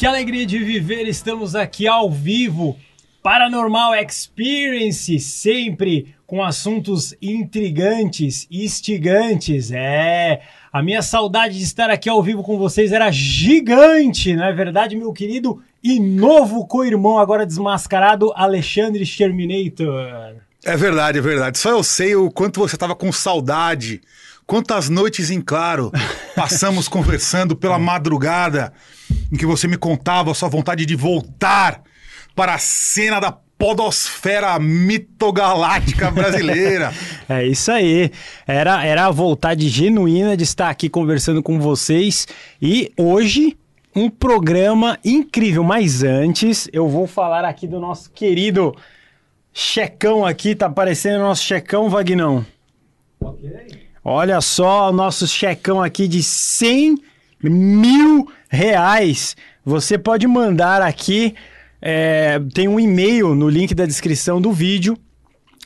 Que alegria de viver, estamos aqui ao vivo. Paranormal Experience, sempre com assuntos intrigantes, instigantes. É, a minha saudade de estar aqui ao vivo com vocês era gigante, não é verdade, meu querido e novo co-irmão, agora desmascarado, Alexandre Terminator. É verdade, é verdade. Só eu sei o quanto você estava com saudade. Quantas noites em claro passamos conversando pela madrugada em que você me contava a sua vontade de voltar para a cena da podosfera mitogaláctica brasileira. é isso aí. Era, era a vontade genuína de estar aqui conversando com vocês e hoje um programa incrível. Mas antes, eu vou falar aqui do nosso querido checão aqui. Tá aparecendo o nosso checão, Vagnão. Ok. Olha só o nosso checão aqui de 100 mil reais. Você pode mandar aqui é, tem um e-mail no link da descrição do vídeo.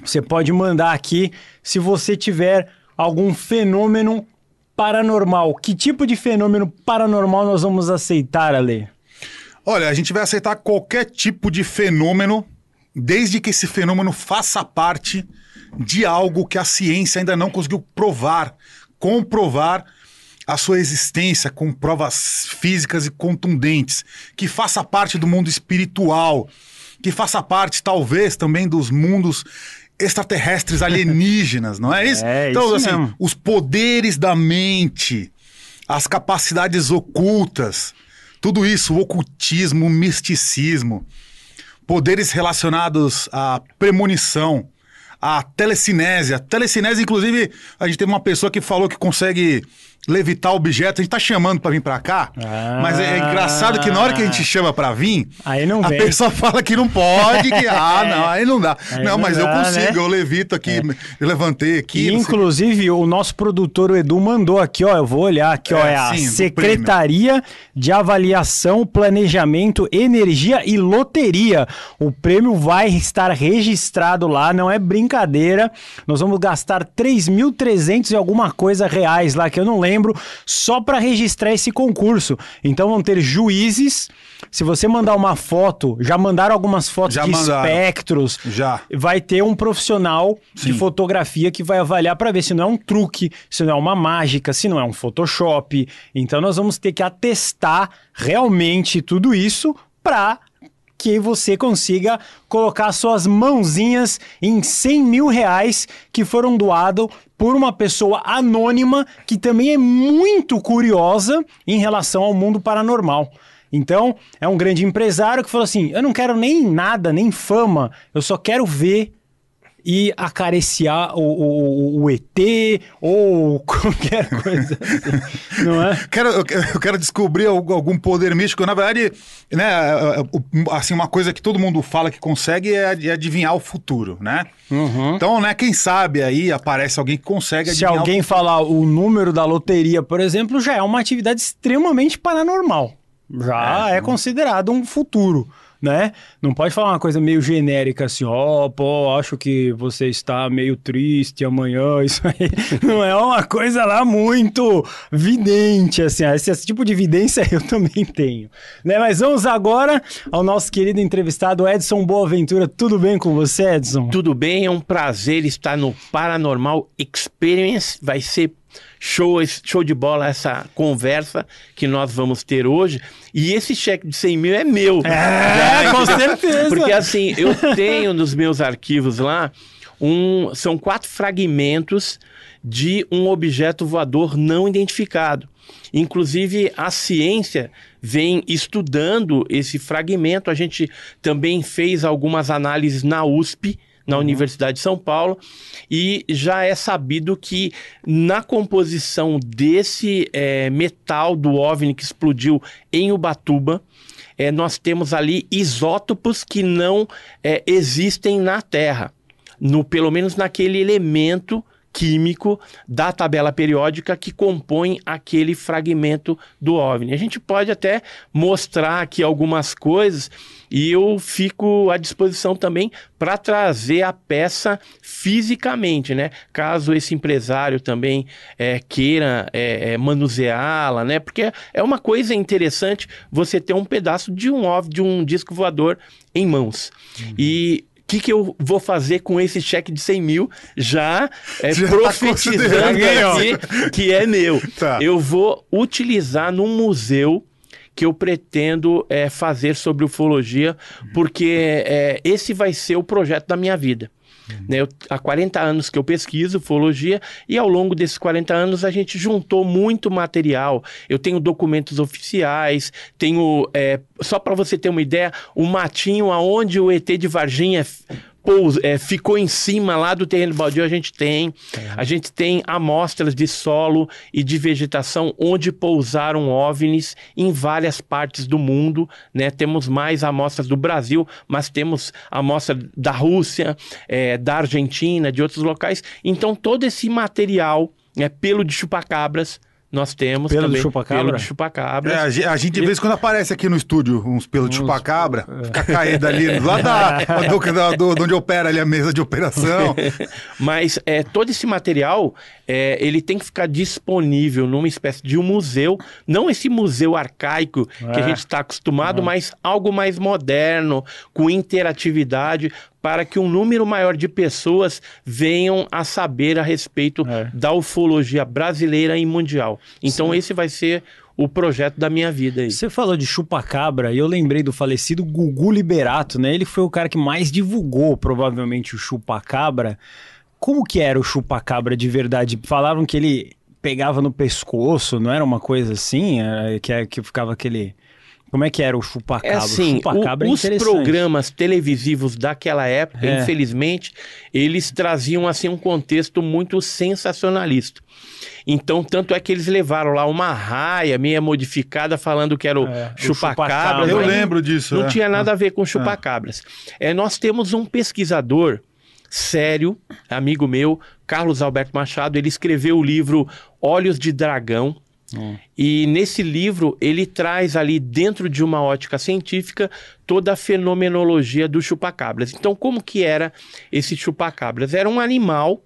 Você pode mandar aqui se você tiver algum fenômeno paranormal. Que tipo de fenômeno paranormal nós vamos aceitar, Ale? Olha, a gente vai aceitar qualquer tipo de fenômeno, desde que esse fenômeno faça parte de algo que a ciência ainda não conseguiu provar, comprovar a sua existência com provas físicas e contundentes, que faça parte do mundo espiritual, que faça parte, talvez, também dos mundos extraterrestres alienígenas, não é isso? É, então, isso assim, mesmo. os poderes da mente, as capacidades ocultas, tudo isso, o ocultismo, o misticismo, poderes relacionados à premonição, à telecinésia. Telecinésia, inclusive, a gente teve uma pessoa que falou que consegue levitar objetos. A gente tá chamando para vir para cá, Ah. mas é, é engraçado que na hora que a gente chama para vir, Aí não a vem. pessoa fala que não pode, que ah, não, aí não dá. Aí não, não mas eu dá, consigo, né? eu levito aqui, eu levantei aqui. E, inclusive, o nosso produtor, o Edu, mandou aqui, ó. Eu vou olhar aqui, ó. É, É a sim, Secretaria de Avaliação, Planejamento, Energia e Loteria. O prêmio vai estar registrado lá, não é brincadeira. Nós vamos gastar 3.300 e alguma coisa reais lá, que eu não lembro, só para registrar esse concurso. Então vão ter juízes. Se você mandar uma foto, já mandaram algumas fotos Já de mandaram. espectros, Já. vai ter um profissional de Sim. fotografia que vai avaliar para ver se não é um truque, se não é uma mágica, se não é um Photoshop. Então nós vamos ter que atestar realmente tudo isso para que você consiga colocar suas mãozinhas em 100 mil reais que foram doados por uma pessoa anônima que também é muito curiosa em relação ao mundo paranormal. Então, é um grande empresário que falou assim: eu não quero nem nada, nem fama, eu só quero ver e acariciar o, o, o ET ou qualquer coisa assim, não é? Quero, eu quero- descobrir algu- algum poder místico. Na verdade, né, é, é, assim, uma coisa que todo mundo fala que consegue é ad- é adivinhar o futuro, né? Então, né, quem sabe aí aparece alguém que consegue Se adivinhar alguém o falar o número da loteria, por exemplo, já é uma atividade extremamente paranormal. Já é, considerado um futuro, né? Não pode falar uma coisa meio genérica assim, ó, pô, acho que você está meio triste amanhã, isso aí não é uma coisa lá muito vidente, assim, esse, esse tipo de evidência eu também tenho, né? Mas vamos agora ao nosso querido entrevistado Edson Boaventura, tudo bem com você, Edson? Tudo bem, é um prazer estar no Paranormal Experience. Vai ser show, show de bola essa conversa que nós vamos ter hoje. E esse cheque de 100 mil é meu. É, Já, com entendeu? certeza. Porque assim, eu tenho nos meus arquivos lá, um, são quatro fragmentos de um objeto voador não identificado. Inclusive, a ciência vem estudando esse fragmento. A gente também fez algumas análises na USP, na Universidade de São Paulo, e já é sabido que na composição desse eh, metal do OVNI que explodiu em Ubatuba, eh, nós temos ali isótopos que não eh, existem na Terra, no, pelo menos naquele elemento químico da tabela periódica que compõe aquele fragmento do OVNI. A gente pode até mostrar aqui algumas coisas e eu fico à disposição também para trazer a peça fisicamente, né? Caso esse empresário também é, queira é, é, manuseá-la, né? Porque é uma coisa interessante você ter um pedaço de um OVNI, de um disco voador em mãos. Uhum. E o que, que eu vou fazer com esse cheque de 100 mil já, é, já tá profetizando tá aqui que é meu. Tá. Eu vou utilizar no museu que eu pretendo é, fazer sobre ufologia, porque é, esse vai ser o projeto da minha vida. Uhum. Né, eu, há 40 anos que eu pesquiso ufologia e ao longo desses 40 anos a gente juntou muito material. Eu tenho documentos oficiais, tenho, é, só para você ter uma ideia, o matinho aonde o ET de Varginha pous, é, ficou em cima lá do terreno baldio, a gente tem. A gente tem amostras de solo e de vegetação onde pousaram OVNIs em várias partes do mundo. Né? Temos mais amostras do Brasil, mas temos amostra da Rússia, é, da Argentina, de outros locais. Então, todo esse material, é, pelo de chupacabras, nós temos pelo também de chupacabra? pelo de chupacabra. É, a, gente, de vez em quando aparece aqui no estúdio uns pelos de chupacabra, é. fica caído ali, lá da, do, do, do, onde opera ali a mesa de operação. Mas é, todo esse material, é, ele tem que ficar disponível numa espécie de um museu, não esse museu arcaico que a é. gente está acostumado, uhum. mas algo mais moderno, com interatividade, para que um número maior de pessoas venham a saber a respeito é. da ufologia brasileira e mundial. Então, Sim. esse vai ser o projeto da minha vida aí. Você falou de chupacabra e eu lembrei do falecido Gugu Liberato, né? Ele foi o cara que mais divulgou, provavelmente, o chupacabra. Como que era o chupacabra de verdade? Falavam que ele pegava no pescoço, não era uma coisa assim? Que, é, que ficava aquele como é que era o chupacabra? É assim, o chupacabra o, é os programas televisivos daquela época, é. infelizmente, eles traziam assim um contexto muito sensacionalista. Então, tanto é que eles levaram lá uma raia meia modificada falando que era o é, chupacabra. Eu lembro disso. Não é. tinha nada a ver com é. chupacabras. É. nós temos um pesquisador sério, amigo meu, Carlos Alberto Machado, ele escreveu o livro Olhos de Dragão, E nesse livro ele traz ali dentro de uma ótica científica toda a fenomenologia dos chupacabras. Então, como que era esse chupacabras? Era um animal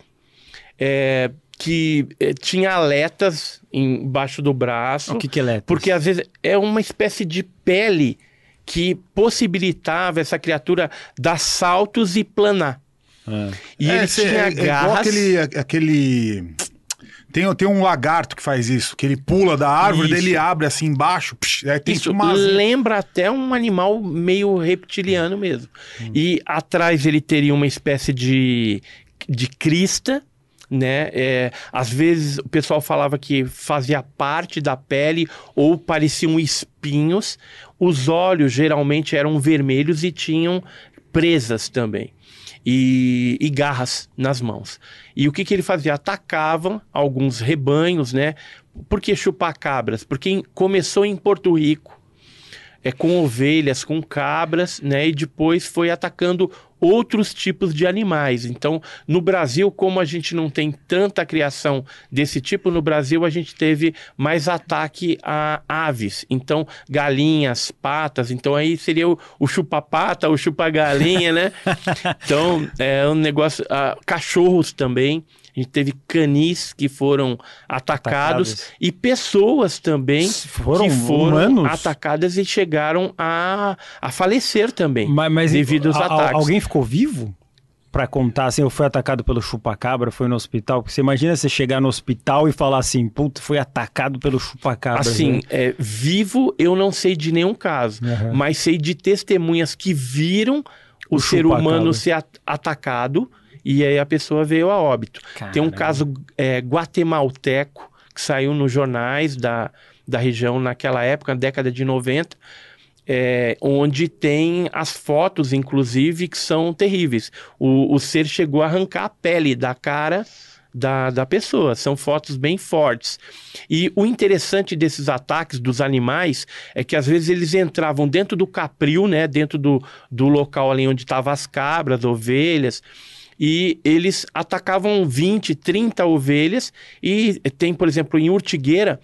é, que é, tinha aletas embaixo do braço. O que, que é aletas? Porque às vezes é uma espécie de pele que possibilitava essa criatura dar saltos e planar. É. E ele é, tinha é, garras. aquele, aquele tem, tem um lagarto que faz isso, que ele pula da árvore, ele abre assim embaixo. Psh, tem isso lembra até um animal meio reptiliano mesmo. Hum. E atrás ele teria uma espécie de, de crista, né? É, às vezes o pessoal falava que fazia parte da pele ou pareciam espinhos. Os olhos geralmente eram vermelhos e tinham presas também e, e garras nas mãos. E o que, que ele fazia? Atacavam alguns rebanhos, né? Por que chupar cabras? Porque começou em Porto Rico, é, com ovelhas, com cabras, né? E depois foi atacando outros tipos de animais. Então, no Brasil, como a gente não tem tanta criação desse tipo, no Brasil a gente teve mais ataque a aves. Então, galinhas, patas. Então, aí seria o, o chupa-pata, o chupa-galinha, né? então, é um negócio. Uh, cachorros também. A gente teve canis que foram atacados, e pessoas também foram que foram humanos? atacadas e chegaram a, a falecer também mas, mas devido aos a, ataques. Alguém ficou vivo? para contar assim, eu fui atacado pelo chupacabra, foi no hospital. Porque você imagina você chegar no hospital e falar assim, puta, fui atacado pelo chupacabra. Assim, né? é, vivo eu não sei de nenhum caso, uhum. mas sei de testemunhas que viram o, o ser humano ser at atacado e aí a pessoa veio a óbito. Caramba. Tem um caso é, guatemalteco que saiu nos jornais da, da região naquela época, na década de 90, é, onde tem as fotos, inclusive, que são terríveis. O, o ser chegou a arrancar a pele da cara da, da pessoa. São fotos bem fortes. E o interessante desses ataques dos animais é que às vezes eles entravam dentro do capril, né? Dentro do, do local ali onde estavam as cabras, ovelhas e eles atacavam 20, 30 ovelhas. E tem, por exemplo, em Urtigueira,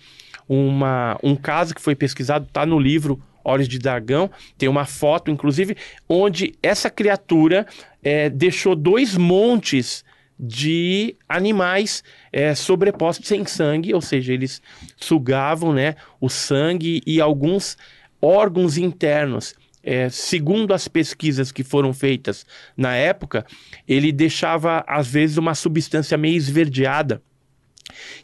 uma, um caso que foi pesquisado, está no livro Olhos de Dragão, tem uma foto, inclusive, onde essa criatura é, deixou dois montes de animais é, sobrepostos sem sangue, ou seja, eles sugavam né, o sangue e alguns órgãos internos. É, segundo as pesquisas que foram feitas na época, ele deixava, às vezes, uma substância meio esverdeada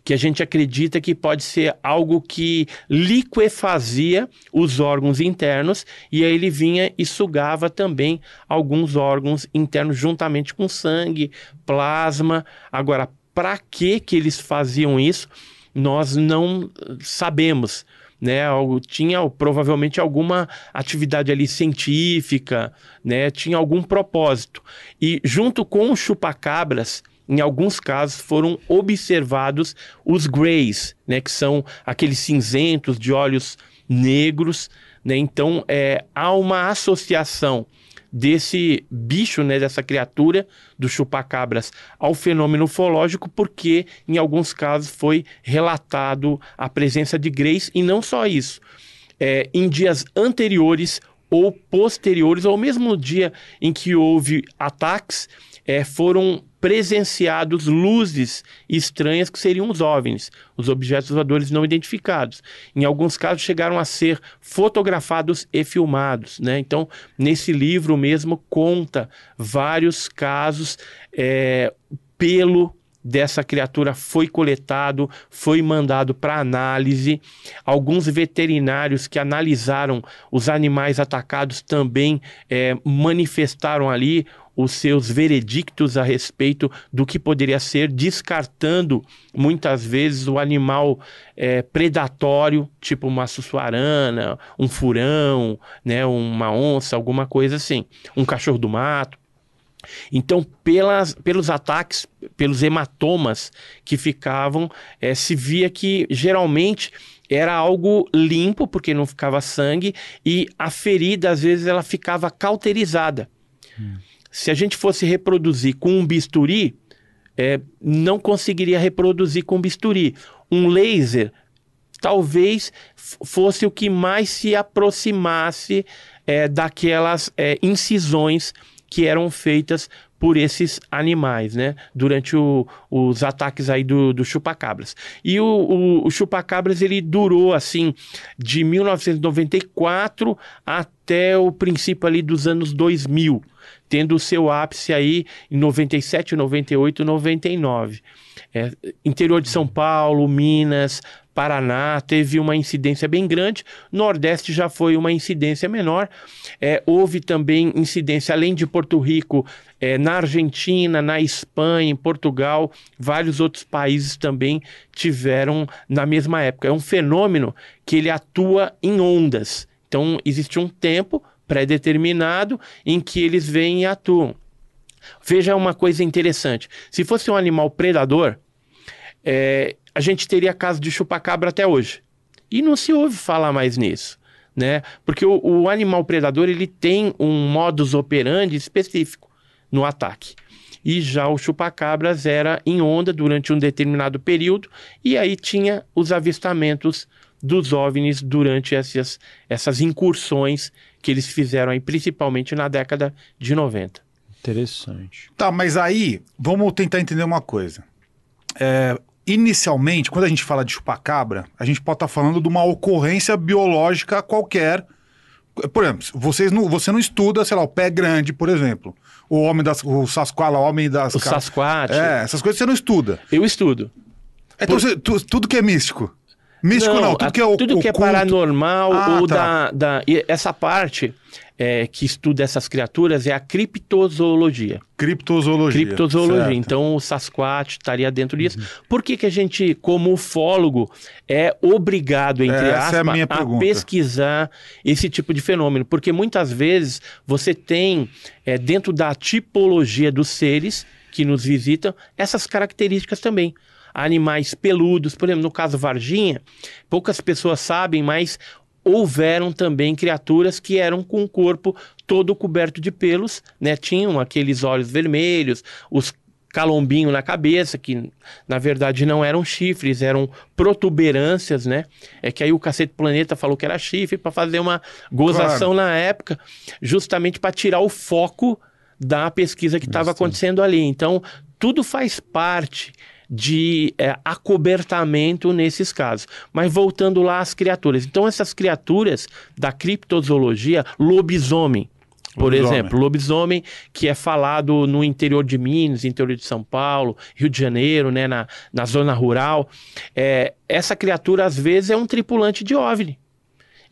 que a gente acredita que pode ser algo que liquefazia os órgãos internos e aí ele vinha e sugava também alguns órgãos internos juntamente com sangue, plasma. Agora, para que que eles faziam isso? Nós não sabemos. Né, tinha provavelmente alguma atividade ali científica, né, tinha algum propósito. E junto com os chupacabras, em alguns casos foram observados os greys, né, que são aqueles cinzentos de olhos negros. Né? Então, é, há uma associação desse bicho, né, dessa criatura do chupacabras ao fenômeno ufológico, porque em alguns casos foi relatado a presença de greys e não só isso. É, em dias anteriores ou posteriores, ou mesmo no dia em que houve ataques, é, foram presenciados luzes estranhas que seriam os OVNIs, os objetos voadores não identificados. Em alguns casos chegaram a ser fotografados e filmados. Né? Então, nesse livro mesmo conta vários casos. É, pelo dessa criatura foi coletado, foi mandado para análise. Alguns veterinários que analisaram os animais atacados também é, manifestaram ali os seus veredictos a respeito do que poderia ser, descartando muitas vezes o animal é, predatório, tipo uma sussuarana, um furão, né, uma onça, alguma coisa assim, um cachorro do mato. Então, pelas, pelos ataques, pelos hematomas que ficavam, é, se via que geralmente era algo limpo, porque não ficava sangue, e a ferida, às vezes, ela ficava cauterizada. Hum. Se a gente fosse reproduzir com um bisturi, é, não conseguiria reproduzir com bisturi. Um laser talvez fosse o que mais se aproximasse é, daquelas é, incisões que eram feitas por esses animais, né? Durante o, os ataques aí do, do chupacabras. E o, o, o chupacabras, ele durou, assim, de 1994 até o princípio ali dos anos 2000 tendo o seu ápice aí em 97, 98, 99. É, interior de São Paulo, Minas, Paraná teve uma incidência bem grande, Nordeste já foi uma incidência menor. É, houve também incidência, além de Porto Rico, é, na Argentina, na Espanha, em Portugal, vários outros países também tiveram na mesma época. É um fenômeno que ele atua em ondas. Então, existe um tempo pré-determinado em que eles vêm e atuam. Veja uma coisa interessante: se fosse um animal predador, é, a gente teria caso de chupacabra até hoje. E não se ouve falar mais nisso. Né? Porque o, o animal predador ele tem um modus operandi específico no ataque. E já o chupacabras era em onda durante um determinado período, e aí tinha os avistamentos dos OVNIs durante essas, essas incursões que eles fizeram aí, principalmente na década de 90. Interessante. Tá, mas aí, vamos tentar entender uma coisa. É, inicialmente, quando a gente fala de chupacabra, a gente pode estar tá falando de uma ocorrência biológica qualquer. Por exemplo, vocês não, você não estuda, sei lá, o pé grande, por exemplo. O homem das. O Sasquatch, o homem das. O Sasquatch. É, essas coisas você não estuda. Eu estudo. Então, Por... você, tu, tudo que é místico. Místico não, não tudo que é o Tudo que é paranormal ah, ou tá. da, da. Essa parte é, que estuda essas criaturas é a criptozoologia. Criptozoologia. Criptozoologia. Certo. Então o Sasquatch estaria dentro disso. Uhum. Por que, que a gente, como ufólogo, é obrigado, entre Essa aspas, é a, a, pesquisar esse tipo de fenômeno? Porque muitas vezes você tem, é, dentro da tipologia dos seres que nos visitam, essas características também animais peludos, por exemplo, no caso Varginha, poucas pessoas sabem, mas houveram também criaturas que eram com o corpo todo coberto de pelos, né? Tinham aqueles olhos vermelhos, os calombinho na cabeça, que na verdade não eram chifres, eram protuberâncias, né? É que aí o Cacete Planeta falou que era chifre para fazer uma gozação claro. na época, justamente para tirar o foco da pesquisa que estava acontecendo ali. Então, tudo faz parte de é, acobertamento nesses casos. Mas voltando lá às criaturas. Então, essas criaturas da criptozoologia, lobisomem, por lobisomem. exemplo, lobisomem, que é falado no interior de Minas, interior de São Paulo, Rio de Janeiro, né, na, na zona rural. É, essa criatura, às vezes, é um tripulante de OVNI.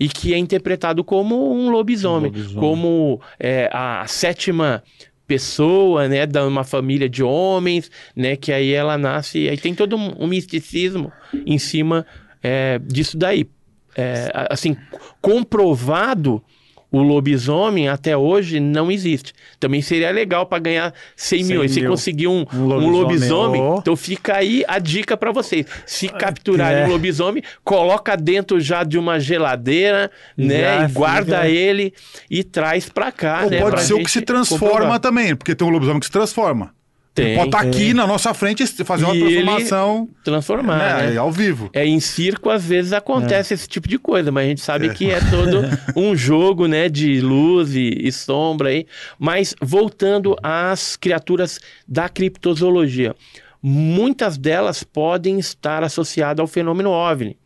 E que é interpretado como um lobisomem, um lobisomem. como é, a sétima pessoa, né, de uma família de homens, né, que aí ela nasce, aí tem todo um, um misticismo em cima é, disso daí. É, assim, comprovado o lobisomem até hoje não existe. Também seria legal para ganhar 100 mil. Se conseguir um, um lobisomem, um lobisomem oh. então fica aí a dica para vocês. Se capturarem é. um lobisomem, coloca dentro já de uma geladeira, né? e guarda fica... ele e traz para cá. Ou né, pode ser o que se transforma comprovar. também, porque tem um lobisomem que se transforma. Tem, pode estar tá aqui na nossa frente e fazer uma transformação. Transformar. Né, né? Ao vivo. É, em circo, às vezes acontece é. esse tipo de coisa, mas a gente sabe é. que é todo um jogo né, de luz e, e sombra aí. Mas voltando às criaturas da criptozoologia, muitas delas podem estar associadas ao fenômeno OVNI.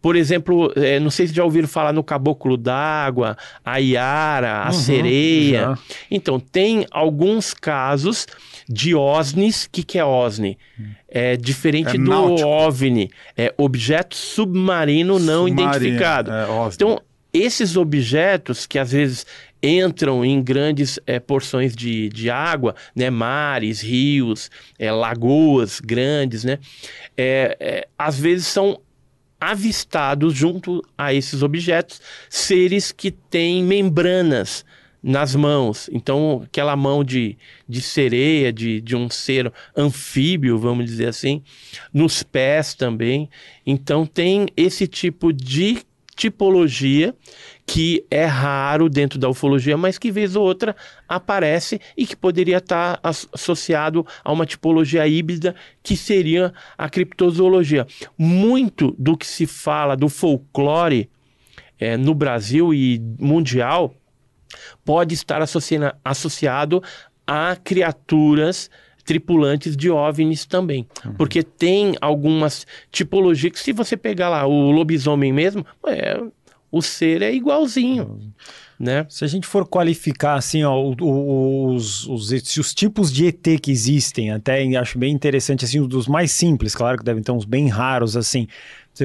Por exemplo, é, não sei se já ouviram falar no caboclo d'água, a iara, a uhum, sereia. Já. Então, tem alguns casos de OSNIs. O que, que é OSNI? É diferente é do náutico. OVNI. É objeto submarino não Submarino, identificado. É, então, esses objetos que às vezes entram em grandes é, porções de, de água, né, mares, rios, é, lagoas grandes, né, é, é às vezes são avistados junto a esses objetos seres que têm membranas nas mãos. Então, aquela mão de, de sereia, de, de um ser anfíbio, vamos dizer assim, nos pés também. Então, tem esse tipo de tipologia que é raro dentro da ufologia, mas que vez ou outra aparece e que poderia estar associado a uma tipologia híbrida que seria a criptozoologia. Muito do que se fala do folclore é, no Brasil e mundial pode estar associado a criaturas tripulantes de OVNIs também. Uhum. Porque tem algumas tipologias que se você pegar lá o lobisomem mesmo, é, o ser é igualzinho. Uhum. Né? Se a gente for qualificar assim, ó, os, os, os, os, tipos de ET que existem, até acho bem interessante assim, os dos mais simples, claro que devem ter uns bem raros assim.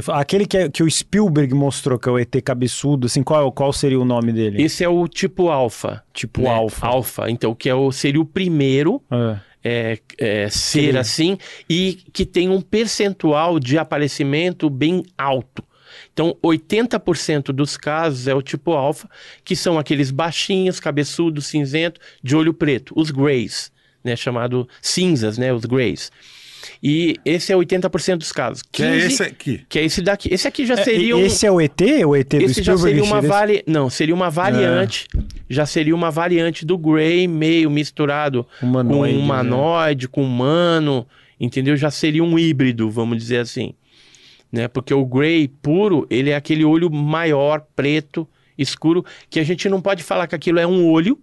Aquele que, é, que o Spielberg mostrou, que é o ET cabeçudo, assim, qual, qual seria o nome dele? Esse é o tipo alfa. Tipo né? alfa. Alfa, então, que é o, seria o primeiro é. É, é, ser Sim. assim e que tem um percentual de aparecimento bem alto. Então, 80% dos casos é o tipo alfa, que são aqueles baixinhos, cabeçudos, cinzento, de olho preto, os greys, né, chamado cinzas, né, os greys. E esse é 80% dos casos. 15, que é esse aqui. Que é esse daqui. Esse aqui já é, seria um... Esse é o ET? O ET do Esse já seria uma vari... Não, seria uma variante. É. Já seria uma variante do Grey, meio misturado humanoide, com humanoide, né? com humano, entendeu? Já seria um híbrido, vamos dizer assim. Né? Porque o Grey puro, ele é aquele olho maior, preto, escuro, que a gente não pode falar que aquilo é um olho,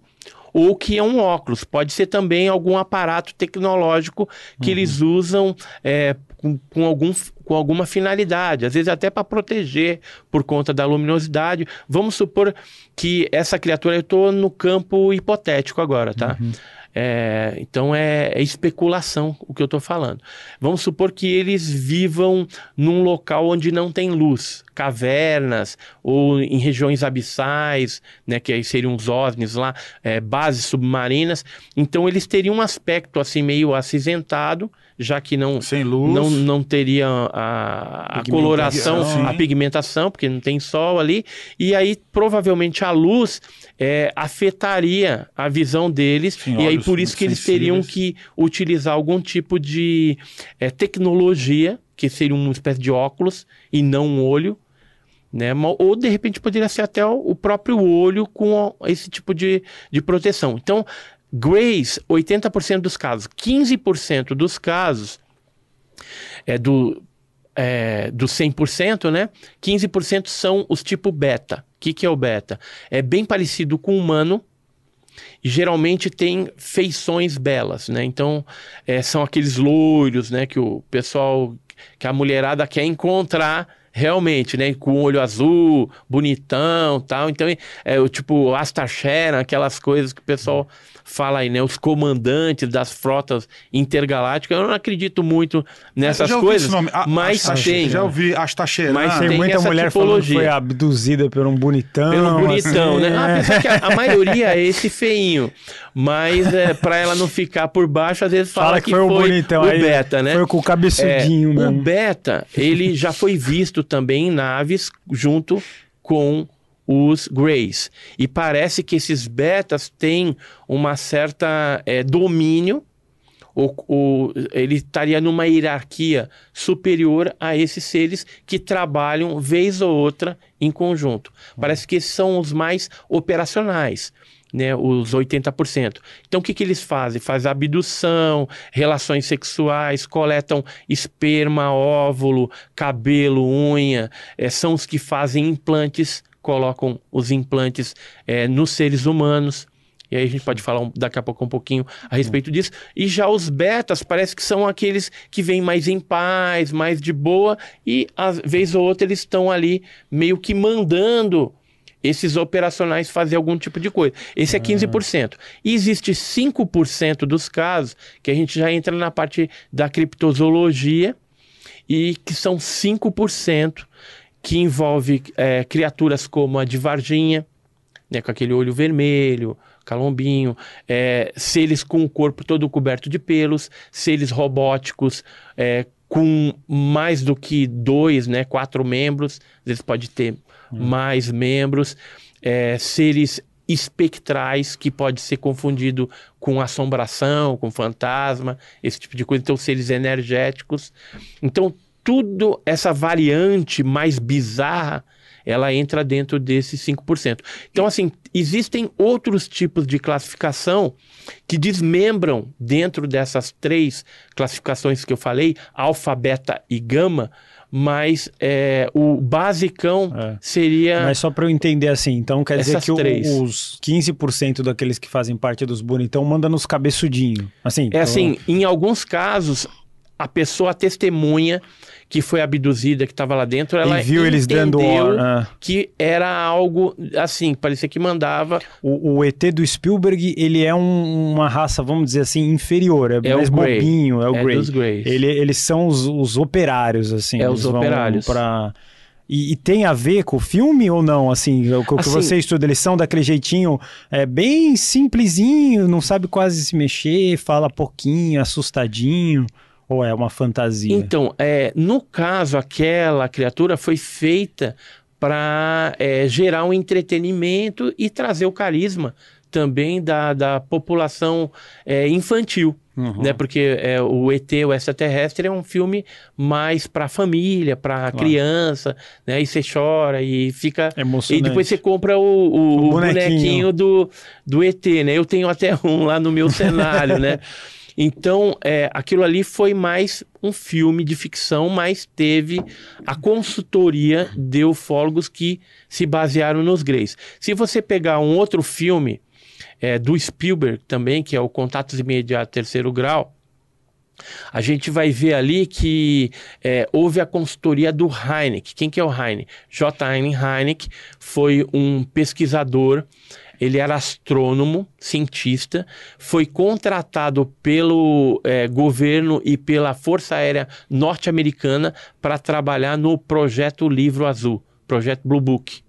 ou que é um óculos. Pode ser também algum aparato tecnológico que uhum. eles usam é, com, com, algum, com alguma finalidade, às vezes até para proteger por conta da luminosidade. Vamos supor que essa criatura, eu estou no campo hipotético agora, tá? Uhum. É, então é, é, especulação o que eu estou falando. Vamos supor que eles vivam num local onde não tem luz, cavernas ou em regiões abissais, né, que aí seriam os OVNIs lá, é, bases submarinas. Então eles teriam um aspecto assim meio acinzentado, já que não Sem luz. não, não teria a, a coloração, sim. a pigmentação, porque não tem sol ali. E aí provavelmente a luz é, afetaria a visão deles sim, e aí por isso que eles teriam que utilizar algum tipo de é, tecnologia que seria uma espécie de óculos e não um olho Né? Ou de repente poderia ser até o próprio olho com esse tipo de, de proteção. Então, Grays, 80% dos casos, 15% dos casos é do, é, do 100%, né? 15% são os tipo beta. O que, que é o beta? É bem parecido com o humano e geralmente tem feições belas, né? Então, é, são aqueles loiros, né? Que o pessoal, que a mulherada quer encontrar realmente, né? Com olho azul, bonitão tal. Então, é o tipo Sharon, aquelas coisas que o pessoal fala aí, né? Os comandantes das frotas intergalácticas. Eu não acredito muito nessas Eu já ouvi coisas, esse nome. A- mas Asta- tem. Já ouvi Astacheran. Mas Tem, tem muita essa mulher falando que tipologia. foi abduzida por um bonitão. Pelo bonitão, assim, né? Ah, é. apesar que a, a maioria é esse feinho. Mas é, para ela não ficar por baixo, às vezes fala, Fala que foi o bonitão, o aí beta, né? Foi com o cabeçudinho É, mesmo. o beta, ele já foi visto também em naves junto com os Greys. E parece que esses betas têm uma certa é, domínio, ou, ou ele estaria numa hierarquia superior a esses seres que trabalham vez ou outra em conjunto. Parece que esses são os mais operacionais. Né, os 80%. Então, o que, que eles fazem? Faz abdução, relações sexuais, coletam esperma, óvulo, cabelo, unha. eh, são os que fazem implantes, colocam os implantes eh, nos seres humanos. E aí a gente pode falar um- daqui a pouco um pouquinho a respeito disso. E já os betas parece que são aqueles que vêm mais em paz, mais de boa, e às vez ou outra eles estão ali meio que mandando esses operacionais fazer algum tipo de coisa. Esse é 15%. E existe 5% dos casos que a gente já entra na parte da criptozoologia e que são 5% que envolve é, criaturas como a de Varginha, né, com aquele olho vermelho, calombinho, é, seres com o corpo todo coberto de pelos, seres robóticos é, com mais do que dois, né, quatro membros, às vezes pode ter mais membros, é, seres espectrais que pode ser confundido com assombração, com fantasma, esse tipo de coisa, então seres energéticos. Então tudo essa variante mais bizarra ela entra dentro desses 5%. Então, assim, existem outros tipos de classificação que desmembram dentro dessas três classificações que eu falei, alfa, beta e gama, mas é, o basicão É. seria... Mas só pra eu entender assim, então quer dizer que o- os 15% daqueles que fazem parte dos bonitão manda nos cabeçudinhos. Assim, É assim, em alguns casos, a pessoa testemunha que foi abduzida, que estava lá dentro, ela e viu eles dando hora. ah. que era algo assim, parecia que mandava O, o ET do Spielberg, ele é um- uma raça, vamos dizer assim, inferior. É, É o mais bobinho, é o É Grey. Ele, eles são os, os operários, assim. É, eles os vão operários. Pra... E, e tem a ver com o filme ou não? Assim, o que o que Assim- você estuda, eles são daquele jeitinho é, bem simplesinho, não sabe quase se mexer, fala pouquinho, assustadinho. Ou é uma fantasia? Então, é, no caso, aquela criatura foi feita para gerar um entretenimento e trazer o carisma também da, da população é, infantil. Uhum. Né? Porque é, o ET, o extraterrestre, é um filme mais para família, para criança, né? E você chora e fica. Emocionante. E depois você compra o, o- O o bonequinho. bonequinho do, do ET, né? Eu tenho até um lá no meu cenário, né? Então, é, aquilo ali foi mais um filme de ficção, mas teve a consultoria de ufólogos que se basearam nos Greys. Se você pegar um outro filme é, do Spielberg também, que é o Contatos Imediatos Terceiro Grau, a gente vai ver ali que é, houve a consultoria do Heineck. Quem que é o Heineck? J. Allen Heineck foi um pesquisador, ele era astrônomo, cientista, foi contratado pelo é, governo e pela Força Aérea Norte-Americana para trabalhar no projeto Livro Azul, projeto Blue Book.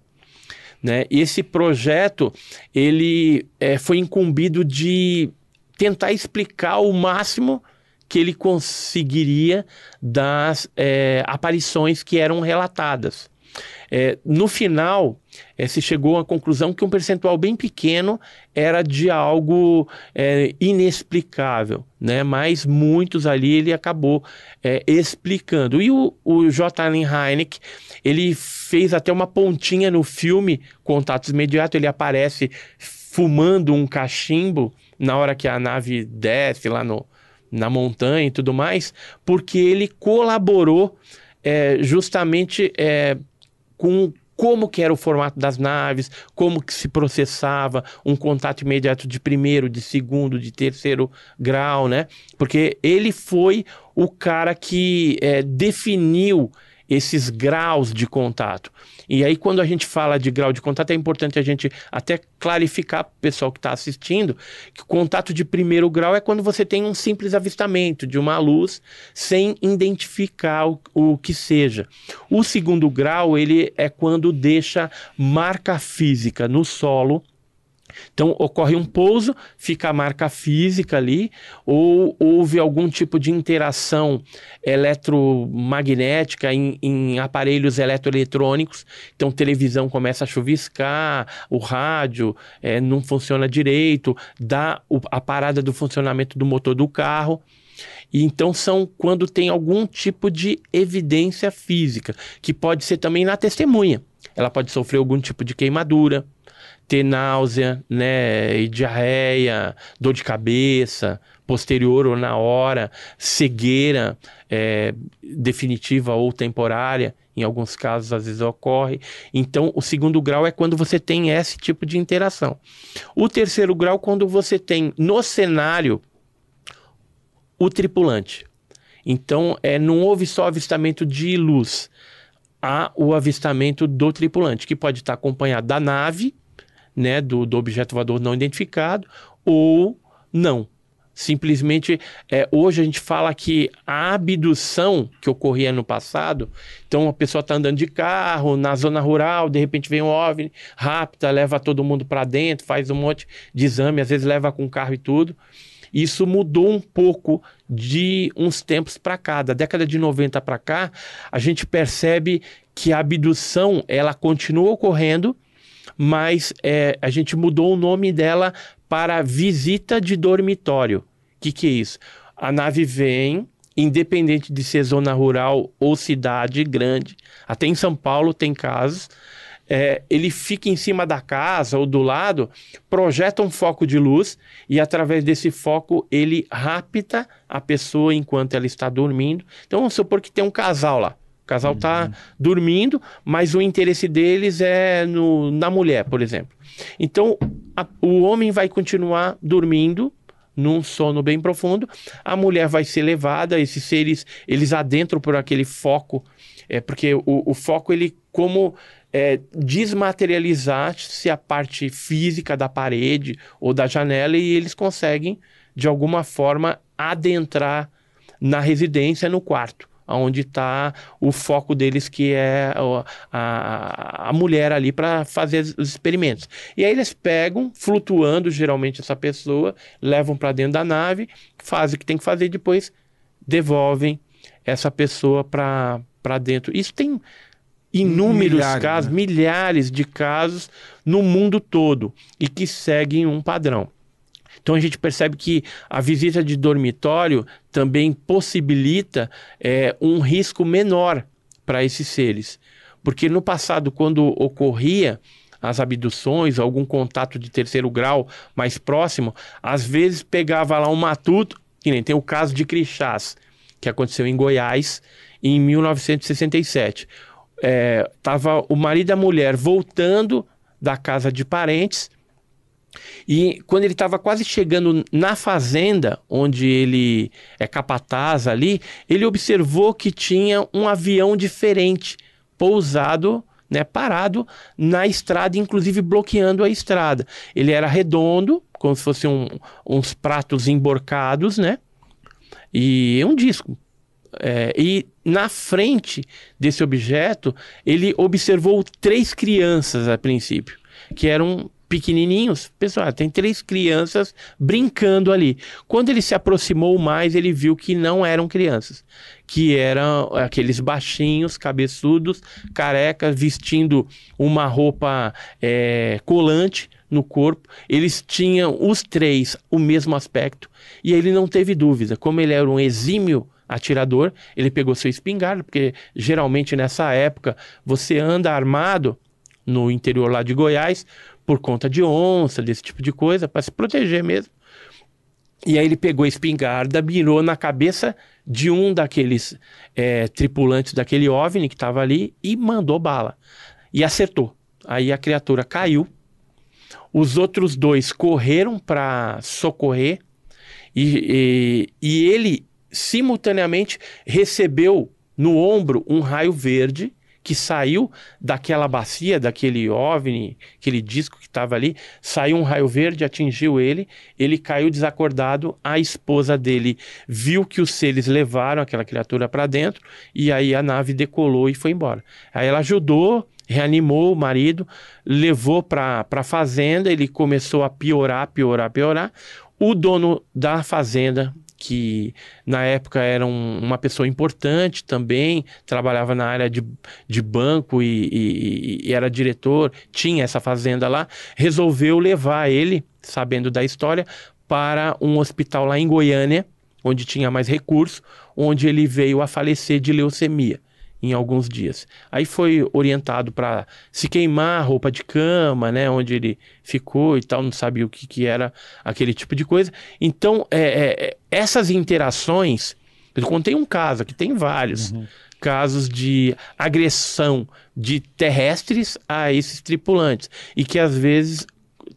Né? Esse projeto ele é, foi incumbido de tentar explicar o máximo que ele conseguiria das é, aparições que eram relatadas. É, no final, é, se chegou à conclusão que um percentual bem pequeno era de algo é, inexplicável, né? Mas muitos ali ele acabou é, explicando. E o, o J. Allen Hynek, ele fez até uma pontinha no filme Contatos Imediatos, ele aparece fumando um cachimbo na hora que a nave desce lá no, na montanha e tudo mais, porque ele colaborou é, justamente é, com como que era o formato das naves, como que se processava um contato imediato de primeiro, de segundo, de terceiro grau, né? Porque ele foi o cara que é, definiu esses graus de contato. E aí, quando a gente fala de grau de contato, é importante a gente até clarificar para o pessoal que está assistindo que o contato de primeiro grau é quando você tem um simples avistamento de uma luz sem identificar o, o que seja. O segundo grau, ele é quando deixa marca física no solo então, ocorre um pouso, fica a marca física ali, ou houve algum tipo de interação eletromagnética em, em aparelhos eletroeletrônicos. Então, televisão começa a chuviscar, o rádio é, não funciona direito, dá o, a parada do funcionamento do motor do carro. E então são quando tem algum tipo de evidência física, que pode ser também na testemunha. Ela pode sofrer algum tipo de queimadura, ter náusea, né, e diarreia, dor de cabeça, posterior ou na hora, cegueira é, definitiva ou temporária, em alguns casos às vezes ocorre. Então, o segundo grau é quando você tem esse tipo de interação. O terceiro grau, quando você tem no cenário o tripulante. Então, é, não houve só avistamento de luz, há o avistamento do tripulante, que pode estar acompanhado da nave né, do, do objeto voador não identificado, ou não. Simplesmente, é, hoje a gente fala que a abdução que ocorria no passado, então a pessoa está andando de carro na zona rural, de repente vem um OVNI, rapta, leva todo mundo para dentro, faz um monte de exame, às vezes leva com carro e tudo. Isso mudou um pouco de uns tempos para cá, da década de 90 para cá, a gente percebe que a abdução ela continua ocorrendo, mas é, a gente mudou o nome dela para visita de dormitório. O que, que é isso? A nave vem, independente de ser zona rural ou cidade grande, até em São Paulo tem casos. É, ele fica em cima da casa ou do lado, projeta um foco de luz e através desse foco ele rapta a pessoa enquanto ela está dormindo. Então vamos supor que tem um casal lá casal está uhum. dormindo, mas o interesse deles é no, na mulher, por exemplo. Então, a, o homem vai continuar dormindo num sono bem profundo, a mulher vai ser levada, esses seres, eles adentram por aquele foco, é porque o, o foco, ele como é, desmaterializar-se a parte física da parede ou da janela e eles conseguem, de alguma forma, adentrar na residência, no quarto onde está o foco deles, que é a, a mulher ali para fazer os experimentos. E aí eles pegam, flutuando geralmente essa pessoa, levam para dentro da nave, fazem o que tem que fazer e depois devolvem essa pessoa para dentro. Isso tem inúmeros milhares, casos, né? milhares de casos no mundo todo e que seguem um padrão. Então a gente percebe que a visita de dormitório também possibilita é, um risco menor para esses seres. Porque no passado, quando ocorria as abduções, algum contato de terceiro grau mais próximo, às vezes pegava lá um matuto, que nem tem o caso de Crixás, que aconteceu em Goiás em 1967. É, tava o marido e a mulher voltando da casa de parentes e quando ele estava quase chegando na fazenda, onde ele é capataz ali, ele observou que tinha um avião diferente pousado, né, parado na estrada, inclusive bloqueando a estrada. Ele era redondo, como se fossem um, uns pratos emborcados, né? E um disco. É, e na frente desse objeto, ele observou três crianças a princípio, que eram pequenininhos. Pessoal, tem três crianças brincando ali. Quando ele se aproximou mais, ele viu que não eram crianças, que eram aqueles baixinhos, cabeçudos, carecas, vestindo uma roupa é, colante no corpo. Eles tinham os três o mesmo aspecto e ele não teve dúvida. Como ele era um exímio atirador, ele pegou seu espingarda, porque geralmente nessa época você anda armado no interior lá de Goiás por conta de onça, desse tipo de coisa, para se proteger mesmo. E aí ele pegou a espingarda, mirou na cabeça de um daqueles é, tripulantes daquele OVNI que estava ali e mandou bala. E acertou. Aí a criatura caiu. Os outros dois correram para socorrer e, e, e ele simultaneamente recebeu no ombro um raio verde que saiu daquela bacia, daquele OVNI, aquele disco que estava ali, saiu um raio verde, atingiu ele, ele caiu desacordado, a esposa dele viu que os seres levaram aquela criatura para dentro e aí a nave decolou e foi embora. Aí ela ajudou, reanimou o marido, levou para a fazenda, ele começou a piorar, piorar, piorar. O dono da fazenda que na época era um, uma pessoa importante também, trabalhava na área de, de banco e, e, e, era diretor, tinha essa fazenda lá, resolveu levar ele, sabendo da história, para um hospital lá em Goiânia, onde tinha mais recursos, onde ele veio a falecer de leucemia em alguns dias. Aí foi orientado para se queimar roupa de cama, né, onde ele ficou e tal, não sabia o que, que era aquele tipo de coisa. Então, é, é, essas interações, eu contei um caso, que tem vários. Uhum. Casos de agressão de terrestres a esses tripulantes e que às vezes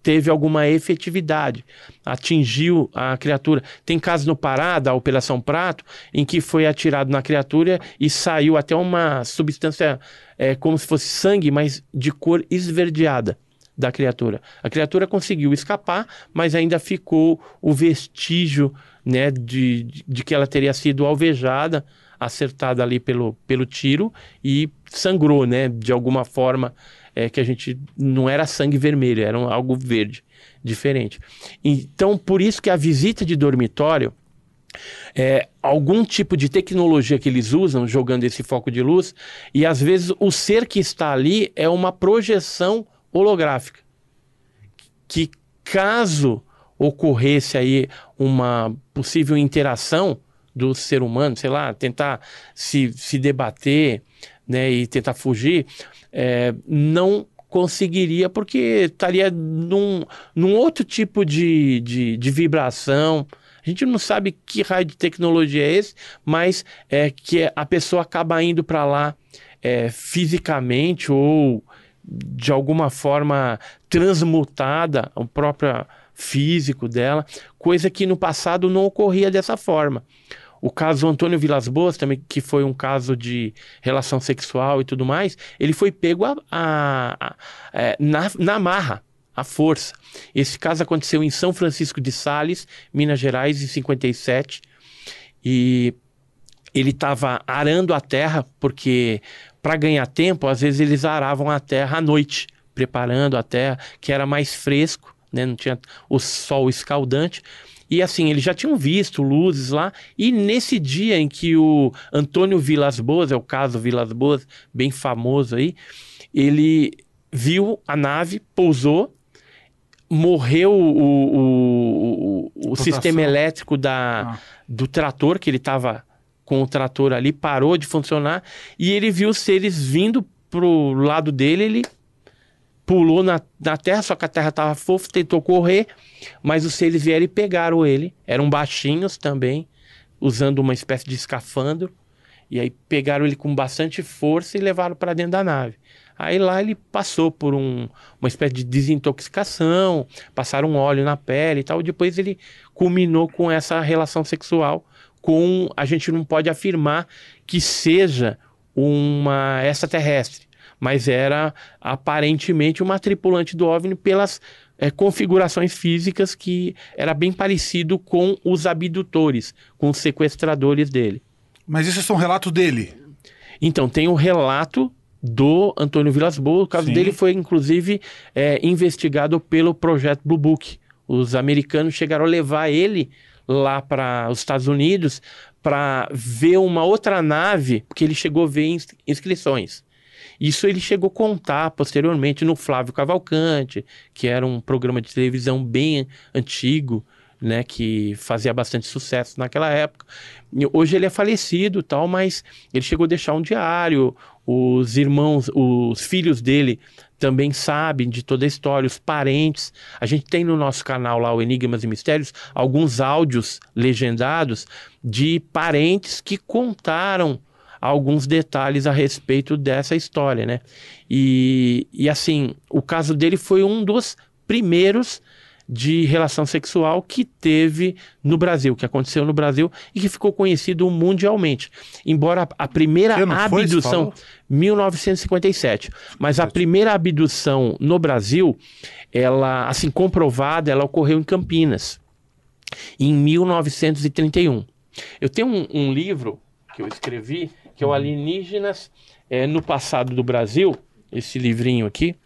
teve alguma efetividade, atingiu a criatura. Tem casos no Pará, da Operação Prato, em que foi atirado na criatura e saiu até uma substância é, como se fosse sangue, mas de cor esverdeada da criatura. A criatura conseguiu escapar, mas ainda ficou o vestígio né, de, de que ela teria sido alvejada, acertada ali pelo, pelo tiro e sangrou, né, de alguma forma é, que a gente não era sangue vermelho, era algo verde, diferente. Então, por isso que a visita de dormitório é, algum tipo de tecnologia que eles usam jogando esse foco de luz e às vezes o ser que está ali é uma projeção holográfica que caso ocorresse aí uma possível interação do ser humano, sei lá, tentar se, se debater né, e tentar fugir, é, não conseguiria porque estaria num, num outro tipo de, de, de, vibração. A gente não sabe que raio de tecnologia é esse, mas é que a pessoa acaba indo para lá é, fisicamente ou de alguma forma transmutada, o próprio físico dela, coisa que no passado não ocorria dessa forma. O caso Antônio Vilas Boas, também, que foi um caso de relação sexual e tudo mais, ele foi pego a, a, a, é, na, na marra, à força. Esse caso aconteceu em São Francisco de Sales, Minas Gerais, em 57. E ele estava arando a terra, porque para ganhar tempo, às vezes eles aravam a terra à noite, preparando a terra, que era mais fresco, né? não tinha o sol escaldante. E assim, eles já tinham visto luzes lá. E nesse dia em que o Antônio Vilas Boas, é o caso Vilas Boas, bem famoso aí, ele viu a nave, pousou, morreu o, o, o, o sistema elétrico da, ah. do trator, que ele estava com o trator ali, parou de funcionar. E ele viu os seres vindo pro lado dele, ele pulou na, na terra, só que a terra estava fofa, tentou correr, mas os seres vieram e pegaram ele. Eram baixinhos também, usando uma espécie de escafandro. E aí pegaram ele com bastante força e levaram para dentro da nave. Aí lá ele passou por um, uma espécie de desintoxicação, passaram óleo na pele e tal. Depois ele culminou com essa relação sexual com. A gente não pode afirmar que seja uma extraterrestre mas era aparentemente uma tripulante do OVNI pelas é, configurações físicas que era bem parecido com os abdutores, com os sequestradores dele. Mas isso é um relato dele? Então, tem o relato do Antônio Vilas Boas. O caso Sim. dele foi, inclusive, é, investigado pelo projeto Blue Book. Os americanos chegaram a levar ele lá para os Estados Unidos para ver uma outra nave, porque ele chegou a ver ins- inscrições. Isso ele chegou a contar posteriormente no Flávio Cavalcante, que era um programa de televisão bem antigo, né, que fazia bastante sucesso naquela época. Hoje ele é falecido, tal, mas ele chegou a deixar um diário. Os irmãos, os filhos dele também sabem de toda a história, os parentes. A gente tem no nosso canal lá, o Enigmas e Mistérios, alguns áudios legendados de parentes que contaram alguns detalhes a respeito dessa história, né? E, e assim, o caso dele foi um dos primeiros de relação sexual que teve no Brasil, que aconteceu no Brasil e que ficou conhecido mundialmente. Embora a primeira foi, abdução, falou? 1957, mas a primeira abdução no Brasil, ela, assim, comprovada, ela ocorreu em Campinas, em 1931. Eu tenho um, um livro que eu escrevi, que é o Alienígenas eh, no Passado do Brasil, esse livrinho aqui.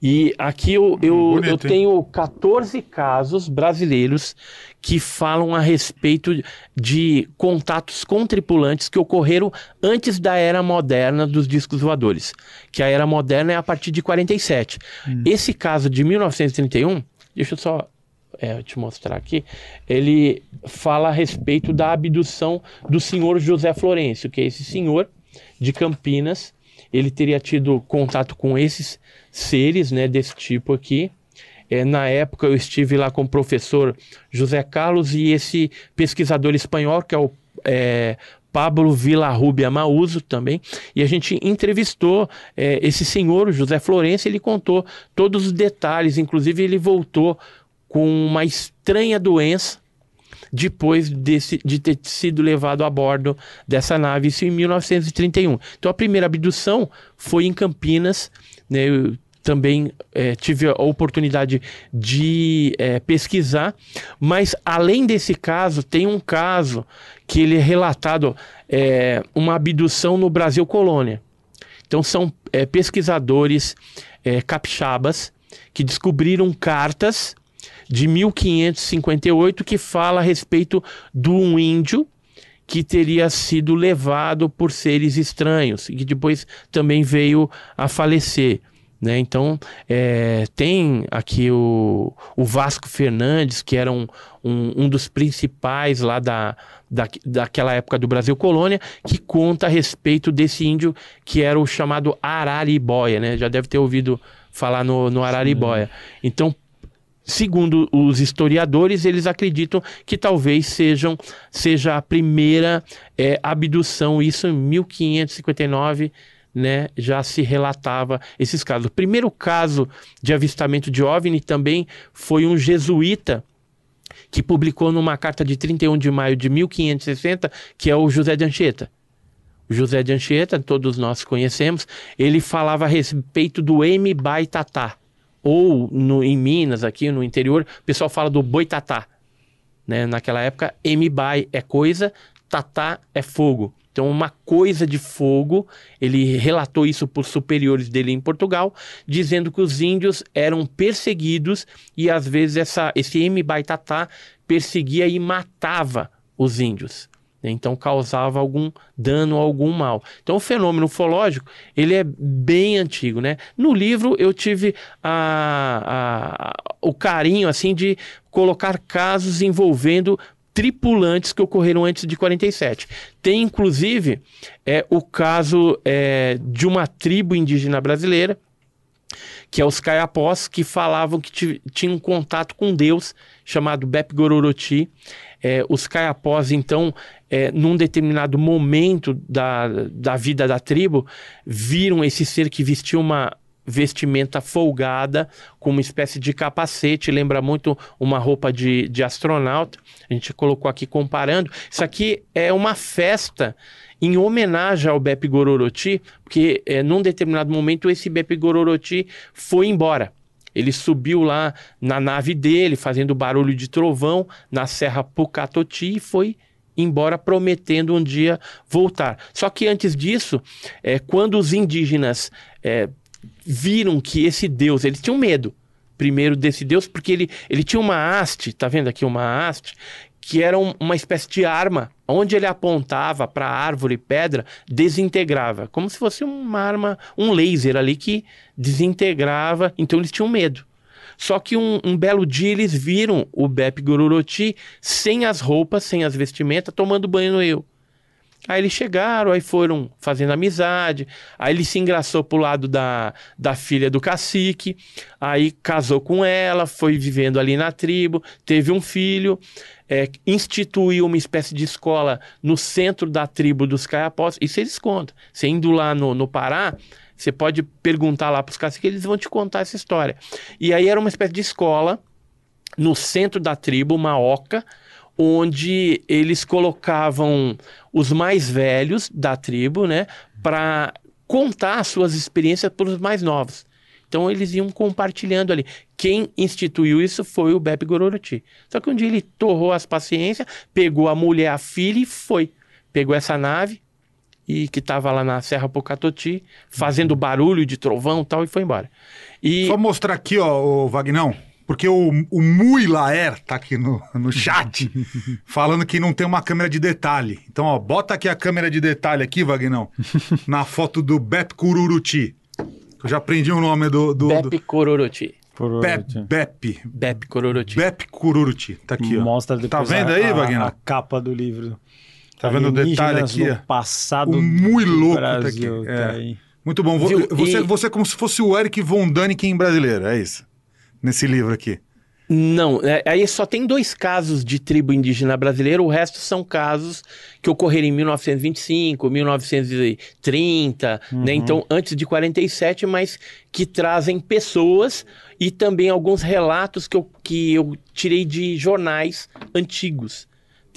E aqui eu, eu, bonito, eu tenho 14 casos brasileiros que falam a respeito de contatos com tripulantes que ocorreram antes da era moderna dos discos voadores. Que a era moderna é a partir de 47. Esse caso de 1931, deixa eu só é, te mostrar aqui, ele fala a respeito da abdução do senhor José Florencio, que é esse senhor de Campinas. Ele teria tido contato com esses seres, né, desse tipo aqui. É, na época eu estive lá com o professor José Carlos e esse pesquisador espanhol, que é o é, Pablo Villarrubia Mauso também, e a gente entrevistou é, esse senhor, José Florencio, ele contou todos os detalhes, inclusive ele voltou com uma estranha doença depois desse, de ter sido levado a bordo dessa nave, isso em 1931. Então a primeira abdução foi em Campinas, né, eu também eh, tive a oportunidade de eh, pesquisar, mas além desse caso, tem um caso que ele é relatado, eh, uma abdução no Brasil Colônia. Então são eh, pesquisadores eh, capixabas que descobriram cartas de 1558 que fala a respeito de um índio que teria sido levado por seres estranhos e que depois também veio a falecer. Né? Então, é, tem aqui o, o Vasco Fernandes, que era um, um, um dos principais lá da, da, daquela época do Brasil Colônia, que conta a respeito desse índio que era o chamado Araribóia. Né? Já deve ter ouvido falar no, no Araribóia. Então, Segundo os historiadores, eles acreditam que talvez sejam, seja a primeira é, abdução, isso em 1559, né, já se relatava esses casos. O primeiro caso de avistamento de OVNI também foi um jesuíta que publicou numa carta de 31 de maio de 1560, que é o José de Anchieta. O José de Anchieta, todos nós conhecemos, ele falava a respeito do M. Baitatá ou no, em Minas, aqui no interior, o pessoal fala do boitatá. Né? Naquela época, M-Bai é coisa, tatá é fogo. Então, uma coisa de fogo, ele relatou isso por superiores dele em Portugal, dizendo que os índios eram perseguidos e às vezes essa, esse M-Bai tatá perseguia e matava os índios. Então causava algum dano, algum mal. Então o fenômeno ufológico ele é bem antigo, né? No livro eu tive a, a, o carinho assim de colocar casos envolvendo tripulantes que ocorreram antes de 47. Tem inclusive é, o caso é, de uma tribo indígena brasileira que é os caiapós, que falavam que tinham um contato com Deus, chamado Bep Gororoti. É, os caiapós, então, é, num determinado momento da, da vida da tribo, viram esse ser que vestia uma vestimenta folgada, com uma espécie de capacete, lembra muito uma roupa de, de astronauta. A gente colocou aqui comparando. Isso aqui é uma festa em homenagem ao Bep Gororoti, porque é, num determinado momento esse Bep Gororoti foi embora. Ele subiu lá na nave dele, fazendo barulho de trovão, na Serra Pucatoti e foi embora prometendo um dia voltar. Só que antes disso, é, quando os indígenas é, viram que esse Deus, eles tinham medo primeiro desse Deus, porque ele, ele tinha uma haste, tá vendo aqui uma haste, que era um, uma espécie de arma, onde ele apontava para árvore e pedra, desintegrava, como se fosse uma arma, um laser ali que desintegrava, então eles tinham medo. Só que um, um, belo dia eles viram o Bep Gororoti sem as roupas, sem as vestimentas, tomando banho no rio. Aí eles chegaram, aí foram fazendo amizade, aí ele se engraçou pro lado da, da filha do cacique, aí casou com ela, foi vivendo ali na tribo, teve um filho, é, instituiu uma espécie de escola no centro da tribo dos caiapós, isso eles contam. Você indo lá no, no Pará, você pode perguntar lá pros caciques, eles vão te contar essa história. E aí era uma espécie de escola no centro da tribo, uma oca, onde eles colocavam os mais velhos da tribo, né, para contar suas experiências para os mais novos. Então eles iam compartilhando ali. Quem instituiu isso foi o Bebe Gororoti. Só que um dia ele torrou as paciências, pegou a mulher, a filha e foi. Pegou essa nave e que estava lá na Serra Pocatoti, fazendo barulho de trovão e tal, e foi embora. E... Só mostrar aqui, ó, o Vagnão. Porque o, o Mui Laer tá aqui no, no chat falando que não tem uma câmera de detalhe. Então, ó, bota aqui a câmera de detalhe aqui, Vagnão, na foto do Bep Cururuti. Eu já aprendi o nome do... do Bep do... Cururuti. Bep, Bep. Bep Cururuti. Bep Cururuti. Tá aqui, ó. Mostra tá vendo aí, Vagnão? A capa do livro. Tá vendo o detalhe aqui? Passado o muito louco Brasil, tá aqui. É. Muito bom. Você, você é como se fosse o Eric Von Daniken brasileiro, é isso? nesse livro aqui? Não, é, aí só tem dois casos de tribo indígena brasileira, o resto são casos que ocorreram em 1925, 1930, uhum. né? Então, antes de 47, mas que trazem pessoas e também alguns relatos que eu, que eu tirei de jornais antigos.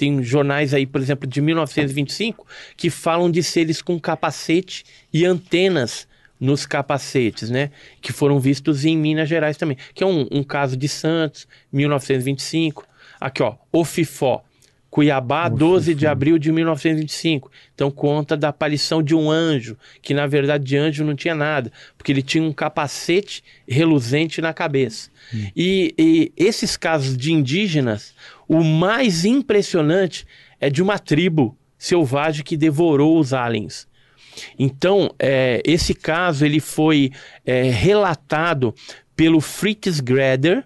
Tem jornais aí, por exemplo, de 1925, que falam de seres com capacete e antenas nos capacetes, né? Que foram vistos em Minas Gerais também. Que é um, um caso de Santos, 1925. Aqui, ó, o FIFó. Cuiabá, 12 de abril de 1925. Então conta da aparição de um anjo, que na verdade de anjo não tinha nada, porque ele tinha um capacete reluzente na cabeça. Hum. E, e esses casos de indígenas, o mais impressionante é de uma tribo selvagem que devorou os aliens. Então, é, esse caso ele foi é, relatado pelo Fritz Greder,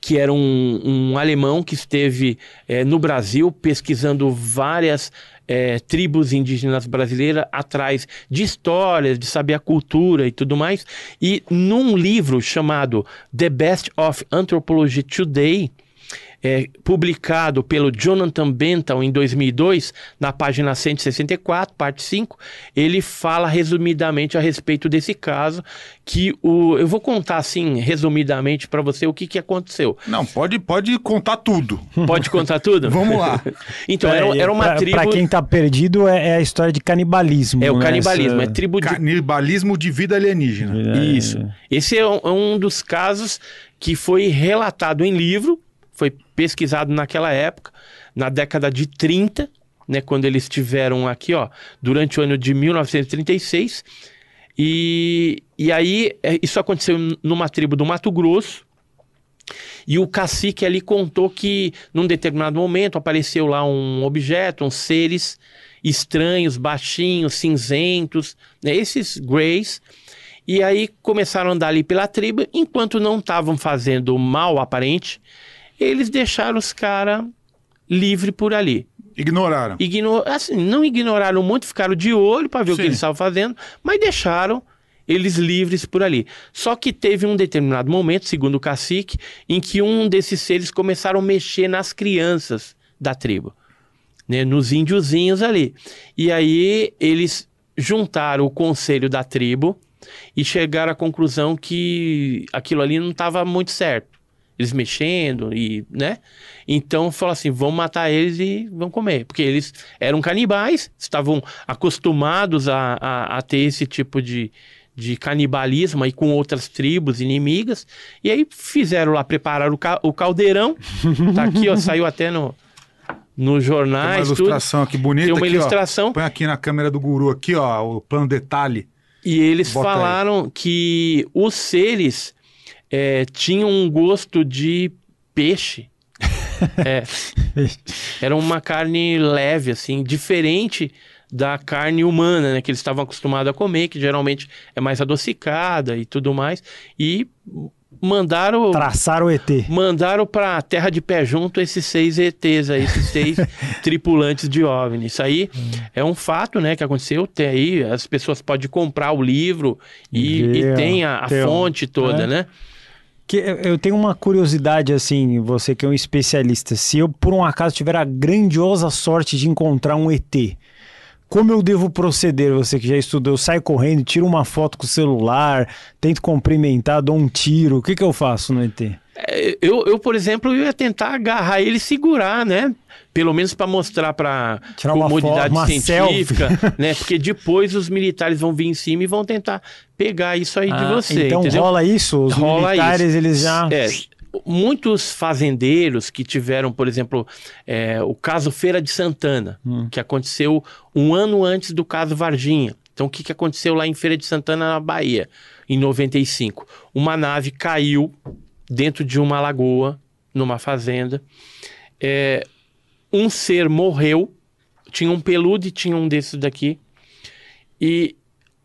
que era um, um alemão que esteve é, no Brasil pesquisando várias é, tribos indígenas brasileiras atrás de histórias, de saber a cultura e tudo mais. E num livro chamado The Best of Anthropology Today, é, publicado pelo Jonathan Bentham em 2002, na página 164, parte 5, ele fala resumidamente a respeito desse caso, que o, eu vou contar assim, resumidamente para você o que, que aconteceu. Não, pode, pode contar tudo. Pode contar tudo? Vamos lá. então, era, era uma pra, tribo... Para quem tá perdido, é, é, a história de canibalismo. É o né? canibalismo, Essa... é tribo de... Canibalismo de vida alienígena. É. Isso. Esse é um, é um dos casos que foi relatado em livro, foi pesquisado naquela época, na década de 30, né, quando eles estiveram aqui, ó, durante o ano de 1936. E, e aí, é, isso aconteceu numa tribo do Mato Grosso. E o cacique ali contou que, num determinado momento, apareceu lá um objeto, uns seres estranhos, baixinhos, cinzentos, né, esses greys. E aí começaram a andar ali pela tribo, enquanto não estavam fazendo mal aparente, eles deixaram os caras livre por ali. Ignoraram. Igno assim, não ignoraram muito, ficaram de olho para ver Sim. o que eles estavam fazendo, mas deixaram eles livres por ali. Só que teve um determinado momento, segundo o cacique, em que um desses seres começaram a mexer nas crianças da tribo, né, nos índiozinhos ali. E aí eles juntaram o conselho da tribo e chegaram à conclusão que aquilo ali não estava muito certo eles mexendo e, né? Então falou assim, vamos matar eles e vamos comer, porque eles eram canibais, estavam acostumados a, a, a ter esse tipo de, de canibalismo aí com outras tribos inimigas, e aí fizeram lá, prepararam o, ca o caldeirão, tá aqui, ó, saiu até no, nos Tem uma jornais, tudo. ilustração aqui bonita. Tem uma aqui, ó. ilustração. Põe aqui na câmera do guru, aqui, ó, o plano detalhe. E eles Bota aí. falaram que os seres é, tinham um gosto de peixe. É. Era uma carne leve, assim, diferente da carne humana, né? Que eles estavam acostumados a comer, que geralmente é mais adocicada e tudo mais. E mandaram Traçaram o ET. mandaram para terra de pé junto esses seis ETs aí, esses seis tripulantes de OVNI. Isso aí é um fato, né, que aconteceu. Tem aí, as pessoas podem comprar o livro e, e tem a, a tem, fonte toda, é. né? Que eu- tenho uma curiosidade, assim, você que é um especialista. Se eu, por um acaso, tiver a grandiosa sorte de encontrar um ET, como eu devo proceder? Você que já estudou, eu saio correndo, tiro uma foto com o celular, tento cumprimentar, dou um tiro. O que, que eu faço no ET? É, Eu, eu, por exemplo, eu ia tentar agarrar ele e segurar, né? Pelo menos para mostrar para Tirar uma comodidade foto, uma científica, né? Porque depois os militares vão vir em cima e vão tentar pegar isso aí de Ah, você, então entendeu? rola isso? Os Rola militares, isso. eles já... É, muitos fazendeiros que tiveram, por exemplo, é, o caso Feira de Santana, Hum. que aconteceu um ano antes do caso Varginha. Então, o que, que aconteceu lá em Feira de Santana, na Bahia, em 95? Uma nave caiu dentro de uma lagoa, numa fazenda. É, um ser morreu, tinha um peludo e tinha um desses daqui. E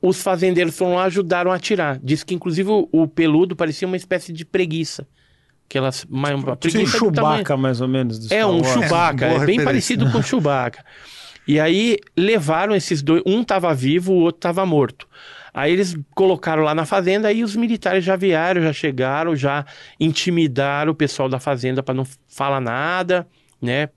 os fazendeiros foram lá ajudaram a tirar. Diz que, inclusive, o, o peludo parecia uma espécie de preguiça. Aquelas, uma, uma Tipo um preguiça do tamanho- Chewbacca, mais ou menos. é, um. Chewbacca, É, é, bem referência. parecido com Chewbacca. E aí levaram esses dois, um tava vivo, o outro tava morto. Aí eles colocaram lá na fazenda, aí os militares já vieram, já chegaram, já intimidaram o pessoal da fazenda para não falar nada, né?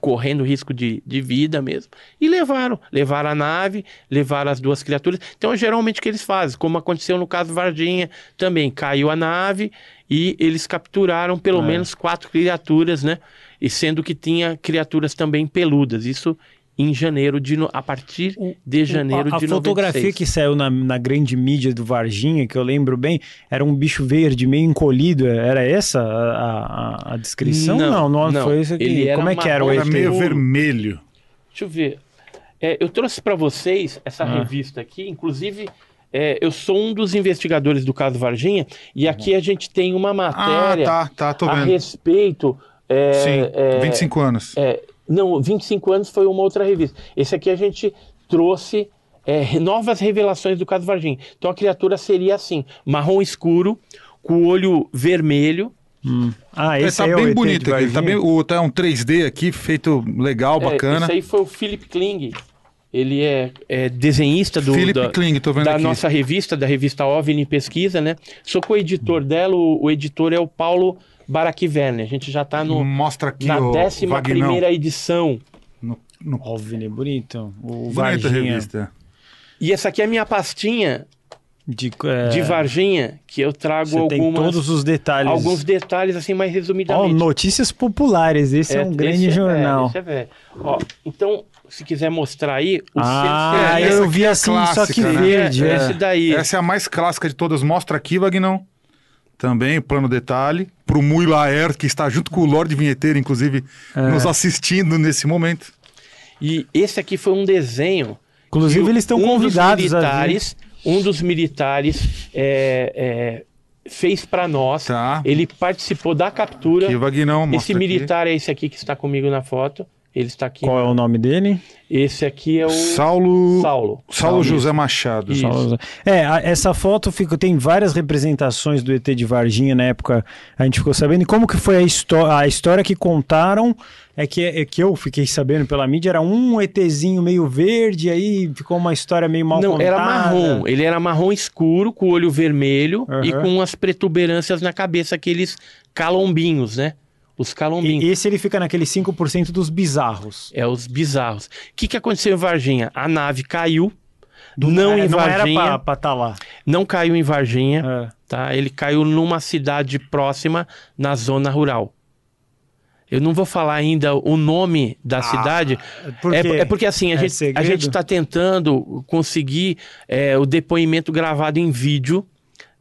Correndo risco de, de vida mesmo. E levaram. Levaram a nave, levaram as duas criaturas. Então, geralmente o que eles fazem, como aconteceu no caso Varginha também. Caiu a nave e eles capturaram pelo É. menos quatro criaturas, né? E sendo que tinha criaturas também peludas. Isso em janeiro de... A partir de janeiro a, a de fotografia 96. que saiu na, na grande mídia do Varginha, que eu lembro bem, era um bicho verde meio encolhido. Era essa a, a- a descrição? Não, não, não. foi isso aqui. Ele Como é que era o Era meio vermelho. Deixa eu ver. É, eu trouxe para vocês essa Ah. revista aqui, inclusive é, eu sou um dos investigadores do caso Varginha e aqui a gente tem uma Ah, matéria tá, tá, tô a respeito. é, Sim, é, 25 anos. é, não, 25 anos foi uma outra revista. Esse aqui a gente trouxe é, novas revelações do caso Varginha. Então a criatura seria assim: marrom escuro, com o olho vermelho. Hum. Ah, Ele esse tá aí é o bem bonito aqui. Ele tá, bem, o, tá um 3D aqui, feito legal, É, bacana. esse aí foi o Philip Kling. Ele é, é desenhista do, Philip da, Kling, tô vendo da aqui. nossa revista, da revista OVNI Pesquisa, né? Sou co-editor dela, o, o editor é o Paulo Baraquiverner. A gente já está no, Mostra aqui na o décima Vagnão. primeira edição. No, no... OVNI, bonito. O Bonita revista. E essa aqui é a minha pastinha De, é, de Varginha, que eu trago Você tem algumas, todos os detalhes. alguns detalhes assim mais Ó, resumidamente. notícias populares. Esse é, um grande esse é jornal. é. Ó, então, se quiser mostrar aí, o ah, eu vi é assim, só que clássica, né? verde. é, é. esse daí. Essa é a mais clássica de todas. Mostra aqui, Vagnão. Também, plano detalhe. Pro Mui Laer, que está junto com o Lorde Vinheteiro, inclusive, É. nos assistindo nesse momento. E esse aqui foi um desenho. Inclusive, eles estão um convidados dos a vir. militares, Um dos militares é, é, fez para nós. Tá. Ele participou da captura. Aqui, Vagnão, Esse aqui. militar é esse aqui que está comigo na foto. Ele está aqui. Qual é o nome dele? Esse aqui é o Saulo... Saulo. Saulo José Machado. Isso. Só- É, a- essa foto fica, tem várias representações do ET de Varginha na época, a gente ficou sabendo. E como que foi a, histó a história que contaram, é que, é que eu fiquei sabendo pela mídia, era um ETzinho meio verde, aí ficou uma história meio mal Não, contada. era marrom. Ele era marrom escuro, com o olho vermelho e Aham. com as protuberâncias na cabeça, aqueles calombinhos, né? Os calombinhos. E esse ele fica naqueles 5% dos bizarros. É os bizarros. O que, que aconteceu em Varginha? A nave caiu, não É, em não era Varginha, pra estar lá. não caiu em Varginha, É. tá? Ele caiu numa cidade próxima, na zona rural. Eu não vou falar ainda o nome da cidade. por É, é porque assim, a É gente a gente está tentando conseguir é, o depoimento gravado em vídeo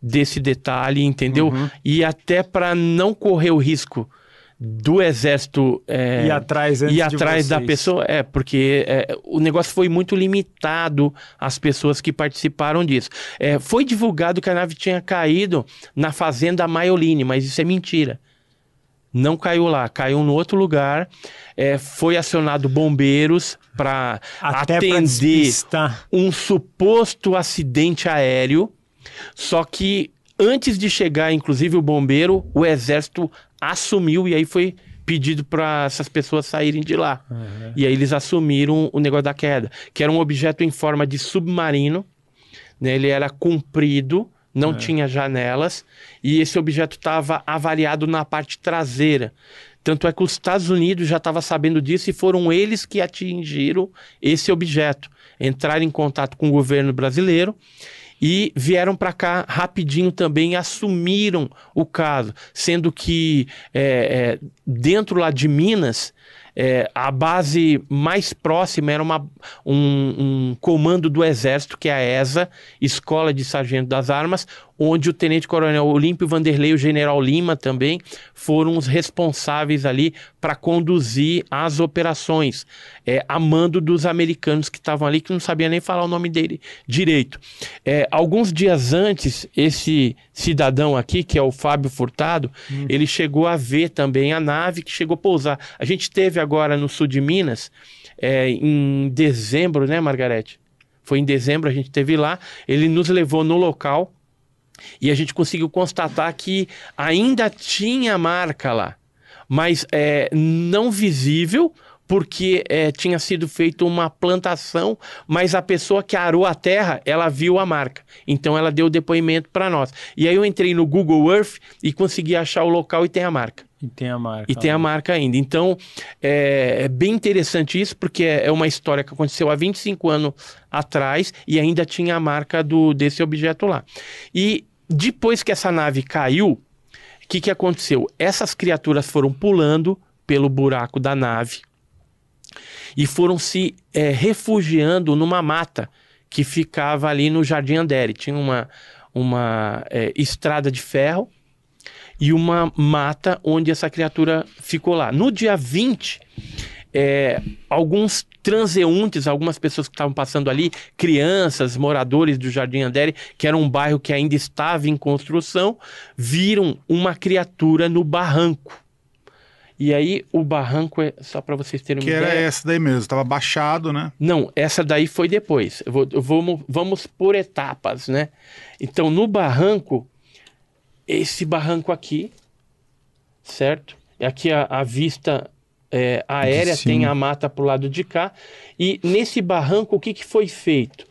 desse detalhe, entendeu? Uhum. E até para não correr o risco do exército é, Ir atrás de atrás da pessoa. É, porque é, o negócio foi muito limitado às pessoas que participaram disso. É, foi divulgado que a nave tinha caído na fazenda Maioline, mas isso é mentira. Não caiu lá, caiu no outro lugar. É, foi acionado bombeiros para pra atender despistar. um suposto acidente aéreo. Só que antes de chegar, inclusive, o bombeiro, o exército assumiu e aí foi pedido para essas pessoas saírem de lá. E aí eles assumiram o negócio da queda, que era um objeto em forma de submarino, né? Ele era comprido, não tinha janelas, e esse objeto estava avariado na parte traseira. Tanto é que os Estados Unidos já estavam sabendo disso e foram eles que atingiram esse objeto. Entraram em contato com o governo brasileiro e vieram para cá rapidinho também assumiram o caso, sendo que é, é, dentro lá de Minas é, a base mais próxima era uma, um, um comando do Exército, que é a ESA, Escola de Sargento das Armas, onde o Tenente-Coronel Olímpio Vanderlei e o General Lima também foram os responsáveis ali para conduzir as operações, é, a mando dos americanos que estavam ali, que não sabia nem falar o nome dele direito. É, alguns dias antes, esse cidadão aqui, que é o Fábio Furtado, ele chegou a ver também a nave que chegou a pousar. A gente teve agora no sul de Minas, é, em dezembro, né, Margarete? Foi em dezembro, a gente teve lá. Ele nos levou no local e a gente conseguiu constatar que ainda tinha marca lá, mas é, não visível. Porque é, tinha sido feita uma plantação, mas a pessoa que arou a terra, ela viu a marca. Então ela deu o depoimento para nós. E aí eu entrei no Google Earth e consegui achar o local e tem a marca. E tem a marca. E tem a marca ainda. Então, é, é bem interessante isso, porque é é uma história que aconteceu há 25 anos atrás e ainda tinha a marca do, desse objeto lá. E depois que essa nave caiu, o que, que aconteceu? Essas criaturas foram pulando pelo buraco da nave e foram se é, refugiando numa mata que ficava ali no Jardim Andere. Tinha uma, uma é, estrada de ferro e uma mata onde essa criatura ficou lá. No dia 20, é, alguns transeuntes, algumas pessoas que estavam passando ali, crianças, moradores do Jardim Andere, que era um bairro que ainda estava em construção, viram uma criatura no barranco. E aí o barranco é só para vocês terem Que uma era ideia. essa daí mesmo, tava baixado, né? Não, essa daí foi depois. Eu vou, eu vou- vamos por etapas, né? Então, no barranco, esse barranco aqui, certo? E aqui a, a vista é, aérea tem a mata pro lado de cá. E nesse barranco, o que, que foi feito?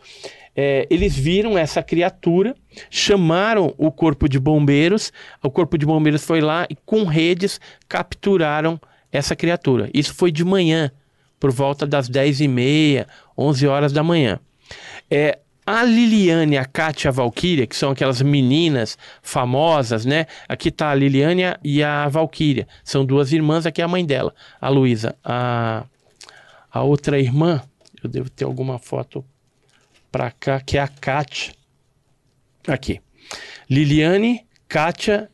É, eles viram essa criatura, chamaram o corpo de bombeiros, o corpo de bombeiros foi lá e com redes capturaram essa criatura. Isso foi de manhã, por volta das 10 e meia, 11 horas da manhã. É, a Liliane e a Kátia Valkyria, que são aquelas meninas famosas, né? Aqui tá a Liliane e a Valkyria. São duas irmãs, aqui é a mãe dela, a Luísa. A, a outra irmã, eu devo ter alguma foto pra cá, que é a Kátia. Aqui. Liliane, Kátia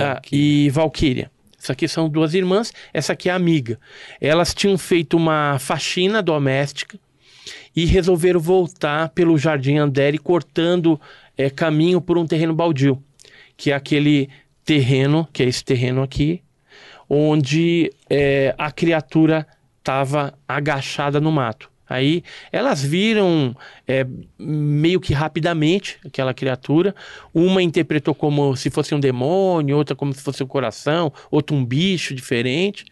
ah, e Valkyria. Isso aqui são duas irmãs, essa aqui é a amiga. Elas tinham feito uma faxina doméstica e resolveram voltar pelo Jardim Andere, cortando eh, caminho por um terreno baldio, que é aquele terreno, que é esse terreno aqui, onde eh, a criatura estava agachada no mato. Aí elas viram eh, meio que rapidamente aquela criatura. Uma interpretou como se fosse um demônio, outra como se fosse um coração, outra um bicho diferente,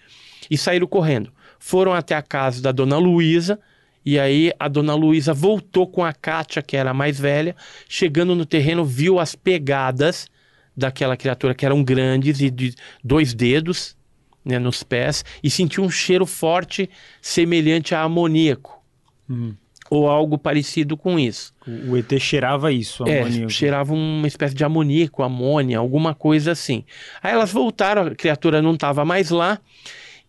e saíram correndo. Foram até a casa da dona Luísa, e aí a dona Luísa voltou com a Kátia, que era a mais velha, chegando no terreno, viu as pegadas daquela criatura que eram grandes e de dois dedos né, nos pés, e sentiu um cheiro forte semelhante a amoníaco. Ou algo parecido com isso. O ET cheirava isso, É, amoníaco. cheirava uma espécie de amoníaco, amônia, alguma coisa assim. Aí elas voltaram, a criatura não estava mais lá.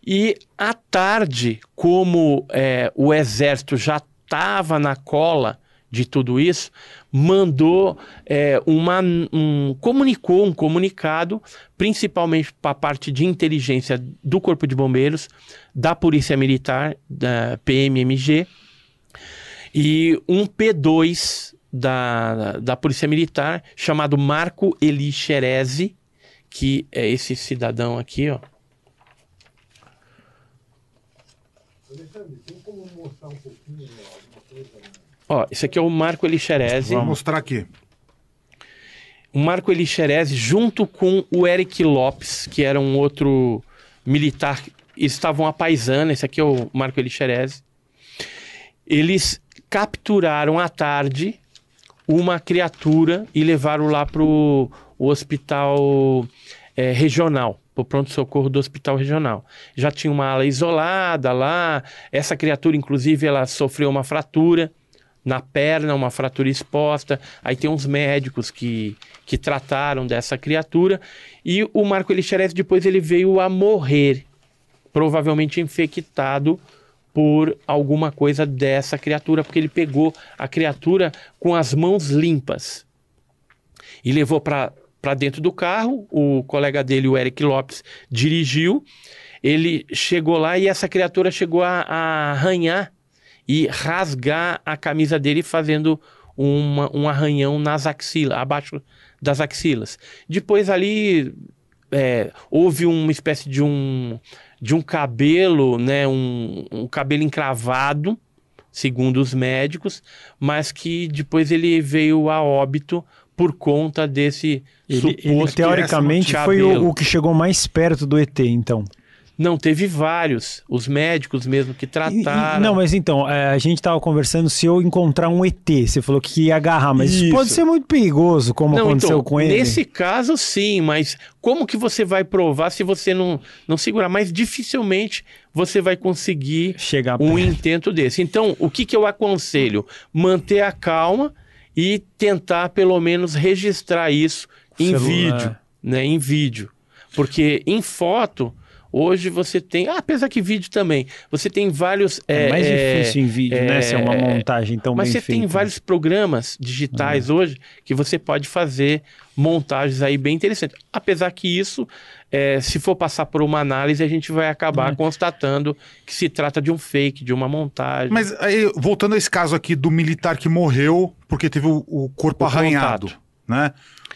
E à tarde, como é, o exército já estava na cola de tudo isso, mandou é, uma, um, comunicou um comunicado, principalmente para a parte de inteligência do Corpo de Bombeiros, da Polícia Militar, da PMMG, e um P2 da, da Polícia Militar, chamado Marco Eli Xerezi, que é esse cidadão aqui, ó. Alexandre, tem como mostrar um pouquinho alguma coisa? Ó, esse aqui é o Marco Elixerese. Vou mostrar aqui. O Marco Elixerese, junto com o Eric Lopes, que era um outro militar, estavam a paisana, esse aqui é o Marco Elixerese. Eles capturaram à tarde uma criatura e levaram lá para o hospital é, regional, para o pronto-socorro do hospital regional. Já tinha uma ala isolada lá, essa criatura, inclusive, ela sofreu uma fratura na perna, uma fratura exposta. Aí tem uns médicos que, que trataram dessa criatura. E o Marco Elixerez depois ele veio a morrer, provavelmente infectado por alguma coisa dessa criatura, porque ele pegou a criatura com as mãos limpas e levou para dentro do carro. O colega dele, o Eric Lopes, dirigiu. Ele chegou lá e essa criatura chegou a, a arranhar e rasgar a camisa dele fazendo uma, um arranhão nas axilas, abaixo das axilas. Depois ali é, houve uma espécie de um, de um cabelo, né, um, um cabelo encravado, segundo os médicos, mas que depois ele veio a óbito por conta desse ele, suposto... Ele, teoricamente foi o, o que chegou mais perto do ET, então. Não, teve vários. Os médicos mesmo que trataram. E, não, mas então, é, a gente estava conversando se eu encontrar um ET. Você falou que ia agarrar, mas isso, isso pode ser muito perigoso, como não, aconteceu então, com ele. Nesse caso, sim, mas como que você vai provar se você não, não segurar? Mas dificilmente você vai conseguir Chegar um perto. intento desse. Então, o que, que eu aconselho? Manter a calma e tentar, pelo menos, registrar isso em Celular. vídeo. Né, em vídeo. Porque em foto Hoje você tem, ah, apesar que vídeo também, você tem vários. É, é mais é, difícil em vídeo, é, né? Se é uma montagem tão Mas você feita. tem vários programas digitais uhum. hoje que você pode fazer montagens aí bem interessantes. Apesar que isso, é, se for passar por uma análise, a gente vai acabar uhum. constatando que se trata de um fake, de uma montagem. Mas aí, voltando a esse caso aqui do militar que morreu porque teve o, o corpo o arranhado, contato. né?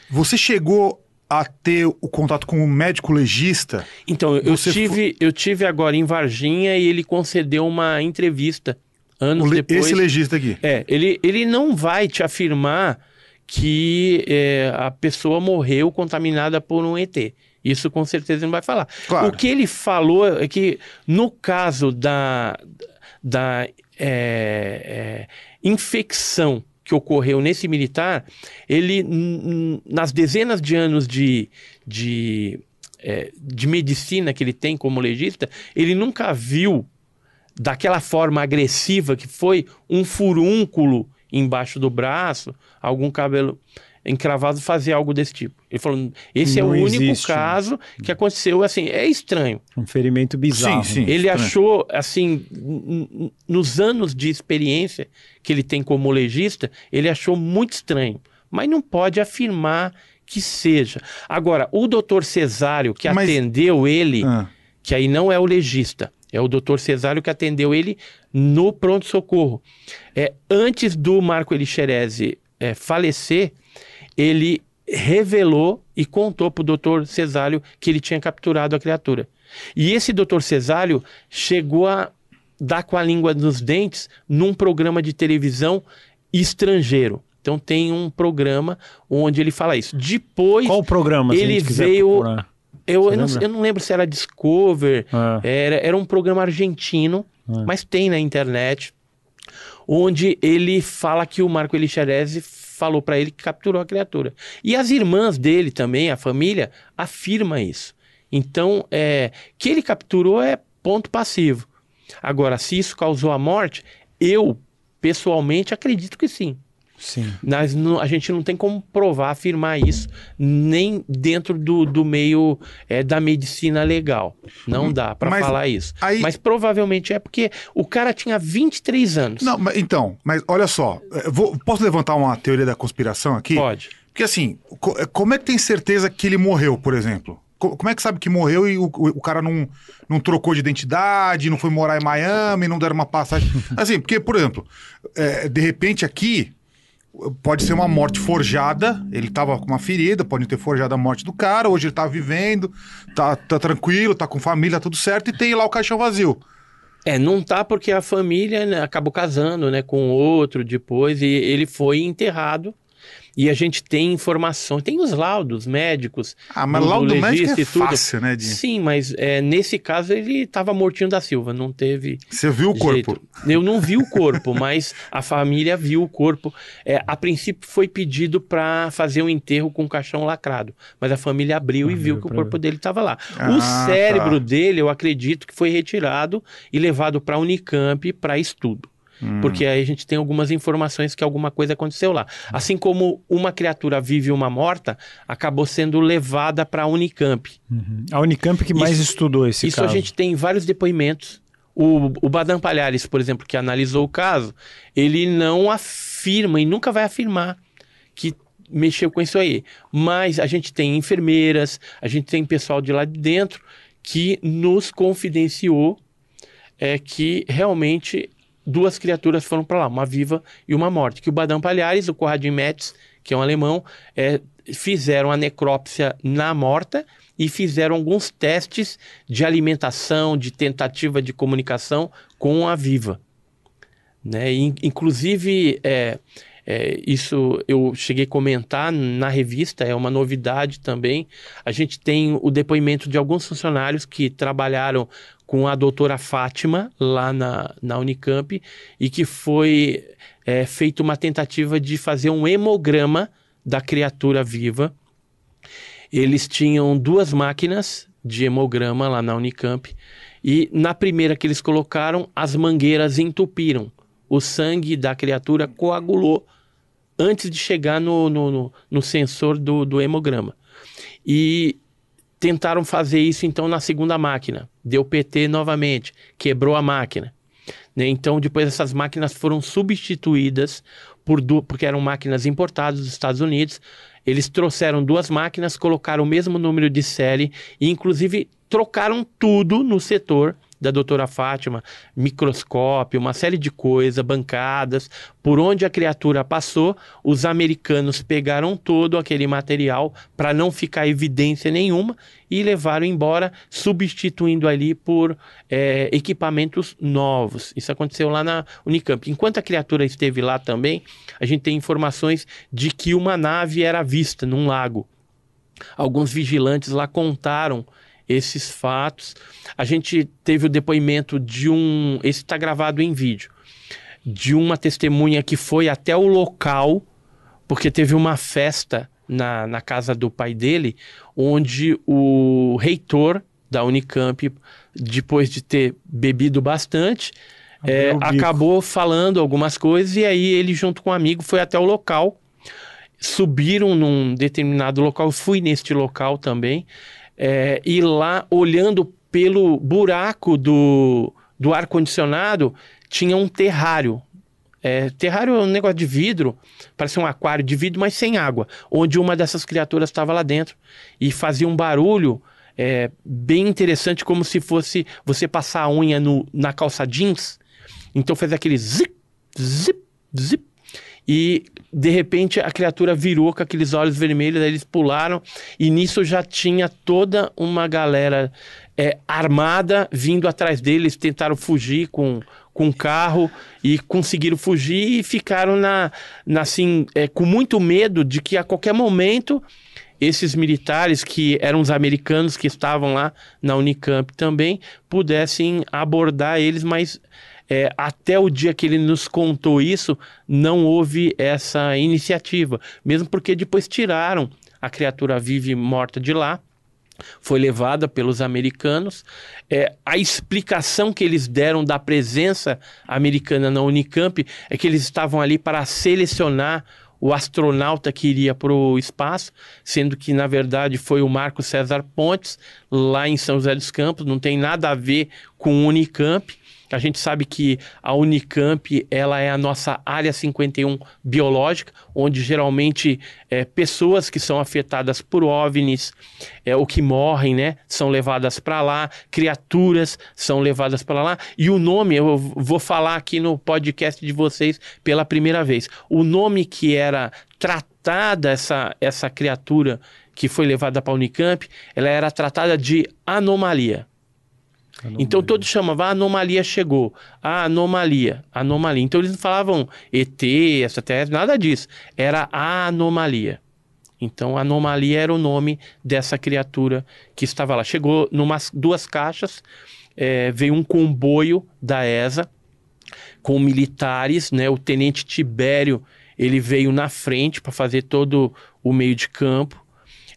Você chegou a ter o contato com o médico legista? Então, eu tive, eu tive agora em Varginha e ele concedeu uma entrevista anos depois. Esse legista aqui? É, ele, ele não vai te afirmar que é, a pessoa morreu contaminada por um ET. Isso com certeza não vai falar. Claro. O que ele falou é que no caso da, da é, é, infecção que ocorreu nesse militar, ele, nas dezenas de anos de, de, é, de medicina que ele tem como legista, ele nunca viu daquela forma agressiva que foi um furúnculo embaixo do braço, algum cabelo encravado fazer algo desse tipo. Ele falou, esse não é o único existe. caso que aconteceu, assim, é estranho. Um ferimento bizarro. Sim, sim, ele estranho. achou, assim, nos anos de experiência que ele tem como legista, ele achou muito estranho. Mas não pode afirmar que seja. Agora, o doutor Cesário, que Mas... atendeu ele, ah. que aí não é o legista, é o doutor Cesário que atendeu ele no pronto-socorro. É, antes do Marco Elixerese é, falecer, ele revelou e contou para o doutor Cesálio que ele tinha capturado a criatura. E esse doutor Cesálio chegou a dar com a língua nos dentes num programa de televisão estrangeiro. Então tem um programa onde ele fala isso. Depois. Qual o programa? Ele veio. Eu, eu não, eu, não, lembro se era Discover, ah. era, era um programa argentino, ah. mas tem na internet, onde ele fala que o Marco Elixerese falou para ele que capturou a criatura. E as irmãs dele também, a família, afirma isso. Então, é, que ele capturou é ponto passivo. Agora, se isso causou a morte, eu pessoalmente acredito que sim. Sim. Nós não- a gente não tem como provar, afirmar isso, nem dentro do, do meio é, da medicina legal. Não dá para Mas falar isso. aí- Mas provavelmente é porque o cara tinha 23 anos. Não, mas- então, mas olha só, eu vou- posso levantar uma teoria da conspiração aqui? Pode. Porque assim, co- como é que tem certeza que ele morreu, por exemplo? Co- Como é que sabe que morreu e o, o- o cara não, não trocou de identidade, não foi morar em Miami, não deram uma passagem? Assim, porque, por exemplo, é, de repente aqui pode ser uma morte forjada, ele tava com uma ferida, pode ter forjado a morte do cara, hoje ele tá vivendo, tá, tá tranquilo, tá com família, tudo certo, e tem lá o caixão vazio. É, não tá porque a família né, acabou casando né, com outro depois e ele foi enterrado. E a gente tem informação, tem os laudos médicos. Ah, mas do- do laudo médico é e fácil, né, de... Sim, mas é, nesse caso ele estava mortinho da Silva, não teve Você viu o corpo? jeito. Eu não vi o corpo, mas a família viu o corpo. É, a princípio foi pedido para fazer um enterro com caixão lacrado, mas a família abriu e Abriu viu que o corpo ver. dele estava lá. Ah, o cérebro tá. dele, eu acredito que foi retirado e levado para a Unicamp para estudo. Hum. Porque aí a gente tem algumas informações que alguma coisa aconteceu lá. Assim como uma criatura vive e uma morta, acabou sendo levada para a Unicamp. Uhum. A Unicamp que mais Isso- estudou esse Isso caso. a gente tem vários depoimentos. O, o Badam Palhares, por exemplo, que analisou o caso, ele não afirma e nunca vai afirmar que mexeu com isso aí. Mas a gente tem enfermeiras, a gente tem pessoal de lá de dentro que nos confidenciou é, que realmente duas criaturas foram para lá, uma viva e uma morta. Que o Badam Palhares, o Conradin Metz, que é um alemão, é, fizeram a necrópsia na morta e fizeram alguns testes de alimentação, de tentativa de comunicação com a viva. Né? In- inclusive, é, é, isso eu cheguei a comentar na revista, é uma novidade também. A gente tem o depoimento de alguns funcionários que trabalharam com a doutora Fátima lá na, na Unicamp e que foi é, feita uma tentativa de fazer um hemograma da criatura viva. Eles tinham duas máquinas de hemograma lá na Unicamp e na primeira que eles colocaram, as mangueiras entupiram. O sangue da criatura coagulou antes de chegar no, no, no, no sensor do, do hemograma. E tentaram fazer isso então na segunda máquina. Deu PT novamente, quebrou a máquina. né? Então, depois essas máquinas foram substituídas por du- porque eram máquinas importadas dos Estados Unidos. Eles trouxeram duas máquinas, colocaram o mesmo número de série e, inclusive, trocaram tudo no setor da doutora Fátima, microscópio, uma série de coisas, bancadas, por onde a criatura passou, os americanos pegaram todo aquele material para não ficar evidência nenhuma e levaram embora, substituindo ali por eh, equipamentos novos. Isso aconteceu lá na Unicamp. Enquanto a criatura esteve lá também, a gente tem informações de que uma nave era vista num lago. Alguns vigilantes lá contaram esses fatos. A gente teve o depoimento de um. Esse está gravado em vídeo. De uma testemunha que foi até o local, porque teve uma festa na, na casa do pai dele, onde o reitor da Unicamp, depois de ter bebido bastante, é, acabou falando algumas coisas e aí ele, junto com um amigo, foi até o local. Subiram num determinado local, fui neste local também, é, e lá, olhando pelo buraco do, do ar-condicionado, tinha um terrário. É, terrário é um negócio de vidro, parece um aquário de vidro, mas sem água, onde uma dessas criaturas estava lá dentro e fazia um barulho é, bem interessante, como se fosse você passar a unha no, na calça jeans. Então fez aquele zip, zip, zip. E de repente a criatura virou com aqueles olhos vermelhos, aí eles pularam, e nisso já tinha toda uma galera é, armada vindo atrás deles, tentaram fugir com, com carro e conseguiram fugir e ficaram na, na assim, é, com muito medo de que a qualquer momento esses militares, que eram os americanos que estavam lá na Unicamp também, pudessem abordar eles, mas é, até o dia que ele nos contou isso, não houve essa iniciativa. Mesmo porque depois tiraram a criatura viva e morta de lá. foi levada pelos americanos. É, a explicação que eles deram da presença americana na Unicamp é que eles estavam ali para selecionar o astronauta que iria para o espaço, sendo que na verdade foi o Marco César Pontes, lá em São José dos Campos, não tem nada a ver com o Unicamp. A gente sabe que a Unicamp ela é a nossa área 51 biológica, onde geralmente é, pessoas que são afetadas por OVNIs é, ou que morrem, né, são levadas para lá, criaturas são levadas para lá. E o nome, eu vou falar aqui no podcast de vocês pela primeira vez. O nome que era tratada essa, essa criatura que foi levada para a Unicamp, ela era tratada de anomalia. Anomalia. Então todos chamavam, a anomalia chegou, a anomalia, anomalia. Então eles não falavam ET, extraterrestre, nada disso. Era a anomalia. Então, anomalia era o nome dessa criatura que estava lá. Chegou numas duas caixas, é, veio um comboio da ESA com militares, né? O tenente Tibério ele veio na frente para fazer todo o meio de campo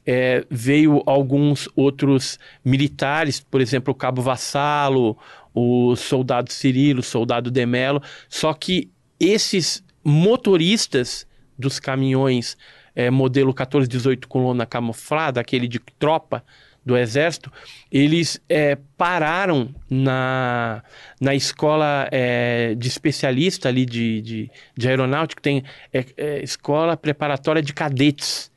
é, veio alguns outros militares, por exemplo, o Cabo Vassalo, o soldado Cirilo, o soldado Demelo, só que esses motoristas dos caminhões é, modelo 1418 coluna camuflada, aquele de tropa do exército, eles é, pararam na, na escola é, de especialista ali de, de, de aeronáutica, tem é, é, escola preparatória de cadetes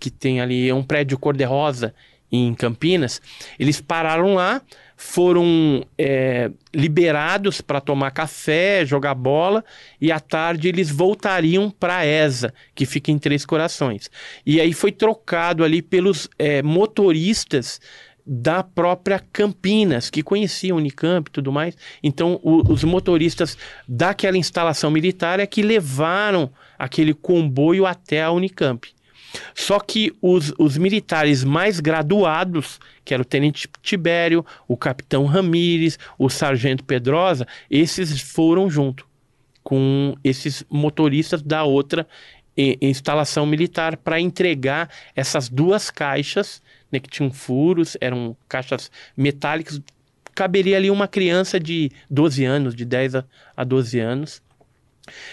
que tem ali, é um prédio cor-de-rosa em Campinas, eles pararam lá, foram é, liberados para tomar café, jogar bola, e à tarde eles voltariam para ESA, que fica em Três Corações. E aí foi trocado ali pelos é, motoristas da própria Campinas, que conheciam Unicamp e tudo mais. Então, o, os motoristas daquela instalação militar é que levaram aquele comboio até a Unicamp. Só que os, os militares mais graduados, que era o tenente Tibério, o capitão Ramires, o sargento Pedrosa, esses foram junto com esses motoristas da outra instalação militar para entregar essas duas caixas, né, que tinham furos, eram caixas metálicas, caberia ali uma criança de 12 anos, de 10 a 12 anos.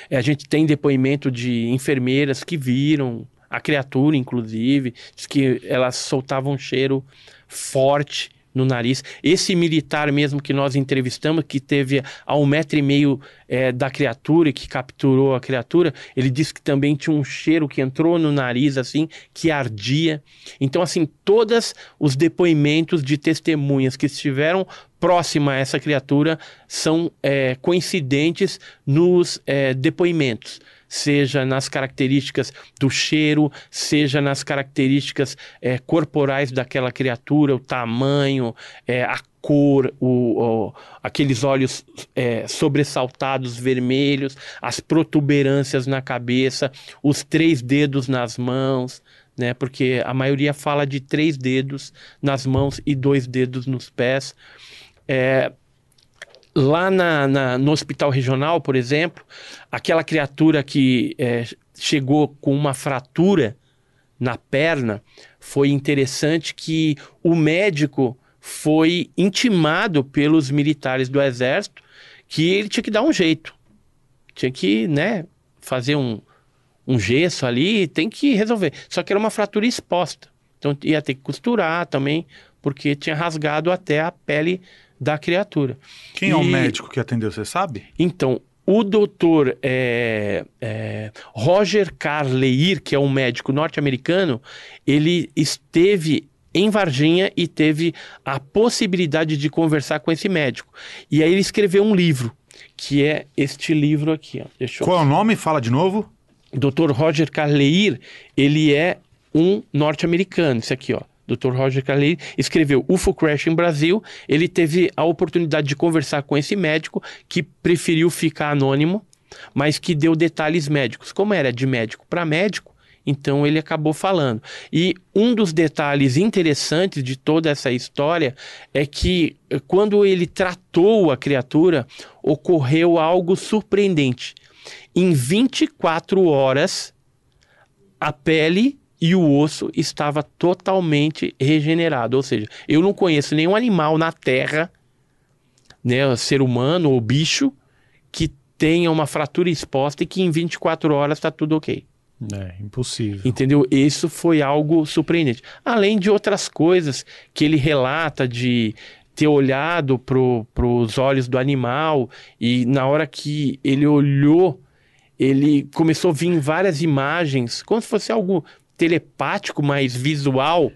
É, a gente tem depoimento de enfermeiras que viram a criatura, inclusive, diz que ela soltava um cheiro forte no nariz. Esse militar mesmo que nós entrevistamos, que teve a um metro e meio é, da criatura, que capturou a criatura, ele disse que também tinha um cheiro que entrou no nariz, assim, que ardia. Então, assim, todos os depoimentos de testemunhas que estiveram próxima a essa criatura são é, coincidentes nos é, depoimentos seja nas características do cheiro, seja nas características é, corporais daquela criatura, o tamanho, é, a cor, o, o, aqueles olhos é, sobressaltados vermelhos, as protuberâncias na cabeça, os três dedos nas mãos, né? Porque a maioria fala de três dedos nas mãos e dois dedos nos pés. É, lá na, na, no hospital regional, por exemplo, aquela criatura que é, chegou com uma fratura na perna, foi interessante que o médico foi intimado pelos militares do exército que ele tinha que dar um jeito. Tinha que, né, fazer um, um gesso ali, tem que resolver. Só que era uma fratura exposta. Então ia ter que costurar também, porque tinha rasgado até a pele da criatura. Quem e... é o médico que atendeu, você sabe? Então, o doutor é, é, Roger Carleir, que é um médico norte-americano, ele esteve em Varginha e teve a possibilidade de conversar com esse médico. E aí ele escreveu um livro, que é este livro aqui. Ó. Deixa Qual é o nome? Fala de novo. Dr. Roger Carleir, ele é um norte-americano. Esse aqui, ó. Dr. Roger Carley, escreveu UFO Crash em Brasil. Ele teve a oportunidade de conversar com esse médico que preferiu ficar anônimo, mas que deu detalhes médicos. Como era de médico para médico, então ele acabou falando. E um dos detalhes interessantes de toda essa história é que eh, quando ele tratou a criatura, ocorreu algo surpreendente. Em 24 horas, a pele e o osso estava totalmente regenerado. Ou seja, eu não conheço nenhum animal na Terra, né, ser humano ou bicho, que tenha uma fratura exposta e que em 24 horas está tudo ok. É, impossível. Entendeu? Isso foi algo surpreendente. Além de outras coisas que ele relata de ter olhado para os olhos do animal e na hora que ele olhou, ele começou a vir várias imagens, como se fosse algo telepático, mais visual.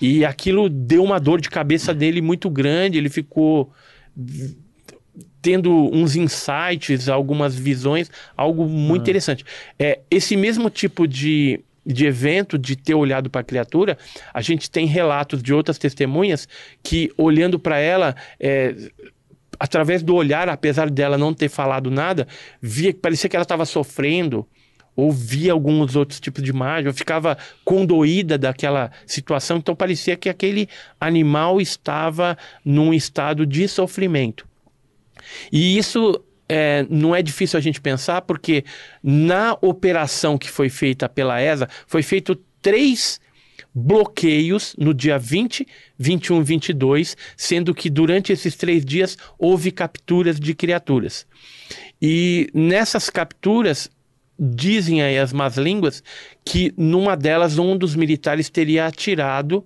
E aquilo deu uma dor de cabeça dele muito grande. Ele ficou tendo uns insights, algumas visões, algo muito ah. interessante. É, esse mesmo tipo de, de evento, de ter olhado para a criatura, a gente tem relatos de outras testemunhas que, olhando para ela, é, através do olhar, apesar dela não ter falado nada, via parecia que ela estava sofrendo ou via alguns outros tipos de imagem, ou ficava condoída daquela situação, então parecia que aquele animal estava num estado de sofrimento. E isso é, não é difícil a gente pensar, porque na operação que foi feita pela ESA, foi feito três bloqueios no dia 20, 21 e 22, sendo que durante esses três dias houve capturas de criaturas. E nessas capturas, dizem aí as más línguas que numa delas um dos militares teria atirado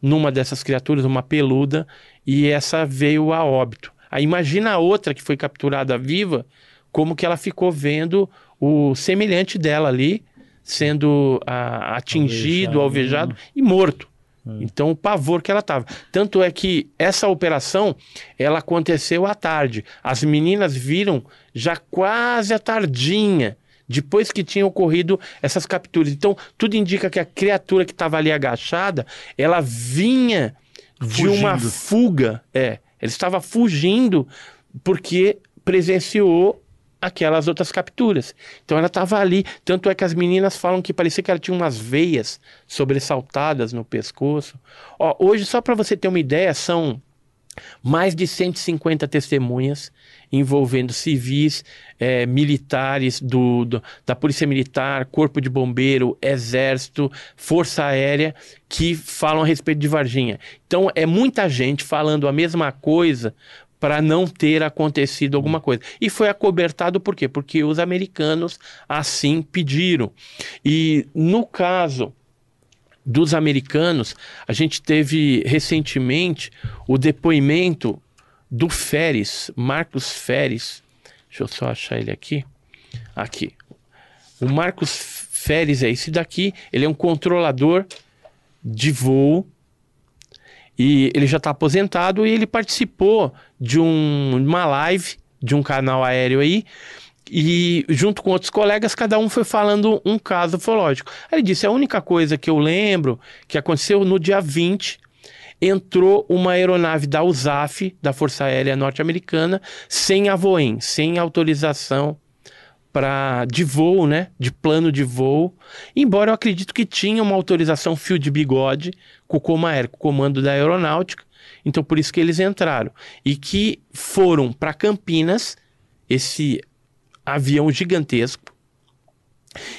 numa dessas criaturas, uma peluda, e essa veio a óbito. Aí imagina a outra que foi capturada viva, como que ela ficou vendo o semelhante dela ali sendo a, atingido, alvejado, alvejado e morto. É. Então, o pavor que ela estava. Tanto é que essa operação, ela aconteceu à tarde. As meninas viram já quase à tardinha, depois que tinham ocorrido essas capturas. Então, tudo indica que a criatura que estava ali agachada, ela vinha Fugindo. de uma fuga. É, ele estava fugindo porque presenciou aquelas outras capturas. Então ela estava ali. Tanto é que as meninas falam que parecia que ela tinha umas veias sobressaltadas no pescoço. Ó, hoje, só para você ter uma ideia, são mais de 150 testemunhas envolvendo civis, é, militares do, do, da Polícia Militar, Corpo de Bombeiro, Exército, Força Aérea, que falam a respeito de Varginha. Então é muita gente falando a mesma coisa para não ter acontecido alguma coisa. E foi acobertado por quê? Porque os americanos assim pediram. E no caso dos americanos, a gente teve recentemente o depoimento do Feres, Marcos Feres. Deixa eu só achar ele aqui. Aqui. O Marcos Feres é esse daqui. Ele é um controlador de voo. E ele já está aposentado e ele participou de um, uma live de um canal aéreo aí. E junto com outros colegas, cada um foi falando um caso ufológico. Aí ele disse: a única coisa que eu lembro que aconteceu no dia 20 entrou uma aeronave da USAF, da Força Aérea Norte-Americana, sem avoem, sem autorização para de voo, né, de plano de voo. Embora eu acredito que tinha uma autorização fio de bigode com o Comaer, com o comando da aeronáutica. Então por isso que eles entraram e que foram para Campinas esse avião gigantesco.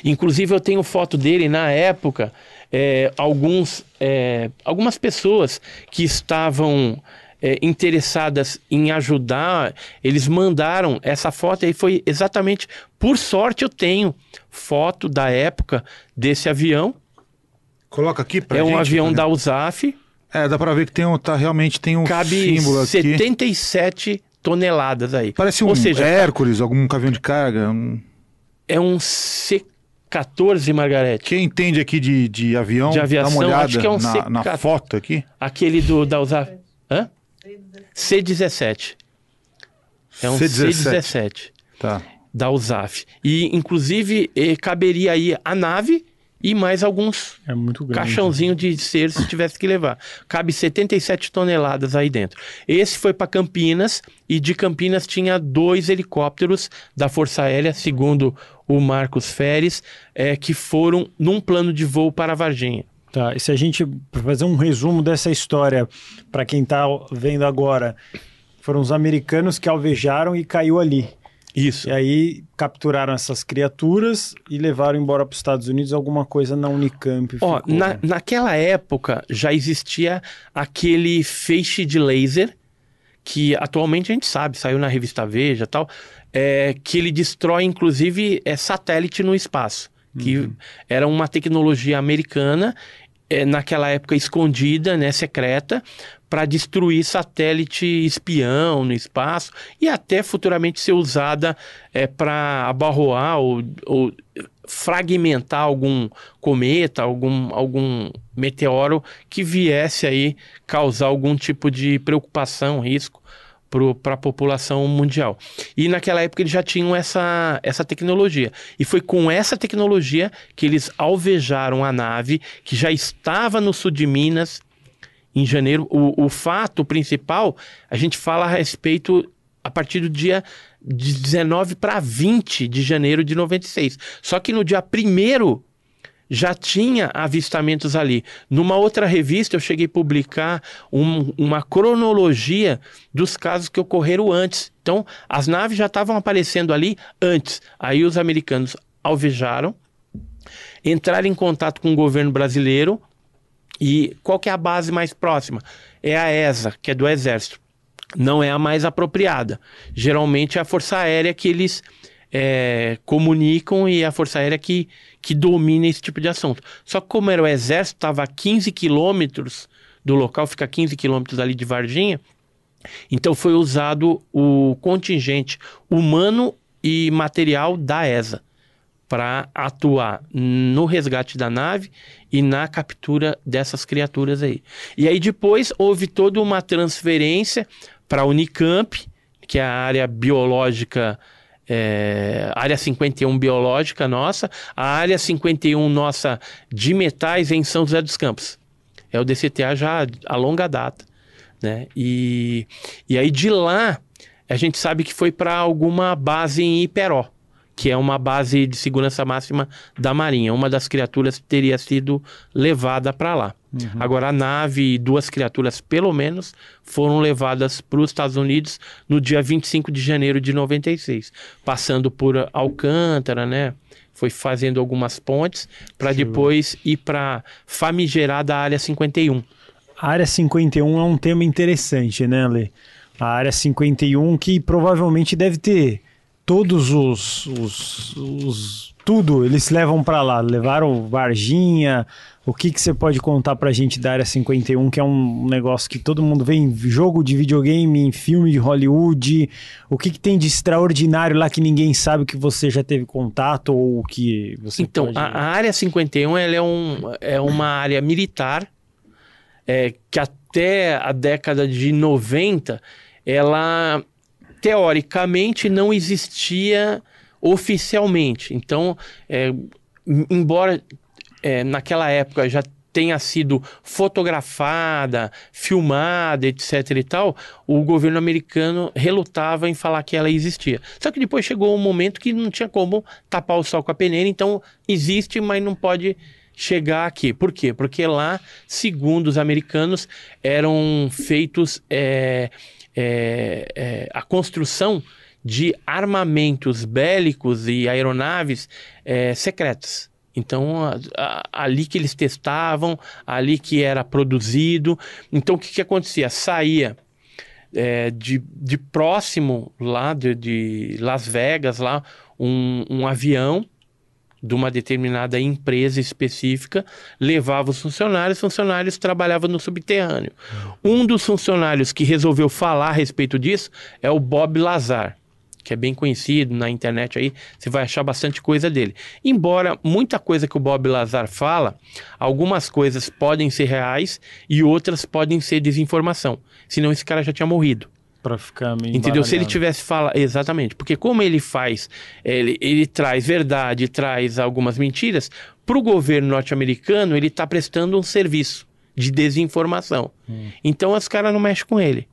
Inclusive eu tenho foto dele na época é, alguns, é, algumas pessoas que estavam é, interessadas em ajudar, eles mandaram essa foto e foi exatamente, por sorte eu tenho foto da época desse avião. Coloca aqui para É um avião né? da USAF. É, dá para ver que tem um, tá, realmente tem um Cabe símbolo aqui. 77 toneladas aí. Parece um Ou seja, Hércules, algum avião de carga. Um... É um C 14, Margarete. Quem entende aqui de, de avião, de aviação, dá uma olhada acho que é um na, na foto aqui. Aquele do, da USAF. Hã? C17. É um C17. C17 tá. Da USAF. E, inclusive, eh, caberia aí a nave e mais alguns é caixãozinho de ser se tivesse que levar. Cabe 77 toneladas aí dentro. Esse foi para Campinas e de Campinas tinha dois helicópteros da Força Aérea, segundo o Marcos Feres, é, que foram num plano de voo para Varginha. Tá, e se a gente fazer um resumo dessa história para quem está vendo agora, foram os americanos que alvejaram e caiu ali. Isso. E aí capturaram essas criaturas e levaram embora para os Estados Unidos alguma coisa na Unicamp. Ó, ficou. na, naquela época já existia aquele feixe de laser que atualmente a gente sabe, saiu na revista Veja e tal, é, que ele destrói inclusive é, satélite no espaço. Que era uma tecnologia americana, é, naquela época escondida, né, secreta, para destruir satélite espião no espaço e até futuramente ser usada é, para abarroar ou, ou fragmentar algum cometa, algum, algum meteoro que viesse aí causar algum tipo de preocupação, risco para a população mundial. E naquela época eles já tinham essa, essa tecnologia. E foi com essa tecnologia que eles alvejaram a nave que já estava no sul de Minas em janeiro. O, o fato principal, a gente fala a respeito a partir do dia de 19 para 20 de janeiro de 96. Só que no dia 1 já tinha avistamentos ali. Numa outra revista, eu cheguei a publicar um, uma cronologia dos casos que ocorreram antes. Então, as naves já estavam aparecendo ali antes. Aí os americanos alvejaram, entraram em contato com o governo brasileiro. E qual que é a base mais próxima? É a ESA, que é do Exército. Não é a mais apropriada. Geralmente é a Força Aérea que eles é, comunicam e é a Força Aérea que, que domina esse tipo de assunto. Só que como era o Exército, estava a 15 quilômetros do local, fica a 15 quilômetros ali de Varginha, então foi usado o contingente humano e material da ESA para atuar no resgate da nave e na captura dessas criaturas aí. E aí depois houve toda uma transferência para a Unicamp, que é a área biológica é, área 51 biológica nossa, a área 51 nossa de metais em São José dos Campos. É o DCTA já a longa data. Né? E, e aí de lá, a gente sabe que foi para alguma base em Iperó, que é uma base de segurança máxima da Marinha. Uma das criaturas teria sido levada para lá. Uhum. Agora, a nave e duas criaturas, pelo menos, foram levadas para os Estados Unidos no dia 25 de janeiro de 96, passando por Alcântara, né? Foi fazendo algumas pontes para depois ir para famigerada área 51. A área 51 é um tema interessante, né, Lê? A área 51 que provavelmente deve ter todos os, os, os tudo eles levam para lá. Levaram Varginha. O que, que você pode contar pra gente da Área 51, que é um negócio que todo mundo vê em jogo de videogame, em filme de Hollywood? O que, que tem de extraordinário lá que ninguém sabe que você já teve contato ou que você Então, pode... a, a Área 51 ela é, um, é uma área militar é, que até a década de 90 ela teoricamente não existia oficialmente. Então, é, embora é, naquela época já tenha sido fotografada, filmada, etc e tal, o governo americano relutava em falar que ela existia. Só que depois chegou um momento que não tinha como tapar o sol com a peneira, então existe, mas não pode chegar aqui. Por quê? Porque lá, segundo os americanos, eram feitos é, é, é, a construção de armamentos bélicos e aeronaves é, secretas. Então, a, a, ali que eles testavam, ali que era produzido. Então, o que, que acontecia? Saía é, de, de próximo lá de, de Las Vegas, lá, um, um avião de uma determinada empresa específica, levava os funcionários, os funcionários trabalhavam no subterrâneo. Um dos funcionários que resolveu falar a respeito disso é o Bob Lazar, que é bem conhecido na internet aí, você vai achar bastante coisa dele. Embora muita coisa que o Bob Lazar fala, algumas coisas podem ser reais e outras podem ser desinformação. Senão esse cara já tinha morrido. Pra ficar meio Entendeu? Se ele tivesse falado. Exatamente. Porque como ele faz, ele, ele traz verdade, traz algumas mentiras, para o governo norte-americano, ele está prestando um serviço de desinformação. Então os caras não mexem com ele.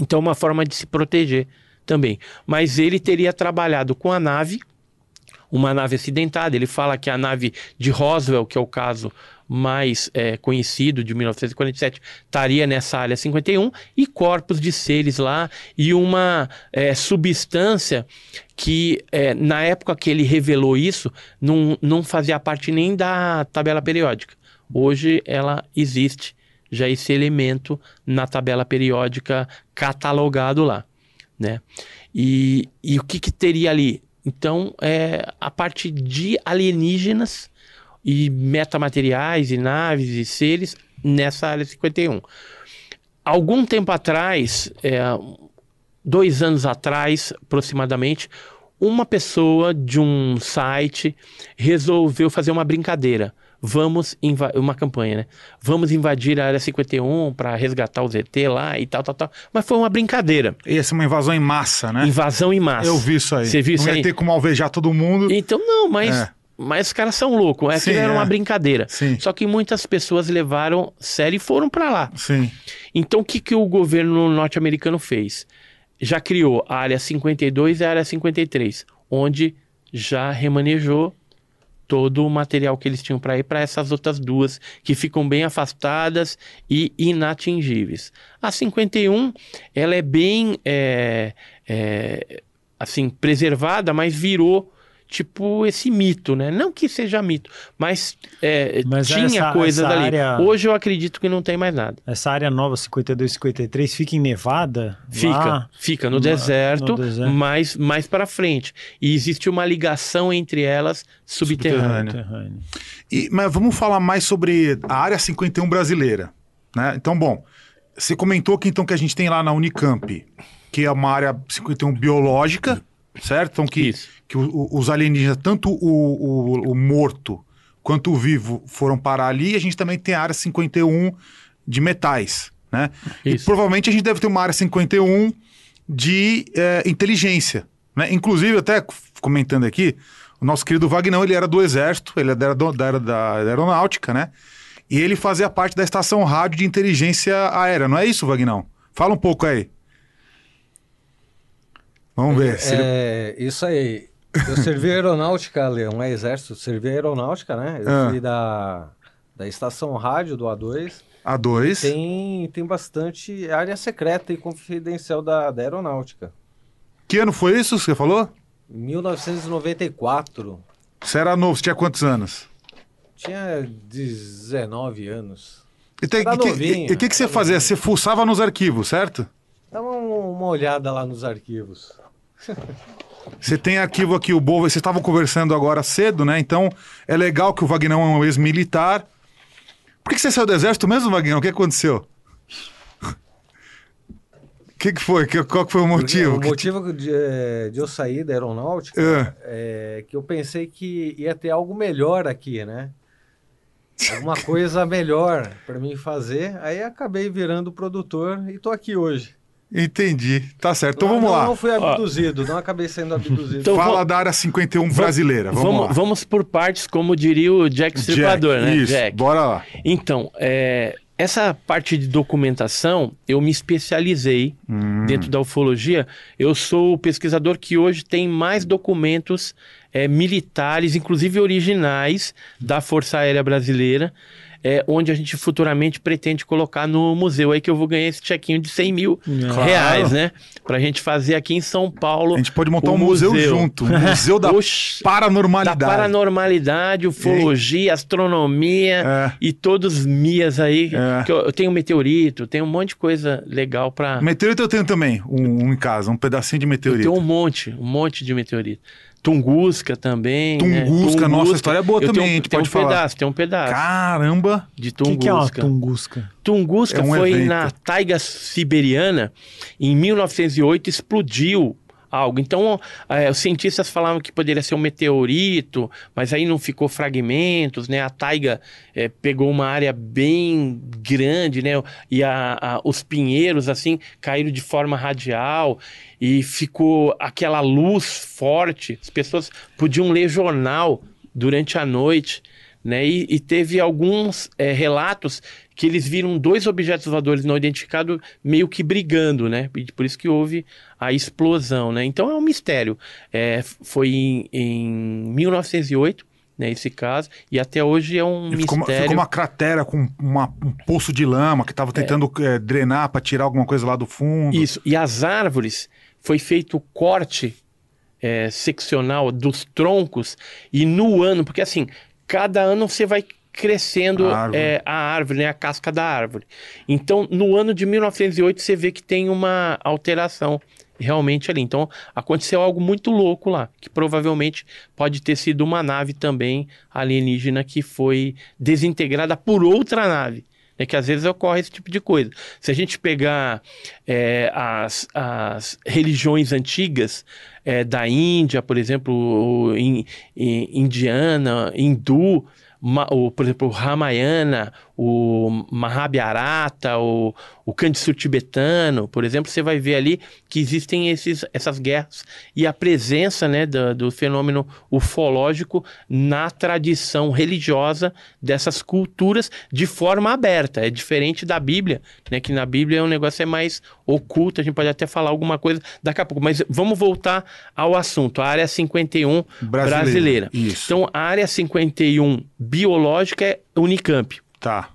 Então é uma forma de se proteger também. Mas ele teria trabalhado com a nave uma nave acidentada. Ele fala que a nave de Roswell, que é o caso mais é, conhecido de 1947, estaria nessa área 51 e corpos de seres lá e uma é, substância que é, na época que ele revelou isso não, não fazia parte nem da tabela periódica. Hoje ela existe já esse elemento na tabela periódica catalogado lá, né? E, e o que, que teria ali? Então, é a parte de alienígenas e metamateriais e naves e seres nessa área 51. Algum tempo atrás, é, dois anos atrás aproximadamente, uma pessoa de um site resolveu fazer uma brincadeira. Vamos uma campanha, né? Vamos invadir a área 51 para resgatar o ZT lá e tal, tal, tal. Mas foi uma brincadeira. Ia ser uma invasão em massa, né? Invasão em massa. Eu vi isso aí. Você viu Não isso ia aí? ter como alvejar todo mundo. Então, não, mas. É. Mas os caras são loucos. Aquilo Sim, era é. uma brincadeira. Sim. Só que muitas pessoas levaram sério e foram para lá. Sim. Então, o que, que o governo norte-americano fez? Já criou a área 52 e a área 53, onde já remanejou todo o material que eles tinham para ir para essas outras duas, que ficam bem afastadas e inatingíveis. A 51, ela é bem, é, é, assim, preservada, mas virou tipo esse mito, né? Não que seja mito, mas, é, Mas tinha essa- coisas essa ali. área- Hoje eu acredito que não tem mais nada. Essa área nova 52 53 fica em Nevada? Fica, Lá? fica no no deserto, deserto. mas mais para frente. E existe uma ligação entre elas subterrânea. Subterrâneo. E- mas vamos falar mais sobre a área 51 brasileira. Né? Então, bom, você comentou que então que a gente tem lá na Unicamp, que é uma área 51 biológica, certo? Então que, Isso. Que o- o- os alienígenas, tanto o, o- o morto quanto o vivo, foram parar ali. E a gente também tem a área 51 de metais, né? E provavelmente a gente deve ter uma área 51 de eh, inteligência, né? Inclusive, até comentando aqui, o nosso querido Vagnão, ele era do Exército, ele era da, da, da aeronáutica, né? E ele fazia parte da estação rádio de inteligência aérea, não é isso, Vagnão? Fala um pouco aí. Vamos ver. se ele- É, isso aí. Eu servi aeronáutica, Leão, é exército, servi aeronáutica, né? Eu Ah. fui da, da estação rádio do A2. A2. Tem, tem bastante área secreta e confidencial da, da aeronáutica. Que ano foi isso que você falou? 1994, Você era novo, você tinha quantos anos? tinha 19 anos. E e que- o que, que você fazia? novinho. Você fuçava nos arquivos, certo? Dá uma, uma olhada lá nos arquivos. Você tem arquivo aqui, o Bovo, vocês estavam conversando agora cedo, né? Então é legal que o Vagnão é um ex-militar. Por que, você saiu do exército mesmo, Vagnão? O que aconteceu? O que, que foi? Que- qual que foi o motivo? O motivo de, eh, de eu sair da aeronáutica Ah. é que eu pensei que ia ter algo melhor aqui, né? Alguma coisa melhor para mim fazer. Aí acabei virando produtor e tô aqui hoje. Entendi. Tá certo. Então não, vamos não, lá. Não fui abduzido, não acabei sendo abduzido. Então, Fala vamos- da área 51 brasileira. Vamos, Vamos, lá. vamos por partes, como diria o Jack Stripador, né? Isso, Jack. bora lá. Então, é, essa parte de documentação, eu me especializei Hum. dentro da ufologia. Eu sou o pesquisador que hoje tem mais documentos é, militares, inclusive originais, da Força Aérea Brasileira, é, onde a gente futuramente pretende colocar no museu aí que eu vou ganhar esse chequinho de 100 mil Claro. reais, né? Pra gente fazer aqui em São Paulo. A gente pode montar um museu, museu. junto. Um museu da Oxi. da paranormalidade. paranormalidade, ufologia, astronomia É. e todos mias aí. É. Que eu, eu tenho meteorito, tenho um monte de coisa legal pra. Meteorito eu tenho também, um, um em casa, um pedacinho de Eu meteorito. tenho um monte, um monte de meteorito. Tunguska também. né? Tunguska, nossa, a história é boa Eu também, tenho, a gente tem pode um falar. pedaço, tem um pedaço Caramba! de O que, que é uma Tunguska. Tunguska? Tunguska É um foi evento. na taiga siberiana, em 1908 explodiu algo. Então, eh, os cientistas falavam que poderia ser um meteorito, mas aí não ficou fragmentos, né? A taiga eh, pegou uma área bem grande, né? E a- a- os pinheiros, assim, caíram de forma radial e ficou aquela luz forte. As pessoas podiam ler jornal durante a noite né? E, e teve alguns é, relatos que eles viram dois objetos voadores não identificados meio que brigando, né? Por isso que houve a explosão, né? Então é um mistério. É, foi em, em 1908, né, esse caso, e até hoje é um ficou, uma- mistério. ficou uma cratera com uma- um poço de lama que tava tentando eh, drenar para tirar alguma coisa lá do fundo. Isso. E as árvores, foi feito o corte é, seccional dos troncos e no ano, porque assim, cada ano você vai crescendo A árvore. é, a árvore, né, a casca da árvore. Então, no ano de 1908, você vê que tem uma alteração realmente ali. Então, aconteceu algo muito louco lá, que provavelmente pode ter sido uma nave também alienígena que foi desintegrada por outra nave. É que às vezes ocorre esse tipo de coisa. Se a gente pegar é, as, as religiões antigas é, da Índia, por exemplo, in- in- indiana, hindu, o, por exemplo, o Ramayana, o Mahabharata, o, o Kandsu tibetano, por exemplo, você vai ver ali que existem esses, essas guerras e a presença né, do, do fenômeno ufológico na tradição religiosa dessas culturas de forma aberta. É diferente da Bíblia, né, que na Bíblia o negócio é mais oculto, a gente pode até falar alguma coisa daqui a pouco. Mas vamos voltar ao assunto, a área 51 Brasileira. brasileira. Isso. Então, a área 51 biológica é Unicamp. Tá.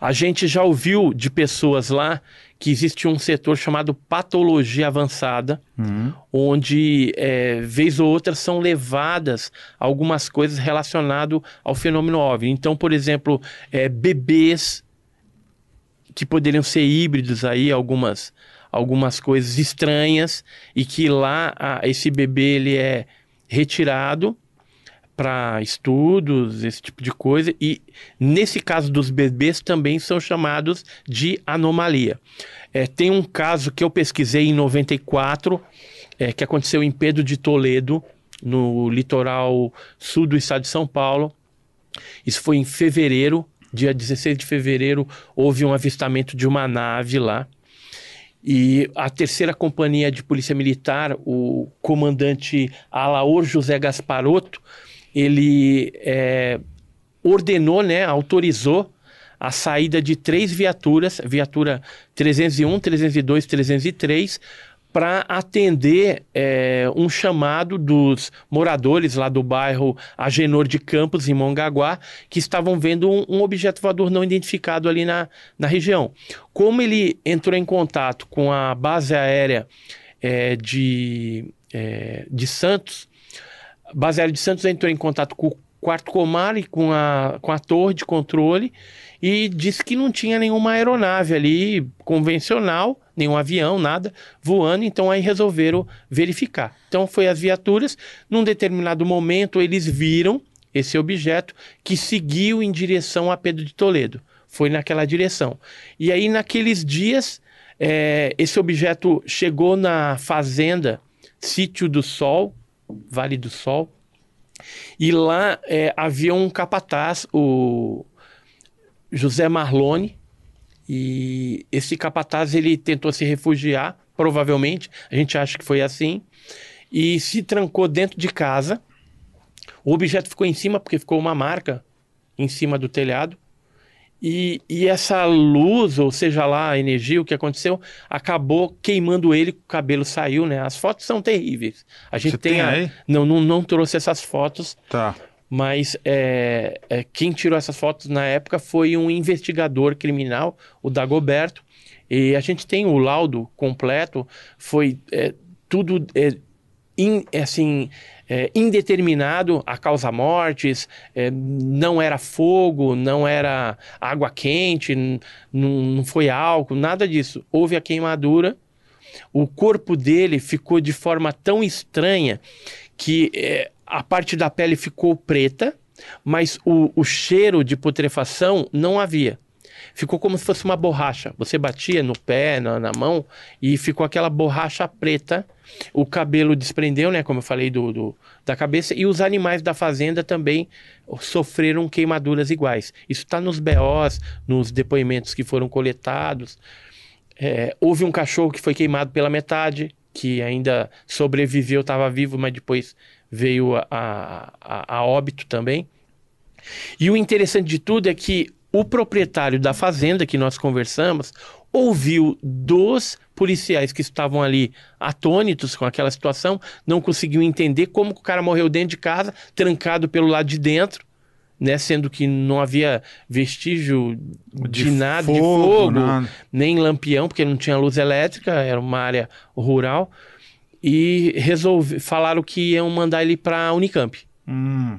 A gente já ouviu de pessoas lá que existe um setor chamado patologia avançada, Uhum. onde, é, vez ou outra, são levadas algumas coisas relacionadas ao fenômeno OVNI. Então, por exemplo, é, bebês que poderiam ser híbridos aí, algumas, algumas coisas estranhas, e que lá a- esse bebê ele é retirado para estudos, esse tipo de coisa, e nesse caso dos bebês também são chamados de anomalia. É, tem um caso que eu pesquisei em 94, é, que aconteceu em Pedro de Toledo, no litoral sul do estado de São Paulo. Isso foi em fevereiro, dia 16 de fevereiro, houve um avistamento de uma nave lá. E a terceira companhia de polícia militar, o comandante Alaor José Gasparotto, ele é, ordenou, né, autorizou a saída de três viaturas, viatura 301, 302, 303, para atender é, um chamado dos moradores lá do bairro Agenor de Campos, em Mongaguá, que estavam vendo um, um objeto voador não identificado ali na, na região. Como ele entrou em contato com a base aérea é, de, é, de Santos, aérea de Santos entrou em contato com o quarto comar e com a, com a torre de controle e disse que não tinha nenhuma aeronave ali convencional, nenhum avião, nada voando, então aí resolveram verificar. Então foi as viaturas, num determinado momento eles viram esse objeto que seguiu em direção a Pedro de Toledo. Foi naquela direção. E aí naqueles dias eh, esse objeto chegou na fazenda Sítio do Sol, Vale do Sol, e lá eh, havia um capataz, o José Marlone, e esse capataz ele tentou se refugiar, provavelmente, a gente acha que foi assim, e se trancou dentro de casa. O objeto ficou em cima porque ficou uma marca em cima do telhado. E, e essa luz, ou seja lá, a energia, o que aconteceu, acabou queimando ele, o cabelo saiu, né? As fotos são terríveis. A gente Você tem, tem a- aí? Não, não, não trouxe essas fotos, Tá. mas é, é, quem tirou essas fotos na época foi um investigador criminal, o Dagoberto. E a gente tem o laudo completo, foi é, tudo é, in- é, assim, é, indeterminado a causa mortes, é, não era fogo, não era água quente, não foi álcool, nada disso. Houve a queimadura, o corpo dele ficou de forma tão estranha que é, a parte da pele ficou preta, mas o, o cheiro de putrefação não havia. Ficou como se fosse uma borracha. Você batia no pé, na, na mão, e ficou aquela borracha preta. O cabelo desprendeu, né? Como eu falei, do, do- da cabeça. E os animais da fazenda também sofreram queimaduras iguais. Isso está nos BOs, nos depoimentos que foram coletados. É, houve um cachorro que foi queimado pela metade, que ainda sobreviveu, estava vivo, mas depois veio a, a, a- óbito também. E o interessante de tudo é que o proprietário da fazenda que nós conversamos ouviu dos policiais que estavam ali atônitos com aquela situação, não conseguiu entender como o cara morreu dentro de casa, trancado pelo lado de dentro, né, sendo que não havia vestígio de, De nada, de fogo, fogo, nada. nem lampião, porque não tinha luz elétrica, era uma área rural, e resolve, falaram que iam mandar ele para a Unicamp. Hum.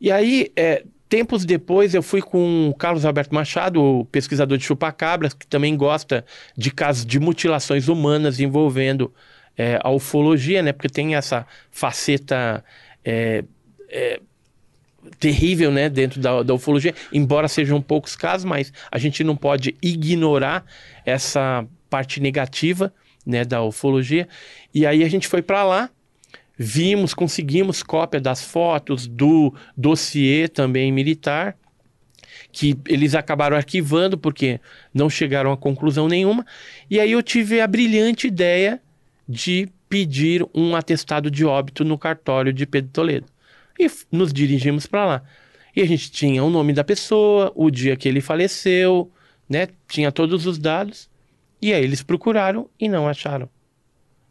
E aí, é, tempos depois, eu fui com o Carlos Alberto Machado, o pesquisador de chupacabras, que também gosta de casos de mutilações humanas envolvendo é, a ufologia, né? Porque tem essa faceta é, é, terrível, né? Dentro da, da ufologia, embora sejam poucos casos, mas a gente não pode ignorar essa parte negativa, né? Da ufologia. E aí a gente foi para lá, Vimos, conseguimos cópia das fotos do dossiê também militar, que eles acabaram arquivando porque não chegaram a conclusão nenhuma. E aí eu tive a brilhante ideia de pedir um atestado de óbito no cartório de Pedro Toledo. E nos dirigimos para lá. E a gente tinha o nome da pessoa, o dia que ele faleceu, né? Tinha todos os dados. E aí eles procuraram e não acharam.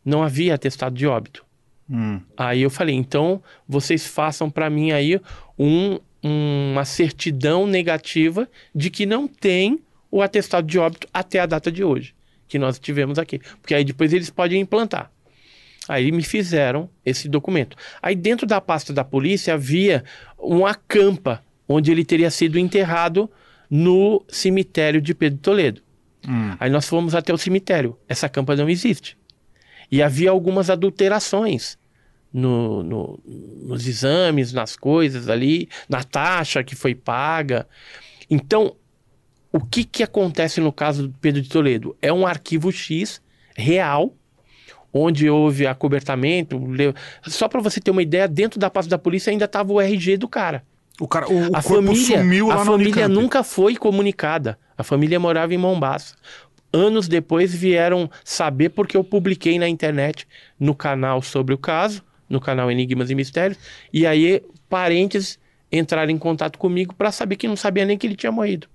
Não havia atestado de óbito. Hum. Aí eu falei, então vocês façam para mim aí um- uma certidão negativa de que não tem o atestado de óbito até a data de hoje, que nós tivemos aqui. Porque aí depois eles podem implantar. Aí me fizeram esse documento. Aí dentro da pasta da polícia havia uma campa onde ele teria sido enterrado no cemitério de Pedro Toledo. Hum. Aí nós fomos até o cemitério. Essa campa não existe. E havia algumas adulterações no- no- nos exames, nas coisas ali, na taxa que foi paga. Então, o que, que acontece no caso do Pedro de Toledo? É um arquivo X real, onde houve acobertamento. Só para você ter uma ideia, dentro da pasta da polícia ainda estava o RG do cara. O, cara, o, A família, sumiu lá a família nunca foi comunicada. A família morava em Mombaça. Anos depois vieram saber porque eu publiquei na internet no canal sobre o caso, no canal Enigmas e Mistérios, e aí parentes entraram em contato comigo para saber que não sabia nem que ele tinha morrido.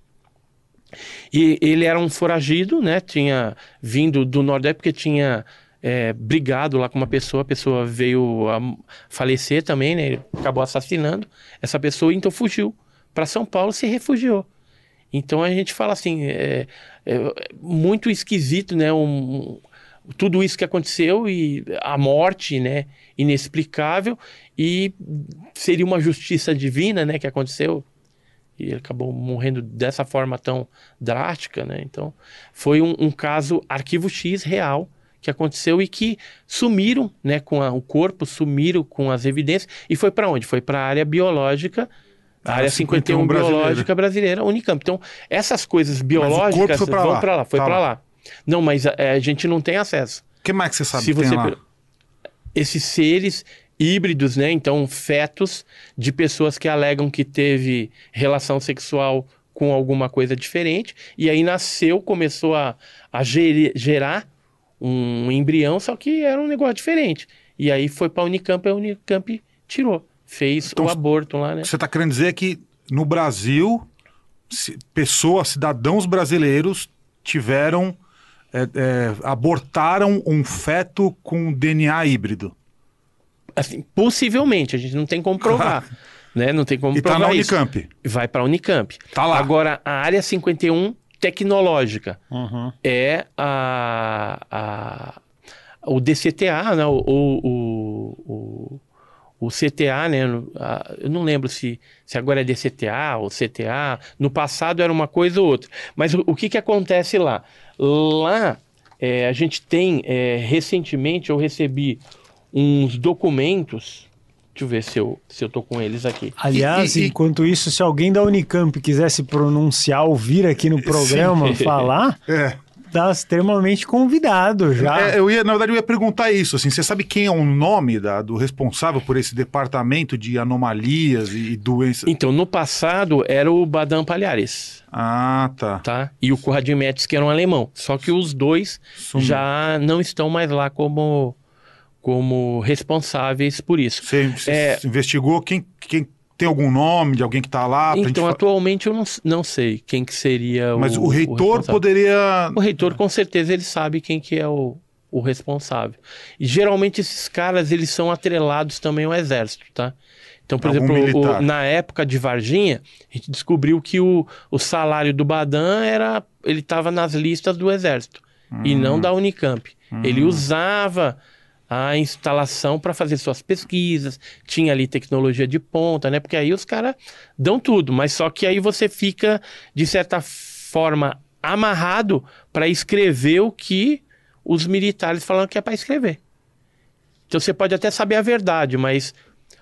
E ele era um foragido, né? Tinha vindo do Nordeste porque tinha é, brigado lá com uma pessoa, a pessoa veio a falecer também, né? Ele acabou assassinando essa pessoa, então fugiu para São Paulo, se refugiou. Então a gente fala assim, é, é muito esquisito, né? Um, tudo isso que aconteceu e a morte, né? Inexplicável e seria uma justiça divina, né? Que aconteceu e ele acabou morrendo dessa forma tão drástica, né? Então foi um, um caso arquivo X real que aconteceu e que sumiram, né? Com a- o corpo sumiram com as evidências e foi para onde? Foi para a área biológica a área 51, brasileira. biológica brasileira, Unicamp. Então, essas coisas biológicas pra vão lá. para lá, foi Tá para lá. lá. Não, mas é, a gente não tem acesso. O que mais que você sabe Se que você lá? esses seres híbridos, né? Então, fetos de pessoas que alegam que teve relação sexual com alguma coisa diferente e aí nasceu, começou a, a geri- gerar um embrião, só que era um negócio diferente. E aí foi para a Unicamp, a Unicamp tirou, fez Então, o aborto lá, né? Você está querendo dizer que no Brasil, pessoas, cidadãos brasileiros tiveram, é, é, abortaram um feto com DNA híbrido. Assim, possivelmente, a gente não tem como provar. Né? Não tem como E tá provar na isso. Unicamp. Vai para a Unicamp. Tá lá. Agora, a área 51 tecnológica Uhum. é a, a- o DCTA, né? o, o, o, o CTA, né? A- eu não lembro se, se agora é DCTA ou CTA. No passado era uma coisa ou outra. Mas o, o que, que acontece lá? Lá é, a gente tem, é, recentemente eu recebi uns documentos. Deixa eu ver se eu, se eu tô com eles aqui. Aliás, E- e- enquanto isso, se alguém da Unicamp quiser se pronunciar ou vir aqui no programa falar, É. tá extremamente convidado já. É, eu ia, na verdade, eu ia perguntar isso. Assim, você sabe quem é o nome da- do responsável por esse departamento de anomalias e, e doenças? Então, no passado era o Badam Palhares. Ah, tá. tá? E o Conrad Metz, que era um alemão. Só que os dois Sumiu. já não estão mais lá como, como responsáveis por isso. Você, você É. investigou quem, quem tem algum nome de alguém que está lá? Então, atualmente eu não, não sei quem que seria Mas o, o reitor responsável. poderia. O reitor, com certeza, ele sabe quem que é o, o responsável. E geralmente esses caras, eles são atrelados também ao exército, tá? Então, por Algum exemplo, o- na época de Varginha, a gente descobriu que o, o salário do Badan era... Ele estava nas listas do exército e Hum. não da Unicamp. Ele usava a instalação para fazer suas pesquisas, tinha ali tecnologia de ponta, né? Porque aí os caras dão tudo, mas só que aí você fica, de certa forma, amarrado para escrever o que os militares falam que é para escrever. Então você pode até saber a verdade, mas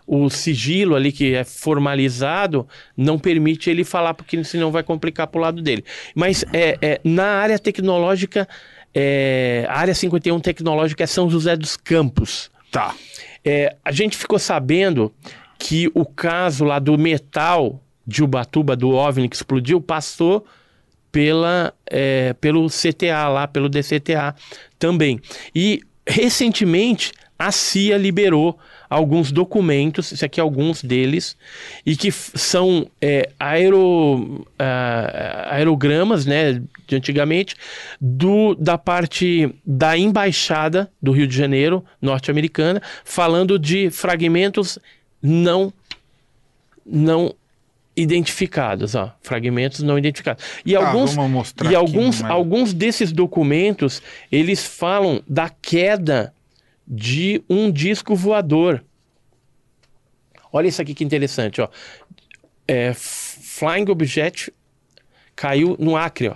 o sigilo ali que é formalizado não permite ele falar, porque senão vai complicar para o lado dele. Mas é, é, na área tecnológica, é, a área 51 tecnológica é São José dos Campos. Tá. É, a gente ficou sabendo que o caso lá do metal de Ubatuba, do OVNI que explodiu, passou pela, é, pelo CTA lá, pelo DCTA também. E recentemente a CIA liberou alguns documentos, isso aqui é alguns deles, e que são é, aero, ah, aerogramas, né, de antigamente, do, da parte da embaixada do Rio de Janeiro, norte-americana, falando de fragmentos não não identificados, ó, fragmentos não identificados. E Tá, alguns e alguns alguns desses documentos, eles falam da queda de um disco voador. Olha isso aqui que interessante, ó. É, Flying Object caiu no Acre, ó.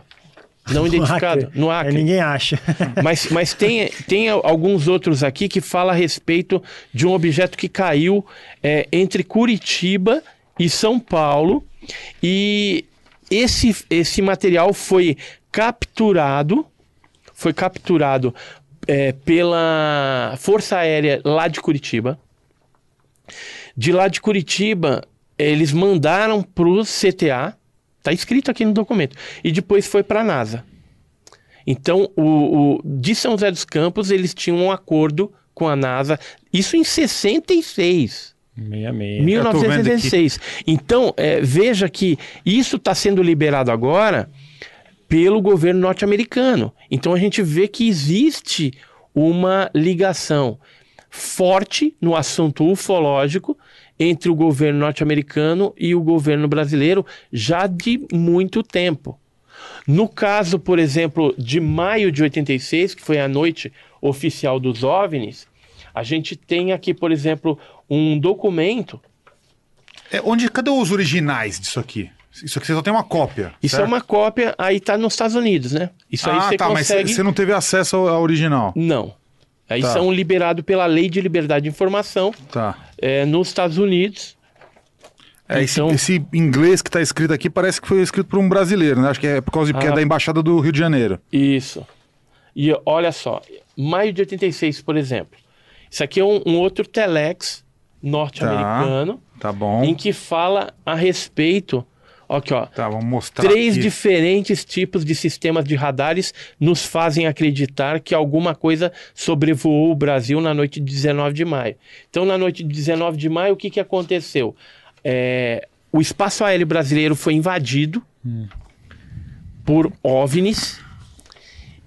Não identificado, no Aí Acre. ninguém acha. Mas, mas tem, tem alguns outros aqui que fala a respeito de um objeto que caiu é, entre Curitiba e São Paulo. E esse, esse material foi capturado, foi capturado é, pela Força Aérea lá de Curitiba. De lá de Curitiba, eles mandaram para o CTA, tá escrito aqui no documento, e depois foi para a NASA. Então, o, o- de São José dos Campos, eles tinham um acordo com a NASA, isso em 66. 66. 1966. Então, é, veja que isso está sendo liberado agora pelo governo norte-americano. Então, a gente vê que existe uma ligação forte no assunto ufológico entre o governo norte-americano e o governo brasileiro já de muito tempo. No caso, por exemplo, de maio de 86, que foi a noite oficial dos OVNIs, a gente tem aqui, por exemplo, um documento. É, onde, cadê os originais disso aqui? Isso aqui você só tem uma cópia. Isso certo? é uma cópia, aí tá nos Estados Unidos, né? Isso aí ah, você tá, mas consegue. você não teve acesso ao ao original. Não. Aí Tá. são liberados pela Lei de Liberdade de Informação Tá. é, nos Estados Unidos. É, esse, Então- esse inglês que tá escrito aqui parece que foi escrito por um brasileiro, né? Acho que é por causa de, porque Ah. é da Embaixada do Rio de Janeiro. Isso. E olha só, maio de 86, por exemplo. Isso aqui é um, um outro telex norte-americano Tá bom. em que fala a respeito. Aqui, ó. Tá, vamos mostrar Três aqui. diferentes tipos de sistemas de radares nos fazem acreditar que alguma coisa sobrevoou o Brasil na noite de 19 de maio. Então, na noite de 19 de maio, o que, que aconteceu? É, o espaço aéreo brasileiro foi invadido por OVNIs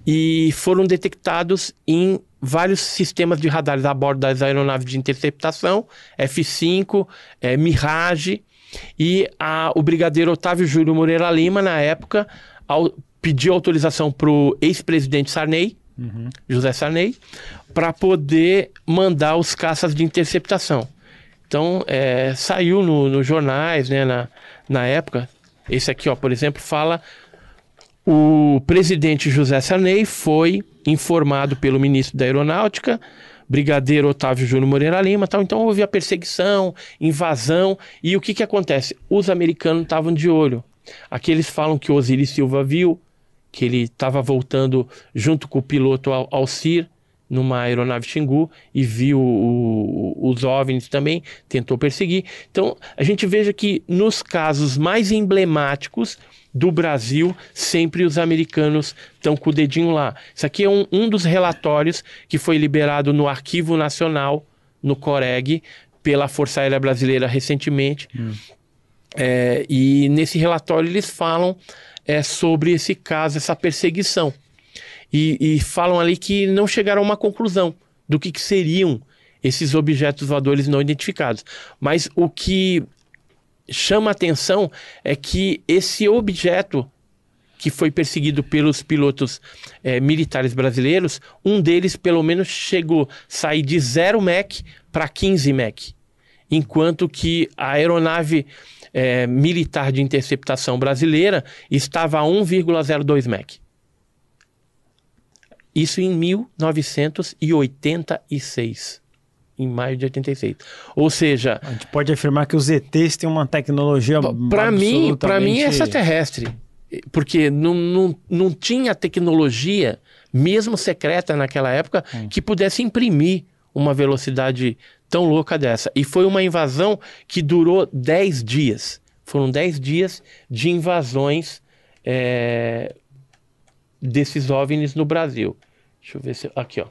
e foram detectados em vários sistemas de radares a bordo das aeronaves de interceptação, F-5, eh, Mirage, e a- o brigadeiro Otávio Júlio Moreira Lima, na época, au- pediu autorização para o ex-presidente Sarney, José Sarney, para poder mandar os caças de interceptação. Então, eh, saiu no- nos jornais, né, na, na época. Esse aqui, ó, por exemplo, fala o presidente José Sarney foi informado pelo ministro da Aeronáutica, brigadeiro Otávio Júnior Moreira Lima, tal. então houve a perseguição, invasão, e o que, que acontece? Os americanos estavam de olho. Aqui eles falam que o Osiris Silva viu, que ele estava voltando junto com o piloto Al- Alcir numa aeronave Xingu e viu o- o- os OVNIs também, tentou perseguir. Então, a gente veja que nos casos mais emblemáticos do Brasil, sempre os americanos estão com o dedinho lá. Isso aqui é um, um dos relatórios que foi liberado no Arquivo Nacional, no Coreg, pela Força Aérea Brasileira recentemente. É, e nesse relatório eles falam é, sobre esse caso, essa perseguição. E, e, falam ali que não chegaram a uma conclusão do que, que seriam esses objetos voadores não identificados. Mas o que chama atenção é que esse objeto que foi perseguido pelos pilotos é, militares brasileiros, um deles pelo menos chegou a sair de 0 Mach para 15 Mach, enquanto que a aeronave é, militar de interceptação brasileira estava a 1,02 Mach. Isso em 1986 em maio de 86. Ou seja, a gente pode afirmar que os ETs têm uma tecnologia para mim, para mim é extraterrestre, porque não, não, não tinha tecnologia, mesmo secreta naquela época, hum. que pudesse imprimir uma velocidade tão louca dessa. E foi uma invasão que durou 10 dias. Foram 10 dias de invasões é, desses OVNIs no Brasil. Deixa eu ver se. Aqui, ó.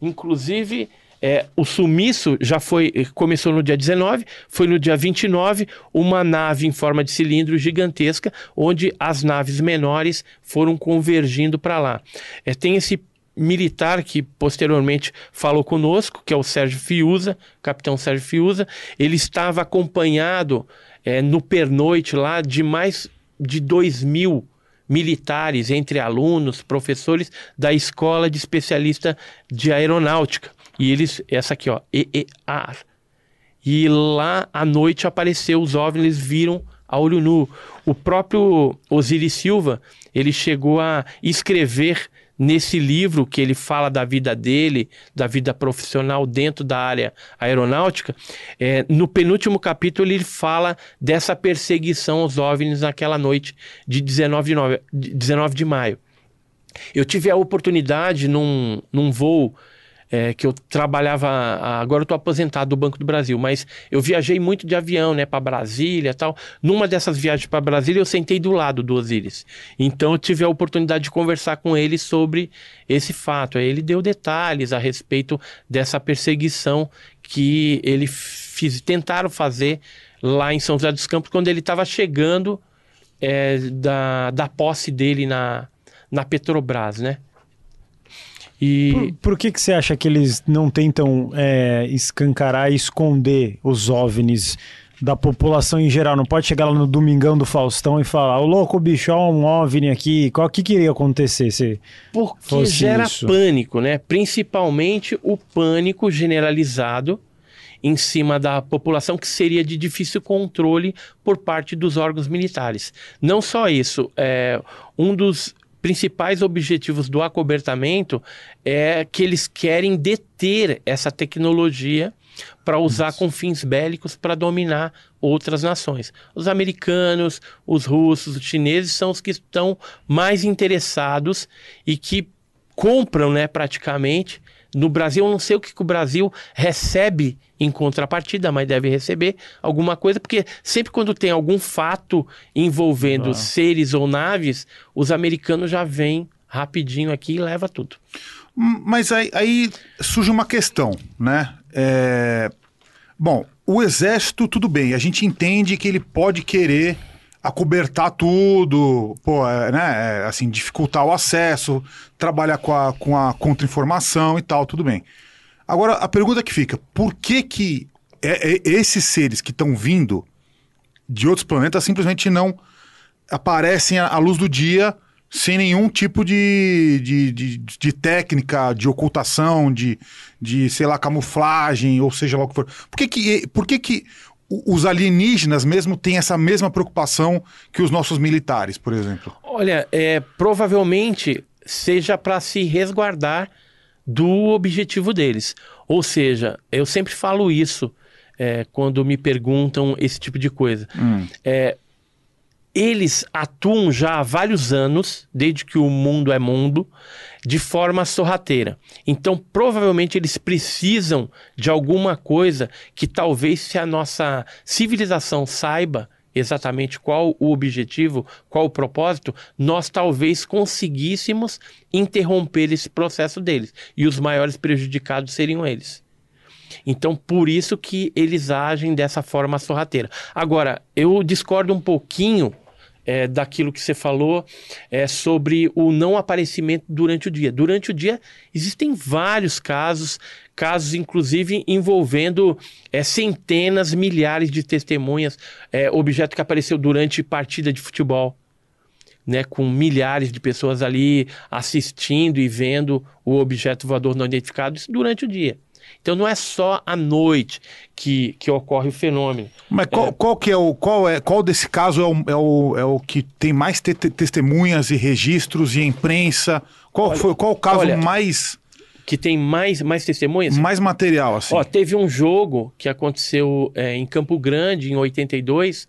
Inclusive, é, o sumiço já foi começou no dia 19, foi no dia 29, uma nave em forma de cilindro gigantesca, onde as naves menores foram convergindo para lá. É, tem esse militar que posteriormente falou conosco, que é o Sérgio Fiuza, capitão Sérgio Fiuza. Ele estava acompanhado é, no pernoite lá de mais de 2 mil militares, entre alunos, professores da Escola de Especialista de Aeronáutica. E eles, essa aqui, ó, EEAR. E lá à noite apareceu os OVNIs, viram a olho nu. O próprio Osiris Silva, ele chegou a escrever nesse livro que ele fala da vida dele, da vida profissional dentro da área aeronáutica, é, no penúltimo capítulo ele fala dessa perseguição aos OVNIs naquela noite de 19 de, nove, 19 de maio. Eu tive a oportunidade num, num voo é, que eu trabalhava. Agora eu estou aposentado do Banco do Brasil, mas eu viajei muito de avião, né, para Brasília tal. Numa dessas viagens para Brasília, eu sentei do lado do Osiris. Então eu tive a oportunidade de conversar com ele sobre esse fato. Aí ele deu detalhes a respeito dessa perseguição que ele fiz, tentaram fazer lá em São José dos Campos quando ele estava chegando é, da, da posse dele na, na Petrobras, né? E... Por, por, que, que você acha que eles não tentam é, escancarar e esconder os OVNIs da população em geral? Não pode chegar lá no Domingão do Faustão e falar, ô louco bicho, ó um OVNI aqui. Qual que queria acontecer se Porque gera isso? pânico, né? Principalmente o pânico generalizado em cima da população que seria de difícil controle por parte dos órgãos militares. Não só isso, é, um dos principais objetivos do acobertamento é que eles querem deter essa tecnologia para usar Isso. com fins bélicos para dominar outras nações. Os americanos, os russos, os chineses são os que estão mais interessados e que compram, né, praticamente. No Brasil, eu não sei o que, que o Brasil recebe em contrapartida, mas deve receber alguma coisa, porque sempre quando tem algum fato envolvendo ah. seres ou naves, os americanos já vêm rapidinho aqui e leva tudo. Hum, mas aí, aí surge uma questão, né? É... Bom, o exército, tudo bem, a gente entende que ele pode querer acobertar tudo, pô, é, né, é, assim, dificultar o acesso, trabalhar com a, com a contra-informação e tal, tudo bem. Agora, a pergunta que fica, por que que é, é, esses seres que estão vindo de outros planetas simplesmente não aparecem à luz do dia sem nenhum tipo de, de, de, de, técnica, de ocultação, de, de, sei lá, camuflagem, ou seja lá o que for. Por que que, por que, que os alienígenas mesmo têm essa mesma preocupação que os nossos militares, por exemplo? Olha, é, provavelmente seja para se resguardar do objetivo deles. Ou seja, eu sempre falo isso é, quando me perguntam esse tipo de coisa. Hum. É, eles atuam já há vários anos, desde que o mundo é mundo, de forma sorrateira. Então, provavelmente, eles precisam de alguma coisa que talvez, se a nossa civilização saiba, exatamente qual o objetivo, qual o propósito, nós talvez conseguíssemos interromper esse processo deles. E os maiores prejudicados seriam eles. Então, por isso que eles agem dessa forma sorrateira. Agora, eu discordo um pouquinho é, daquilo que você falou é, sobre o não aparecimento durante o dia. Durante o dia existem vários casos, casos inclusive envolvendo é, centenas, milhares de testemunhas, é, objeto que apareceu durante partida de futebol. Né, com milhares de pessoas ali assistindo e vendo o objeto voador não identificado isso durante o dia. Então não é só à noite que, que ocorre o fenômeno. Mas qual, é... qual que é o qual é qual desse caso é o, é o, é o que tem mais te testemunhas e registros e imprensa? Qual olha, foi qual o caso olha, mais que tem mais mais testemunhas? Mais material assim. Ó, teve um jogo que aconteceu é, em Campo Grande em 82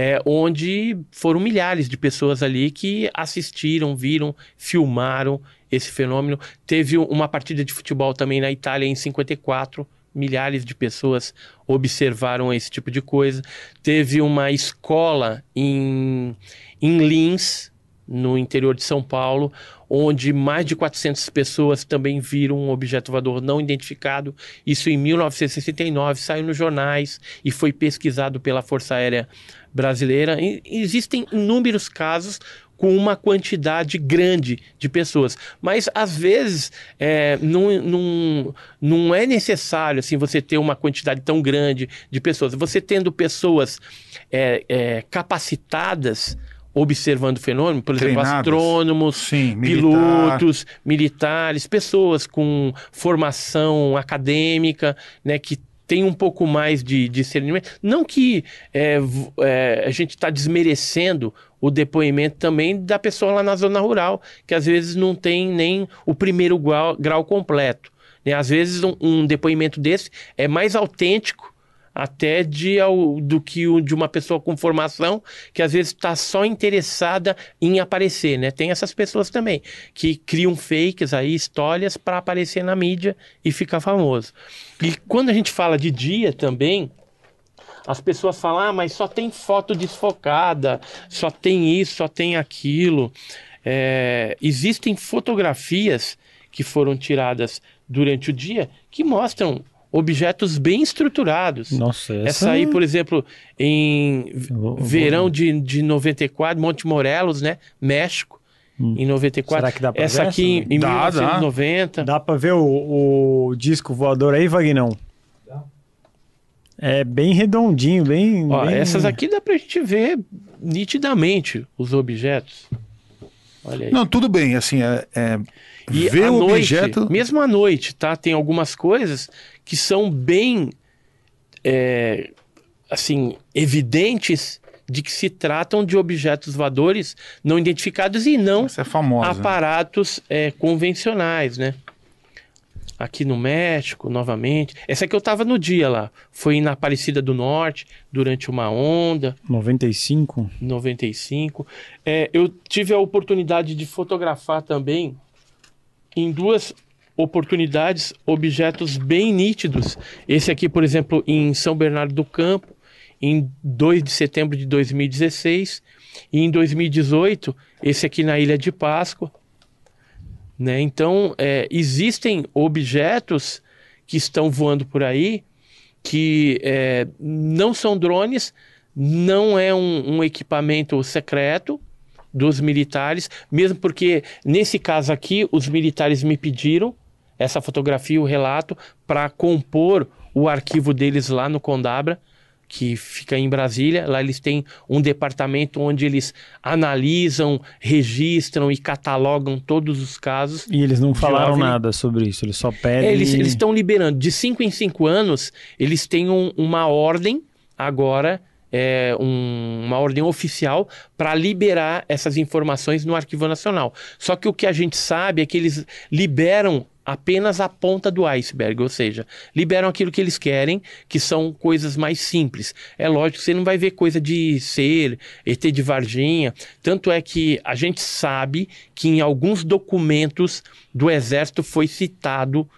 é, onde foram milhares de pessoas ali que assistiram, viram, filmaram esse fenômeno. Teve uma partida de futebol também na Itália em 54, milhares de pessoas observaram esse tipo de coisa. Teve uma escola em, em Lins, no interior de São Paulo, onde mais de 400 pessoas também viram um objeto voador não identificado. Isso em 1969, saiu nos jornais e foi pesquisado pela Força Aérea Brasileira. E existem inúmeros casos com uma quantidade grande de pessoas. Mas às vezes é, não, não, não é necessário assim você ter uma quantidade tão grande de pessoas. Você tendo pessoas é, é, capacitadas observando o fenômeno, por exemplo, Treinados. astrônomos, Sim, pilotos, militar. militares, pessoas com formação acadêmica, né, que tem um pouco mais de discernimento. Não que é, é, a gente está desmerecendo o depoimento também da pessoa lá na zona rural, que às vezes não tem nem o primeiro grau, grau completo. Né? Às vezes um, um, depoimento desse é mais autêntico até de, do que o de uma pessoa com formação que às vezes está só interessada em aparecer, né? Tem essas pessoas também que criam fakes aí, histórias para aparecer na mídia e ficar famoso. E quando a gente fala de dia também, as pessoas falam, ah, mas só tem foto desfocada, só tem isso, só tem aquilo. É, existem fotografias que foram tiradas durante o dia que mostram objetos bem estruturados. Nossa, essa, essa aí, por exemplo, em vou, verão vou... De, de 94, Monte Morelos, né? México. Hum. Em 94. Será que dá pra Essa ver aqui essa? em dá, 1990. Dá, dá pra ver o, o disco voador aí, Vagnão? É bem redondinho, bem, Ó, bem... Essas aqui dá pra gente ver nitidamente os objetos. Olha aí. Não, tudo bem, assim, é, é e ver o noite, objeto... Mesmo à noite, tá? Tem algumas coisas que são bem, é, assim, evidentes de que se tratam de objetos voadores não identificados e não é famosa, aparatos é, convencionais, né? Aqui no México, novamente. Essa aqui eu estava no dia lá. Foi na Aparecida do Norte, durante uma onda. 95? 95. É, eu tive a oportunidade de fotografar também em duas oportunidades objetos bem nítidos. Esse aqui, por exemplo, em São Bernardo do Campo, em 2 de setembro de 2016, e em 2018, esse aqui na Ilha de Páscoa. Né? Então, é, existem objetos que estão voando por aí que é, não são drones, não é um, um equipamento secreto, dos militares, mesmo porque nesse caso aqui os militares me pediram essa fotografia, o relato, para compor o arquivo deles lá no Condabra, que fica em Brasília. Lá eles têm um departamento onde eles analisam, registram e catalogam todos os casos. E eles não falaram nada sobre isso, eles só pedem. É, eles estão liberando. De cinco em cinco anos, eles têm um, uma ordem agora. É, um, uma ordem oficial para liberar essas informações no Arquivo Nacional. Só que o que a gente sabe é que eles liberam apenas a ponta do iceberg, ou seja, liberam aquilo que eles querem, que são coisas mais simples. É lógico que você não vai ver coisa de ser, ET de Varginha, tanto é que a gente sabe que em alguns documentos do Exército foi citado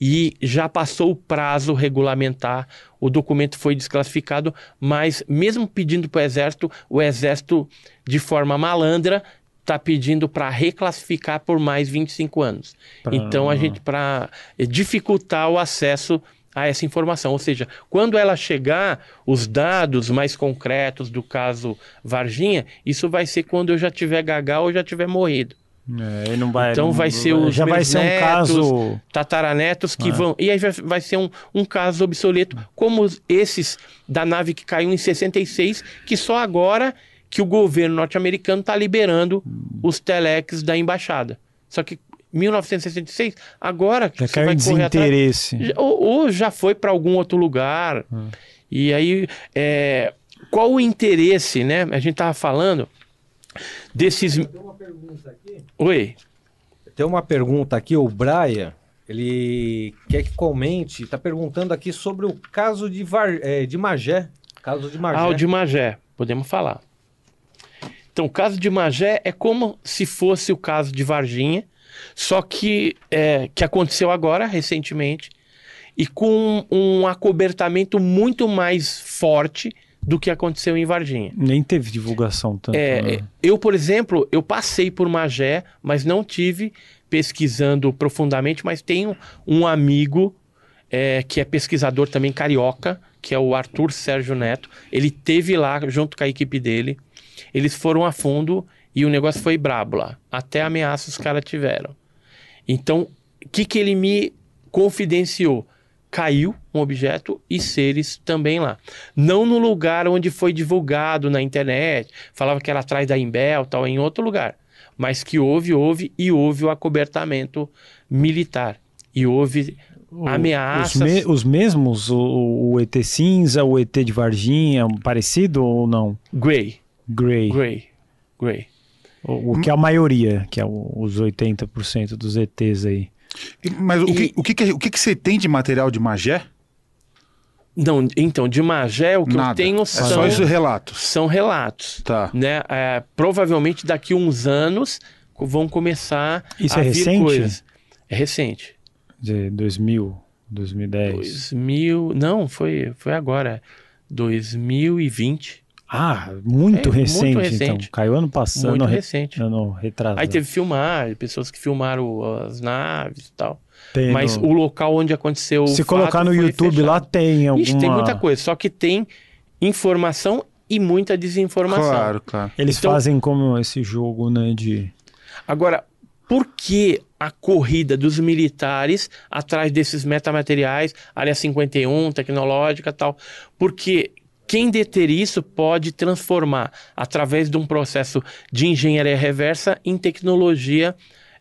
e já passou o prazo regulamentar, o documento foi desclassificado, mas mesmo pedindo para o Exército, o Exército, de forma malandra, está pedindo para reclassificar por mais 25 anos. Pra... Então, a gente, para dificultar o acesso a essa informação. Ou seja, quando ela chegar, os dados mais concretos do caso Varginha, isso vai ser quando eu já tiver gagal ou já tiver morrido. É, não vai, então não- vai ser os já vai ser um netos, caso tataranetos que Ah. vão. E aí vai, vai ser um, um caso obsoleto, como esses da nave que caiu em 66, que só agora que o governo norte-americano está liberando os telex da embaixada. Só que 1966, agora que já você caiu em vai correr atrás. Ou, ou já foi para algum outro lugar. Hum. E aí, é, qual o interesse, né? A gente tava falando desses. Tem uma pergunta aqui. Oi. Tem uma pergunta aqui, o Brian, ele quer que comente, está perguntando aqui sobre o caso de, Var, é, de Magé. Caso de Magé. Ah, o de Magé, podemos falar. Então, o caso de Magé é como se fosse o caso de Varginha, só que, é, que aconteceu agora, recentemente, e com um acobertamento muito mais forte do que aconteceu em Varginha. Nem teve divulgação tanto. É, né? é, eu, por exemplo, eu passei por Magé, mas não tive pesquisando profundamente, mas tenho um amigo é, que é pesquisador também carioca, que é o Arthur Sérgio Neto. Ele teve lá junto com a equipe dele. Eles foram a fundo e o negócio foi brabo lá. Até ameaça os caras tiveram. Então, o que, que ele me confidenciou? Caiu um objeto e seres também lá. Não no lugar onde foi divulgado na internet, falava que era atrás da Imbel, tal, em outro lugar. Mas que houve, houve e houve o acobertamento militar. E houve O- ameaças. Os, me- os mesmos? O, o ET cinza, o ET de Varginha, parecido ou não? Grey, Grey. Grey, Grey. O, o que é a maioria, que é os 80% dos ETs aí. E- Mas o, E- que, o, que, o que, você tem de material de Magé? Não, então, de Magé, o que Nada. eu tenho É são, só isso relatos. são relatos. Tá. Né? É, provavelmente daqui uns anos vão começar Isso a é vir recente? coisas. É recente. De 2000, 2010. 2000, não, foi, foi agora. 2020. Ah, muito, É, muito recente, recente. então. Caiu ano passado. muito ano re- recente. Ano retrasado. Aí teve filmar, pessoas que filmaram as naves e tal. Tem Mas no- o local onde aconteceu o Se fato colocar no foi YouTube fechado. lá tem alguma... Ixi, tem muita coisa, só que tem informação e muita desinformação. Claro, claro. Eles Então- fazem como esse jogo, né, de... Agora, por que a corrida dos militares atrás desses metamateriais, área 51, tecnológica e tal? Porque quem deter isso pode transformar, através de um processo de engenharia reversa, em tecnologia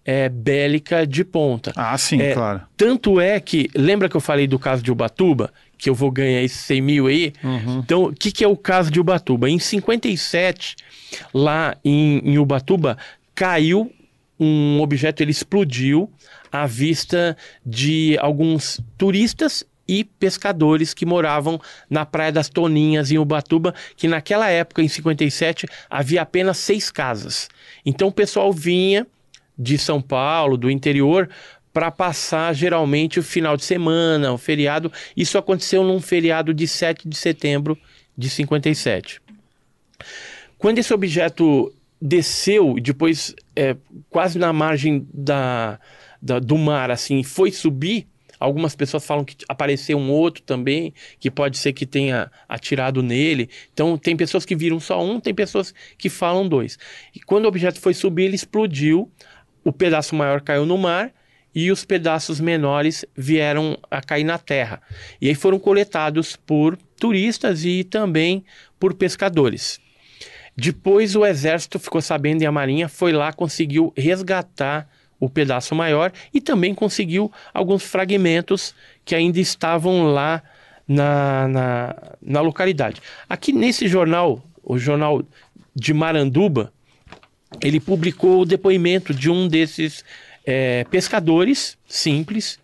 eh, bélica de ponta. Ah, sim, É, claro. Tanto é que, lembra que eu falei do caso de Ubatuba? Que eu vou ganhar esses 100 mil aí? Então, o que, que é o caso de Ubatuba? Em 57, lá em, em Ubatuba, caiu um objeto, ele explodiu à vista de alguns turistas e pescadores que moravam na Praia das Toninhas, em Ubatuba, que naquela época, em 57, havia apenas seis casas. Então, o pessoal vinha de São Paulo, do interior, para passar geralmente o final de semana, o feriado. Isso aconteceu num feriado de 7 de setembro de 57. Quando esse objeto desceu, depois é, quase na margem da, da- do mar, assim, foi subir, algumas pessoas falam que apareceu um outro também, que pode ser que tenha atirado nele. Então, tem pessoas que viram só um, tem pessoas que falam dois. E quando o objeto foi subir, ele explodiu, o pedaço maior caiu no mar e os pedaços menores vieram a cair na terra. E aí foram coletados por turistas e também por pescadores. Depois o exército ficou sabendo e a marinha foi lá, conseguiu resgatar o pedaço maior e também conseguiu alguns fragmentos que ainda estavam lá na, na, na localidade. Aqui nesse jornal, o jornal de Maranduba, ele publicou o depoimento de um desses eh, pescadores simples,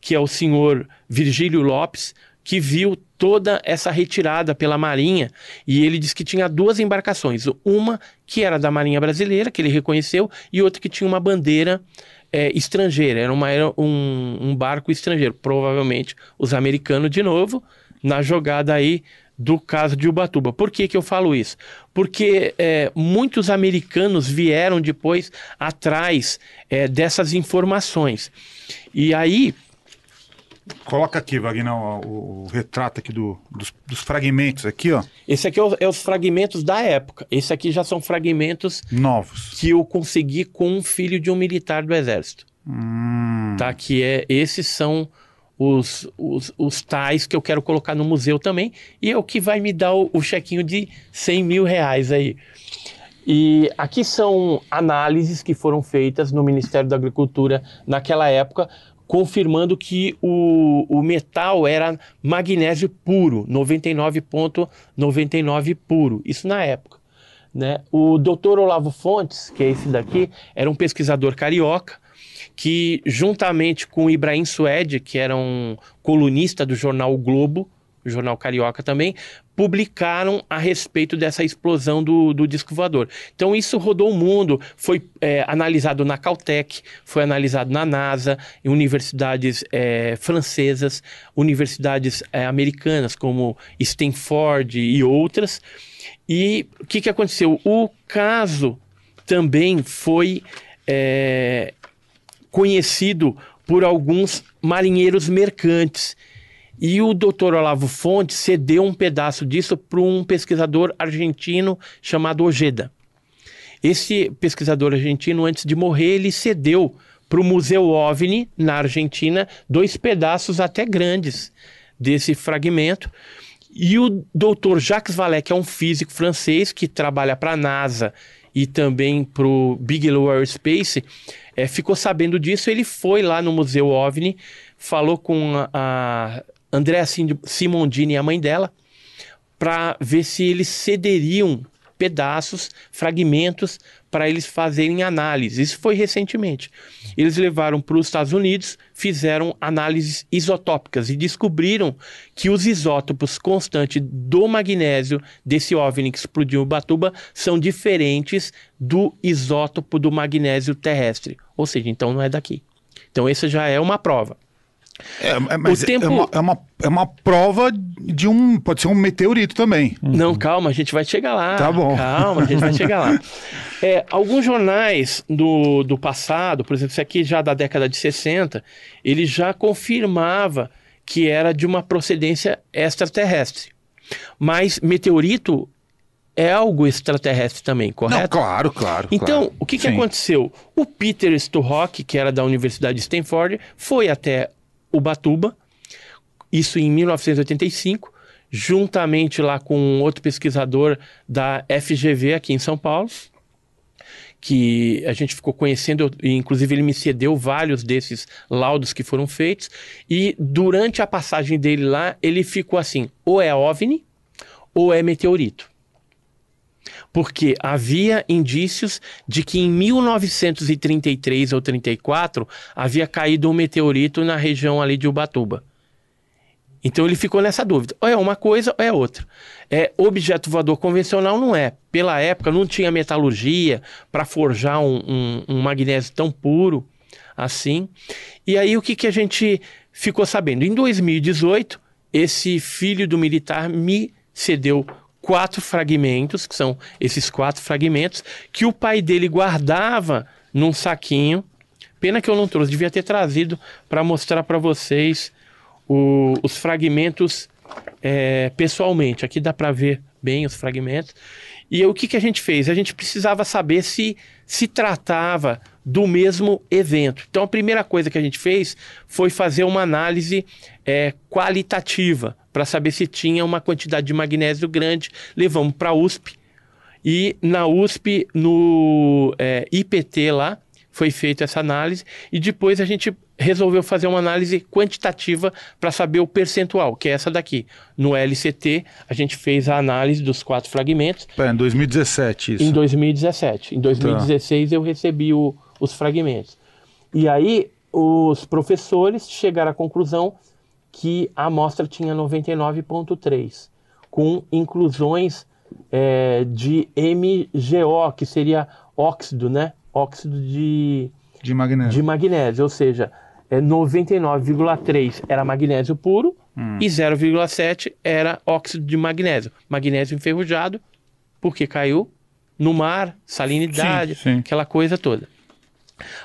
que é o senhor Virgílio Lopes, que viu toda essa retirada pela Marinha e ele disse que tinha duas embarcações, uma que era da Marinha Brasileira, que ele reconheceu, e outra que tinha uma bandeira eh, estrangeira, era, uma, era um, um barco estrangeiro, provavelmente os americanos de novo, na jogada aí do caso de Ubatuba. Por que, que eu falo isso? Porque eh, muitos americanos vieram depois atrás eh, dessas informações. E aí Coloca aqui, Wagner, o, o retrato aqui do- dos, dos fragmentos aqui, ó, Esse aqui é, o- é os fragmentos da época. Esse aqui já são fragmentos novos. que eu consegui com um filho de um militar do exército. Hum, Tá? Que é, esses são os, os, os tais que eu quero colocar no museu também. E é o que vai me dar o, o chequinho de 100 mil reais aí. E aqui são análises que foram feitas no Ministério da Agricultura naquela época, confirmando que o, o metal era magnésio puro, 99,99 puro. Isso na época. Né? O doutor Olavo Fontes, que é esse daqui, era um pesquisador carioca que, juntamente com Ibrahim Suede, que era um colunista do jornal O Globo, jornal carioca também, publicaram a respeito dessa explosão do, do disco voador. Então isso rodou o mundo, foi é, analisado na Caltech, foi analisado na NASA, em universidades é, francesas, universidades é, americanas como Stanford e outras. E o que, que aconteceu? O caso também foi é, conhecido por alguns marinheiros mercantes. E o doutor Olavo Fonte cedeu um pedaço disso para um pesquisador argentino chamado Ojeda. Esse pesquisador argentino, antes de morrer, ele cedeu para o Museu OVNI, na Argentina, dois pedaços até grandes desse fragmento. E o doutor Jacques Vallée, que é um físico francês que trabalha para a NASA e também para o Bigelow Aerospace, é, ficou sabendo disso. Ele foi lá no Museu OVNI, falou com a Andrea Simondini, a mãe dela, para ver se eles cederiam pedaços, fragmentos, para eles fazerem análise. Isso foi recentemente. Eles levaram para os Estados Unidos, fizeram análises isotópicas e descobriram que os isótopos constantes do magnésio desse OVNI que explodiu em Ubatuba são diferentes do isótopo do magnésio terrestre. Ou seja, então não é daqui. Então essa já é uma prova. É, é, mas o tempo- é, uma, é, uma, é uma prova de um. Pode ser um meteorito também. Não, calma, a gente vai chegar lá. Tá bom. Calma, a gente vai chegar lá. É, alguns jornais do, do passado, por exemplo, esse aqui já da década de 60, ele já confirmava que era de uma procedência extraterrestre. Mas meteorito é algo extraterrestre também, Não, correto? claro, claro. Então, claro. o que, que Sim. aconteceu? O Peter Sturrock, que era da Universidade de Stanford, foi até Ubatuba, isso em 1985, juntamente lá com outro pesquisador da FGV aqui em São Paulo, que a gente ficou conhecendo, inclusive ele me cedeu vários desses laudos que foram feitos, e durante a passagem dele lá, ele ficou assim, ou é OVNI, ou é meteorito porque havia indícios de que em 1933 ou 34 havia caído um meteorito na região ali de Ubatuba. Então ele ficou nessa dúvida. Ou é uma coisa ou é outra. É, objeto voador convencional não é. Pela época não tinha metalurgia para forjar um, um- um magnésio tão puro assim. E aí o que, que a gente ficou sabendo? Em 2018, esse filho do militar me cedeu quatro fragmentos, que são esses quatro fragmentos, que o pai dele guardava num saquinho. Pena que eu não trouxe, devia ter trazido para mostrar para vocês o- os fragmentos é, pessoalmente. Aqui dá para ver bem os fragmentos. E o que, que a gente fez? A gente precisava saber se se tratava do mesmo evento. Então, a primeira coisa que a gente fez foi fazer uma análise é, qualitativa para saber se tinha uma quantidade de magnésio grande. Levamos para a USP e na USP, no é, IPT lá, foi feita essa análise e depois a gente resolveu fazer uma análise quantitativa para saber o percentual, que é essa daqui. No LCT, a gente fez a análise dos quatro fragmentos em 2017 isso. em 2017. Em 2016 eu recebi o- os fragmentos. E aí os professores chegaram à conclusão que a amostra tinha 99,3, com inclusões é, de MgO, que seria óxido, né? Óxido de, De magnésio. de magnésio, ou seja, é 99,3 era magnésio puro e 0,7 era óxido de magnésio. Magnésio enferrujado, porque caiu no mar, salinidade, Sim, sim. aquela coisa toda.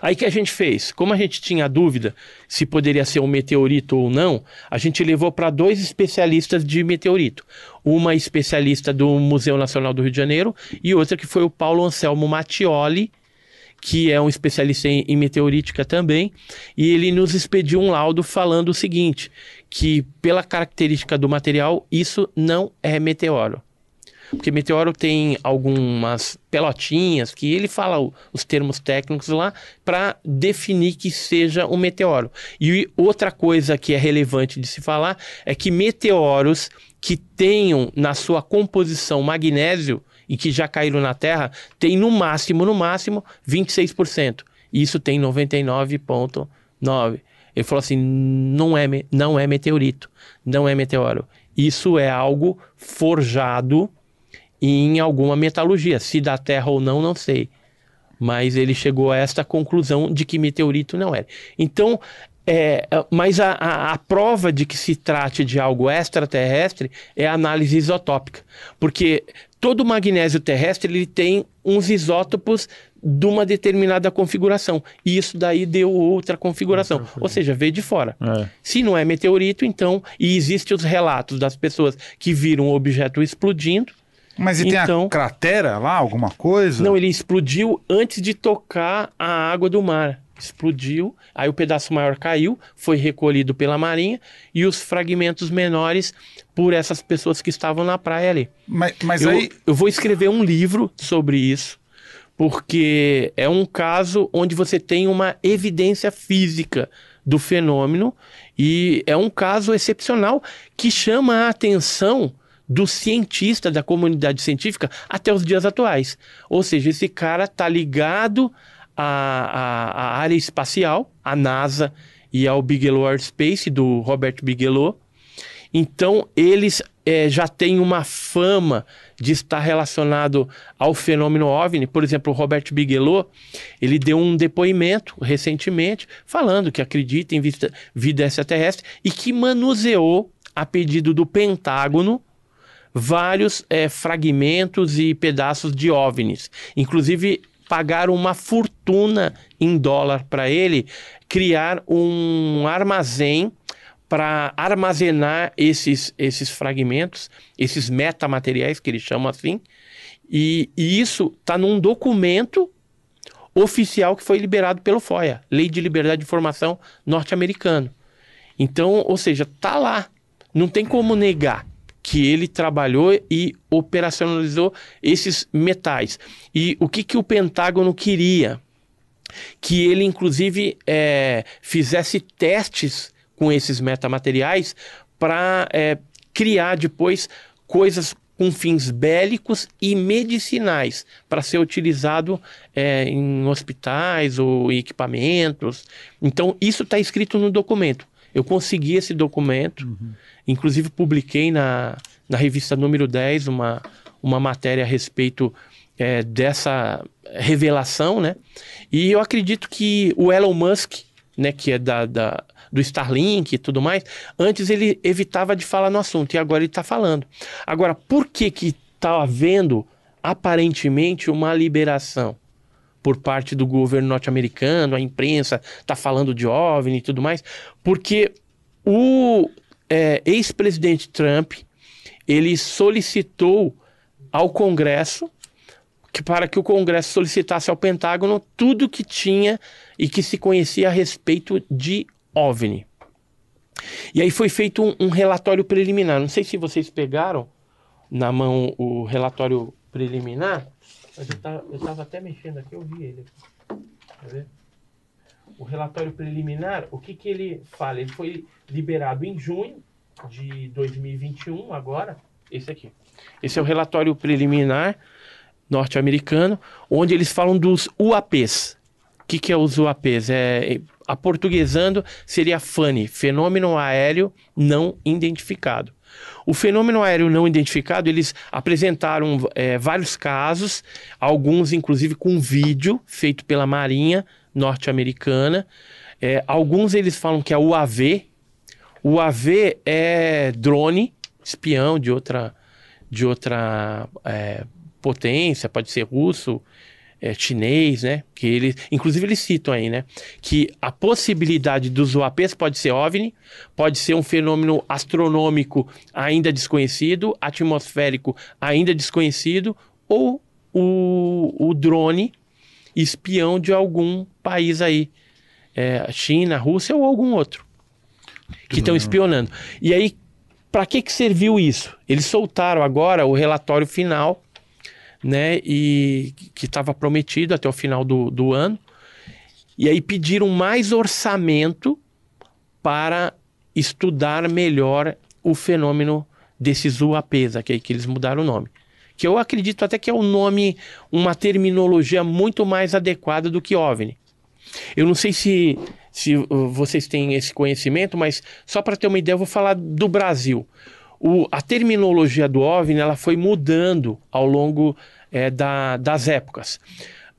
Aí que a gente fez? Como a gente tinha dúvida se poderia ser um meteorito ou não, a gente levou para dois especialistas de meteorito. Uma especialista do Museu Nacional do Rio de Janeiro e outra que foi o Paulo Anselmo Mattioli, que é um especialista em, em meteorítica também, e ele nos expediu um laudo falando o seguinte, que pela característica do material, isso não é meteoro. Porque meteoro tem algumas pelotinhas que ele fala o, os termos técnicos lá para definir que seja um meteoro. E outra coisa que é relevante de se falar é que meteoros que tenham na sua composição magnésio e que já caíram na Terra tem no máximo, no máximo 26%. Isso tem 99,9%. Ele falou assim: não é, não é meteorito, não é meteoro. Isso é algo forjado em alguma metalurgia. Se da Terra ou não, não sei. Mas ele chegou a esta conclusão de que meteorito não era. Então, é, mas a, a, a, prova de que se trate de algo extraterrestre é a análise isotópica. Porque todo magnésio terrestre ele tem uns isótopos de uma determinada configuração. E isso daí deu outra configuração. Ou seja, veio de fora. É. Se não é meteorito, então, e existem os relatos das pessoas que viram o objeto explodindo, mas e então, tem a então- cratera lá, alguma coisa? Não, ele explodiu antes de tocar a água do mar. Explodiu, aí o pedaço maior caiu, foi recolhido pela marinha e os fragmentos menores por essas pessoas que estavam na praia ali. Mas, mas eu, aí... eu vou escrever um livro sobre isso, porque é um caso onde você tem uma evidência física do fenômeno e é um caso excepcional que chama a atenção do cientista, da comunidade científica, até os dias atuais. Ou seja, esse cara tá ligado à, à, à área espacial, à NASA e ao Bigelow Aerospace, do Robert Bigelow. Então, eles é, já têm uma fama de estar relacionado ao fenômeno OVNI. Por exemplo, o Robert Bigelow, ele deu um depoimento recentemente falando que acredita em vida extraterrestre e que manuseou, a pedido do Pentágono, vários é, fragmentos e pedaços de OVNIs. Inclusive, pagaram uma fortuna em dólar para ele criar um armazém para armazenar esses, esses fragmentos, esses metamateriais que eles chamam assim. E, e isso está num documento oficial que foi liberado pelo FOIA, Lei de Liberdade de Informação norte-americano. Então, ou seja, tá lá, não tem como negar que ele trabalhou e operacionalizou esses metais. E o que, que o Pentágono queria? Que ele, inclusive, é, fizesse testes com esses metamateriais para é, criar depois coisas com fins bélicos e medicinais para ser utilizado é, em hospitais ou equipamentos. Então, isso está escrito no documento. Eu consegui esse documento. Uhum. Inclusive, publiquei na, na revista número 10 uma, uma matéria a respeito é, dessa revelação, né? E eu acredito que o Elon Musk, né, que é da, da do Starlink e tudo mais, antes ele evitava de falar no assunto e agora ele está falando. Agora, por que que está havendo aparentemente uma liberação por parte do governo norte-americano, a imprensa está falando de OVNI e tudo mais? Porque o é, ex-presidente Trump ele solicitou ao Congresso que para que o Congresso solicitasse ao Pentágono tudo que tinha e que se conhecia a respeito de OVNI. E aí foi feito um, um relatório preliminar. Não sei se vocês pegaram na mão o relatório preliminar, mas eu estava até mexendo aqui, eu vi ele. Quer ver? O relatório preliminar, o que, que ele fala? Ele foi liberado em junho de 2021, agora, esse aqui. Esse é o relatório preliminar norte-americano, onde eles falam dos UAPs. O que, que é os UAPs? É, portuguesando seria FANI, Fenômeno Aéreo Não Identificado. O fenômeno aéreo não identificado, eles apresentaram é, vários casos, alguns inclusive com vídeo feito pela Marinha norte-americana. É, alguns eles falam que é UAV, o AV é drone, espião de outra, de outra é, potência, pode ser russo, é, chinês, né? Que eles, inclusive eles citam aí, né? Que a possibilidade dos UAPs pode ser OVNI, pode ser um fenômeno astronômico ainda desconhecido, atmosférico ainda desconhecido, ou o, o drone espião de algum país aí, é, China, Rússia ou algum outro, que estão espionando. E aí, para que, que serviu isso? Eles soltaram agora o relatório final né? E que estava prometido até o final do, do ano. E aí pediram mais orçamento para estudar melhor o fenômeno desses UAPs, aqui que eles mudaram o nome. Que eu acredito até que é um nome, uma terminologia muito mais adequada do que OVNI. Eu não sei se, se uh, vocês têm esse conhecimento, mas só para ter uma ideia, eu vou falar do Brasil. O, a terminologia do OVNI ela foi mudando ao longo é, da, das épocas.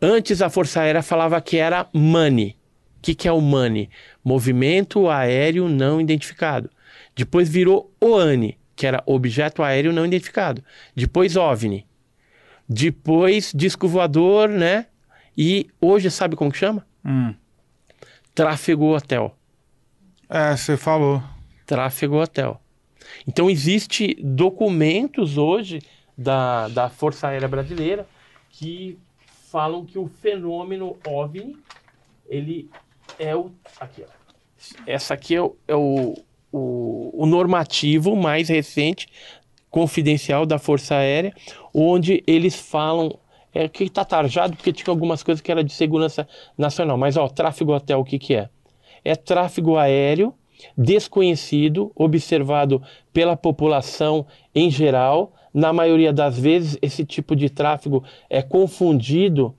Antes a Força Aérea falava que era MANI. O que, que é o MANI? Movimento Aéreo Não Identificado. Depois virou OANI, que era Objeto Aéreo Não Identificado. Depois OVNI. Depois Disco Voador, né? E hoje sabe como que chama? Hum. Tráfego Hotel. É, você falou. Tráfego Hotel. Então existe documentos hoje da, da Força Aérea Brasileira que falam que o fenômeno OVNI ele é o aqui ó. essa aqui é, o, é o, o, o normativo mais recente confidencial da Força Aérea onde eles falam é que está tarjado porque tinha algumas coisas que era de segurança nacional mas ó tráfego hotel o que que é é tráfego aéreo desconhecido observado pela população em geral na maioria das vezes, esse tipo de tráfego é confundido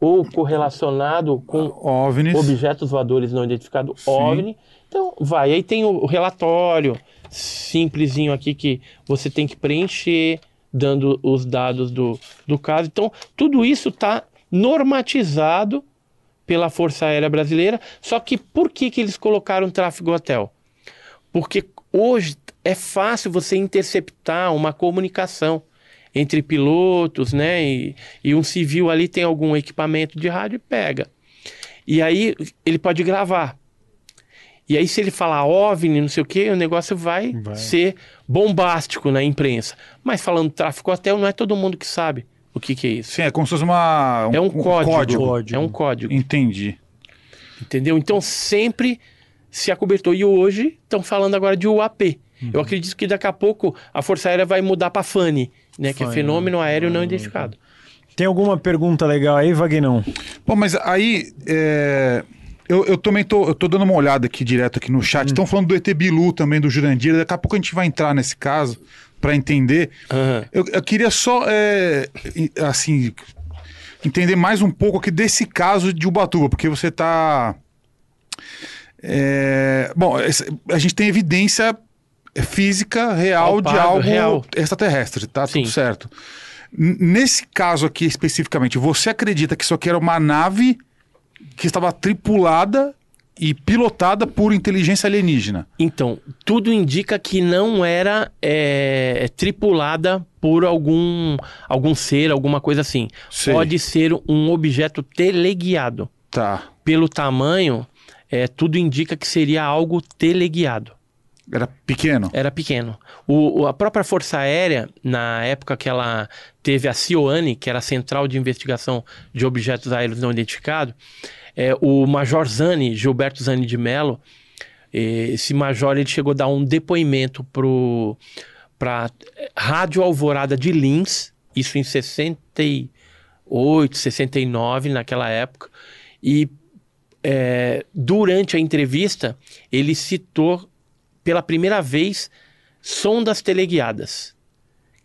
ou correlacionado com OVNIs. objetos voadores não identificados, OVNI. Então, vai. Aí tem o relatório simplesinho aqui que você tem que preencher, dando os dados do, do caso. Então, tudo isso está normatizado pela Força Aérea Brasileira. Só que por que, que eles colocaram tráfego hotel? Porque hoje é fácil você interceptar uma comunicação entre pilotos, né? E, e, um civil ali tem algum equipamento de rádio e pega. E aí ele pode gravar. E aí, se ele falar OVNI, não sei o que, o negócio vai, vai, ser bombástico na imprensa. Mas falando tráfico hotel, não é todo mundo que sabe o que, que é isso. Sim, é como se fosse uma, um, é um, código, código. É um código. Entendi. Entendeu? Então sempre se acobertou. E hoje estão falando agora de UAP. Uhum. Eu acredito que daqui a pouco a Força Aérea vai mudar para FANI, né? que é Fenômeno Aéreo Não Identificado. Tem alguma pergunta legal aí, Vagnão? Bom, mas aí é... eu, eu também tô, eu tô dando uma olhada aqui direto aqui no chat. Estão hum. falando do ET Bilu também, do Jurandir. Daqui a pouco a gente vai entrar nesse caso para entender. Uhum. Eu, eu, queria só, é, assim, entender mais um pouco aqui desse caso de Ubatuba, porque você está... É, bom, a gente tem evidência física real de algo real. extraterrestre, tá Sim. tudo certo. Nesse caso aqui especificamente, você acredita que isso aqui era uma nave que estava tripulada e pilotada por inteligência alienígena? Então, tudo indica que não era é, tripulada por algum, algum ser, alguma coisa assim. Sei. Pode ser um objeto teleguiado. Tá. Pelo tamanho, é, tudo indica que seria algo teleguiado. Era pequeno? Era pequeno. O, a própria Força Aérea, na época que ela teve a CIOANI, que era a Central de Investigação de Objetos Aéreos Não Identificados, é, o Major Zani, Gilberto Zani de Mello, esse major ele chegou a dar um depoimento para Rádio Alvorada de Lins, isso em 68, 69, naquela época, e é, durante a entrevista ele citou pela primeira vez sondas teleguiadas,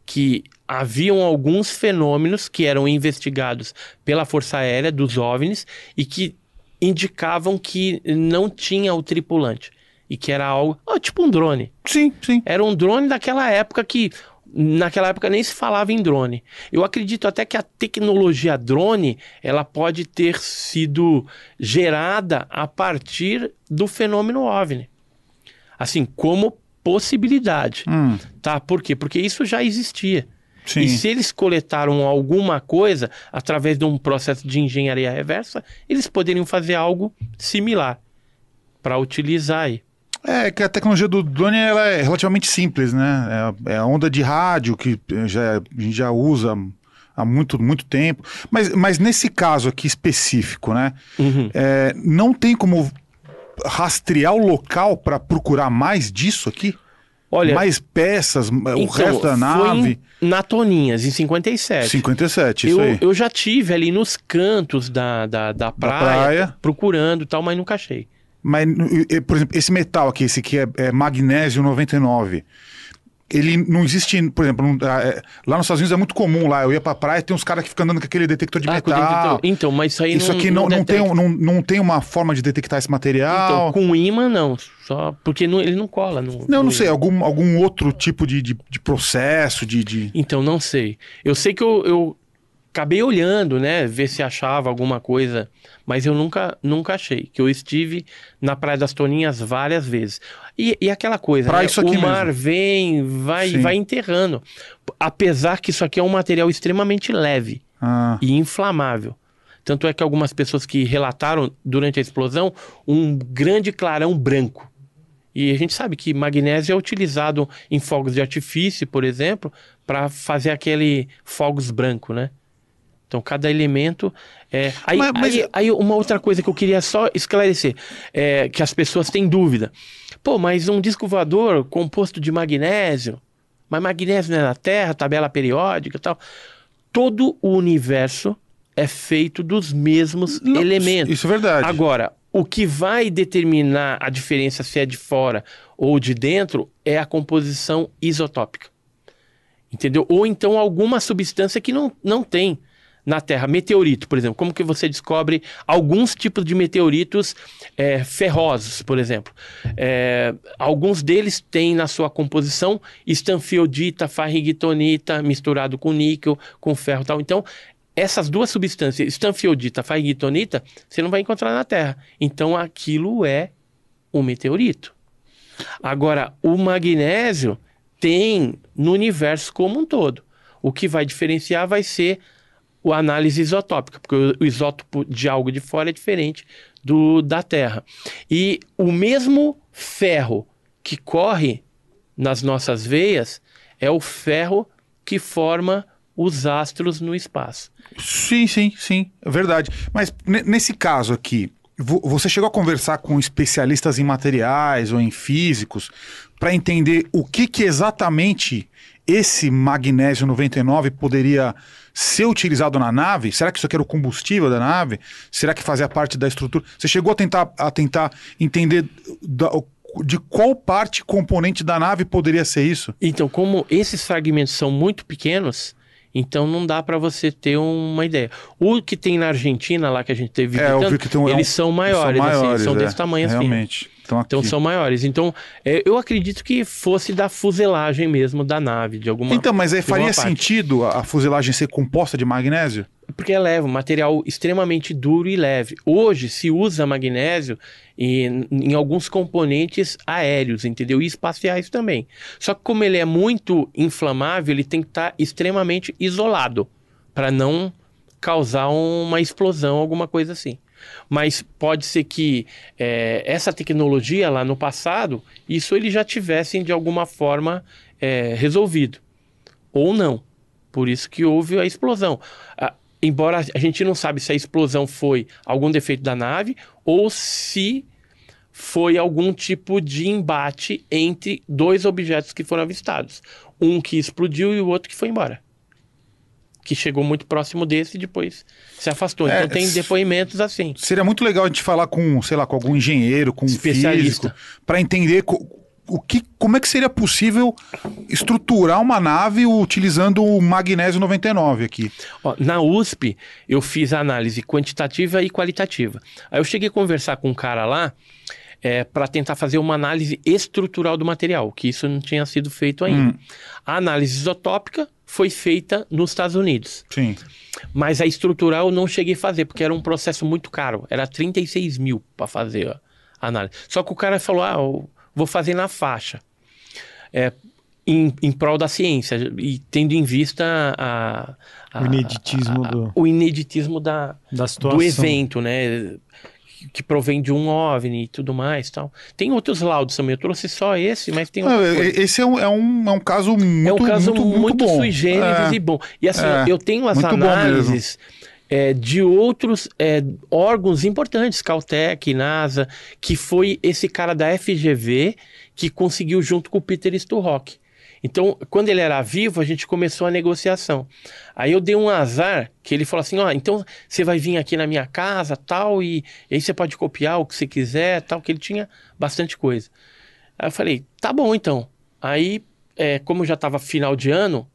que haviam alguns fenômenos que eram investigados pela Força Aérea dos OVNIs e que indicavam que não tinha o tripulante e que era algo, oh, tipo um drone. Sim, sim. Era um drone daquela época que naquela época nem se falava em drone. Eu acredito até que a tecnologia drone, ela pode ter sido gerada a partir do fenômeno OVNI assim, como possibilidade, hum. tá? Por quê? Porque isso já existia. Sim. E se eles coletaram alguma coisa através de um processo de engenharia reversa, eles poderiam fazer algo similar para utilizar aí. É que a tecnologia do drone ela é relativamente simples, né? É, é a onda de rádio que já, a gente já usa há muito, muito tempo. Mas, mas nesse caso aqui específico, né? Uhum. É, não tem como rastrear o local para procurar mais disso aqui? Olha, mais peças, o então, resto da nave? em- na Toninhas, em 57. 57, isso eu, aí. eu já tive ali nos cantos da, da, da praia, praia. procurando e tal, mas nunca achei. Mas, por exemplo, esse metal aqui, esse aqui é, é magnésio 99. Ele não existe, por exemplo, não- ah, é, lá nos Estados Unidos é muito comum lá. Eu ia pra praia tem uns caras que ficam andando com aquele detector de Ah, metal. Então, mas isso aí Isso não, aqui não, não, tem, detecta. um- não, não tem uma forma de detectar esse material. Então, com imã não, só porque não- ele não cola. No, Não, não sei, imã. algum, algum outro tipo de, de, de processo, de. de... Então, não sei. Eu sei que eu, eu acabei olhando, né, ver se achava alguma coisa, mas eu nunca, nunca achei. Que eu estive na Praia das Toninhas várias vezes. E, e aquela coisa, Pra né, isso aqui o mar mesmo. vem, vai, Sim. vai enterrando. Apesar que isso aqui é um material extremamente leve. Ah, e inflamável. Tanto é que algumas pessoas que relataram durante a explosão um grande clarão branco. E a gente sabe que magnésio é utilizado em fogos de artifício, por exemplo, para fazer aquele fogos branco, né? Então cada elemento é. Aí, Mas- mas- aí, aí uma outra coisa que eu queria só esclarecer, é que as pessoas têm dúvida. Pô, mas um disco voador composto de magnésio, mas magnésio não é na Terra, tabela periódica e tal. Todo o universo é feito dos mesmos não, elementos. Isso é verdade. Agora, o que vai determinar a diferença se é de fora ou de dentro é a composição isotópica. Entendeu? Ou então alguma substância que não, não tem na Terra. Meteorito, por exemplo. Como que você descobre alguns tipos de meteoritos é, ferrosos, por exemplo? É, alguns deles têm na sua composição estanfiodita, farrigitonita, misturado com níquel, com ferro tal. Então, essas duas substâncias, estanfiodita, farrigitonita, você não vai encontrar na Terra. Então, aquilo é um meteorito. Agora, o magnésio tem no universo como um todo. O que vai diferenciar vai ser a análise isotópica, porque o- isótopo de algo de fora é diferente do da Terra. E o mesmo ferro que corre nas nossas veias é o ferro que forma os astros no espaço. Sim, sim, sim, é verdade. Mas ne- nesse caso aqui, vo- você chegou a conversar com especialistas em materiais ou em físicos para entender o que, que exatamente esse magnésio 99 poderia ser utilizado na nave? Será que isso aqui era o combustível da nave? Será que fazia parte da estrutura? Você chegou a tentar, a tentar entender da- de qual parte componente da nave poderia ser isso? Então, como esses fragmentos são muito pequenos, então não dá para você ter uma ideia. O que tem na Argentina, lá que a gente teve É, eu visitando, vi que tem um- eles são maiores, assim, são é, desse tamanho assim. Realmente. Então, são maiores. Então, é, eu acredito que fosse da fuselagem mesmo da nave, de alguma Então, mas aí de alguma faria sentido a, a fuselagem ser composta de magnésio? Porque é leve, um material extremamente duro e leve. Hoje se usa magnésio em, em alguns componentes aéreos, entendeu? E espaciais também. Só que como ele é muito inflamável, ele tem que estar extremamente isolado para não causar uma explosão, alguma coisa assim. Mas pode ser que é, essa tecnologia lá no passado, isso eles já tivessem de alguma forma é, resolvido. Ou não. Por isso que houve a explosão. Ah, embora a gente não sabe se a explosão foi algum defeito da nave ou se foi algum tipo de embate entre dois objetos que foram avistados. Um que explodiu e o outro que foi embora. Que chegou muito próximo desse e depois se afastou. É, então tem depoimentos assim. Seria muito legal a gente falar com, sei lá, com algum engenheiro, com um Especialista. físico, para entender o que, como é que seria possível estruturar uma nave utilizando o magnésio 99 aqui. Ó, na USP, eu fiz análise quantitativa e qualitativa. Aí eu cheguei a conversar com um cara lá para tentar fazer uma análise estrutural do material, que isso não tinha sido feito ainda. A análise isotópica foi feita nos Estados Unidos, Sim. mas a estrutural eu não cheguei a fazer, porque era um processo muito caro. Era 36 mil para fazer a análise. Só que o cara falou, ah, eu vou fazer na faixa. É, em, em prol da ciência e tendo em vista a, a- O ineditismo a- do- o ineditismo da, Da situação. do evento, né? Que provém de um OVNI e tudo mais tal. Tem outros laudos também. Eu trouxe só esse, mas tem coisas. esse é um, é um, é um caso muito, É um caso muito, muito, muito bom. sui generis É. e bom. E assim, É, eu tenho as análises é, de outros é, órgãos importantes, Caltech, NASA, que foi esse cara da FGV que conseguiu junto com o Peter Sturrock. Então, quando ele era vivo, a gente começou a negociação. Aí eu dei um azar que ele falou assim: ó, então você vai vir aqui na minha casa, tal, e, aí você pode copiar o que você quiser, tal, que ele tinha bastante coisa. Aí eu falei: tá bom então. Aí, é, como já estava final de ano,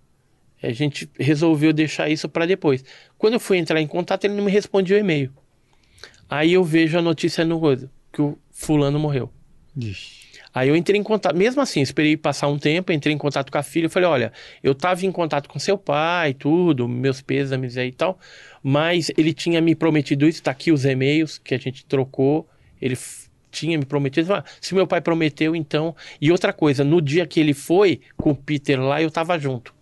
a gente resolveu deixar isso para depois. Quando eu fui entrar em contato, ele não me respondia o e-mail. Aí eu vejo a notícia no coisa, que o fulano morreu. Ixi. Aí eu entrei em contato, mesmo assim, esperei passar um tempo, entrei em contato com a filha, falei, olha, eu tava em contato com seu pai, tudo, meus pêsames aí e tal, mas ele tinha me prometido isso, tá aqui os e-mails que a gente trocou, ele tinha me prometido, ah, se meu pai prometeu, então... E outra coisa, no dia que ele foi com o Peter lá, eu tava junto.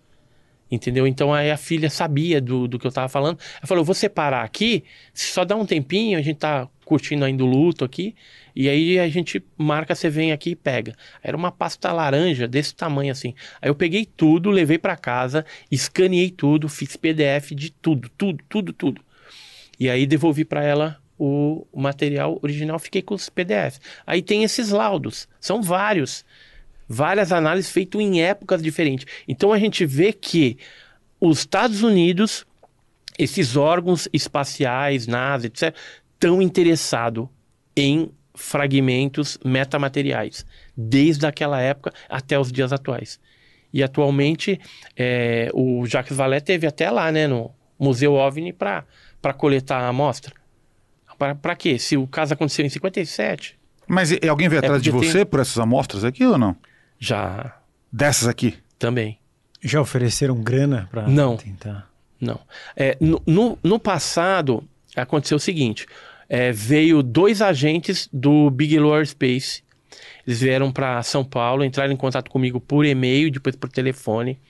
Entendeu? Então aí a filha sabia do, do que eu tava falando. Ela falou: vou separar aqui, só dá um tempinho, a gente tá curtindo ainda o luto aqui, e aí a gente marca, você vem aqui e pega. Era uma pasta laranja desse tamanho assim. Aí eu peguei tudo, levei para casa, escaneei tudo, fiz PDF de tudo, tudo, tudo, tudo. E aí devolvi para ela o, material original, fiquei com os PDFs. Aí tem esses laudos, são vários várias análises feitas em épocas diferentes. Então a gente vê que os Estados Unidos, esses órgãos espaciais, NASA, etc., estão interessados em fragmentos metamateriais, desde aquela época até os dias atuais. E atualmente é, o Jacques Vallée teve até lá, né, no Museu OVNI para coletar a amostra. Para quê? Se o caso aconteceu em 57, Mas e- alguém veio atrás de porque você por essas amostras aqui ou não? já Dessas aqui? também. Já ofereceram grana pra Não. tentar? Não. É, no, no, no passado, aconteceu o seguinte: é, veio dois agentes do Bigelow Aerospace. Eles vieram para São Paulo, entraram em contato comigo por e-mail, depois por telefone.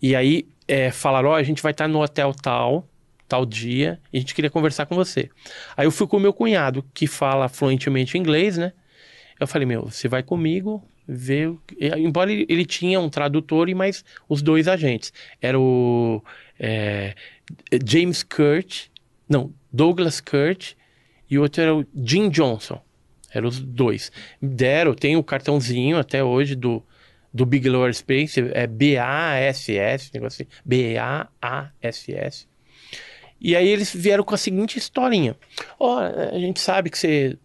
E aí é, falaram: Ó, a gente vai estar no hotel tal, tal dia, e a gente queria conversar com você. Aí eu fui com o meu cunhado, que fala fluentemente inglês, né? Eu falei: Meu, você vai comigo, ver. o que-" e, Embora ele, ele tinha um tradutor e mais os dois agentes. Era o é, James Kurt, não, Douglas Kurt, e o outro era o Jim Johnson. Eram os dois. Deram, tem o cartãozinho até hoje do, do Bigelow Aerospace, é B-A-S-S, negócio assim, B-A-A-S-S. E aí eles vieram com a seguinte historinha. Ó, a gente sabe que você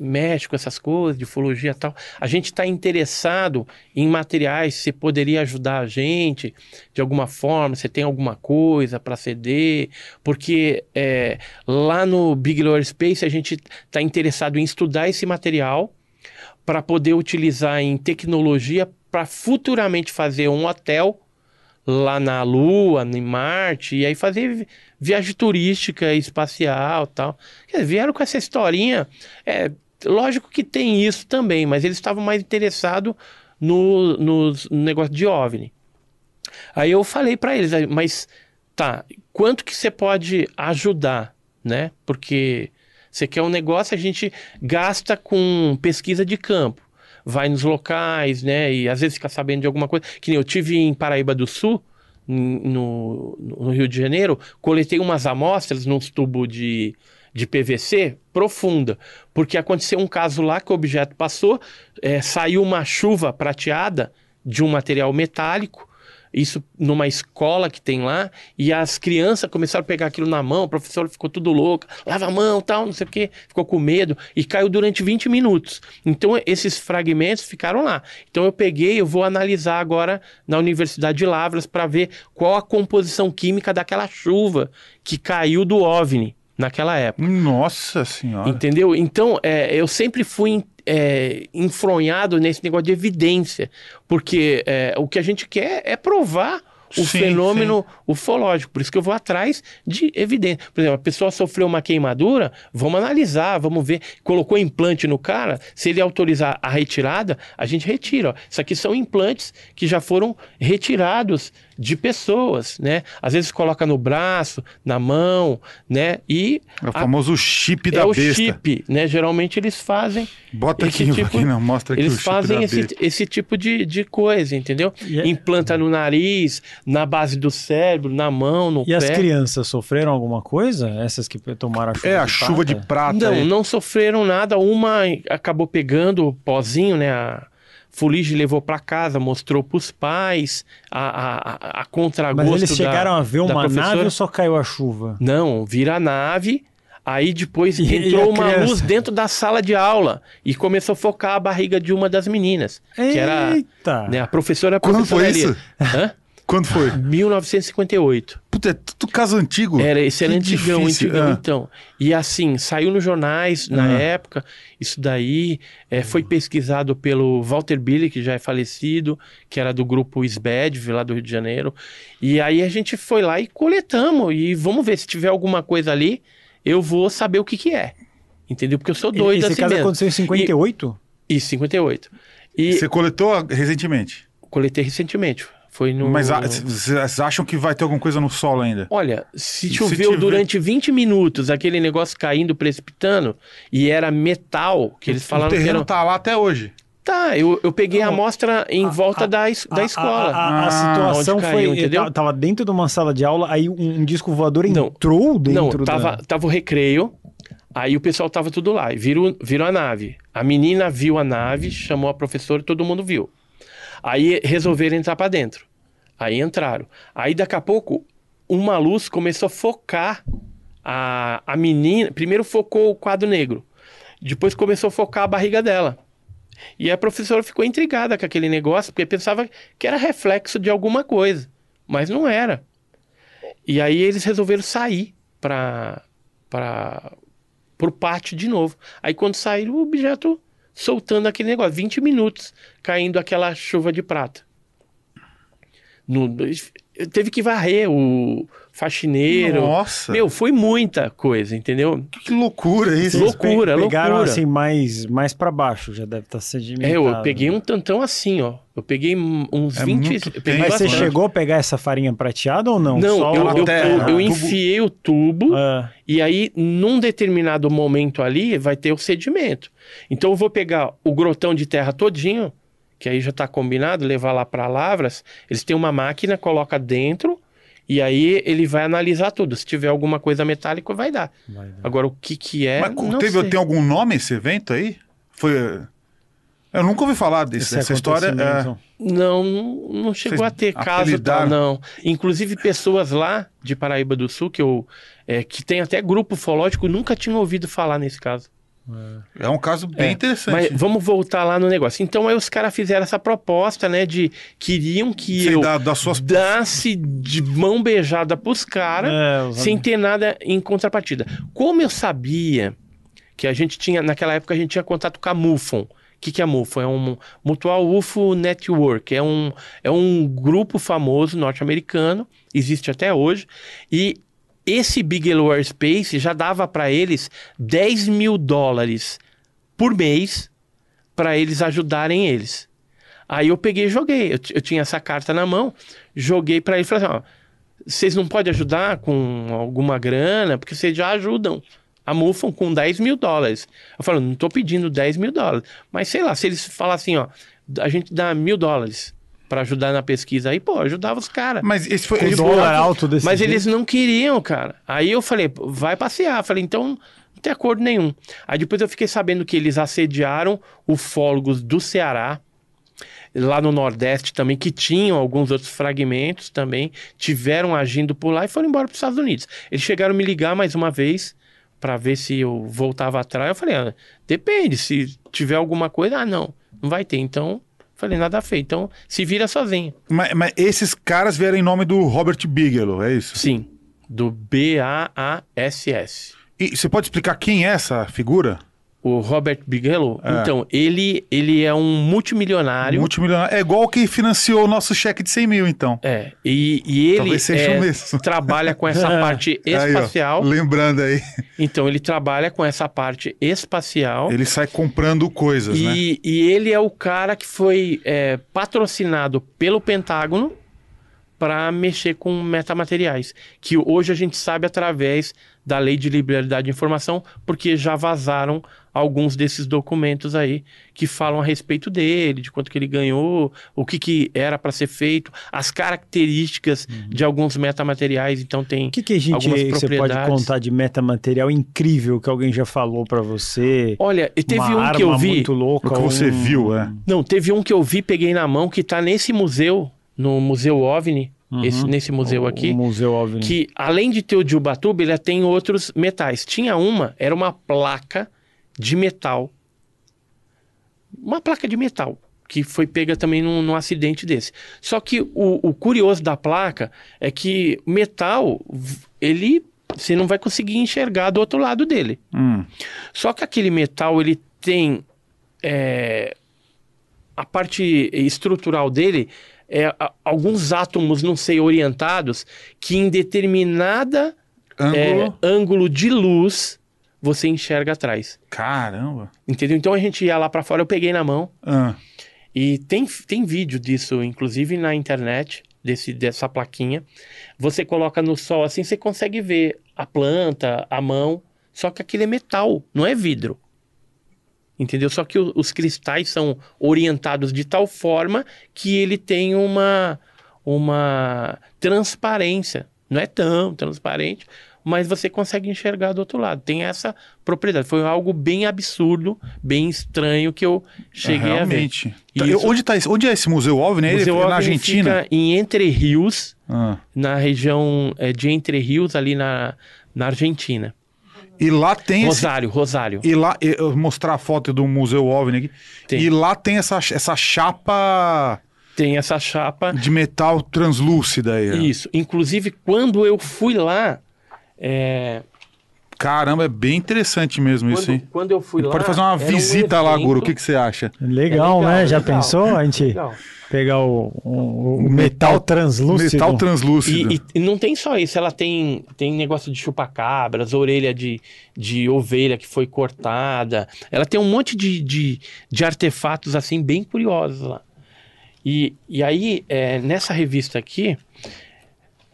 mexe com essas coisas, de ufologia e tal. A gente está interessado em materiais, você poderia ajudar a gente de alguma forma, você tem alguma coisa para ceder, porque é, lá no Bigelow Aerospace a gente está interessado em estudar esse material para poder utilizar em tecnologia para futuramente fazer um hotel lá na Lua, em Marte, e aí fazer vi- viagem turística espacial tal. Vieram com essa historinha. É, lógico que tem isso também, mas eles estavam mais interessados no, nos- no negócio de OVNI. Aí eu falei para eles, mas tá, quanto que você pode ajudar, né? Porque você quer um negócio, a gente gasta com pesquisa de campo. Vai nos locais, né? E às vezes fica sabendo de alguma coisa. Que nem eu tive em Paraíba do Sul, no, no Rio de Janeiro, coletei umas amostras num tubo de, de PVC profunda, porque aconteceu um caso lá que o objeto passou, eh, saiu uma chuva prateada de um material metálico, isso numa escola que tem lá, e as crianças começaram a pegar aquilo na mão, o professor ficou tudo louco, lava a mão, tal, não sei o quê, ficou com medo, e caiu durante 20 minutos. Então esses fragmentos ficaram lá. Então eu peguei, eu vou analisar agora na Universidade de Lavras para ver qual a composição química daquela chuva que caiu do OVNI naquela época. Nossa senhora. Entendeu? Então, é, eu sempre fui é, enfronhado nesse negócio de evidência, porque é, o que a gente quer é provar o Sim, fenômeno ufológico. Por isso que eu vou atrás de evidência. Por exemplo, a pessoa sofreu uma queimadura, vamos analisar, vamos ver. Colocou implante no cara, se ele autorizar a retirada, a gente retira. Ó. Isso aqui são implantes que já foram retirados de pessoas, né? Às vezes coloca no braço, na mão, né? E É o a- famoso chip da é o besta. chip, né? Geralmente eles fazem. Bota esse aqui, tipo- aqui não, mostra aqui o Eles chip fazem da esse, besta. esse tipo de, de coisa, entendeu? E é- Implanta no nariz, na base do cérebro, na mão, no E as pé. crianças sofreram alguma coisa? Essas que tomaram a chuva É, a de chuva de prata? prata. Não, aí. não sofreram nada. Uma acabou pegando o pozinho, né? A Fulige levou para casa, mostrou para os pais a, a, a- contragosto Mas eles da- chegaram a ver da uma nave ou só caiu a chuva? Não, vira a nave. Aí depois E- e entrou a uma criança? luz dentro da sala de aula e começou a focar a barriga de uma das meninas. Que era Eita! né, a professora Quando professora foi ali. isso? Hã? Quando foi? 1958. Puta, é tudo caso antigo. Era esse era Que antigão, difícil. antigão, Ah. então. E assim, saiu nos jornais na Ah. época, isso daí é, foi pesquisado pelo Walter Billy, que já é falecido, que era do grupo SBED, lá do Rio de Janeiro. E aí a gente foi lá e coletamos, e vamos ver se tiver alguma coisa ali, eu vou saber o que que é. Entendeu? Porque eu sou doido Esse assim caso mesmo. aconteceu em 58? Isso, 58. E Você coletou recentemente. coletei recentemente. Foi no... Mas a- vocês acham que vai ter alguma coisa no solo ainda? Olha, se Se choveu tiver- durante 20 minutos, aquele negócio caindo, precipitando, e era metal, que eles o falaram que terreno era... tá lá até hoje. Tá, eu, eu peguei a amostra em volta da, es- da A- escola. A, a- a Ah, situação onde foi. caiu, entendeu? ta- Tava dentro de uma sala de aula, aí um, um disco voador Não. entrou dentro Não, tava, da. tava o recreio, aí o pessoal tava tudo lá, e viram, viram a nave. A menina viu a nave, chamou a professora e todo mundo viu. Aí resolveram entrar pra dentro. Aí entraram. Aí daqui a pouco, uma luz começou a focar a, a menina. Primeiro focou o quadro negro, depois começou a focar a barriga dela. E a professora ficou intrigada com aquele negócio, porque pensava que era reflexo de alguma coisa, mas não era. E aí eles resolveram sair para para pro pátio de novo. Aí quando saíram, o objeto soltando aquele negócio, 20 minutos caindo aquela chuva de prata. No, teve que varrer o faxineiro. Nossa. Meu, foi muita coisa, entendeu? Que loucura isso. Vocês pe- loucura, pegaram loucura. assim mais, mais para baixo, já deve estar sedimentado. É, eu peguei um tantão assim, ó. Eu peguei uns É 20. muito eu peguei Mas você bastante. chegou a pegar essa farinha prateada ou não? Não, Só eu, eu, terra, eu- enfiei o tubo Ah, e aí, num determinado momento ali, vai ter o sedimento. Então, eu vou pegar o grotão de terra todinho, que aí já está combinado, levar lá para Lavras. Eles têm uma máquina, coloca dentro e aí ele vai analisar tudo. Se tiver alguma coisa metálica, vai dar. vai dar. Agora, o que que é, Mas não teve, sei. tem algum nome esse evento aí? Foi. Eu nunca ouvi falar desse, Esse dessa história. É. Não, não, chegou Vocês a ter caso tal, não. Inclusive, pessoas lá de Paraíba do Sul, que, eu, é, que tem até grupo ufológico, nunca tinham ouvido falar nesse caso. É um caso bem É, interessante. Mas vamos voltar lá no negócio. Então, aí os caras fizeram essa proposta, né, de queriam que Sei eu da- das suas. dasse de mão beijada pros caras, É, sem ter nada em contrapartida. Como eu sabia que a gente tinha, naquela época a gente tinha contato com a MUFON. O que, que é a MUFON? É um Mutual UFO Network. É um, é um grupo famoso norte-americano, existe até hoje. E esse Bigelow Airspace já dava para eles 10 mil dólares por mês para eles ajudarem eles. Aí eu peguei e joguei. Eu, eu tinha essa carta na mão, joguei para eles e falei assim: ó, vocês não podem ajudar com alguma grana, porque vocês já ajudam. A MUFON com 10 mil dólares. Eu falo, não tô pedindo 10 mil dólares. Mas sei lá, se eles falassem, ó, a gente dá mil dólares para ajudar na pesquisa aí, pô, ajudava os caras. Mas esse foi. Esse dólar alto desse Mas jeito. eles não queriam, cara. Aí eu falei, "Pô, vai passear. Falei, então não tem acordo nenhum. Aí depois eu fiquei sabendo que eles assediaram ufólogos do Ceará, lá no Nordeste também, que tinham alguns outros fragmentos também, tiveram agindo por lá e foram embora para os Estados Unidos. Eles chegaram a me ligar mais uma vez para ver se eu voltava atrás. Eu falei, ah, depende, se tiver alguma coisa, ah, não, não vai ter. Então, falei, nada feito. Então, se vira sozinho. Mas, mas esses caras vieram em nome do Robert Bigelow, é isso? Sim, do B-A-A-S-S. E você pode explicar quem é essa figura? O Robert Bigelow, É. então, ele, ele é um multimilionário. Multimilionário. É igual que financiou o nosso cheque de 100 mil, então. É, e, e ele é, trabalha com essa parte Aí, ó, espacial. lembrando aí, então, ele trabalha com essa parte espacial. ele sai comprando coisas, né? E, e ele é o cara que foi é, patrocinado pelo Pentágono para mexer com metamateriais, que hoje a gente sabe através da Lei de Liberdade de Informação, porque já vazaram alguns desses documentos aí que falam a respeito dele, de quanto que ele ganhou, o que, que era para ser feito, as características de alguns metamateriais. Então tem O que, que a gente algumas você pode contar de metamaterial incrível que alguém já falou pra você? Olha, e teve Uma um que eu vi. muito louca. O que você um- viu, é. Não, teve um que eu vi, peguei na mão, que tá nesse museu, no Museu OVNI, esse, nesse museu o- aqui, O museu OVNI. que além de ter o de Ubatuba, ele tem outros metais. Tinha uma, era uma placa de metal. Uma placa de metal, que foi pega também num, num acidente desse. Só que o, o curioso da placa é que metal, ele... Você não vai conseguir enxergar do outro lado dele. Hum. Só que aquele metal, ele tem é, a parte estrutural dele é a- alguns átomos, não sei, orientados, que em determinada é, Ângulo. ângulo de luz você enxerga atrás. Caramba. Entendeu? Então a gente ia lá pra fora, eu peguei na mão Ah, e tem, tem vídeo disso, inclusive na internet, desse, dessa plaquinha. Você coloca no sol assim, você consegue ver a planta, a mão, só que aquilo é metal, não é vidro. Entendeu? Só que o- os cristais são orientados de tal forma que ele tem uma, uma transparência. Não é tão transparente, mas você consegue enxergar do outro lado. Tem essa propriedade. Foi algo bem absurdo, bem estranho que eu cheguei a ver. realmente. Tá, Isso. Onde, tá onde é esse museu OVNI? Ele Museu é na OVNI Argentina? fica em Entre Rios, Ah. na região eh, de Entre Rios, ali na, na Argentina. E lá tem esse, Rosário, Rosário. E lá, eu mostrar a foto do Museu OVNI aqui. Tem. E lá tem essa, essa chapa Tem essa chapa. de metal translúcida aí. ó. Isso. Inclusive, quando eu fui lá. É, Caramba, é bem interessante mesmo isso, quando, hein? quando eu fui lá. Pode fazer uma era um visita lá, Guru. O que, que você acha? Legal, É legal, né? é Já legal. pensou a gente Legal. pegar o, o- o metal translúcido? Metal translúcido. E, e- e não tem só isso, ela tem, tem negócio de chupacabras, orelha de, de ovelha que foi cortada. Ela tem um monte de, de, de artefatos assim bem curiosos lá. E, e aí, é, nessa revista aqui,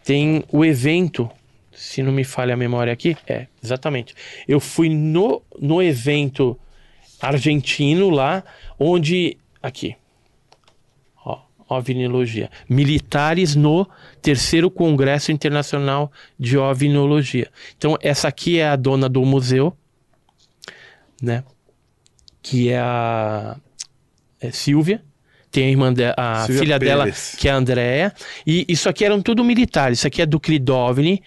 tem o evento, se não me falha a memória aqui, é, exatamente. Eu fui no, no evento argentino lá, onde. Aqui. Ó, OVNIologia. Militares no terceiro Congresso Internacional de OVNIologia. Então, essa aqui é a dona do museu, né? Que é a é Silvia. Tem a irmã de, a Silvia filha dela, Pérez. que é a Andrea. E isso aqui eram tudo militares. Isso aqui é do Cridovni,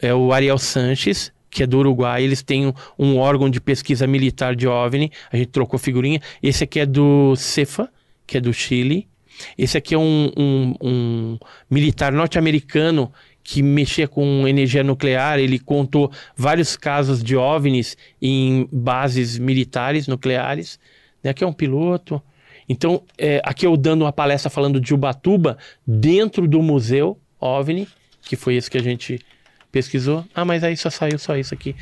é o Ariel Sanches, que é do Uruguai. Eles têm um, órgão de pesquisa militar de OVNI. A gente trocou figurinha. Esse aqui é do Cefa, que é do Chile. Esse aqui é um, um- um militar norte-americano que mexia com energia nuclear. Ele contou vários casos de OVNIs em bases militares nucleares. Né? Aqui é um piloto. Então, é, aqui eu dando uma palestra falando de Ubatuba dentro do museu OVNI, que foi esse que a gente pesquisou. Ah, mas aí só saiu só isso aqui.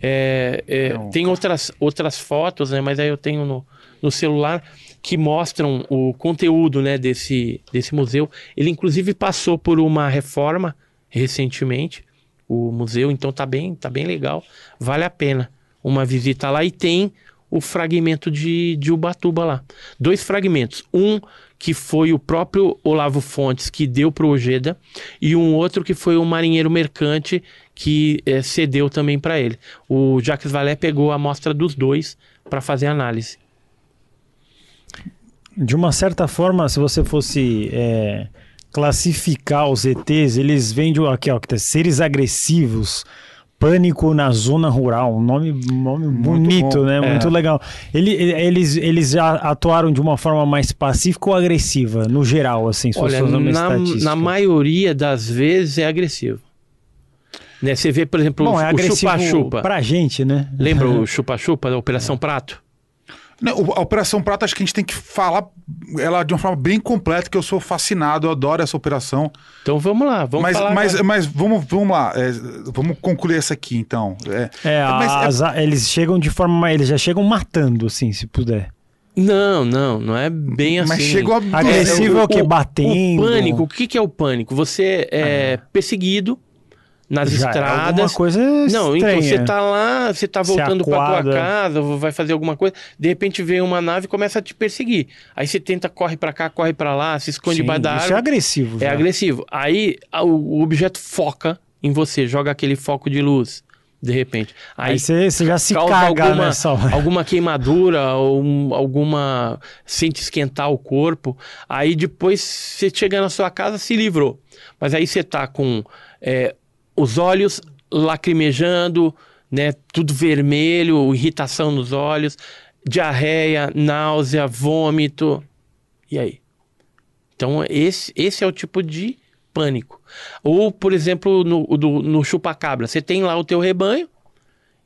É, é, Então- tem outras, outras fotos, né? Mas aí eu tenho no, no celular que mostram o conteúdo né, desse, desse museu. Ele inclusive passou por uma reforma recentemente, o museu, então tá bem, tá bem legal. Vale a pena uma visita lá e tem o fragmento de, de Ubatuba lá. Dois fragmentos. Um que foi o próprio Olavo Fontes que deu para o Ojeda e um outro que foi um marinheiro mercante que eh, cedeu também para ele. O Jacques Vallée pegou a amostra dos dois para fazer análise. De uma certa forma, se você fosse é, classificar os ETs, eles vêm de aqui, ó, tá, seres agressivos. Pânico na zona rural, um nome, nome bonito, bom. né? É. Muito legal. Ele- eles, eles já atuaram de uma forma mais pacífica ou agressiva, no geral, assim, se Olha, na, na maioria das vezes é agressivo. Né? Você vê, por exemplo, Bom, é o chupa-chupa. pra gente, né? Lembra o chupa-chupa da Operação Prato? Não, o- A Operação Prata, acho que a gente tem que falar ela de uma forma bem completa, que eu sou fascinado, eu adoro essa operação. Então vamos lá, vamos mas, falar. mas, agora. mas vamos, vamos lá, é, vamos concluir essa aqui, então. É, É, mas é- eles chegam de forma. Eles já chegam matando, assim, se puder. Não, não, não é bem assim. mas chegou a... Agressivo é o quê? o- Batendo? O pânico, o que, que é o pânico? Você é perseguido nas Já é estradas. alguma coisa Não, então estranha. você tá lá, você tá voltando pra tua casa, vai fazer alguma coisa, de repente vem uma nave e começa a te perseguir. Aí você tenta, corre pra cá, corre pra lá, se esconde Sim, debaixo da Isso é árvore. agressivo. É já. agressivo. Aí o, o objeto foca em você, joga aquele foco de luz, de repente. Aí, Aí você você já se causa caga alguma, nessa hora. alguma queimadura, ou um- alguma. sente esquentar o corpo. Aí depois você chega na sua casa, se livrou. Mas aí você tá com é, os olhos lacrimejando, né? Tudo vermelho, irritação nos olhos, diarreia, náusea, vômito. E aí? Então, esse, esse é o tipo de pânico. Ou, por exemplo, no, do- no chupa-cabra, você tem lá o teu rebanho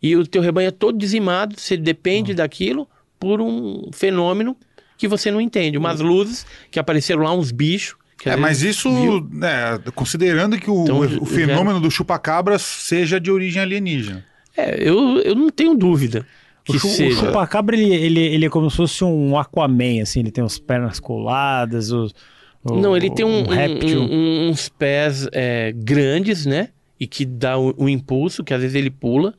e o teu rebanho é todo dizimado, você depende Hum. daquilo por um fenômeno que você não entende. Umas luzes que apareceram lá, uns bichos. Que É, mas isso, né, considerando que o, Então, o- já- fenômeno do chupacabra seja de origem alienígena. É, eu, eu não tenho dúvida que o, chu- o seja. chupacabra, ele, ele, ele é como se fosse um Aquaman, assim. Ele tem as pernas coladas, os, o- Não, ele tem um, um réptil. um- um- uns pés é, grandes, né? E que dá o, o impulso, que às vezes ele pula.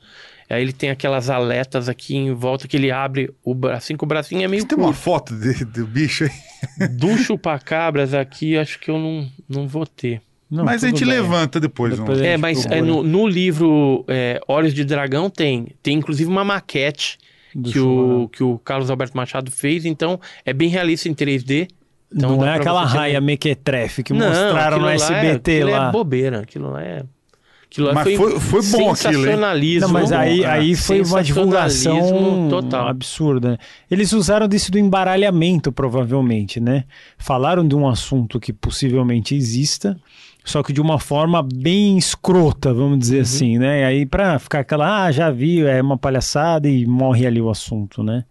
Aí ele tem aquelas aletas aqui em volta que ele abre o bracinho, que o bracinho é meio Você tem uma curto. foto de- do bicho aí? Do chupacabras aqui, acho que eu não, não vou ter. Não, Mas a gente bem. levanta depois. Depois um- É, mas é, no, no livro é, Olhos de Dragão tem. Tem inclusive uma maquete Do que o, que o Carlos Alberto Machado fez. Então é bem realista em 3D. Então não é aquela raia mequetrefe que Não, mostraram no aquilo lá é- SBT aquilo lá. é bobeira. Aquilo lá é. Aquilo Mas foi- foi bom aquilo, sensacionalismo. Não, mas aí, bom, aí foi uma divulgação total. absurda. né? Eles usaram disso do embaralhamento, provavelmente, né? Falaram de um assunto que possivelmente exista, só que de uma forma bem escrota, vamos dizer Uhum. assim, né? E aí pra ficar aquela, ah, já vi, é uma palhaçada e morre ali o assunto, né?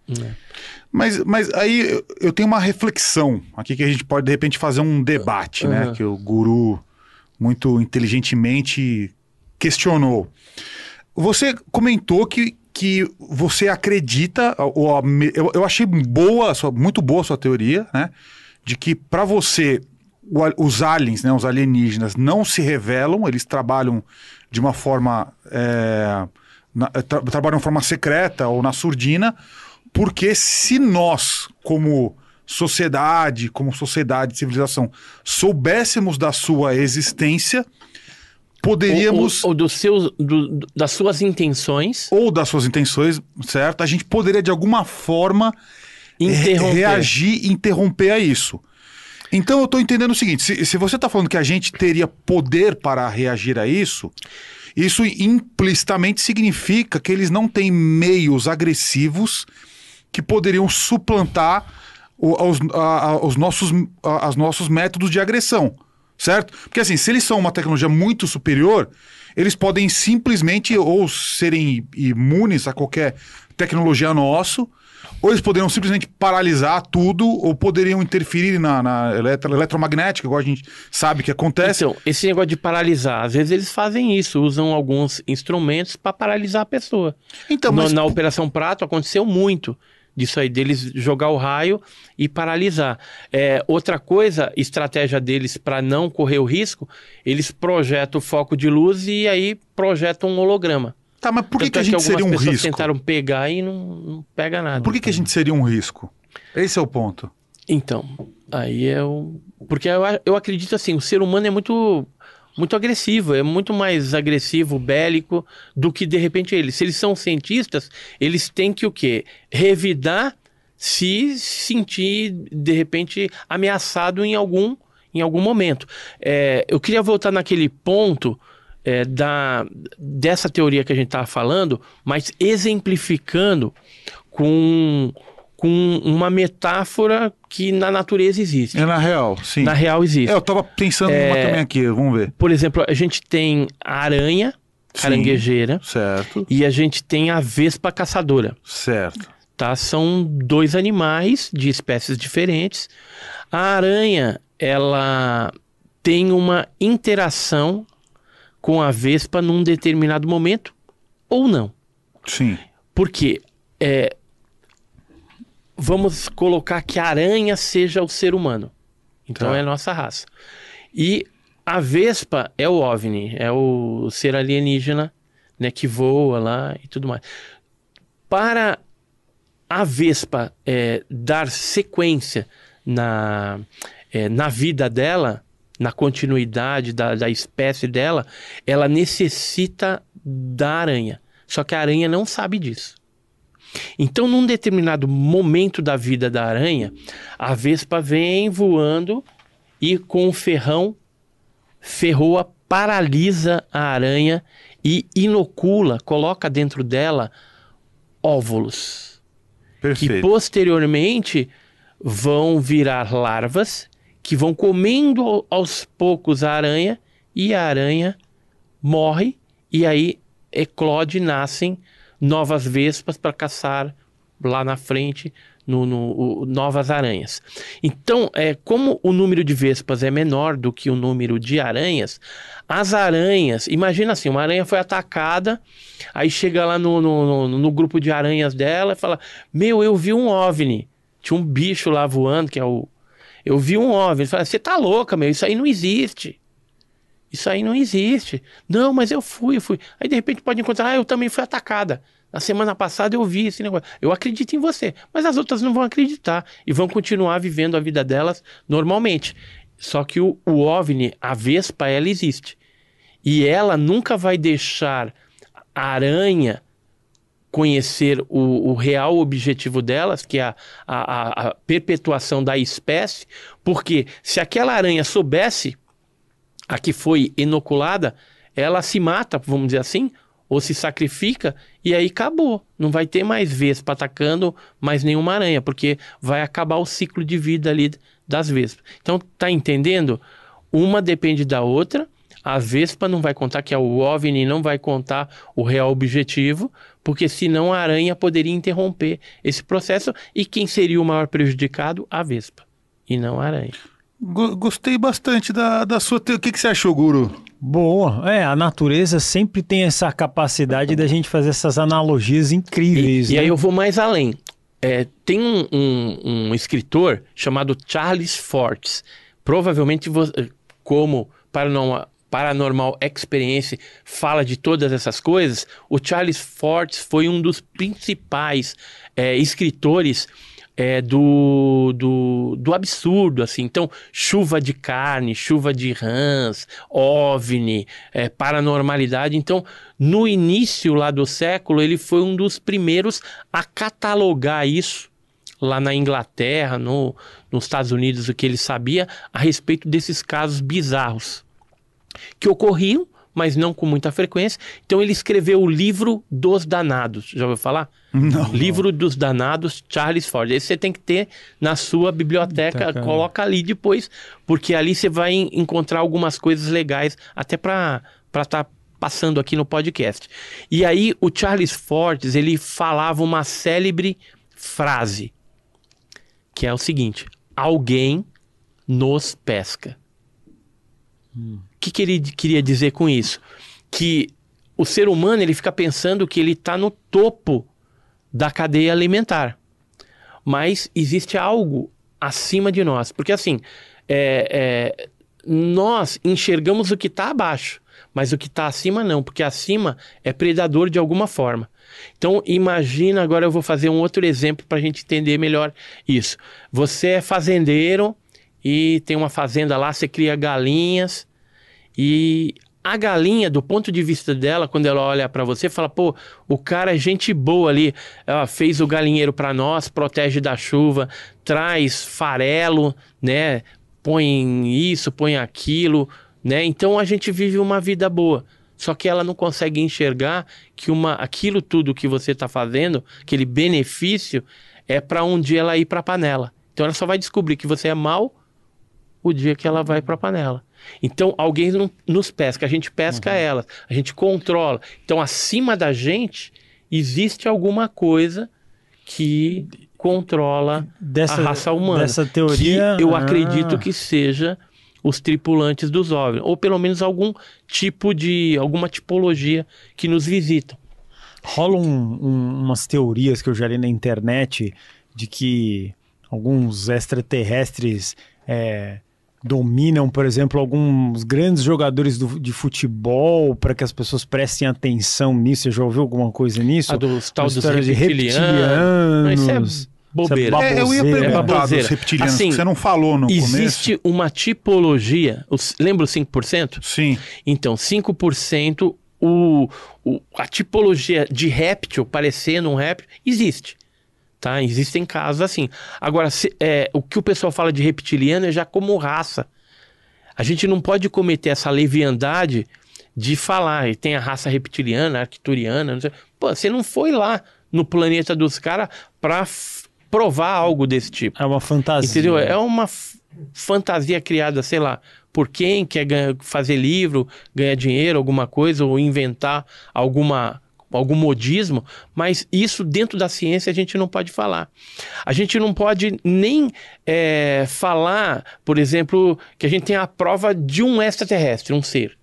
Mas, mas aí eu- tenho uma reflexão aqui que a gente pode, de repente, fazer um debate, né? Uhum. Que o guru, muito inteligentemente, questionou. Você comentou que, que você acredita, ou, a eu, eu achei boa, sua- muito boa a sua teoria, né? De que para você o os aliens, né, os alienígenas, não se revelam, eles trabalham de uma forma. é, na- tra- trabalham de forma secreta ou na surdina, porque se nós, como sociedade, como sociedade, civilização, soubéssemos da sua existência, poderíamos Ou, ou, ou seus, do- das suas intenções ou das suas intenções, certo? A gente poderia de alguma forma interromper. reagir e interromper a isso. Então eu estou entendendo o seguinte: se, se você está falando que a gente teria poder para reagir a isso, isso implicitamente significa que eles não têm meios agressivos que poderiam suplantar os, a- a- os nossos, a- as nossos métodos de agressão, certo? Porque assim, se eles são uma tecnologia muito superior, eles podem simplesmente ou serem imunes a qualquer tecnologia nosso, ou eles poderiam simplesmente paralisar tudo, ou poderiam interferir na, na eletro- eletromagnética, igual a gente sabe que acontece. Então, esse negócio de paralisar, às vezes eles fazem isso, usam alguns instrumentos para paralisar a pessoa. Então, No- mas na Operação Prato aconteceu muito disso aí, deles jogar o raio e paralisar. É, outra coisa, estratégia deles para não correr o risco, eles projetam o foco de luz e aí projetam um holograma. Tá, mas por que, que a é gente algumas seria um risco? tentaram pegar e não, não pega nada. Por que, que a gente seria um risco? Esse é o ponto. Então, aí é o. Porque eu, eu acredito assim, o ser humano é muito muito agressivo, é muito mais agressivo, bélico, do que de repente eles. Se eles são cientistas, eles têm que o quê? Revidar se sentir, de repente, ameaçado em algum, em algum momento. É, eu queria voltar naquele ponto é, da, dessa teoria que a gente estava falando, mas exemplificando com, com uma metáfora que na natureza existe. É na real, sim. Na real existe. É, eu tava pensando numa também aqui, vamos ver. Por exemplo, a gente tem a aranha, caranguejeira, Certo, e a gente tem a vespa caçadora. certo. tá? São dois animais de espécies diferentes. A aranha, ela tem uma interação com a vespa num determinado momento ou não. Sim. Porque é, vamos colocar que a aranha seja o ser humano. Então Tá. é a nossa raça. E a vespa é o OVNI, é o ser alienígena né, que voa lá e tudo mais. Para a vespa é, dar sequência na, é, na vida dela, na continuidade da, da espécie dela, ela necessita da aranha. Só que a aranha não sabe disso. Então, num determinado momento da vida da aranha, a vespa vem voando e com o ferrão ferroa, paralisa a aranha e inocula, coloca dentro dela óvulos que Perfeito. posteriormente vão virar larvas que vão comendo ao- aos poucos a aranha e a aranha morre e aí eclode nascem novas vespas para caçar lá na frente no, no- o- novas aranhas. Então, é, como o número de vespas é menor do que o número de aranhas, as aranhas, imagina assim, uma aranha foi atacada, aí chega lá no, no, no- no grupo de aranhas dela e fala: Meu, eu vi um OVNI. Tinha um bicho lá voando, que é o. Eu vi um OVNI. Fala, você tá louca, meu, isso aí não existe. Isso aí não existe. Não, mas eu fui, eu fui. Aí de repente pode encontrar, ah, eu também fui atacada. Na semana passada eu vi esse negócio. Eu acredito em você. Mas as outras não vão acreditar e vão continuar vivendo a vida delas normalmente. Só que o, o OVNI, a Vespa, ela existe. E ela nunca vai deixar a aranha conhecer o, o real objetivo delas, que é a, a, a- a perpetuação da espécie, porque se aquela aranha soubesse a que foi inoculada, ela se mata, vamos dizer assim, ou se sacrifica, e aí acabou. Não vai ter mais vespa atacando mais nenhuma aranha, porque vai acabar o ciclo de vida ali das vespas. Então, tá entendendo? Uma depende da outra. A vespa não vai contar que é o OVNI, não vai contar o real objetivo, porque senão a aranha poderia interromper esse processo e quem seria o maior prejudicado? A vespa, e não a aranha. Go- Gostei bastante da, da sua. te- O que, que você achou, Guru? Boa. É, a natureza sempre tem essa capacidade da gente fazer essas analogias incríveis. E, e né? aí eu vou mais além. É, tem um, um- um escritor chamado Charles Fortes. Provavelmente, como Paranormal, Paranormal Experience fala de todas essas coisas, o Charles Fortes foi um dos principais é, escritores é, do, do, do absurdo, assim. Então, chuva de carne, chuva de rãs, OVNI, é, paranormalidade. Então, no início lá do século, ele foi um dos primeiros a catalogar isso lá na Inglaterra, no, nos Estados Unidos, o que ele sabia a respeito desses casos bizarros que ocorriam, mas não com muita frequência. Então ele escreveu o livro dos danados. Já ouviu falar? Não. Livro dos Danados, Charles Ford. Esse você tem que ter na sua biblioteca, Biblioteca. coloca ali depois, porque ali você vai en- encontrar algumas coisas legais, até para estar passando aqui no podcast. E aí o Charles Ford, ele falava uma célebre frase, que é o seguinte: alguém nos pesca. O que, que ele queria dizer com isso? Que o ser humano ele fica pensando que ele está no topo da cadeia alimentar. Mas existe algo acima de nós. Porque assim, é, é, nós enxergamos o que está abaixo, mas o que está acima não, porque acima é predador de alguma forma. Então imagina, agora eu vou fazer um outro exemplo para a gente entender melhor isso. Você é fazendeiro e tem uma fazenda lá, você cria galinhas e a galinha, do ponto de vista dela, quando ela olha para você, fala: pô, o cara é gente boa ali, ela fez o galinheiro para nós, protege da chuva, traz farelo, né? Põe isso, põe aquilo, né? Então a gente vive uma vida boa. Só que ela não consegue enxergar que uma, aquilo tudo que você está fazendo, aquele benefício, é para um dia ela ir para a panela. Então ela só vai descobrir que você é mal o dia que ela vai para a panela. Então alguém não- nos pesca, a gente pesca Uhum. elas, a gente controla. Então acima da gente existe alguma coisa que controla Dessa, a raça humana. Dessa teoria. Que eu ah, acredito que seja os tripulantes dos OVNIs, ou pelo menos algum tipo de, alguma tipologia que nos visitam. Rolam um- um- umas teorias que eu já li na internet de que alguns extraterrestres é, dominam, por exemplo, alguns grandes jogadores do- de futebol para que as pessoas prestem atenção nisso. Você já ouviu alguma coisa nisso? A dos tal dos história de reptilianos. Isso é reptilianos. bobeira. Isso É, eu ia perguntar dos baboseira. reptilianos, Assim, que você não falou no começo. Existe uma tipologia, os, lembra os 5%? Sim. Então, 5%, o, o, a tipologia de réptil, parecendo um réptil, existe. Tá? Existem casos assim. Agora, se- é, o que o pessoal fala de reptiliano é já como raça. A gente não pode cometer essa leviandade de falar, e tem a raça reptiliana, arcturiana, não sei. Pô, você não foi lá no planeta dos caras pra provar algo desse tipo. É uma fantasia. Entendeu? É uma fantasia criada, sei lá, por quem quer ganhar- fazer livro, ganhar dinheiro, alguma coisa, ou inventar alguma, algum modismo, mas isso dentro da ciência a gente não pode falar. A gente não pode nem é, falar, por exemplo, que a gente tem a prova de um extraterrestre, um ser.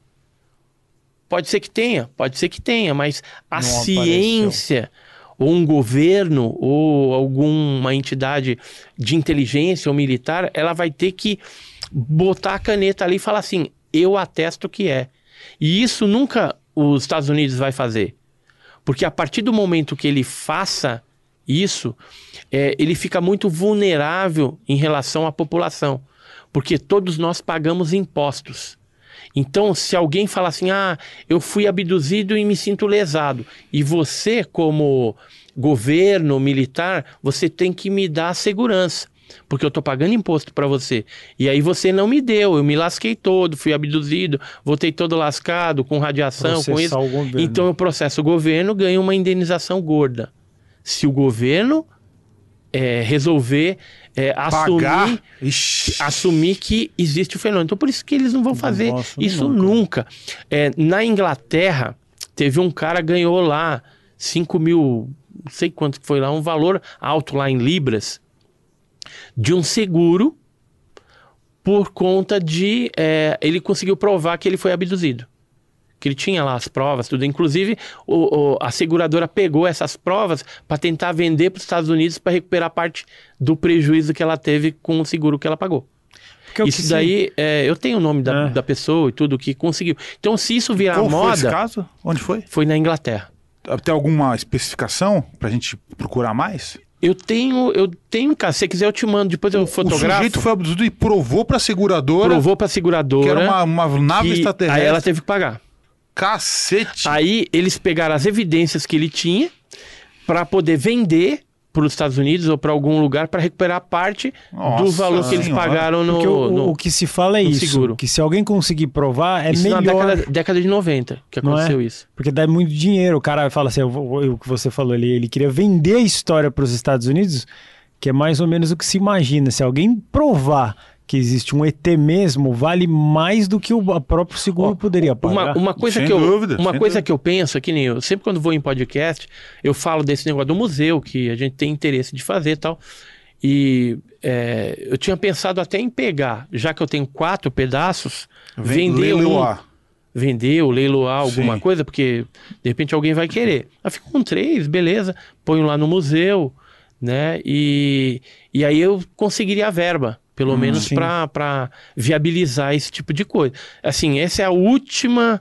Pode ser que tenha, pode ser que tenha, mas a Não ciência ou um governo ou alguma entidade de inteligência ou militar, ela vai ter que botar a caneta ali e falar assim: eu atesto que é. E isso nunca os Estados Unidos vai fazer. Porque a partir do momento que ele faça isso, é, ele fica muito vulnerável em relação à população. Porque todos nós pagamos impostos. Então, se alguém fala assim, ah, eu fui abduzido e me sinto lesado, e você, como governo militar, você tem que me dar segurança, porque eu estou pagando imposto para você. E aí você não me deu, eu me lasquei todo, fui abduzido, voltei todo lascado, com radiação, com isso. Processar o governo. Então eu processo o governo, ganho uma indenização gorda. Se o governo é, resolver é, assumir assumir que existe o fenômeno. Então, por isso que eles não vão fazer isso nunca. nunca. É, na Inglaterra, teve um cara que ganhou lá 5 mil, não sei quanto que foi lá, um valor alto lá em Libras, de um seguro por conta de. é, ele conseguiu provar que ele foi abduzido. Que ele tinha lá as provas, tudo. Inclusive, o- o- a seguradora pegou essas provas para tentar vender para os Estados Unidos para recuperar parte do prejuízo que ela teve com o seguro que ela pagou. Porque Isso daí, é, eu tenho o nome da, É. da pessoa e tudo que conseguiu. Então, se isso virar Qual foi esse moda, caso? Onde foi? foi na Inglaterra. Tem alguma especificação pra gente procurar mais? Eu tenho, eu tenho, cara. Se você quiser, eu te mando. Depois eu O fotografo. sujeito foi abduzido e provou pra seguradora provou pra que seguradora. era uma, uma nave que- extraterrestre. Aí ela teve que pagar. Cacete. Aí eles pegaram as evidências que ele tinha para poder vender para os Estados Unidos ou para algum lugar para recuperar parte do Nossa valor que eles Senhora. pagaram no, o, no- o que se fala é isso, seguro. que se alguém conseguir provar, é isso melhor. na década, década de 90 que é? aconteceu isso. Porque dá muito dinheiro. O cara fala assim, o que você falou ali, ele queria vender a história para os Estados Unidos, que é mais ou menos o que se imagina. Se alguém provar que existe um ET mesmo, vale mais do que o a próprio seguro poderia pagar. Uma, uma coisa, Sem que eu, dúvida, uma coisa dúvida. que eu penso aqui, nem eu, sempre quando vou em podcast, eu falo desse negócio do museu, que a gente tem interesse de fazer e tal. E é, eu tinha pensado até em pegar, já que eu tenho quatro pedaços, Vem- vender um, leiloar. vender ou leiloar alguma Sim. coisa, porque de repente alguém vai querer. Eu fico com três, beleza, ponho lá no museu, né? E, e aí eu conseguiria a verba, pelo menos sim. para viabilizar esse tipo de coisa. Assim, essa é a última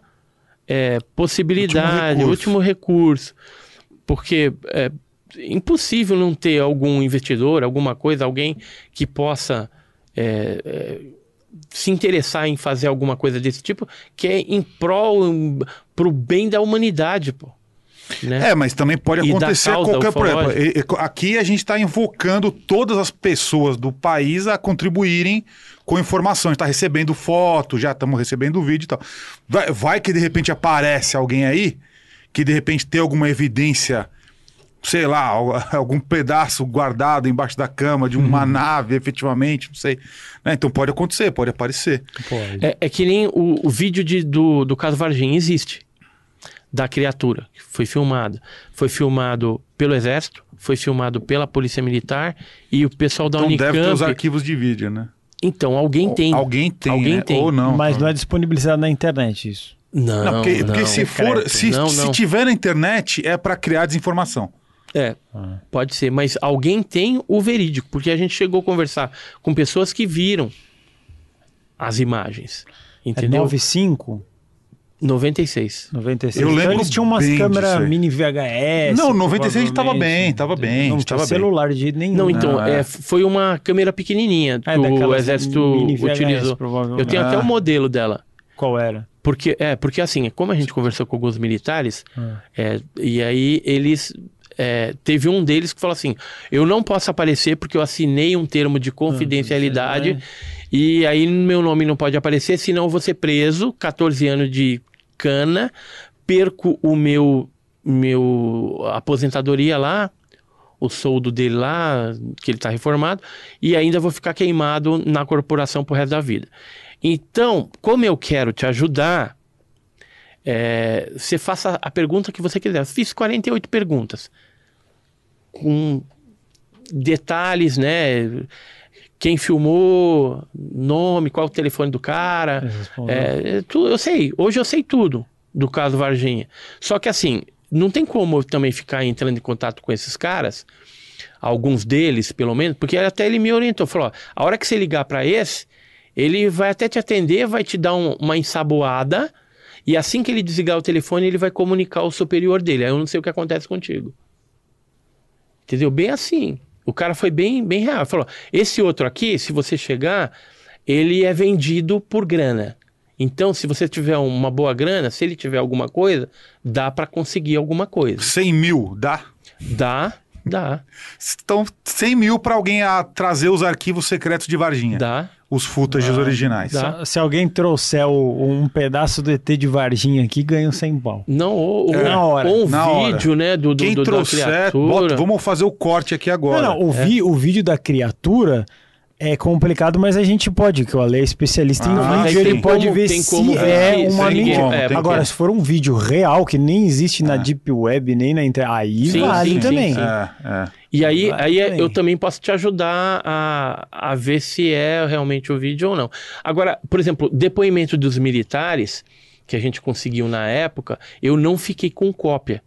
é, possibilidade, Último o último recurso. Porque é impossível não ter algum investidor, alguma coisa, alguém que possa é, é, se interessar em fazer alguma coisa desse tipo, que é em prol, para o bem da humanidade, pô. Né? É, mas também pode E acontecer causa qualquer problema. Aqui a gente está invocando todas as pessoas do país a contribuírem com informação. A gente está recebendo foto, já estamos recebendo vídeo e tal. Vai, vai que de repente aparece alguém aí que de repente tem alguma evidência sei lá, al- algum pedaço guardado embaixo da cama de uma nave, efetivamente, não sei. Né? Então pode acontecer, pode aparecer. Pode. É, é que nem o, o vídeo de- do, do caso Varginha existe. Da criatura, que foi filmado. Foi filmado pelo Exército, foi filmado pela Polícia Militar e o pessoal da Então Unicamp. deve ter os arquivos de vídeo, né? Então, alguém tem. Alguém tem, Alguém né? tem. Ou não. Mas não é disponibilizado na internet isso. Não, Não, porque, porque não. se for, se, Não, se tiver na internet, é pra criar desinformação. É, Ah. pode ser, mas alguém tem o verídico, porque a gente chegou a conversar com pessoas que viram as imagens. É Entendeu? 95, 96. 96. Eu então lembro eles tinham umas bem câmeras mini VHS. Não, 96 tava provavelmente. bem, tava bem, Não tinha bem. celular de jeito nenhum. Não, então, Não, é. é, foi uma câmera pequenininha que É, o daquelas exército VHS, utilizou. Eu tenho até Ah. o modelo dela. Qual era? Porque, é, porque assim, como a gente conversou com alguns militares, Ah. é, e aí eles. é, teve um deles que falou assim: eu não posso aparecer porque eu assinei um termo de confidencialidade e aí meu nome não pode aparecer, senão eu vou ser preso, 14 anos de perco o meu, meu aposentadoria lá, o soldo dele lá, que ele está reformado, e ainda vou ficar queimado na corporação pro resto da vida. Então, como eu quero te ajudar, é, você faça a pergunta que você quiser. Eu fiz 48 perguntas. Com detalhes, né? Quem filmou, nome, qual o telefone do cara. É, é, tu- eu sei, hoje eu sei tudo do caso Varginha. Só que assim, não tem como eu também ficar entrando em contato com esses caras, alguns deles pelo menos, porque até ele me orientou, falou, ó, a hora que você ligar para esse, ele vai até te atender, vai te dar um- uma ensaboada, e assim que ele desligar o telefone, ele vai comunicar ao superior dele. Aí eu não sei o que acontece contigo. Entendeu? Bem assim. O cara foi bem, bem real. Falou: esse outro aqui, se você chegar, ele é vendido por grana. Então, se você tiver uma boa grana, se ele tiver alguma coisa, dá para conseguir alguma coisa. 100 mil, dá? Dá, dá, Então, 100 mil pra alguém a trazer os arquivos secretos de Varginha. dá. Os footages originais. dá. Se alguém trouxer o- um pedaço do ET de Varginha aqui, ganha um 100 pau. Não, ou, ou- Na hora, ou um na vídeo, né, do, do, Quem do- da trouxer, criatura. bota- vamos fazer o corte aqui agora. Não, não, o, vi- o vídeo da criatura é complicado, mas a gente pode, que o Ale é especialista em Ah, mas vídeo, ele pode como- ver tem se como é ver, uma tem mentira. como, tem Agora, como. se for um vídeo real, que nem existe na Deep Web, nem na internet, aí Sim, vale sim, também. sim. É, é. E aí, Vai aí também. eu também posso te ajudar a, a ver se é realmente o vídeo ou não. Agora, por exemplo, depoimento dos militares, que a gente conseguiu na época, eu não fiquei com cópia.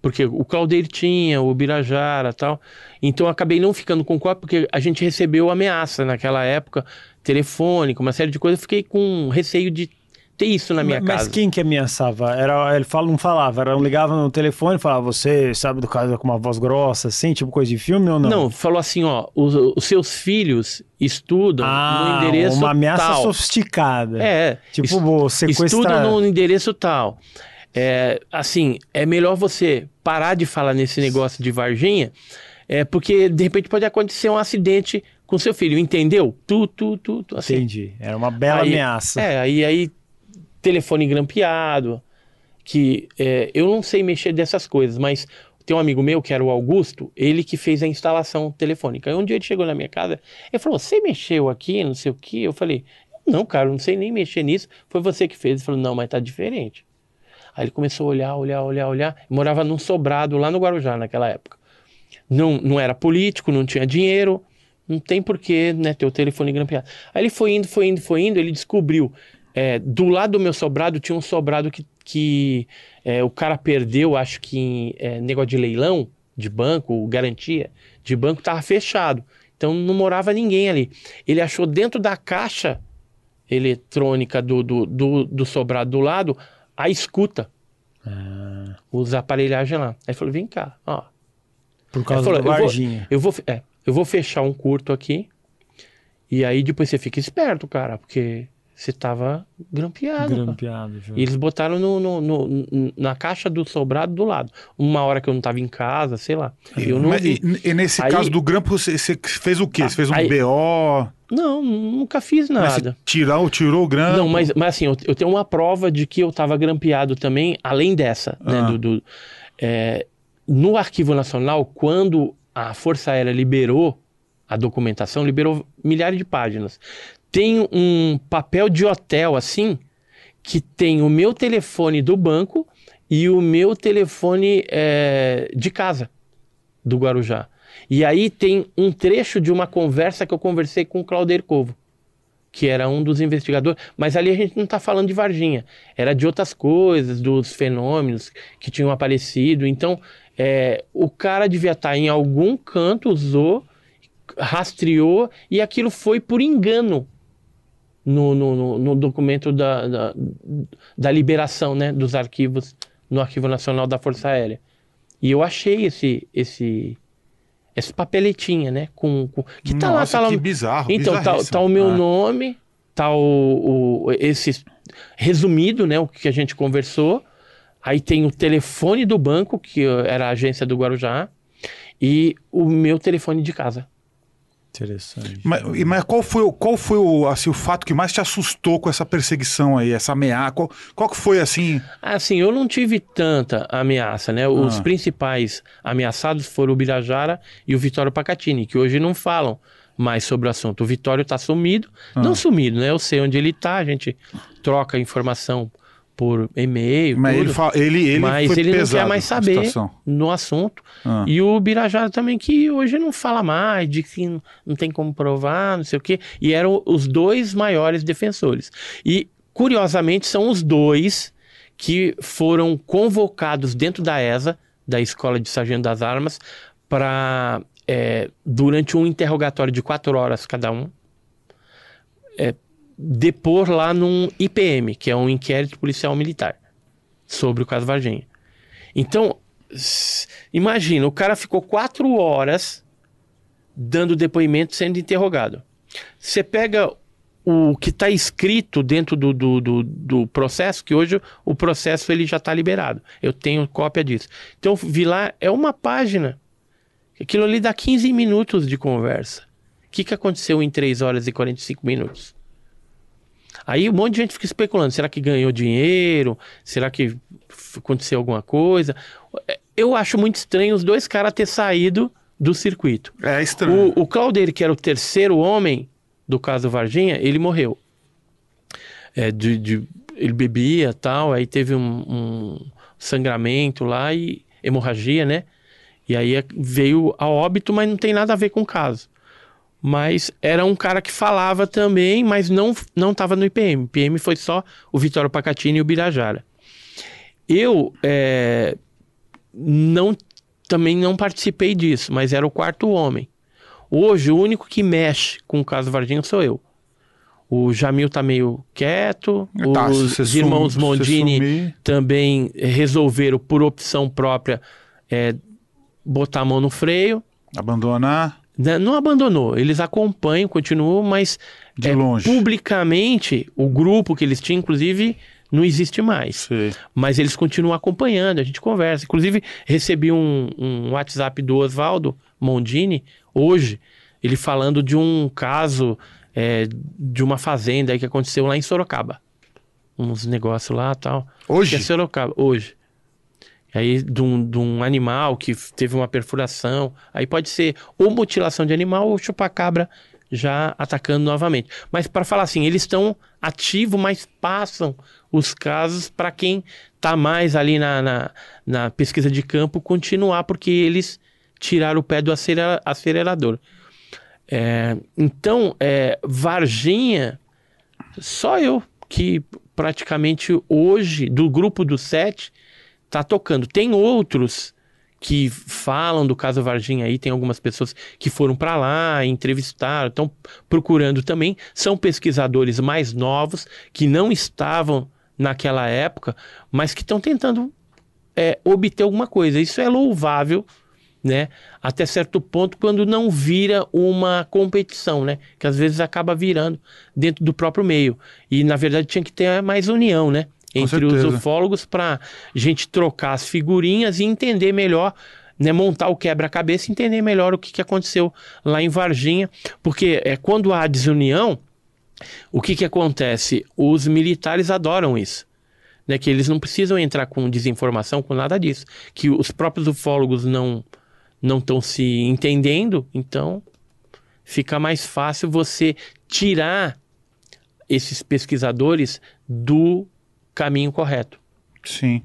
Porque o Claudeir tinha, o Birajara tal. Então eu acabei não ficando com cópia, porque a gente recebeu ameaça naquela época, telefônica, uma série de coisas. Eu fiquei com receio de ter isso na minha mas casa. quem que ameaçava? Era, ele fala, não falava, era, ligava no telefone e falava, você sabe do caso com uma voz grossa, assim, tipo coisa de filme ou não? Não, falou assim, ó, os, os seus filhos estudam Ah, no endereço uma ameaça tal. sofisticada. É, Tipo, es- vou sequestrar. Estudo no endereço tal. É, assim, é melhor você parar de falar nesse negócio de Varginha, é, porque de repente pode acontecer um acidente com seu filho, entendeu? Tu, tu, tu, tu assim. Entendi. Era uma bela Aí- ameaça. É, aí, aí telefone grampeado, que é, eu não sei mexer dessas coisas, mas tem um amigo meu, que era o Augusto, ele que fez a instalação telefônica. Aí um dia ele chegou na minha casa, ele falou, você mexeu aqui, não sei o que? Eu falei, não, cara, não sei nem mexer nisso, foi você que fez. Ele falou, não, mas tá diferente. Aí ele começou a olhar, olhar, olhar, olhar, Eu morava num sobrado lá no Guarujá naquela época. Não, não era político, não tinha dinheiro, não tem porquê né, ter o telefone grampeado. Aí ele foi indo, foi indo, foi indo, ele descobriu. é, do lado do meu sobrado tinha um sobrado que, que é, o cara perdeu, acho que em é, negócio de leilão de banco, garantia de banco, tava fechado. Então não morava ninguém ali. Ele achou dentro da caixa eletrônica do, do, do, do sobrado do lado a escuta. Os aparelhagens lá. Aí falou: vem cá, ó. Por causa falou, do eu vou-. Eu vou, é, eu vou fechar um curto aqui. E aí depois você fica esperto, cara, porque você tava grampeado. Grampeado. E eles botaram no, no- no- na caixa do sobrado do lado. Uma hora que eu não tava em casa, sei lá. Eu não Mas, vi. e, e nesse Aí- caso do grampo, você, você fez o quê? Você fez um Aí- BO? Não, nunca fiz Mas você nada. tirou, o grampo? Não, mas, mas assim, eu, eu tenho uma prova de que eu tava grampeado também, além dessa, né? Ah. Do, do- é, no Arquivo Nacional, quando a Força Aérea liberou a documentação, liberou milhares de páginas. Tem um papel de hotel assim, que tem o meu telefone do banco e o meu telefone é, de casa do Guarujá. E aí tem um trecho de uma conversa que eu conversei com o Claudio Covo, que era um dos investigadores. Mas ali a gente não está falando de Varginha, era de outras coisas, dos fenômenos que tinham aparecido. Então, é, o cara devia estar tá em algum canto, usou, rastreou e aquilo foi por engano no, no, no documento da, da, da, liberação né, dos arquivos no Arquivo Nacional da Força Aérea. E eu achei esse, esse, esse papeletinha, né? Com, com que tá Nossa, lá, tá que lá. bizarro. Então, tá, tá, o meu ah. nome, tá o, o, esse resumido, né? O que a gente conversou. Aí tem o telefone do banco, que era a agência do Guarujá, e o meu telefone de casa. Interessante. Mas, mas qual foi, o- qual foi o, assim, o fato que mais te assustou com essa perseguição aí, essa ameaça? Qual, qual que foi, assim... Assim, eu não tive tanta ameaça, né? Os Ah. principais ameaçados foram o Birajara e o Vitório Pacatini, que hoje não falam mais sobre o assunto. O Vitório tá sumido, Ah. não sumido, né? Eu sei onde ele tá, a gente troca informação por e-mail, Mas tudo, ele, fa- ele, ele mas ele não quer mais saber no assunto. Ah. E o Birajara também, que hoje não fala mais, de que não- tem como provar, não sei o quê. E eram os dois maiores defensores. E, curiosamente, são os dois que foram convocados dentro da ESA, da Escola de Sargento das Armas, para, durante um interrogatório de quatro horas cada um, é, depor lá num IPM, que é um inquérito policial militar, sobre o caso Varginha. Então, imagina, o cara ficou quatro horas dando depoimento sendo interrogado. Você pega o que está escrito dentro do, do, do, do processo, que hoje o processo ele já está liberado. Eu tenho cópia disso. Então, vi lá, é uma página. Aquilo ali dá 15 minutos de conversa. O que, que aconteceu em 3 horas e 45 minutos? Aí um monte de gente fica especulando: será que ganhou dinheiro? Será que aconteceu alguma coisa? Eu acho muito estranho os dois caras ter saído do circuito. É estranho. O, o Claudeiro, que era o terceiro homem do caso Varginha, ele morreu. É, de, de- ele bebia tal, aí teve um, um sangramento lá e hemorragia, né? E aí é- veio a óbito, mas não tem nada a ver com o caso. Mas era um cara que falava também, mas não não estava no IPM. IPM foi só o Vitório Pacatini e o Birajara. Eu é, não também não participei disso, mas era o quarto homem. Hoje, o único que mexe com o caso Varginha sou eu. O Jamil tá meio quieto, Tá, se os irmãos você Mondini também resolveram, por opção própria, é, botar a mão no freio. Abandonar? Não abandonou, eles acompanham, continuam, mas de é, longe. publicamente, o grupo que eles tinham, inclusive, não existe mais. Sei. Mas eles continuam acompanhando, a gente conversa. Inclusive, recebi um, um WhatsApp do Oswaldo Mondini hoje, ele falando de um caso é, de uma fazenda que aconteceu lá em Sorocaba. Uns negócios lá e tal. Hoje? Que é Sorocaba, hoje. Aí, de um, de um animal que teve uma perfuração. Aí pode ser ou mutilação de animal ou chupacabra já atacando novamente. Mas para falar assim, eles estão ativos, mas passam os casos para quem está mais ali na, na, na pesquisa de campo continuar, porque eles tiraram o pé do acelera- acelerador. É, então, é, Varginha, só eu que praticamente hoje, do grupo dos sete, tá tocando. Tem outros que falam do caso Varginha aí, tem algumas pessoas que foram para lá, entrevistaram, estão procurando também. São pesquisadores mais novos que não estavam naquela época, mas que estão tentando é, obter alguma coisa. Isso é louvável, né? Até certo ponto, quando não vira uma competição, né? Que às vezes acaba virando dentro do próprio meio. E na verdade tinha que ter mais união, né? Entre os ufólogos para gente trocar as figurinhas e entender melhor, né? Montar o quebra-cabeça e entender melhor o que, que aconteceu lá em Varginha. Porque é, quando há desunião, o que, que acontece? Os militares adoram isso. né, que eles não precisam entrar com desinformação, com nada disso, que os próprios ufólogos não não estão se entendendo, então fica mais fácil você tirar esses pesquisadores do caminho correto. Sim.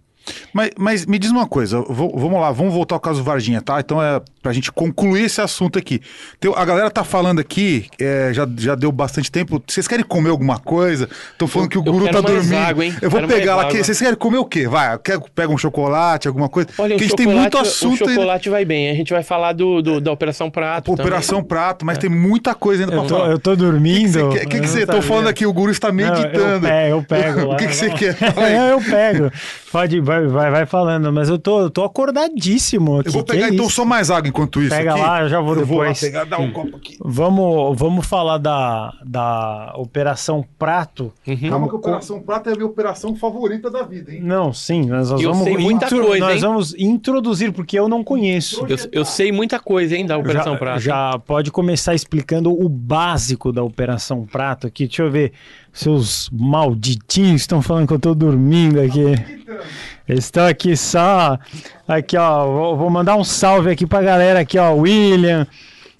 Mas, mas me diz uma coisa, vamos lá, vamos voltar ao caso Varginha, tá? Então é pra gente concluir esse assunto aqui. Então, a galera tá falando aqui, é, já, já deu bastante tempo. Vocês querem comer alguma coisa? Estão falando Eu- que o guru tá dormindo. água, hein? Eu vou Quero pegar lá água. Vocês querem comer o quê? Vai, quer, pega um chocolate, alguma coisa? Olha, Porque o a gente tem chocolate, muito assunto o ainda. chocolate vai bem. A gente vai falar do, do- da Operação Prato. também. Operação Prato, mas tem muita coisa ainda Eu pra tô, falar. eu tô O que dormindo. que você- que que você não tô falando aqui? O guru está Não, meditando. Eu, é, eu pego lá. O que, que você quer? É, eu pego. Pode, vai, vai, vai falando, mas eu tô, eu tô acordadíssimo aqui. Eu vou pegar é então isso? só mais água enquanto isso. Pega aqui. lá, eu já vou eu Vou lá depois. pegar, dar um copo aqui. Vamos, vamos falar da, da Operação Prato. Uhum. Calma que a Operação Prato é a minha operação favorita da vida, hein? Não, sim, nós, nós Eu vamos sei muita coisa, nós hein? vamos introduzir porque eu não conheço. Eu, eu sei muita coisa, hein, da Operação Já, Prato. já pode começar explicando o básico da Operação Prato aqui. Deixa eu ver. Seus malditinhos estão falando que eu tô dormindo aqui. Eles estão aqui só. Aqui, ó. Vou, mandar um salve aqui pra galera aqui, ó. William.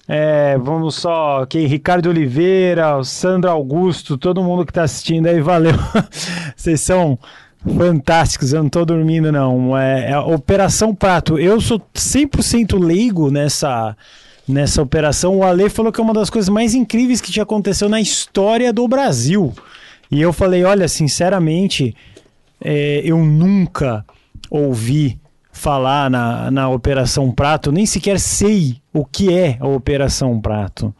é, vamos só. Aqui, Ricardo Oliveira, Sandro Augusto, todo mundo que tá assistindo aí, valeu. Vocês são fantásticos, eu não tô dormindo, não. É, é a Operação Prato. Eu sou 100% leigo nessa. Nessa operação, o Ale falou que é uma das coisas mais incríveis que já aconteceu na história do Brasil. E eu falei: olha, sinceramente, é, eu nunca ouvi falar na, na Operação Prato, nem sequer sei o que é a Operação Prato.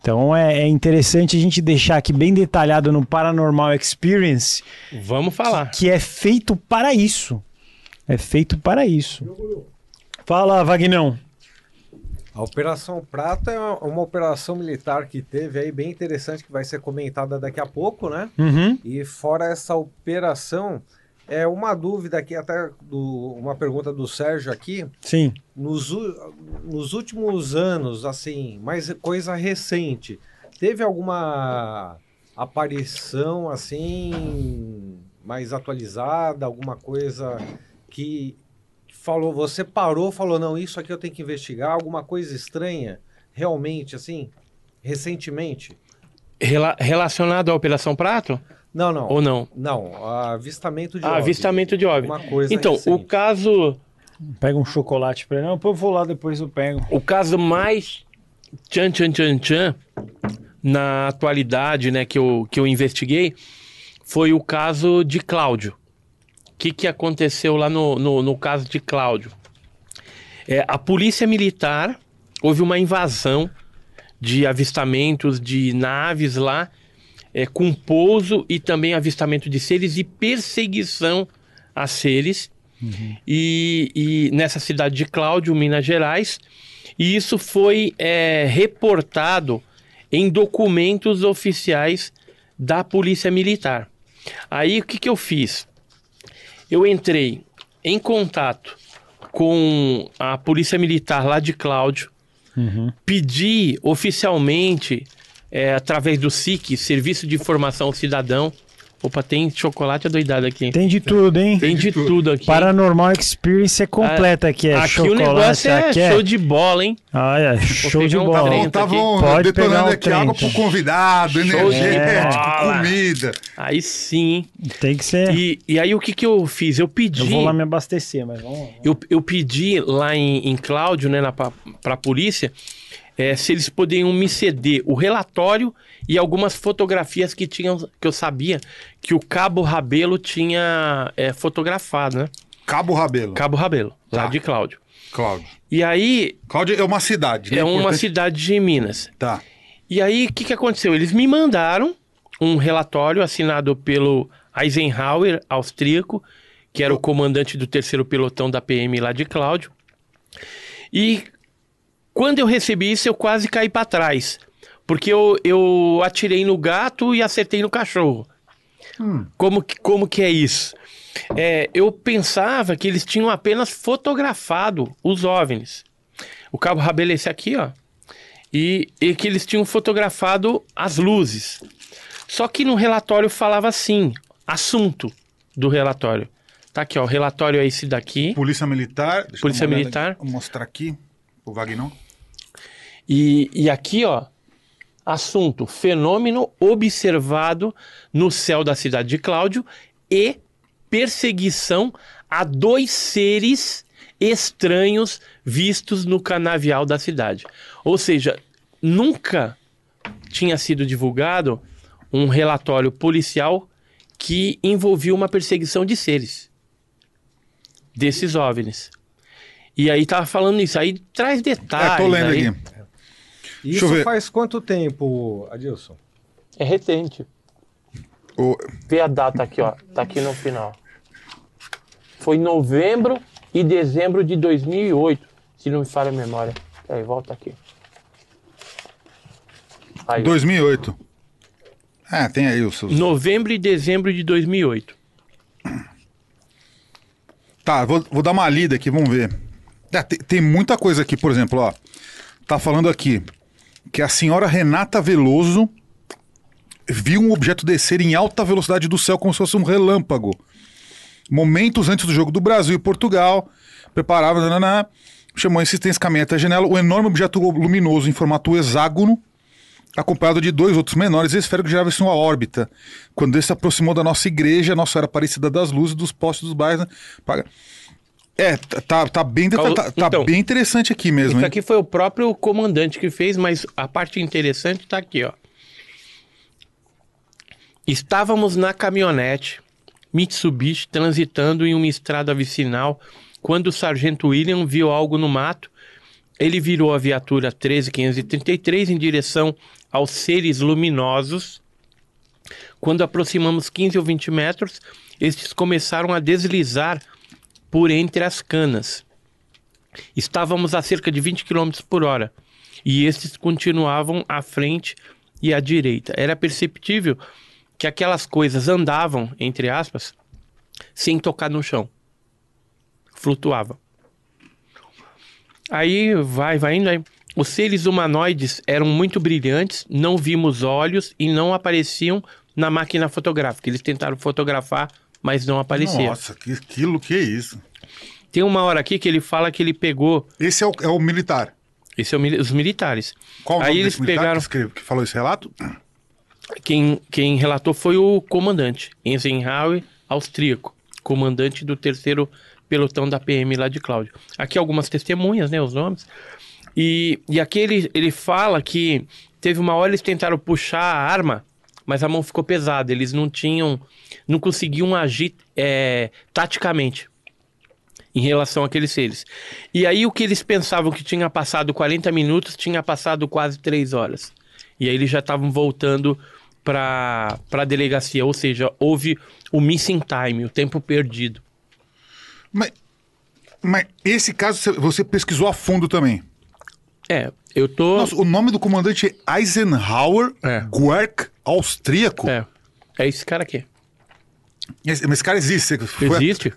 Então é, é interessante a gente deixar aqui bem detalhado no Paranormal Experience Vamos falar. que é feito para isso. É feito para isso. Fala, Vagnão. A Operação Prata é uma, operação militar que teve aí bem interessante, que vai ser comentada daqui a pouco, né? Uhum. E fora essa operação, é uma dúvida aqui, até do, uma pergunta do Sérgio aqui. Sim. Nos, nos últimos anos, assim, mais coisa recente, teve alguma aparição, assim, mais atualizada, alguma coisa que falou, você parou, falou, não, isso aqui eu tenho que investigar, alguma coisa estranha, realmente, assim, recentemente? Rela- relacionado à Operação Prato? Não, não. Ou não? Não, avistamento de Ah, OVNI. avistamento de OVNI. Alguma coisa Então, o recente. caso, Pega um chocolate pra ele. Não, eu vou lá, depois eu pego. o caso mais tchan tchan tchan tchan na atualidade, né, que eu, que eu investiguei, foi o caso de Cláudio. O que, que aconteceu lá no, no, no caso de Cláudio? É, a polícia militar, houve uma invasão de avistamentos de naves lá, é, com pouso e também avistamento de seres e perseguição a seres. E, e nessa cidade de Cláudio, Minas Gerais, e isso foi é, reportado em documentos oficiais da Polícia Militar. Aí o que, que eu fiz? Eu entrei em contato com a Polícia Militar lá de Cláudio, pedi oficialmente, é, através do SIC, Serviço de Informação ao Cidadão. Opa, tem chocolate adoidado aqui. Tem de tudo, hein? Tem de tudo aqui. Paranormal Experience é completa aqui. É Aqui chocolate, o negócio é aqui é... show de bola, hein? Olha, show de pegar bola. Estavam pegar detonando o aqui água trem, pro convidado, Show energético, comida. Aí sim? Tem que ser. E, e aí o que, que eu fiz? Eu pedi. Eu vou lá me abastecer, mas vamos lá. Eu, eu pedi lá em, em Cláudio, né, para a polícia, é, se eles poderiam me ceder o relatório e algumas fotografias que tinham, que eu sabia que o Cabo Rabelo tinha é, fotografado, né? Cabo Rabelo. Cabo Rabelo, lá Tá. de Cláudio. Cláudio. E aí, Cláudio é uma cidade, né? é uma cidade de Minas. Tá. E aí, o que, que aconteceu? Eles me mandaram um relatório assinado pelo Eisenhower, austríaco, que era o comandante do terceiro pelotão da PM lá de Cláudio. E quando eu recebi isso, eu quase caí para trás. Porque eu, eu atirei no gato e acertei no cachorro. Como, que, como que é isso? É, eu pensava que eles tinham apenas fotografado os OVNIs. O cabo Rabelo é esse aqui, ó. E, e que eles tinham fotografado as luzes. Só que no relatório falava assim: assunto do relatório. Tá aqui, ó. O relatório é esse daqui. Polícia Militar. Polícia Militar. Vou mostrar aqui. O Vagnão. E, e aqui, ó, assunto: fenômeno observado no céu da cidade de Cláudio e perseguição a dois seres estranhos vistos no canavial da cidade. Ou seja, nunca tinha sido divulgado um relatório policial que envolvia uma perseguição de seres desses OVNIs. E aí tava falando isso, aí traz detalhes. é, tô lendo aí. aqui. Isso faz quanto tempo, Adilson? É recente. O- Vê a data aqui, ó. Tá aqui no final. Foi novembro e dezembro de 2008, se não me falha a memória. Aí, volta aqui. Aí, ó. 2008. É, tem aí os seus. novembro e dezembro de 2008. Tá, vou, vou dar uma lida aqui, vamos ver. É, tem, tem muita coisa aqui, por exemplo, ó. Tá falando aqui que a senhora Renata Veloso viu um objeto descer em alta velocidade do céu como se fosse um relâmpago. Momentos antes do jogo do Brasil e Portugal, preparava, nananã, chamou a insistência caminha até a janela, o enorme objeto luminoso em formato hexágono, acompanhado de dois outros menores esféricos que giravam em sua órbita. Quando ele se aproximou da nossa igreja, Nossa Senhora Aparecida das Luzes, dos postes dos bairros. né? É, tá- tá, tá, bem, tá, tá Então, bem interessante aqui mesmo. Isso hein? aqui foi o próprio comandante que fez, mas a parte interessante tá aqui, ó. Estávamos na caminhonete Mitsubishi transitando em uma estrada vicinal quando o sargento William viu algo no mato. Ele virou a viatura 13533 em direção aos seres luminosos. Quando aproximamos 15 ou 20 metros, estes começaram a deslizar por entre as canas. Estávamos a cerca de 20 km por hora e estes continuavam à frente e à direita. Era perceptível que aquelas coisas andavam, entre aspas, sem tocar no chão. Flutuavam. Aí vai, vai indo. Aí. Os seres humanoides eram muito brilhantes, não vimos olhos e não apareciam na máquina fotográfica. Eles tentaram fotografar, mas não apareciam. Nossa, que aquilo que é isso? Tem uma hora aqui que ele fala que ele pegou. Esse é o, é o militar. Esse é o os militares. Qual o Aí eles pegaram. que, escreveu- que falou esse relato? Quem, quem relatou foi o comandante, Eisenhower, austríaco, comandante do terceiro pelotão da PM lá de Cláudio. Aqui algumas testemunhas, né, os nomes. E, e aqui ele, ele fala que teve uma hora eles tentaram puxar a arma, mas a mão ficou pesada. Eles não tinham, não conseguiam agir é, taticamente em relação àqueles seres. E aí o que eles pensavam que tinha passado 40 minutos, tinha passado quase 3 horas. E aí eles já estavam voltando para a delegacia, ou seja, houve o missing time, o tempo perdido. Mas, mas esse caso você- pesquisou a fundo também. É, eu tô. Nossa, o nome do comandante é Eisenhower É. Guerck, austríaco. É, é esse cara aqui. Esse, mas esse cara existe. foi- Existe?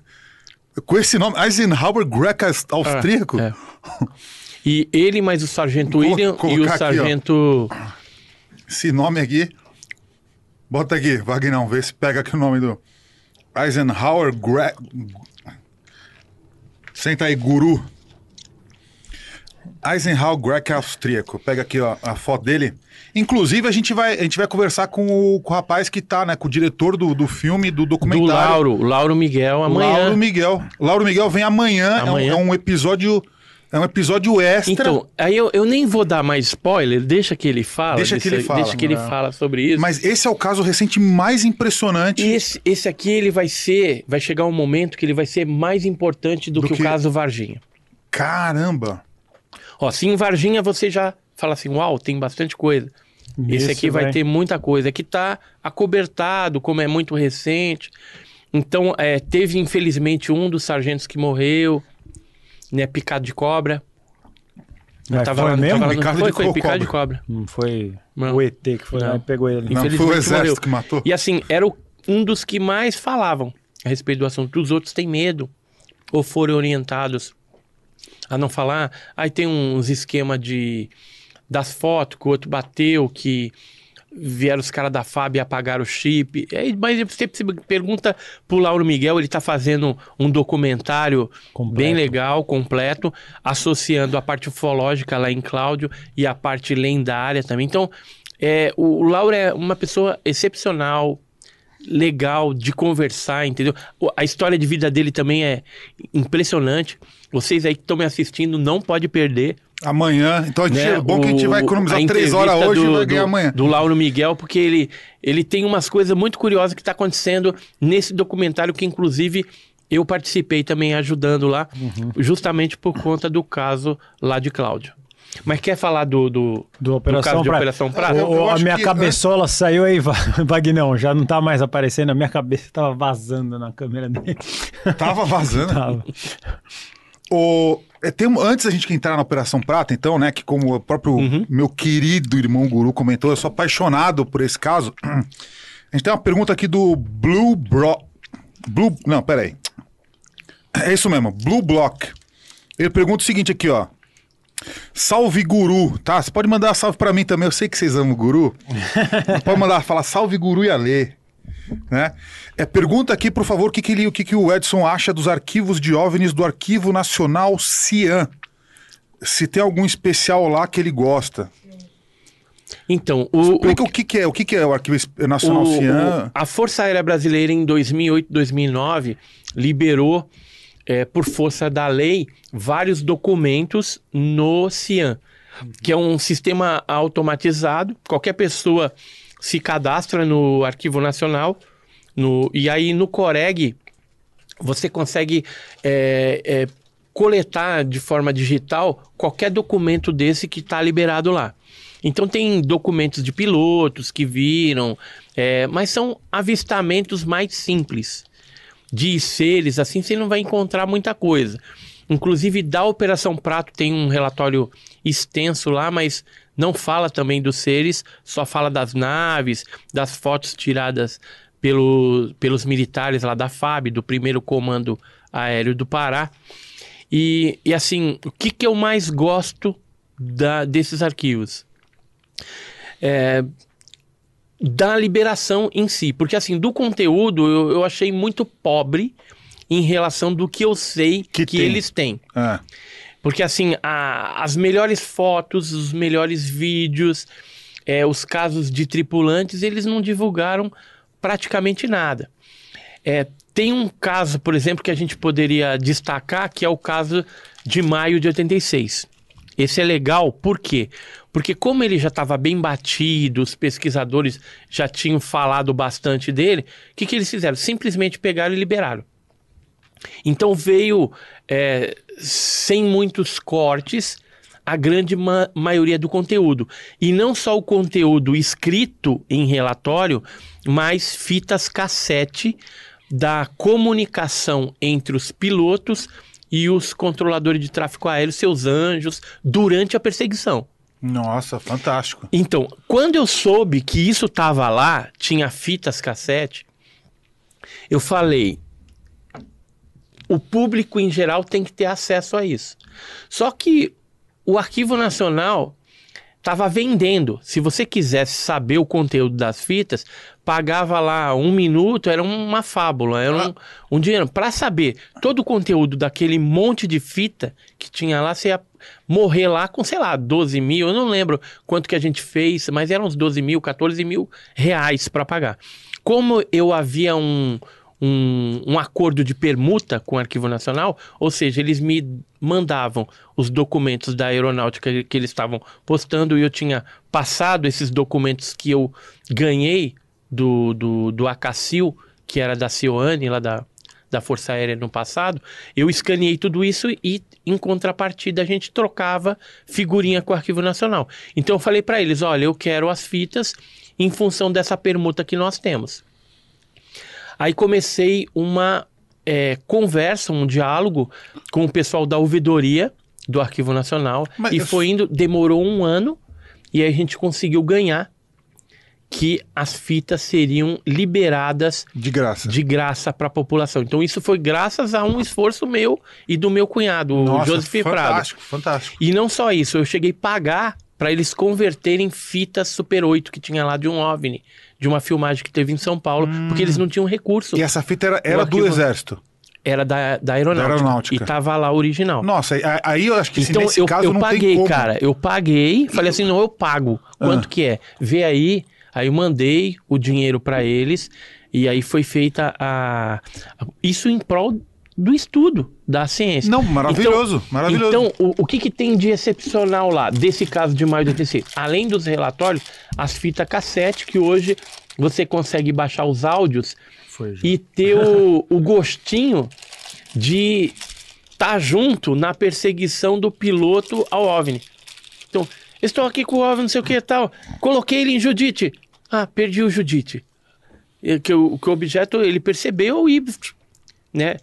Com esse nome, Eisenhower Guerck aus- austríaco? É. E ele mais o sargento Vou William e o colocar aqui, sargento. Esse nome aqui. Bota aqui, Vagnão, vê se pega aqui o nome do. Eisenhower Guerck. Senta aí, guru. Eisenhower Guerck austríaco. Pega aqui ó, a foto dele. Inclusive, a gente vai, a gente vai conversar com o, com o rapaz que tá, né? Com o diretor do, do filme, do do documentário. Lauro, o Lauro Miguel, amanhã. Lauro Miguel. Lauro Miguel vem amanhã. é um- Amanhã. É, um, episódio. É um episódio extra. Então, aí eu, eu nem vou dar mais spoiler, deixa que ele fala. Deixa que ele fala. Deixa que ele Não. fala sobre isso. Mas esse é o caso recente mais impressionante. Esse, esse aqui, ele vai ser. Vai chegar um momento que ele vai ser mais importante do, Do que, que- o caso Varginha. Caramba! Ó, se em Varginha você já fala assim, uau, tem bastante coisa. Esse Esse aqui vai, vai. ter muita coisa. Que tá acobertado, como é muito recente. Então, é, teve infelizmente um dos sargentos que morreu, né, picado de cobra. Eu Mas tava foi lá, mesmo? tava lá no- Picado foi, de foi, picado de cobra. Não foi Não. o ET que foi lá e pegou ele. Não, foi o exército morreu. que matou. E assim, era o- um dos que mais falavam a respeito do assunto. Os outros têm medo ou foram orientados a não falar. Aí tem uns esquema de das fotos que o outro bateu, que vieram os caras da FAB e apagaram o chip. Aí, mas você pergunta pro Lauro Miguel, ele tá fazendo um documentário Completo. bem legal, completo, associando a parte ufológica lá em Cláudio e a parte lendária também. Então, é, o, Lauro é uma pessoa excepcional, legal de conversar, entendeu? A história de vida dele também é impressionante. Vocês aí que estão me assistindo não pode perder. Amanhã. Então gente, né, é bom que a gente vai economizar a três horas hoje do, e vai ganhar do- amanhã. Do Lauro Miguel, porque ele, ele tem umas coisas muito curiosas que está acontecendo nesse documentário que, inclusive, eu participei também ajudando lá, Uhum. justamente por conta do caso lá de Cláudio. Mas quer falar do, do, Do Operação caso de Prata. Operação Prata? Eu- ô, a minha que- cabeçola saiu aí, Va- Vagnão. Já não tá mais aparecendo. A minha cabeça tava vazando na câmera dele. Tava vazando. Tava. O, é, tem antes da gente entrar na Operação Prata, então, né, que como o próprio Uhum. meu querido irmão Guru comentou, eu sou apaixonado por esse caso. A gente tem uma pergunta aqui do Blue Bro... Blue... Não, peraí. É isso mesmo, Blue Block. Ele pergunta o seguinte aqui, ó. Salve Guru, tá? Você pode mandar salve pra mim também, eu sei que vocês amam o Guru. pode mandar falar salve Guru e Alê. Né? É, pergunta aqui, por favor, o que, que, ele, o que, que o Edson acha dos arquivos de OVNIs do Arquivo Nacional CIAN. Se tem algum especial lá que ele gosta. Então, o, o, Explica o, que, que é, o que, é o Arquivo Nacional o- CIAN. o- a Força Aérea Brasileira, em 2008, 2009, liberou, é, por força da lei, vários documentos no CIAN, que é um sistema automatizado. Qualquer pessoa se cadastra no Arquivo Nacional, no, e aí no Coreg você consegue é, é, coletar de forma digital qualquer documento desse que está liberado lá. Então tem documentos de pilotos que viram, é, mas são avistamentos mais simples de seres, assim você não vai encontrar muita coisa. Inclusive da Operação Prato tem um relatório extenso lá, mas não fala também dos seres, só fala das naves, das fotos tiradas pelo, pelos militares lá da FAB, do primeiro comando aéreo do Pará. E, e assim, o que, que eu mais gosto da- desses arquivos? É, da liberação em si. Porque, assim, do conteúdo eu, eu achei muito pobre em relação do que eu sei Que que, eles têm. É. Porque, assim, a- as melhores fotos, os melhores vídeos, é, os casos de tripulantes, eles não divulgaram praticamente nada. É, tem um caso, por exemplo, que a gente poderia destacar, que é o caso de maio de 86. Esse é legal, por quê? Porque como ele já estava bem batido, os pesquisadores já tinham falado bastante dele, o que, que eles fizeram? Simplesmente pegaram e liberaram. Então veio, é, sem muitos cortes, a grande ma- maioria do conteúdo. E não só o conteúdo escrito em relatório, mas fitas cassete da comunicação entre os pilotos e os controladores de tráfego aéreo, seus anjos, durante a perseguição. Nossa, fantástico. Então, quando eu soube que isso tava lá, tinha fitas cassete, eu falei: o público em geral tem que ter acesso a isso. Só que o Arquivo Nacional estava vendendo. Se você quisesse saber o conteúdo das fitas, pagava lá um minuto, era uma fábula, era um, um dinheiro. Para saber todo o conteúdo daquele monte de fita que tinha lá, você ia morrer lá com, sei lá, 12 mil, eu não lembro quanto que a gente fez, mas eram uns 12 mil, 14 mil reais para pagar. Como eu havia um, um, um acordo de permuta com o Arquivo Nacional, ou seja, eles me mandavam os documentos da aeronáutica que, eles estavam postando e eu tinha passado esses documentos que eu ganhei do, do, do Acacil, que era da Cioane, lá da, da Força Aérea no passado, eu escaneei tudo isso e, em contrapartida, a gente trocava figurinha com o Arquivo Nacional. Então eu falei para eles: olha, eu quero as fitas em função dessa permuta que nós temos. Aí comecei uma é, conversa, um diálogo com o pessoal da ouvidoria do Arquivo Nacional Mas e eu- foi indo, demorou um ano e aí a gente conseguiu ganhar que as fitas seriam liberadas De graça. de graça para a população. Então isso foi graças a um esforço meu e do meu cunhado, o Nossa, Joseph Prado. fantástico, fantástico. E não só isso, eu cheguei a pagar para eles converterem fitas Super 8 que tinha lá de um OVNI, de uma filmagem que teve em São Paulo, porque eles não tinham recurso. E essa fita era, era do exército. Era da, da aeronáutica, Da aeronáutica. E tava lá original. Nossa, aí- eu acho que Então nesse eu, caso eu não paguei, tem como. cara. Eu paguei, falei assim, não, eu pago. Quanto Ah. que é? Vê aí. Aí eu mandei o dinheiro para eles e aí foi feita a isso em prol do estudo da ciência. Não, maravilhoso, maravilhoso. Então, o, o que, que tem de excepcional lá, desse caso de maio de 86? Além dos relatórios, as fitas cassete, que hoje você consegue baixar os áudios Foi, e ter o, o gostinho de estar junto na perseguição do piloto ao OVNI. Estou aqui com o OVNI, não sei o que e tal. Coloquei ele em Judite. Ah, perdi o Judite. E Que o, que o objeto ele percebeu e. Né?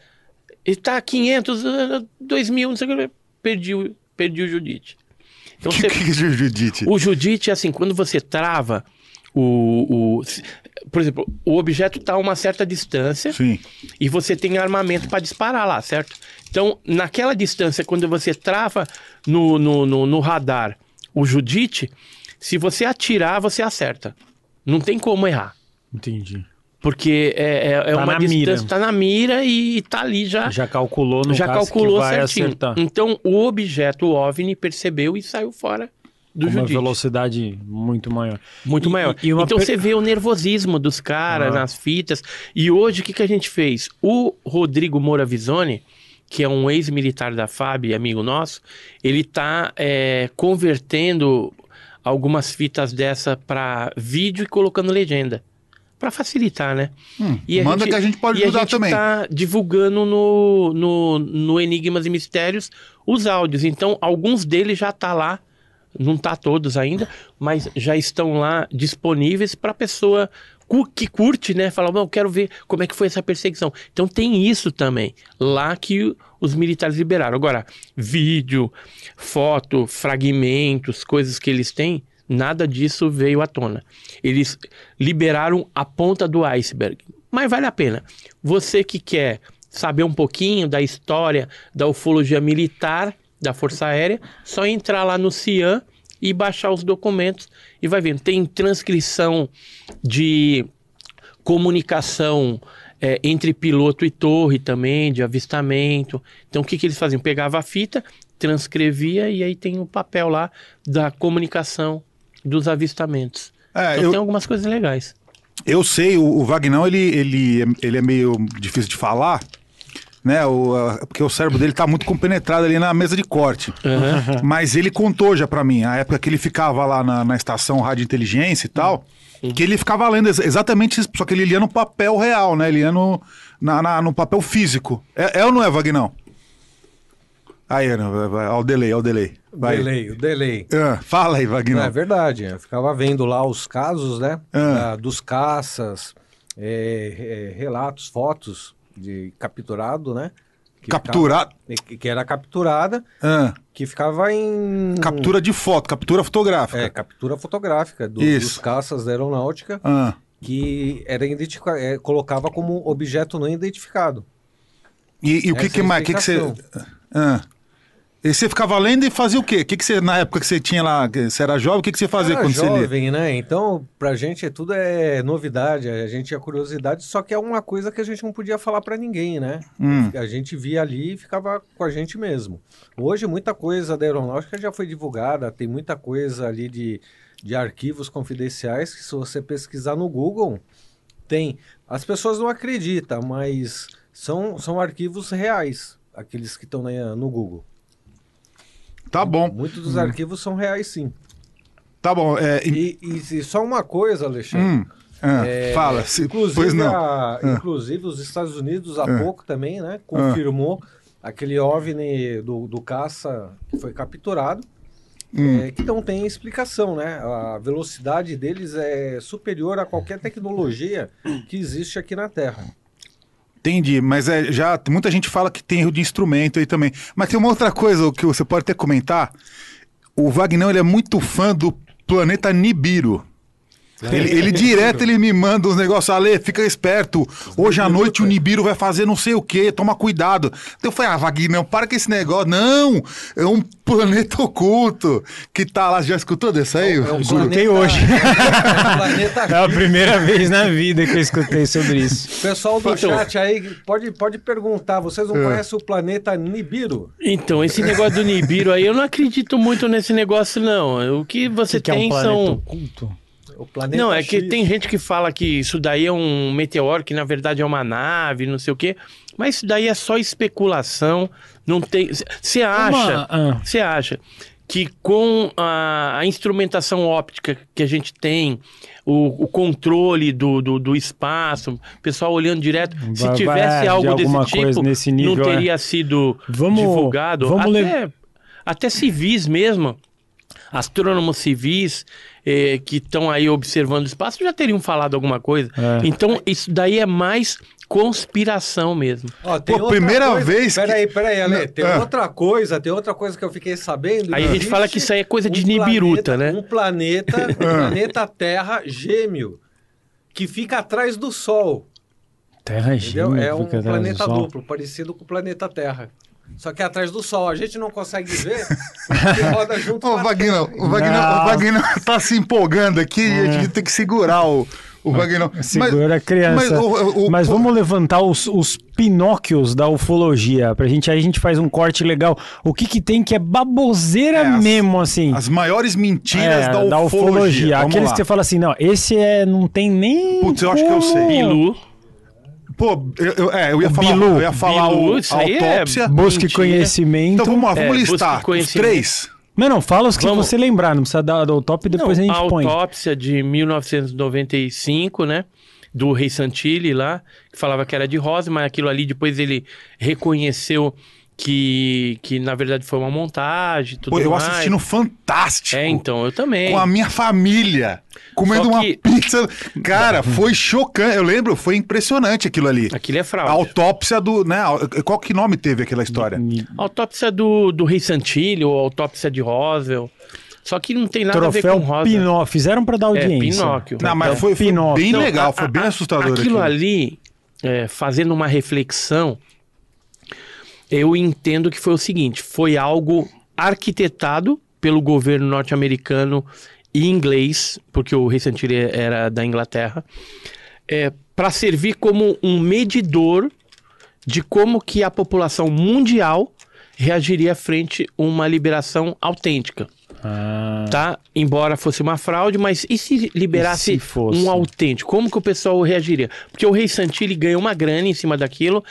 Está a 500, ah, 2000, não sei o que. Perdi, o- perdi o Judite. Então, Que, você, que é Judite? o Judite, assim, quando você trava o. o por exemplo, o objeto está a uma certa distância Sim. e você tem armamento para disparar lá, certo? Então, naquela distância, quando você trava no, no, no, no radar o Judite, se você atirar, você acerta. Não tem como errar. Entendi. Porque é, é, é Tá uma distância, mira. tá na mira e tá ali já. Já calculou no já caso calculou que vai certinho. acertar. Então, o objeto, o OVNI, percebeu e saiu fora do Com uma Judite. velocidade muito maior. Muito E- maior. e- uma então per- você vê o nervosismo dos caras Ah. nas fitas. E hoje o que, que a gente fez? O Rodrigo Moura Visoni, que é um ex-militar da FAB, e amigo nosso, ele tá é, convertendo algumas fitas dessa para vídeo e colocando legenda. Para facilitar, né? Hum, E a manda gente- que a gente pode e ajudar a gente também. tá divulgando no, no, no Enigmas e Mistérios os áudios. Então, alguns deles já tá lá, não tá todos ainda, mas já estão lá disponíveis para pessoa que curte, né? Falar, não, eu quero ver como é que foi essa perseguição. Então tem isso também, lá que os militares liberaram. Agora, vídeo, foto, fragmentos, coisas que eles têm, nada disso veio à tona. Eles liberaram a ponta do iceberg. Mas vale a pena. Você que quer saber um pouquinho da história da ufologia militar da Força Aérea, só entrar lá no CIAN e baixar os documentos e vai vendo. Tem transcrição de comunicação é, entre piloto e torre também, de avistamento. Então, o que, que eles faziam? Pegava a fita, transcrevia e aí tem o papel lá da comunicação dos avistamentos. É, então, eu- tem algumas coisas legais. Eu sei, o, o Vagnão, ele, ele, é- ele é meio difícil de falar, né? O, a- porque o cérebro dele tá muito compenetrado ali na mesa de corte. Aham. Mas ele contou já pra mim, a época que ele ficava lá na, na estação Rádio Inteligência e tal, que ele ficava lendo ex- exatamente isso, só que ele lia no papel real, né? Ele lia no, na, na- no papel físico. É, é ou não é, Vagnão? Aí, ó o delay, ó o delay. Vai. Delay, o delay. Ah, fala aí, Não, Vagnão. é verdade. Eu ficava vendo lá os casos, né? Ah. da- dos caças, é, é, relatos, fotos de capturado, né? Que Capturado. ficava- que era capturada, Ah, que ficava em. captura de foto, captura fotográfica. É, captura fotográfica do- dos caças da aeronáutica, Ah, que era identifica, é, colocava como objeto não identificado. E, e o que, que é mais? Que que você. Ah. E você ficava lendo e fazia o quê? O que, que você, na época que você tinha lá, você era jovem, o que, que você fazia Era quando você lia? jovem, né? Então, pra gente tudo é novidade, a gente tinha curiosidade, só que é uma coisa que a gente não podia falar pra ninguém, né? Hum. A gente via ali e ficava com a gente mesmo. Hoje, muita coisa da aeronáutica já foi divulgada, tem muita coisa ali de, de arquivos confidenciais que, se você pesquisar no Google, tem. As pessoas não acreditam, mas são, são arquivos reais, aqueles que estão no Google. Tá bom, Muitos dos arquivos são reais, sim. tá bom. É, e- E, e só uma coisa, Alexandre. hum, ah, É, fala, se, Inclusive, não. a- inclusive, os Estados Unidos há Ah. pouco também, né? Confirmou aquele OVNI do, do caça que foi capturado, Hum. é, que não tem explicação, né? A velocidade deles é superior a qualquer tecnologia que existe aqui na Terra. Entendi, mas é, já muita gente fala que tem erro de instrumento aí também. Mas tem uma outra coisa que você pode até comentar. O Vagnão ele é muito fã do planeta Nibiru. Ele, ele direto ele me manda uns negócios, Ale, fica esperto. Hoje à noite o Nibiru vai fazer não sei o que, toma cuidado. Então eu falei, ah, Vaguinho, para com esse negócio. Não, é um planeta oculto que tá lá. Já escutou desse aí? É um Escutei planeta- hoje. É um planeta É a primeira vez na vida que eu escutei sobre isso. Pessoal do Então- chat aí, pode, pode perguntar. Vocês É. não conhecem o planeta Nibiru? Então, esse negócio do Nibiru aí, eu não acredito muito nesse negócio, não. O que você que é um tem planeta são. oculto? O planeta Não, é que X. tem gente que fala que isso daí é um meteoro, que na verdade é uma nave, não sei o quê. Mas isso daí é só especulação. Não tem. Você acha. ah. Você acha que com a, a instrumentação óptica que a gente tem, o, o controle do, do, do espaço, o pessoal olhando direto, se Vai- tivesse vai, de algo alguma desse coisa tipo, nesse nível, não é. teria sido Vamos- divulgado. vamos até, até civis mesmo, astrônomos civis eh, que estão aí observando o espaço já teriam falado alguma coisa. É. Então, isso daí é mais conspiração mesmo. Ó, tem Pô, outra primeira coisa- vez que- Peraí, peraí, Ale. Tem Ah. outra coisa, tem outra coisa que eu fiquei sabendo. Aí a gente fala que isso aí é coisa de um Nibiruta, planeta- né? Um planeta, um planeta Terra gêmeo, que fica atrás do Sol. Terra gêmea, É um planeta duplo, parecido com o planeta Terra. Só que é atrás do Sol. A gente não consegue ver, porque roda junto Ô, o Não. o Vaguinho tá se empolgando aqui e a gente tem que segurar o, o Vaguinho. Segura a criança. Mas, o- o- Mas o- vamos levantar os, os pinóquios da ufologia. Pra gente, aí a gente faz um corte legal. O que que tem que é baboseira É, as- mesmo, assim? As maiores mentiras É, da ufologia. Vamos Aqueles lá. que você fala assim, não, esse é, não tem nem. Putz, eu acho que eu sei. Bilu, Pô, eu, eu- é, eu ia O falar, Bilu. eu ia falar Bilu, o, isso a aí é autópsia. Busque Mentira. conhecimento. Então vamos lá, vamos É, listar os três. Não, não, fala os que Vamos. você lembrar, não precisa dar do top, depois Não, a gente põe. autópsia de 1995, né? Do Rei Santilli lá, que falava que era de rosa, mas aquilo ali depois ele reconheceu que, que na verdade foi uma montagem, tudo Pô, eu mais. assisti no Fantástico. É, então, eu também. Com a minha família. Comendo Só uma que- pizza. Cara, foi chocante. Eu lembro, foi impressionante aquilo ali. Aquilo é A fraude. autópsia do. Né, qual que nome teve aquela história? Autópsia do, do Rei Santilli, ou autópsia de Roswell. Só que não tem nada a ver Troféu com Roswell. Pinóquio. Fizeram pra dar É, audiência. Pinóquio. Não, mas foi, foi Pinóquio. bem Não, legal, a- foi bem a- assustador Aquilo aquilo. ali, é, fazendo uma reflexão, eu entendo que foi o seguinte: foi algo arquitetado pelo governo norte-americano e inglês, porque o Rei Santilli era da Inglaterra, é, para servir como um medidor de como que a população mundial reagiria frente a uma liberação autêntica Ah, tá? Embora fosse uma fraude, mas e se liberasse E se um autêntico? Como que o pessoal reagiria? Porque o Rei Santilli ganhou uma grana em cima daquilo,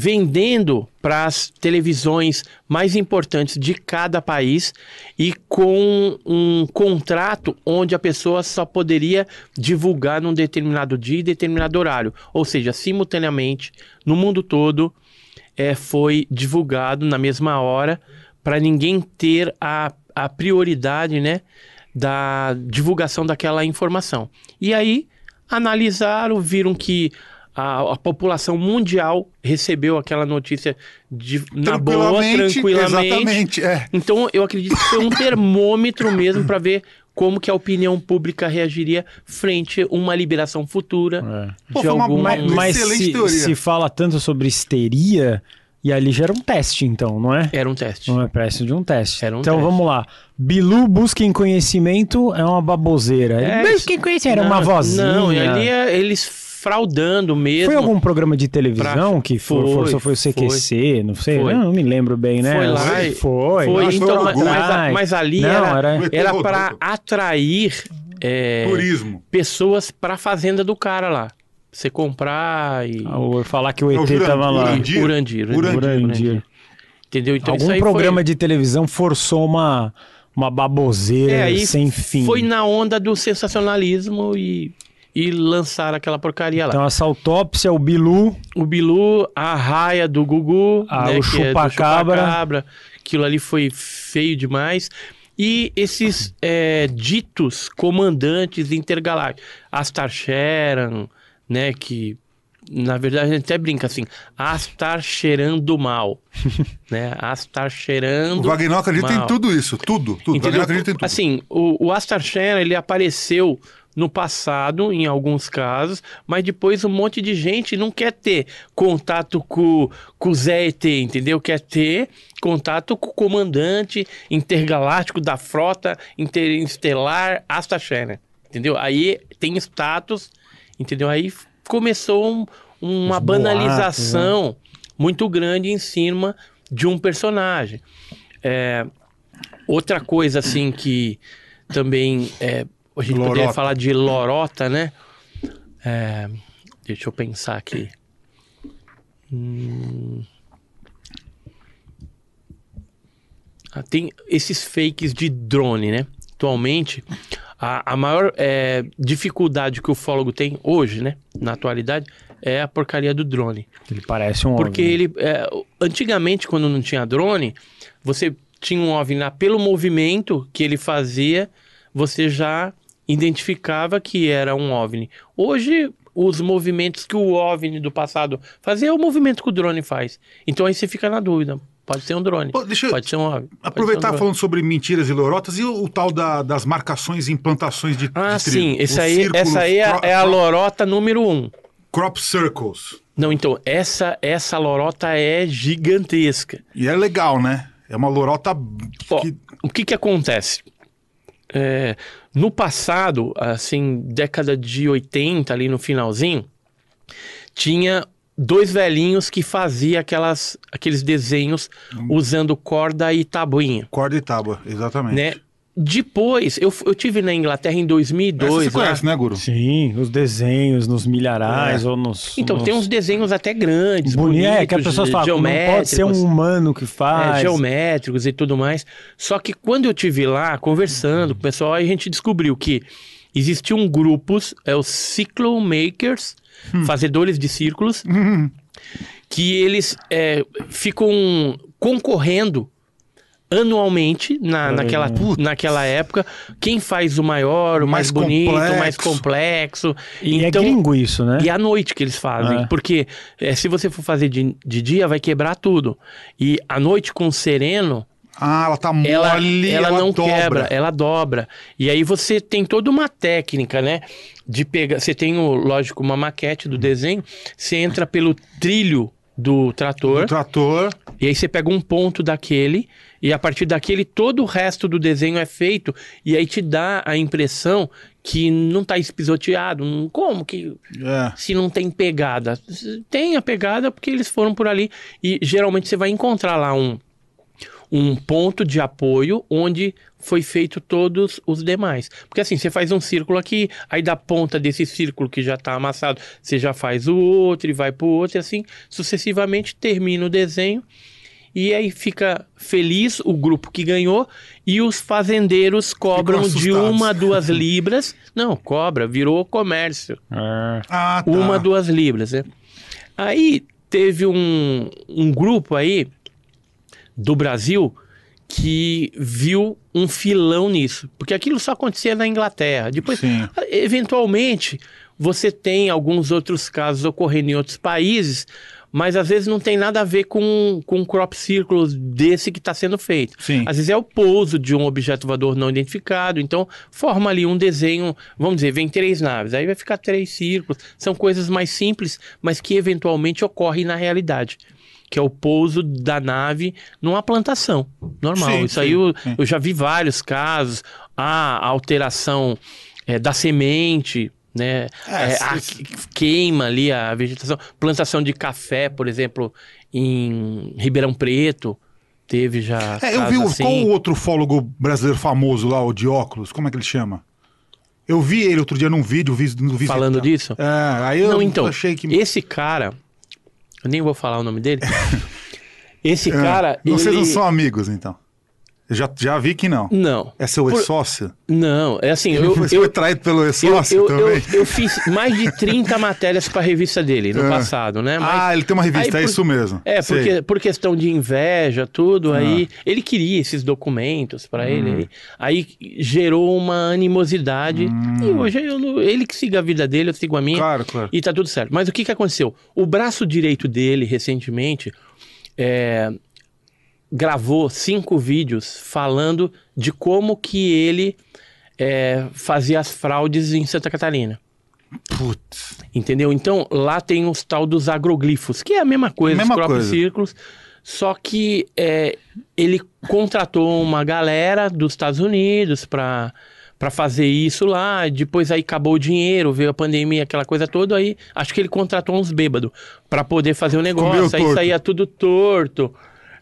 vendendo para as televisões mais importantes de cada país e com um contrato onde a pessoa só poderia divulgar num determinado dia e determinado horário. Ou seja, simultaneamente, no mundo todo, é, foi divulgado na mesma hora para ninguém ter a, a prioridade né, da divulgação daquela informação. E aí analisaram, viram que a, a população mundial recebeu aquela notícia de, na boa, tranquilamente. Exatamente, é. Então eu acredito que foi um termômetro mesmo para ver como que a opinião pública reagiria frente a uma liberação futura é. Pô, uma- uma- Mas excelente se, teoria. se fala tanto sobre histeria, e ali já era um teste, então, não é? Era um teste. Não é preço de um teste. Era um então teste. vamos lá. Bilu busquem conhecimento é uma baboseira. É, busquem conhecimento, era uma Não, vozinha. Não, ali é eles fraudando mesmo. Foi algum programa de televisão Pra- que for, foi, forçou? Foi o CQC? Não sei, Foi. eu não me lembro bem, né? Foi lá Foi. Foi, que então, foi mas, mas mas ali Não, era, era- para atrair é, Turismo. pessoas para a fazenda do cara lá. Você comprar e. Ou falar que o É ET Juran- tava lá. Urandir? Urandir. Urandir. Urandir. Entendeu? Então isso Algum aí programa foi... de televisão forçou uma, uma baboseira É, sem fim. Foi na onda do sensacionalismo e, e lançaram aquela porcaria lá. Então, essa autópsia, o Bilu, o Bilu, a raia do Gugu, Ah, né, o é chupacabra. chupacabra. Aquilo ali foi feio demais. E esses é, ditos comandantes intergalácticos, Astar Sheran, né, que na verdade a gente até brinca assim, Astar cheirando mal, né, Astar O cheirando Wagner acredita em mal. tudo isso, tudo, tudo. O? Wagner acredita em tudo. Assim, o, o Astar Sheran, ele apareceu no passado, em alguns casos, mas depois um monte de gente não quer ter contato com, com o Zé ET, entendeu? Quer ter contato com o comandante intergaláctico da frota interestelar Asta entendeu? Aí tem status, entendeu? Aí começou um- uma Os boatos, banalização muito grande em cima de um personagem. É, outra coisa assim que também é, a gente poderia Lorota. falar de lorota, né? É, deixa eu pensar aqui. Hum. Ah, tem esses fakes de drone, né? Atualmente, a, a maior é, dificuldade que o ufólogo tem hoje, né? Na atualidade, é a porcaria do drone. Ele parece um Porque OVNI. ele. é, antigamente, quando não tinha drone, você tinha um OVNI lá pelo movimento que ele fazia, você já identificava que era um OVNI. Hoje, os movimentos que o OVNI do passado fazia é o movimento que o drone faz. Então aí você fica na dúvida. Pode ser um drone. Pô, deixa Pode ser um OVNI. um aproveitar drone. falando sobre mentiras e lorotas e o, o tal da- das marcações e implantações de, Ah, de sim. Esse aí, círculos essa aí é, é a lorota número um. Crop circles. Não, então, essa, essa lorota é gigantesca. E é legal, né? É uma lorota Ó, que... o que que acontece? É, no passado, assim, década de 80, ali no finalzinho, tinha dois velhinhos que faziam aquelas, aqueles desenhos Hum. usando corda e tabuinha, Corda e tábua, exatamente. né? Depois, eu, eu tive na Inglaterra em Essa 2002. você lá. conhece, né, Guru? Sim, os desenhos, nos milharais É. ou nos. Então, nos... tem uns desenhos até grandes, Bonito, bonitos, é que as pessoas falam, não pode ser um humano que É, faz. geométricos e tudo mais. Só que quando eu tive lá conversando com o pessoal, aí a gente descobriu que existiam grupos, é os Cyclomakers, fazedores de círculos, que eles é, ficam concorrendo anualmente na, naquela, naquela época quem faz o maior, o mais, Mais bonito, o mais complexo. complexo. E então, é gringo isso, né? e à noite que eles fazem. É. Porque é, se você for fazer de, de dia, vai quebrar tudo. E à noite, com sereno, Ah, ela tá ela, mole, ela, não dobra. quebra, ela dobra. E aí você tem toda uma técnica, né? De pegar. Você tem, o, lógico, uma maquete do desenho. Você entra pelo trilho do trator. O trator. E aí você pega um ponto daquele, e a partir daquele todo o resto do desenho é feito, e aí te dá a impressão que não tá espisoteado. Não- Como que É. se não tem pegada? Tem a pegada porque eles foram por ali, e geralmente você vai encontrar lá um, um ponto de apoio onde foi feito todos os demais. Porque assim, você faz um círculo aqui, aí da ponta desse círculo que já está amassado, você já faz o outro e vai pro outro, e assim sucessivamente termina o desenho. E aí fica feliz o grupo que ganhou e os fazendeiros cobram de uma, duas libras. Não, cobra, virou comércio É. Ah, tá. uma, duas libras, né? Aí teve um, um grupo aí do Brasil que viu um filão nisso, porque aquilo só acontecia na Inglaterra. Depois, Sim. eventualmente, você tem alguns outros casos ocorrendo em outros países, mas às vezes não tem nada a ver com, com um crop circle desse que está sendo feito. Sim. Às vezes é o pouso de um objeto voador não identificado, então forma ali um desenho, vamos dizer, vem três naves, aí vai ficar três círculos. São coisas mais simples, mas que eventualmente ocorrem na realidade. Que é o pouso da nave numa plantação. Normal. Sim, Isso aí sim, eu, sim. eu já vi vários casos. A alteração é, da semente, né? É, É, a queima ali a vegetação. Plantação de café, por exemplo, em Ribeirão Preto. Teve já. É, eu vi assim. qual o outro fólogo brasileiro famoso lá, o de óculos, como é que ele chama? Eu vi ele outro dia num vídeo, vi, Falando disso? É, aí eu Não, então, achei que. esse cara, eu nem vou falar o nome dele. esse É, cara, Vocês ele... não são amigos, então. Eu já, já vi que não. Não, É seu Por- ex-sócio? não, é assim, eu, Você eu, foi traído pelo eu, também? eu, eu fiz mais de 30 matérias para a revista dele no É. passado, né? Mas- Ah, ele tem uma revista, é isso mesmo. É, Sei. porque, por questão de inveja, tudo, Ah. aí ele queria esses documentos para Hum. ele, aí, gerou uma animosidade. E hoje eu ele que siga a vida dele, eu sigo a minha. Hum. Claro, claro. E tá tudo certo. Mas o que, que aconteceu? O braço direito dele, recentemente, é, gravou cinco vídeos falando de como que ele é, fazia as fraudes em Santa Catarina. Putz. Entendeu? Então, lá tem os tal dos agroglifos, que é a mesma coisa, Mesma os próprios coisa. círculos. Só que é, ele contratou uma galera dos Estados Unidos para para fazer isso lá. Depois aí acabou o dinheiro, veio a pandemia, aquela coisa toda. Aí acho que ele contratou uns bêbados para poder fazer o Comeu negócio. Aí torto. saía tudo torto.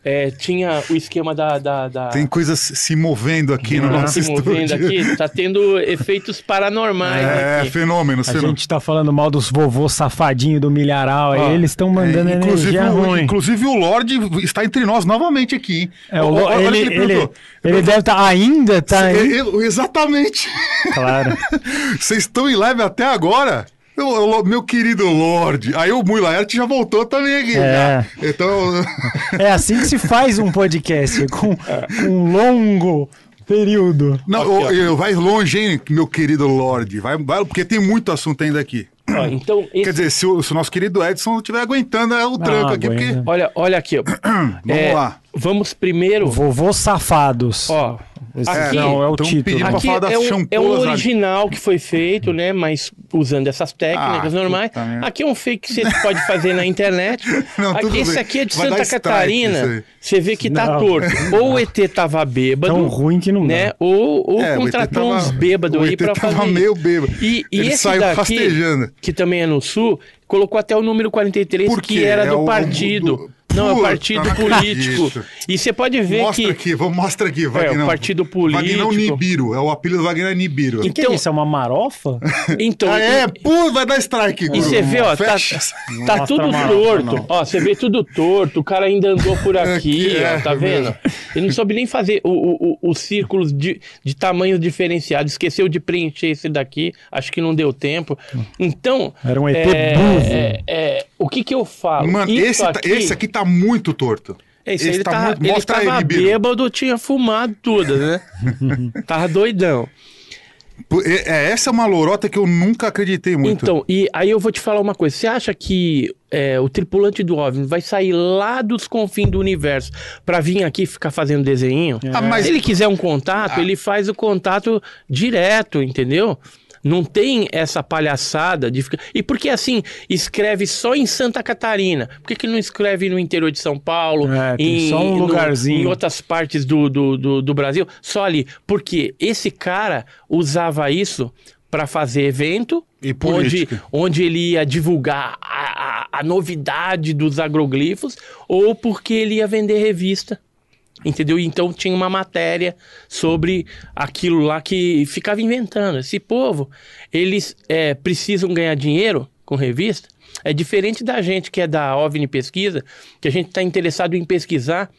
É, tinha o esquema da. da, da- Tem coisas se movendo aqui no tá nosso se movendo estúdio. aqui, tá tendo efeitos paranormais. É, aqui. fenômenos, A fenômenos. gente tá falando mal dos vovôs safadinhos do milharal aí, Ó, eles estão mandando É, inclusive, energia o, ruim. inclusive o Lorde está entre nós novamente aqui. hein? É, o, Olha o que ele, ele, perguntou. ele deve estar ainda, tá aí. É, é, Exatamente. Claro. Vocês estão em live até agora? Eu- eu- meu querido Lorde. Aí o Mui Laerte já voltou também aqui. É. já. Então, É assim que se faz um podcast, com, com um longo período. não, Aqui, ó. eu- eu- vai longe, hein, meu querido Lorde. Vai, vai, porque tem muito assunto ainda aqui. Ó, então, esse- Quer dizer, se o, se o nosso querido Edson estiver aguentando é o tranco aqui, porque. olha, olha aqui, ó. Vamos É, lá. Vamos primeiro. Vovôs safados. Ó, Esse aqui- não é o então título. aqui é um, é um original que foi feito, né? Mas usando essas técnicas Ah, normais. Aqui é um fake que você pode fazer na internet. Não, aqui, esse bem. aqui é de Vai Santa Catarina. Você vê que tá Não. torto. Ou o ET tava bêbado. Tão ruim que não né? Ou, ou É, contratou tava- uns bêbados o aí ET pra tava fazer. meio isso. bêbado. E, e Ele esse saiu daqui, rastejando. que também é no sul, colocou até o número 43, Por que era É do o- partido. do- Não, é o partido não político. acredito. E você pode ver Mostra que. aqui, vamos mostra aqui, É, Vagnão. o partido Vagnão político. Nibiru, é o apelido do Wagner é Nibiru. O que, que é Então- isso? É uma marofa? Então, Ah, é? Pô, vai dar strike. E você vê, ó, tá, Fecha. tá tudo torto. não. Ó, você vê tudo torto. O cara ainda andou por aqui, Aqui, é, ó, tá é vendo? Ele não soube nem fazer o- o- o- os círculos de, de tamanhos diferenciados. Esqueceu de preencher esse daqui. Acho que não deu tempo. Então. Era um ET é, burro. é, é, o que que eu falo? Mano, Isso esse, tá- esse aqui tá muito torto. Esse, ele, tá tava, muito- ele Mostra tava Nibiru. bêbado, tinha fumado tudo, né? tava doidão. É- é, essa é uma lorota que eu nunca acreditei muito. Então, e aí eu vou te falar uma coisa. Você acha que é, o tripulante do OVNI vai sair lá dos confins do universo pra vir aqui ficar fazendo desenho? Ah, mas- Se ele quiser um contato, Ah. ele faz o contato direto, entendeu? Não tem essa palhaçada de ficar. E porque assim, escreve só em Santa Catarina. Por que, que não escreve no interior de São Paulo? É, em, só um no- lugarzinho. em outras partes do, do, do, do Brasil? Só ali. Porque esse cara usava isso para fazer evento. E onde, onde ele ia divulgar a, a- a novidade dos agroglifos, ou porque ele ia vender revista. Entendeu? Então tinha uma matéria sobre aquilo lá que ficava inventando. Esse povo, eles é, precisam ganhar dinheiro com revista. É diferente da gente que é da OVNI Pesquisa, que a gente está interessado em pesquisar.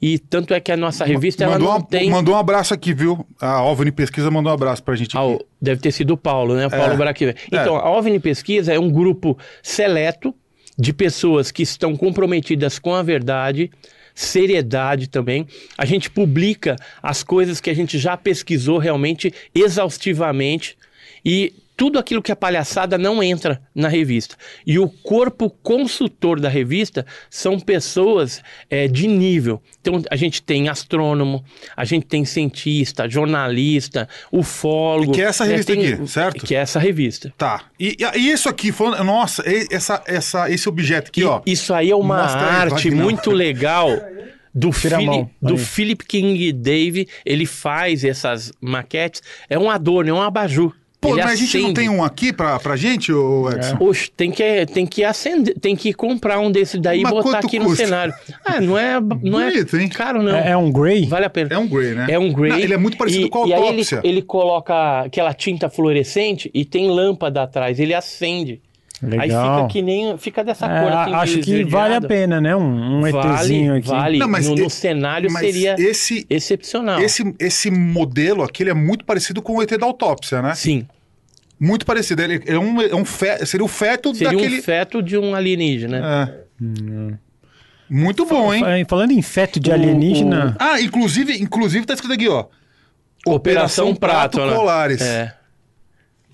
E tanto é que a nossa revista ela mandou, não uma- tem. mandou um abraço aqui, viu? A OVNI Pesquisa mandou um abraço pra gente Ah, aqui. o- deve ter sido o Paulo, né? O Paulo É. Braquiva. Então, a OVNI Pesquisa é um grupo seleto de pessoas que estão comprometidas com a verdade, seriedade também. A gente publica as coisas que a gente já pesquisou realmente exaustivamente e tudo aquilo que é palhaçada não entra na revista. E o corpo consultor da revista são pessoas é, de nível. Então a gente tem astrônomo, a gente tem cientista, jornalista, ufólogo. Que é essa né, revista tem- aqui, certo? Que é essa revista. Tá. E, e- e isso aqui, falando, nossa, essa, essa, esse objeto aqui, E ó. Isso aí é uma Mostra aí, arte Wagner. muito legal do, mão, do aí. Philip King Dave. Ele faz essas maquetes. É um adorno, é um abajur. Pô, Ele mas a gente não acende. tem um aqui pra, pra gente, ô Edson? Oxe, tem que, tem que acender, tem que comprar um desse daí e Mas botar quanto aqui no custa? cenário. Ah, não é, não é Bonito, hein? caro, não. É, é um Grey? Vale a pena. É um Grey, né? É um Grey. Não, ele é muito parecido e, com a E aí ele, autópsia. ele coloca aquela tinta fluorescente e tem lâmpada atrás. Ele acende. Aí fica Legal. que nem. Fica dessa É, cor assim. acho que vale a pena, né? Um, um ETzinho Vale, aqui. vale. Não, mas no, e- no cenário Mas seria esse, excepcional. esse, esse modelo aqui, ele é muito parecido com o ET da autópsia, né? Sim. Muito parecido. Ele é um, é um fe- seria o feto Seria daquele... um feto de um alienígena. É. Muito bom, hein? Fa- Falando em feto de alienígena, Ah, inclusive, inclusive tá escrito aqui, ó. Operação Prato. olha lá. Colares. É.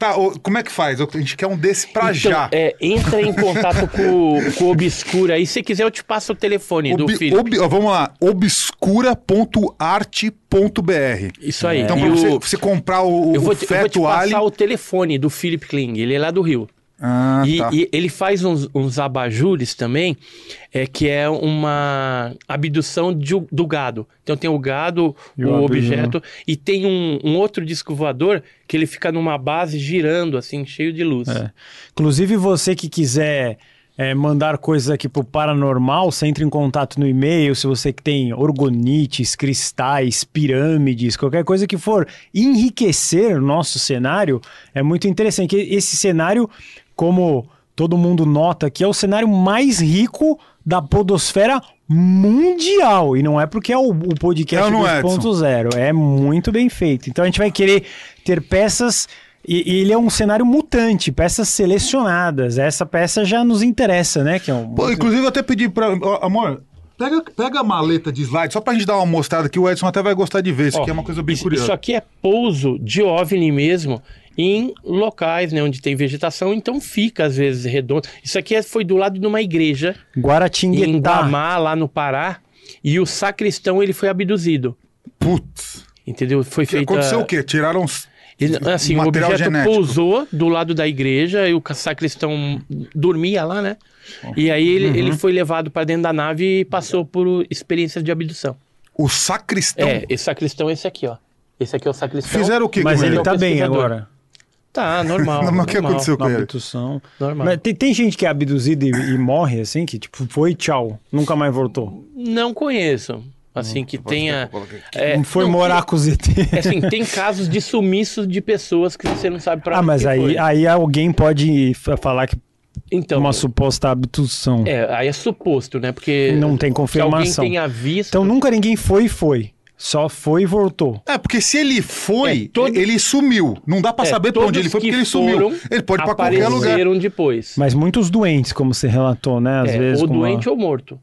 Tá, como é que faz? A gente quer um desse pra Então, já. é, entra em contato com, o- com o Obscura aí. Se quiser, eu te passo o telefone do Obi- filho. ó, vamos lá, obscura.arte.br. Isso aí. Então, E pra você, o- você comprar o, eu, o vou te, eu vou te feto ali. passar o telefone do Philip Kling. Ele é lá do Rio. Ah, E, tá. e ele faz uns, uns abajures também, é, que é uma abdução de- do gado. Então tem o gado, E o, o objeto, e tem um, um outro disco voador que ele fica numa base girando, assim, cheio de luz. É. Inclusive, você que quiser é, mandar coisas aqui pro Paranormal, você entra em contato no e-mail. Se você que tem orgonites, cristais, pirâmides, qualquer coisa que for enriquecer o nosso cenário, é muito interessante. Esse cenário, como todo mundo nota aqui, é o cenário mais rico da podosfera mundial. E não é porque é o, o podcast É ou não é, 2.0. É muito bem feito. Então a gente vai querer ter peças. E, e ele é um cenário mutante, peças selecionadas. Essa peça já nos interessa, né? Que é um, Pô, inclusive, eu até pedi pra. ó, amor, pega, pega a maleta de slide, só pra gente dar uma mostrada que o Edson até vai gostar de ver. Isso Ó, aqui é uma coisa bem isso, curiosa. isso aqui é pouso de OVNI mesmo em locais né, onde tem vegetação, então fica às vezes redondo. Isso aqui é- foi do lado de uma igreja em Guaratinguetá. Guamá, lá no Pará, e o sacristão ele foi abduzido. Putz. Entendeu? Foi Que feita. Aconteceu o quê? Tiraram assim, o objeto genético. pousou do lado da igreja e o sacristão dormia lá, né? E aí ele, Uhum. ele foi levado para dentro da nave e passou por experiências de abdução. O sacristão. É, esse sacristão é esse aqui, ó. Esse aqui é o sacristão. Fizeram o quê Mas com ele ele? tá bem agora. Tá, normal. Não, mas o que normal, aconteceu com Na ele? abdução. Normal. Mas tem, tem gente que é abduzida e, e morre, assim, que tipo, foi tchau, nunca mais voltou. Não conheço. Assim, que tenha. é, Não foi não, morar com os ET. assim, tem casos de sumiços de pessoas que você não sabe pra Ah, onde mas que aí, foi. aí alguém pode fa- falar que Então, uma suposta abdução. é, aí é suposto, né? Porque Não tem se alguém confirmação. tenha visto. Então nunca ninguém foi e foi. Só foi e voltou. É, porque se ele foi, É, todo- ele sumiu. Não dá pra é, saber pra onde ele foi, porque que ele sumiu. Ele pode ir pra qualquer lugar. apareceram depois. Mas muitos doentes, como você relatou, né? Às É, vezes. ou com uma- doente ou morto.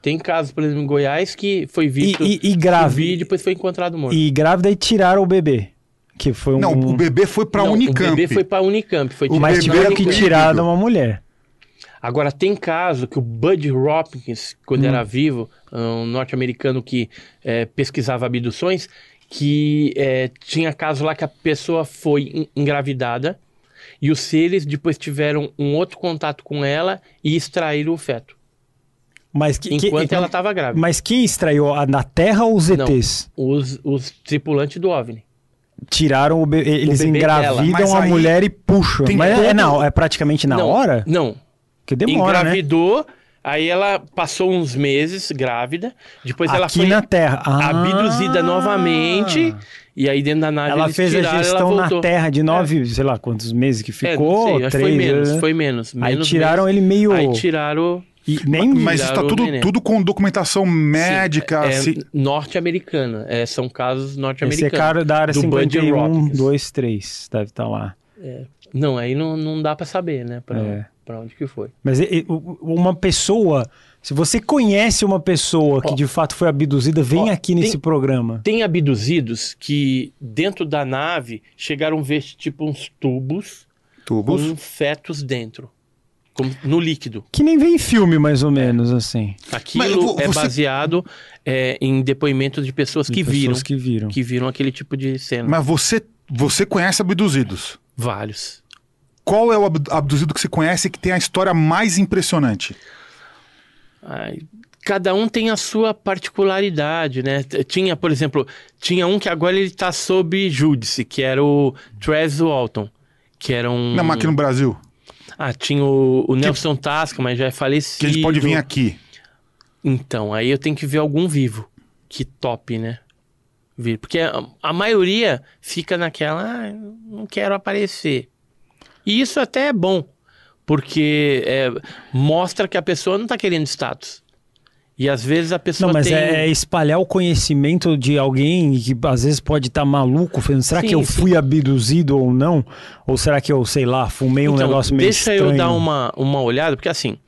Tem casos, por exemplo, em Goiás, que foi E, visto e, e no grávida. e depois foi encontrado morto. E grávida e tiraram o bebê. Que foi um. Não, o bebê foi pra Não, Unicamp. O bebê foi pra Unicamp. Foi O Mas bebê tiveram era que tirar de uma mulher. Agora, tem caso que o Bud Hopkins, quando Hum. era vivo, um norte-americano que eh, pesquisava abduções, que eh, tinha caso lá que a pessoa foi en- engravidada e os seres depois tiveram um outro contato com ela e extraíram o feto, Mas que, que- enquanto ela estava grávida. Mas quem extraiu? A, na Terra ou os Não. ETs? Os, os tripulantes do OVNI. Tiraram o bebê. Eles bebê engravidam dela. A aí mulher e puxam. tem Mas é, todo- não, é praticamente na não, hora? Não. Que demora, né? Engravidou, aí ela passou uns meses grávida, depois ela Aqui foi na Terra. Ah. abduzida novamente, e aí dentro da nave Ela eles fez tiraram, a ela gestão na. Terra de nove, sei lá quantos meses que É, ficou. não sei, três, foi menos, né? foi menos. Aí menos tiraram meses. ele meio. Aí tiraram E nem. Mas isso tá Tiraram o tudo, tudo com documentação médica. é, assim. norte-americana. É, são casos Esse é norte-americanos. cara da área do Bud 51, Hopkins. 2, 3. Deve estar lá. Não, aí não, não dá pra saber, né? Pra, É. pra onde que foi. Mas uma pessoa. Se você conhece uma pessoa que Ó. de fato foi abduzida, vem Ó, aqui nesse tem- programa. Tem abduzidos que dentro da nave chegaram a ver tipo uns tubos Tubos. com fetos dentro. como- no líquido. Que nem vem em filme, mais ou menos, assim. Aquilo é você- baseado é, em depoimentos de pessoas De que pessoas viram. que viram. Que viram aquele tipo de cena. Mas você, você conhece abduzidos. Vários. Qual é o ab- abduzido que você conhece que tem a história mais impressionante? Ai, cada um tem a sua particularidade, né? Tinha, por exemplo, tinha um que agora ele tá sob júdice, que era o Trez Walton, que era um... Não, mas aqui no Brasil. Ah, tinha o, o Nelson Tasca, mas já é Que falecido. a gente pode vir aqui. Então, aí eu tenho que ver algum vivo. Que top, né? Vir. Porque a, a maioria fica naquela, ah, não quero aparecer. E isso até é bom, porque é, mostra que a pessoa não tá querendo status. E às vezes a pessoa Não, mas tem... é, é espalhar o conhecimento de alguém que às vezes pode estar maluco, falando, será Sim, que eu sim. fui abduzido ou não? Ou será que eu, sei lá, fumei um Então, negócio meio deixa estranho? eu dar uma, uma olhada, porque assim,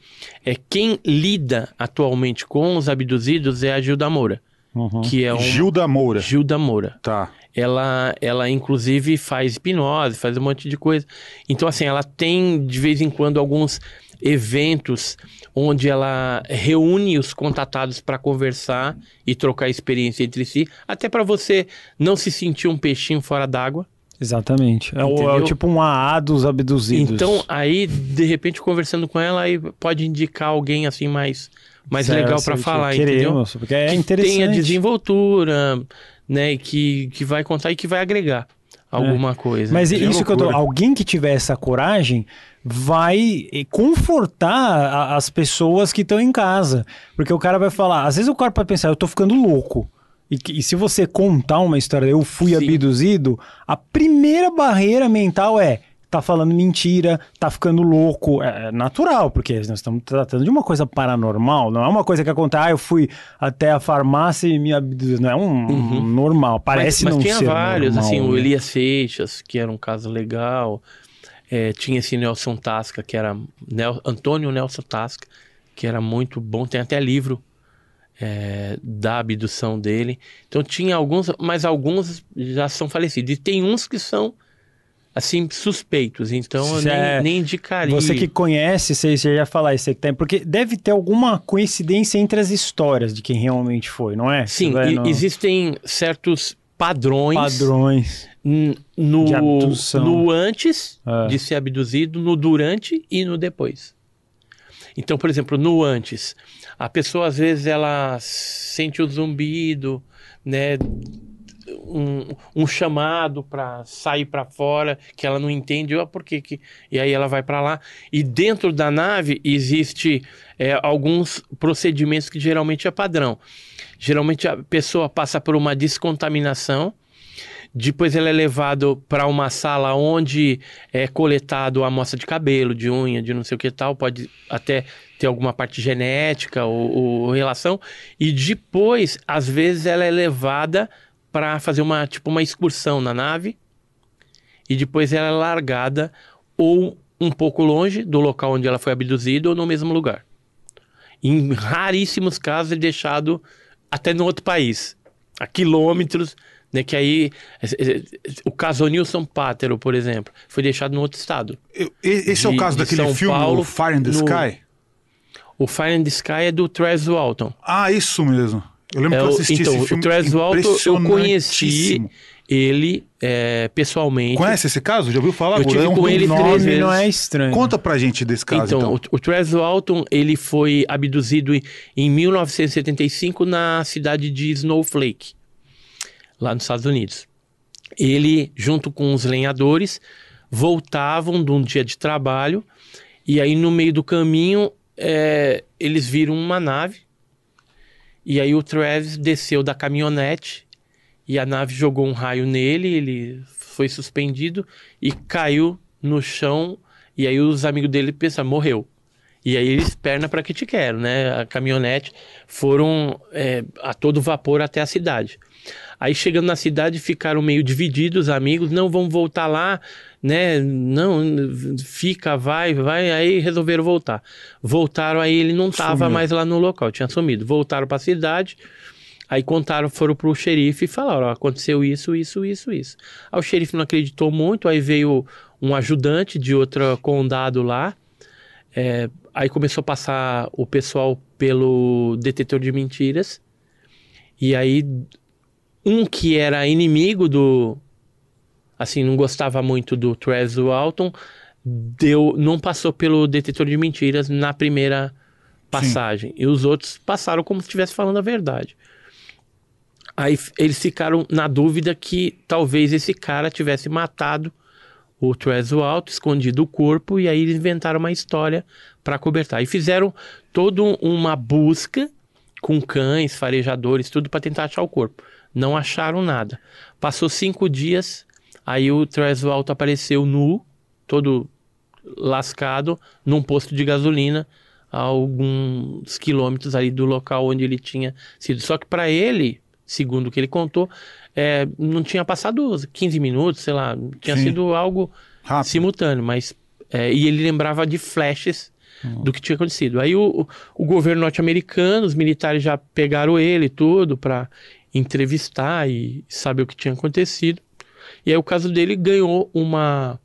é quem lida atualmente com os abduzidos é a Gilda Moura. Uhum. que é um Gilda Moura. Gilda Moura. Tá. Ela, ela inclusive faz hipnose, faz um monte de coisa. Então, assim, ela tem de vez em quando alguns eventos onde ela reúne os contatados para conversar e trocar experiência entre si, até para você não se sentir um peixinho fora d'água. Exatamente. É, o, é o tipo um AA dos abduzidos. Então, aí, de repente, conversando com ela, aí pode indicar alguém assim mais, mais Certo, legal para falar, entendeu? Queremos, porque é que interessante. tenha desenvoltura, né? e Que, que vai contar e que vai agregar alguma coisa. Mas Que isso que eu tô. loucura. Alguém que tiver essa coragem vai eh, confortar a- as pessoas que estão em casa. Porque o cara vai falar, às vezes o cara pode pensar, eu tô ficando louco. E, que- e se você contar uma história, eu fui Sim. abduzido, a primeira barreira mental é. Tá falando mentira, tá ficando louco. É natural, porque nós estamos tratando de uma coisa paranormal, não é uma coisa que acontece, ah, eu fui até a farmácia e me abduziram. Não é um, um normal, parece mas, mas não tinha ser vários, normal, assim, o né? Elias Seixas, que era um caso legal. É, tinha esse Nelson Tasca, que era Nel, Antônio Nelson Tasca, que era muito bom. Tem até livro é, da abdução dele. Então tinha alguns, mas alguns já são falecidos. E tem uns que são, assim, suspeitos. Então eu Isso nem, é- nem indicaria. Você que conhece, você você ia falar isso aí que tem, porque deve ter alguma coincidência entre as histórias de quem realmente foi, não é? Sim, e- no- existem certos padrões padrões. No, no antes É. de ser abduzido, no durante e no depois. Então, por exemplo, no antes, a pessoa às vezes ela sente o zumbido, né, um, um chamado para sair para fora que ela não entende, ó, por que que e aí ela vai para lá e dentro da nave existe é, alguns procedimentos que geralmente é padrão. Geralmente a pessoa passa por uma descontaminação depois ele é levado para uma sala onde é coletado a amostra de cabelo, de unha, de não sei o que tal. Pode até ter alguma parte genética ou, ou relação. E depois, às vezes, ela é levada para fazer uma tipo uma excursão na nave. E depois ela é largada ou um pouco longe do local onde ela foi abduzida ou no mesmo lugar. Em raríssimos casos é deixado até no outro país, a quilômetros, né? Que aí eh, eh, o caso Nilson Pátero, por exemplo, foi deixado no outro estado. Esse é o De- caso de daquele São filme, Paulo o Fire in the no- Sky? O Fire and the Sky é do Travis Walton. Ah, isso mesmo. Eu lembro É, que eu o- assisti então, esse o filme. Travis Walton eu conheci ele eh, pessoalmente. Conhece esse caso? Já ouviu falar? Eu tive É um- com ele o três vezes. não é estranho. Conta pra gente desse caso, Então, então. o, o Travis Walton, ele foi abduzido em, em 1975 na cidade de Snowflake, lá nos Estados Unidos. Ele, junto com os lenhadores, voltavam de um dia de trabalho e aí no meio do caminho é, eles viram uma nave e aí o Travis desceu da caminhonete e a nave jogou um raio nele, ele foi suspendido e caiu no chão. E aí os amigos dele pensaram, morreu. E aí eles, perna para que te quero, né? A caminhonete foram é, a todo vapor até a cidade. Aí chegando na cidade ficaram meio divididos, os amigos, não vamos voltar lá, né? Não, fica, vai, vai. Aí resolveram voltar. Voltaram, aí ele não estava Sumiu. mais lá no local, tinha sumido. Voltaram para a cidade. Aí contaram, foram pro xerife e falaram: ó, aconteceu isso, isso, isso, isso. Aí o xerife não acreditou muito, aí veio um ajudante de outro condado lá. é, aí começou a passar o pessoal pelo detetor de mentiras. E aí, um que era inimigo do. Assim, não gostava muito do Travis Walton, deu, não passou pelo detetor de mentiras na primeira passagem. E os outros passaram como se estivesse falando a verdade. Aí eles ficaram na dúvida que talvez esse cara tivesse matado o Trezzo Alto, escondido o corpo, e aí eles inventaram uma história para cobertar. E fizeram toda um- uma busca com cães, farejadores, tudo para tentar achar o corpo. Não acharam nada. Passou cinco dias, aí o Trezzo Alto apareceu nu, todo lascado, num posto de gasolina, a alguns quilômetros ali do local onde ele tinha sido. Só que para ele, segundo o que ele contou, é, não tinha passado 15 minutos, sei lá, tinha Sim. sido algo Rápido. simultâneo, mas é, e ele lembrava de flashes do que tinha acontecido. Aí o, o- governo norte-americano, os militares já pegaram ele tudo para entrevistar e saber o que tinha acontecido. E aí o caso dele ganhou uma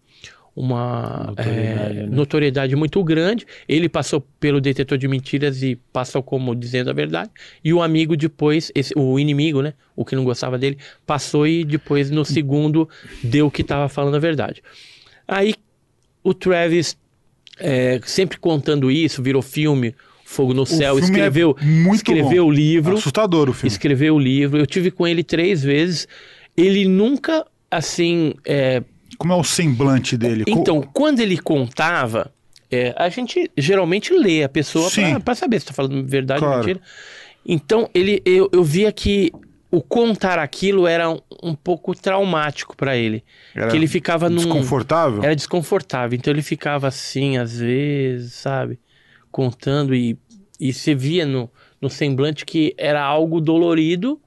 uma Notoriedade, eh, né? notoriedade muito grande. Ele passou pelo detetor de mentiras e passou como dizendo a verdade. E o amigo depois, esse, o inimigo, né? O que não gostava dele, passou e depois no segundo deu que estava falando a verdade. Aí o Travis, eh, sempre contando isso, virou filme, Fogo no Céu, filme é escreveu, muito escreveu bom. o livro Assustador o filme. escreveu o livro. Eu tive com ele três vezes. Ele nunca, assim. é, Como é o semblante dele? Então, quando ele contava, é, a gente geralmente lê a pessoa para saber se está falando verdade ou Claro. mentira. Então, ele, eu, eu via que o contar aquilo era um, um pouco traumático para ele. Era que ele ficava num. desconfortável? Era desconfortável. Então ele ficava assim, às vezes, sabe? Contando e, e você via no, no semblante que era algo dolorido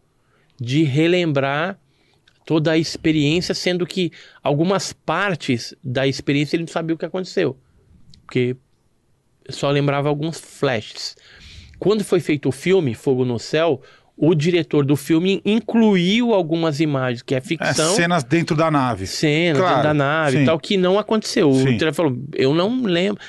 de relembrar toda a experiência, sendo que algumas partes da experiência ele não sabia o que aconteceu. Porque só lembrava alguns flashes. Quando foi feito o filme, Fogo no Céu, o diretor do filme incluiu algumas imagens, que é É, ficção cenas dentro da nave. cena Claro, dentro da nave sim. e tal, que não aconteceu. Sim. O diretor falou, eu não lembro.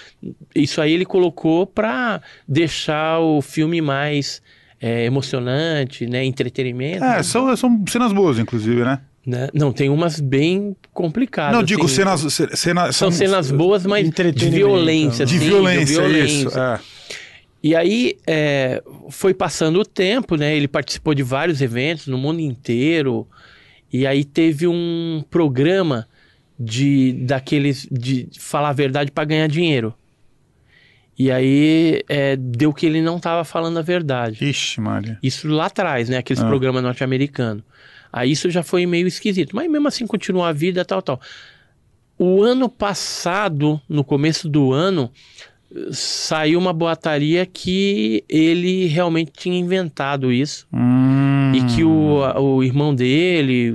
Isso aí ele colocou pra deixar o filme mais é, emocionante, né? Entretenimento. É, são, são cenas boas, inclusive, né? né? Não, tem umas bem complicadas. Não, digo assim. cenas... ce- Cena, São cenas boas, mas de violência. De assim, violência, isso. É. E aí é, foi passando o tempo, né? Ele participou de vários eventos no mundo inteiro. E aí teve um programa de daqueles de falar a verdade para ganhar dinheiro. E aí é, deu que ele não estava falando a verdade. Ixi, Maria. Isso lá atrás, né? Aqueles Ah. programas norte-americanos. Aí isso já foi meio esquisito. Mas mesmo assim continuou a vida, tal, tal. O ano passado, no começo do ano, saiu uma boataria que ele realmente tinha inventado isso. Hum. E que o, o irmão dele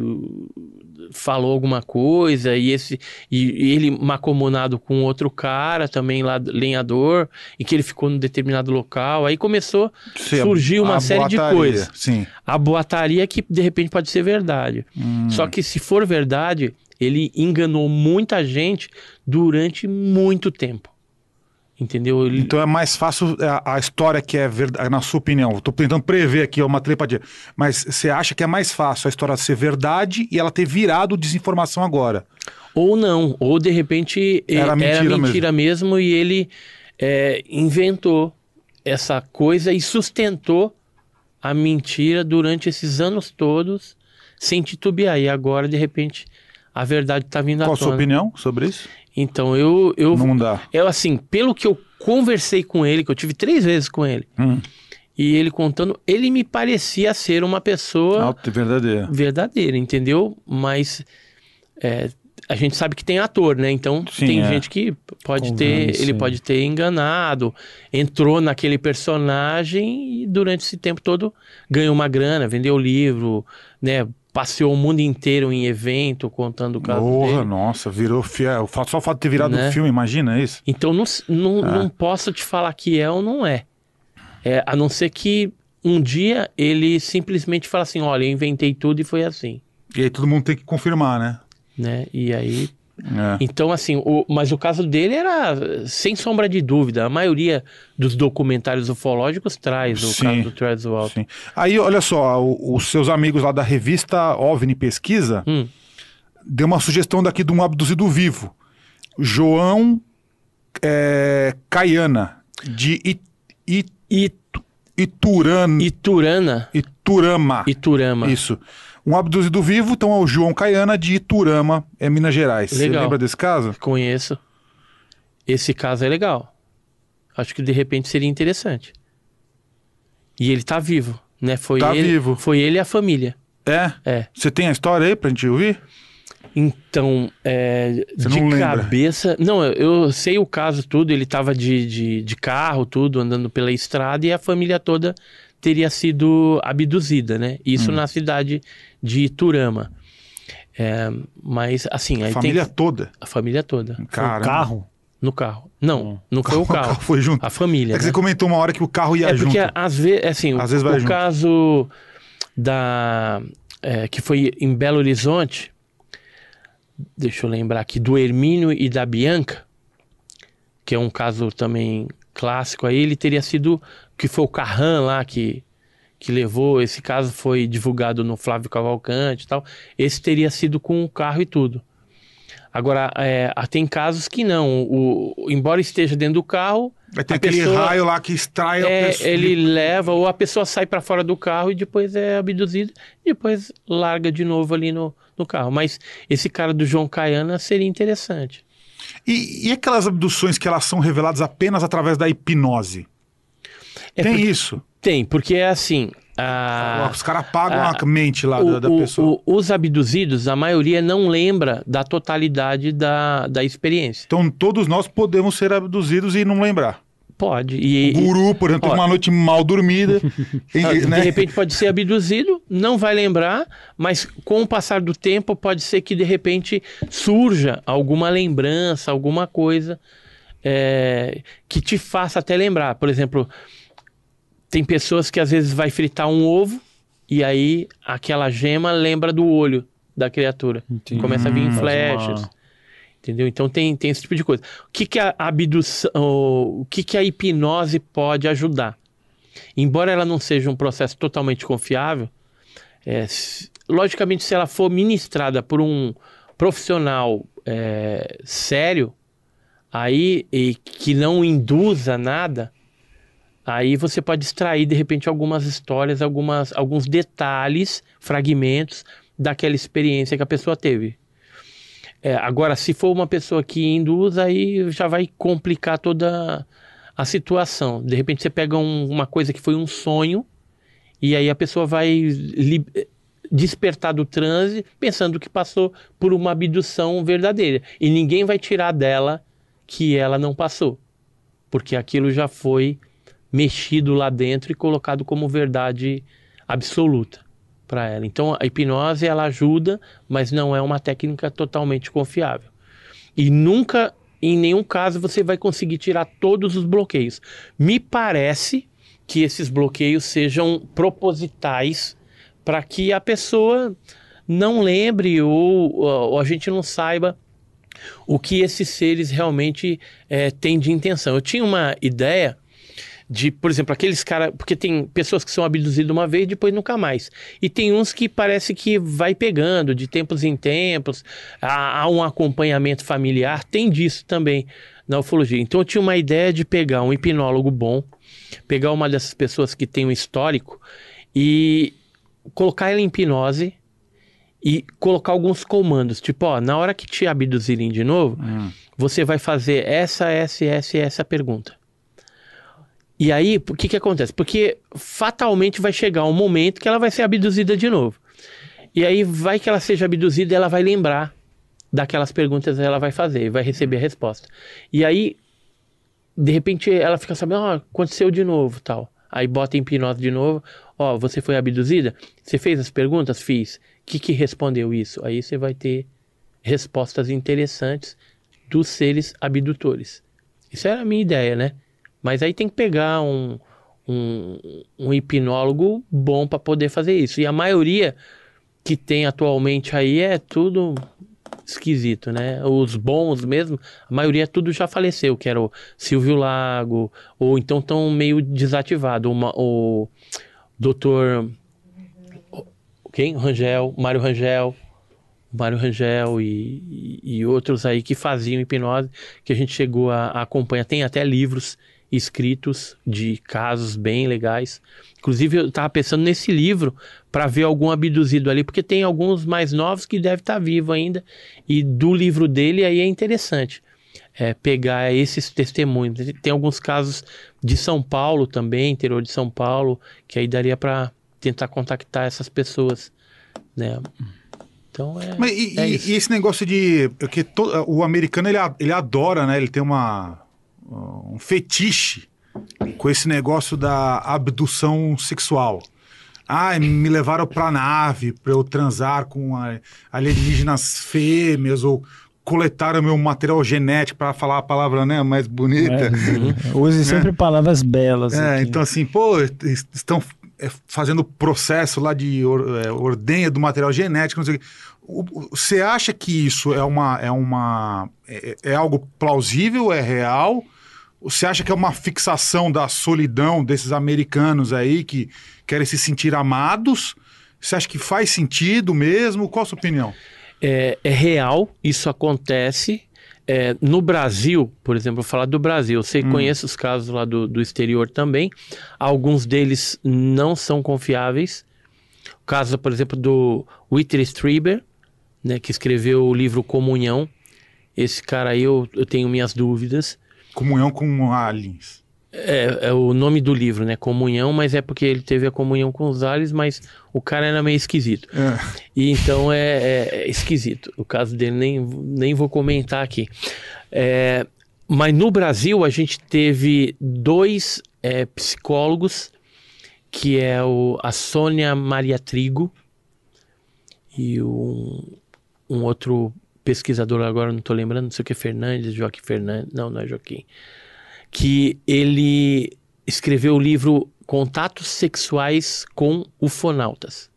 falou alguma coisa e esse e, e ele macomunado com outro cara também lá lenhador e que ele ficou num determinado local aí começou Sim, surgiu uma série de boataria, coisas. Sim. a boataria que de repente pode ser verdade Hum. só que se for verdade ele enganou muita gente durante muito tempo entendeu ele Então é mais fácil a, a história que é verdade, na sua opinião. Estou tentando prever aqui é uma telepatia. Mas você acha que é mais fácil a história ser verdade e ela ter virado desinformação agora? Ou não, ou de repente eh, Era mentira mesmo. e ele é, inventou essa coisa e sustentou a mentira durante esses anos todos sem titubear. E agora, de repente, a verdade está vindo Qual à a sua tona. opinião sobre isso? Então, eu, eu, Não dá. eu, assim, pelo que eu conversei com ele, que eu tive três vezes com ele, Hum. e ele contando, ele me parecia ser uma pessoa Alto e verdadeiro. verdadeira, entendeu? Mas é, a gente sabe que tem ator, né? Então Sim, tem é. gente que pode Convence, ter, ele sim. pode ter enganado, entrou naquele personagem e durante esse tempo todo ganhou uma grana, vendeu livro, né? Passeou o mundo inteiro em evento contando o caso Porra, dele. nossa, virou fiel. Só o fato de ter virado Né? um filme, imagina isso? Então não, não, Ah. não posso te falar que é ou não é. é. A não ser que um dia ele simplesmente fala assim, olha, eu inventei tudo e foi assim, E aí todo mundo tem que confirmar, né? né? E aí É. Então, assim, o, mas o caso dele era sem sombra de dúvida. A maioria dos documentários ufológicos traz o Sim, caso do. Sim. Aí, olha só, o- os seus amigos lá da revista OVNI Pesquisa Hum. deu uma sugestão daqui de um abduzido vivo. João é, Caiana, de It, It, E Ituran, Iturana, Iturama. Iturama. Isso. Um abduzido vivo, então é o João Caiana de Iturama, é Minas Gerais. Você Legal. lembra desse caso? Conheço. Esse caso é legal. Acho que de repente seria interessante. E ele tá vivo, né? Foi Tá ele, vivo. Foi ele e a família. É? É. Você tem a história aí pra gente ouvir? Então, é, Você de não cabeça. Não, eu, eu sei o caso tudo. Ele tava de, de, de carro, tudo, andando pela estrada, e a família toda teria sido abduzida, né? Isso Hum. na cidade de Iturama. É, mas, assim, aí Família tem toda. a família toda. Caramba. carro. No carro. Não, não foi o O carro. carro foi junto. A família. É que né? você comentou uma hora que o carro ia É junto. porque às vezes, assim, Às o, vezes vai o junto. caso da é, que foi em Belo Horizonte, deixa eu lembrar aqui, do Hermínio e da Bianca, que é um caso também clássico aí, ele teria sido que foi o Carran lá que que levou, esse caso foi divulgado no Flávio Cavalcante e tal. Esse teria sido com o carro e tudo. Agora, é, tem casos que não. O, embora esteja dentro do carro, Vai ter a aquele pessoa- raio lá que extrai a é, pessoa. ele leva, ou a pessoa sai para fora do carro e depois é abduzida, e depois larga de novo ali no, no carro. Mas esse cara do João Caiana seria interessante. E, e aquelas abduções que elas são reveladas apenas através da hipnose? É Tem porque- isso. Tem, porque é assim. a- Os caras apagam ah, a mente lá o- da, da o- pessoa. o- os abduzidos, a maioria não lembra da totalidade da, da experiência. Então todos nós podemos ser abduzidos e não lembrar. Pode. E, O guru, por exemplo, ó, teve uma noite mal dormida. e, né? De repente pode ser abduzido, não vai lembrar, mas com o passar do tempo pode ser que de repente surja alguma lembrança, alguma coisa é, que te faça até lembrar. Por exemplo, tem pessoas que às vezes vai fritar um ovo e aí aquela gema lembra do olho da criatura. Entendi. Começa a vir Hum, flashes. uma- Entendeu? Então tem, tem esse tipo de coisa. O que, que a abdução, o que, que a hipnose pode ajudar? Embora ela não seja um processo totalmente confiável, é, logicamente, se ela for ministrada por um profissional é, sério, aí e que não induza nada, aí você pode extrair de repente algumas histórias, algumas, alguns detalhes, fragmentos daquela experiência que a pessoa teve. É, agora, se for uma pessoa que induz, aí já vai complicar toda a situação. De repente você pega um- uma coisa que foi um sonho e aí a pessoa vai li- despertar do transe pensando que passou por uma abdução verdadeira. E ninguém vai tirar dela que ela não passou. Porque aquilo já foi mexido lá dentro e colocado como verdade absoluta para ela. Então a hipnose ela ajuda, mas não é uma técnica totalmente confiável. E nunca, em nenhum caso, você vai conseguir tirar todos os bloqueios. Me parece que esses bloqueios sejam propositais para que a pessoa não lembre ou, ou a gente não saiba o que esses seres realmente eh, têm de intenção. Eu tinha uma ideia de, por exemplo, aqueles caras. Porque tem pessoas que são abduzidas uma vez e depois nunca mais. E tem uns que parece que vai pegando de tempos em tempos, há, há um acompanhamento familiar, tem disso também na ufologia. Então eu tinha uma ideia de pegar um hipnólogo bom, pegar uma dessas pessoas que tem um histórico e colocar ela em hipnose e colocar alguns comandos, tipo, ó, na hora que te abduzirem de novo, Hum. você vai fazer essa, essa, essa essa pergunta. E aí, o que que acontece? Porque fatalmente vai chegar um momento que ela vai ser abduzida de novo. E aí vai que ela seja abduzida, ela vai lembrar daquelas perguntas que ela vai fazer vai receber a resposta. E aí, de repente, ela fica sabendo, ó, aconteceu de novo, tal. Aí bota em hipnose de novo, ó, você foi abduzida? Você fez as perguntas? Fiz. O que que respondeu isso? Aí você vai ter respostas interessantes dos seres abdutores. Isso era a minha ideia, né? Mas aí tem que pegar um, um, um hipnólogo bom para poder fazer isso. E a maioria que tem atualmente aí é tudo esquisito, né? Os bons mesmo, a maioria tudo já faleceu, que era o Silvio Lago, ou então estão meio desativado. Uma, o doutor. Quem? Rangel, Mário Rangel. Mário Rangel e, e, outros aí que faziam hipnose, que a gente chegou a, a acompanhar. Tem até livros escritos de casos bem legais. Inclusive, eu estava pensando nesse livro para ver algum abduzido ali, porque tem alguns mais novos que devem estar vivo ainda. E do livro dele aí é interessante é, pegar esses testemunhos. Tem alguns casos de São Paulo também, interior de São Paulo, que aí daria para tentar contactar essas pessoas, né? Então é, Mas e, é e- e esse negócio de. Que to- o americano ele, ele adora, né? Ele tem uma, um fetiche com esse negócio da abdução sexual. Ah, me levaram pra nave pra eu transar com alienígenas fêmeas ou coletaram meu material genético para falar a palavra né, mais bonita. É, use sempre palavras belas. É, aqui. então assim, pô, es- estão é, fazendo o lá de é, ordenha do material genético, não sei o quê. Você acha que isso é uma é uma é, é algo plausível, é real? Você acha que é uma fixação da solidão desses americanos aí que querem se sentir amados? Você acha que faz sentido mesmo? Qual a sua opinião? É, é real, isso acontece. É, no Brasil, por exemplo, vou falar do Brasil, eu sei, conheço os casos lá do, do exterior também. Alguns deles não são confiáveis. O caso, por exemplo, do Whitley Strieber, né, que escreveu o livro Comunhão. Esse cara aí eu, eu tenho minhas dúvidas. Comunhão com aliens. É, é o nome do livro, né? Comunhão, mas é porque ele teve a comunhão com os aliens, mas o cara era meio esquisito. É. E então é, é- esquisito. O caso dele nem, nem vou comentar aqui. É, mas no Brasil a gente teve dois é, psicólogos, que é o, a Sônia Maria Trigo e um, um outro pesquisador, agora não estou lembrando, não sei o que, Fernandes, Joaquim Fernandes, não, não é Joaquim, que ele escreveu o livro Contatos Sexuais com Ufonautas.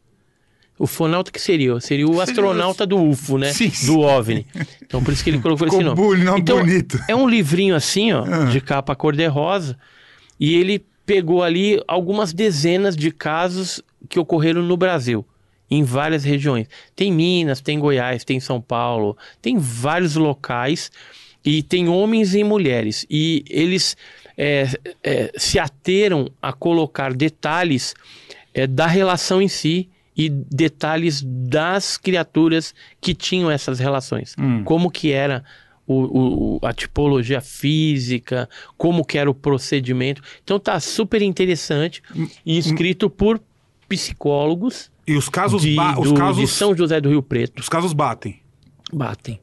Ufonauta que seria? Seria o astronauta do UFO, né? Sim, sim. Do OVNI. Então por isso que ele colocou esse nome. bu- não Então, bonito. É um livrinho assim, ó, Ah. de capa cor-de-rosa, e ele pegou ali algumas dezenas de casos que ocorreram no Brasil, em várias regiões. Tem Minas, tem Goiás, tem São Paulo, tem vários locais, e tem homens e mulheres. E eles é, é, se ateram a colocar detalhes é, da relação em si e detalhes das criaturas que tinham essas relações. Hum. Como que era o, o- a tipologia física, como que era o procedimento. Então tá super interessante e escrito por psicólogos E os casos, de, os do- casos, de São José do Rio Preto. os casos batem. Batem.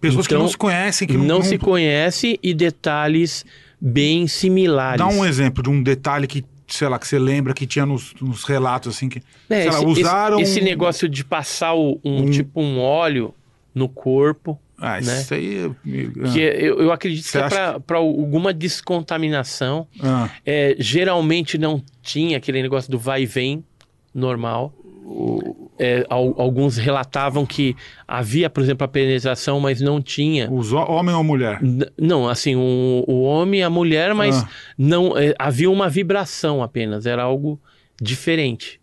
Pessoas que Então, não se conhecem, que não, não, se conhece e detalhes bem similares. Dá um exemplo de um detalhe que, sei lá, que você lembra que tinha nos, nos relatos, assim, que, É, sei lá, esse, usaram... esse, esse negócio de passar o- um, tipo um óleo no corpo, Ah, né? isso aí... é- que é- eu, eu acredito que é para alguma descontaminação. Ah, É, geralmente não tinha aquele negócio do vai e vem normal. É, al- alguns relatavam que havia, por exemplo, a penetração, mas não tinha. os ho- homem ou mulher? N- Não, assim, o, o homem e a mulher, mas Ah. não é, havia uma vibração apenas, era algo diferente.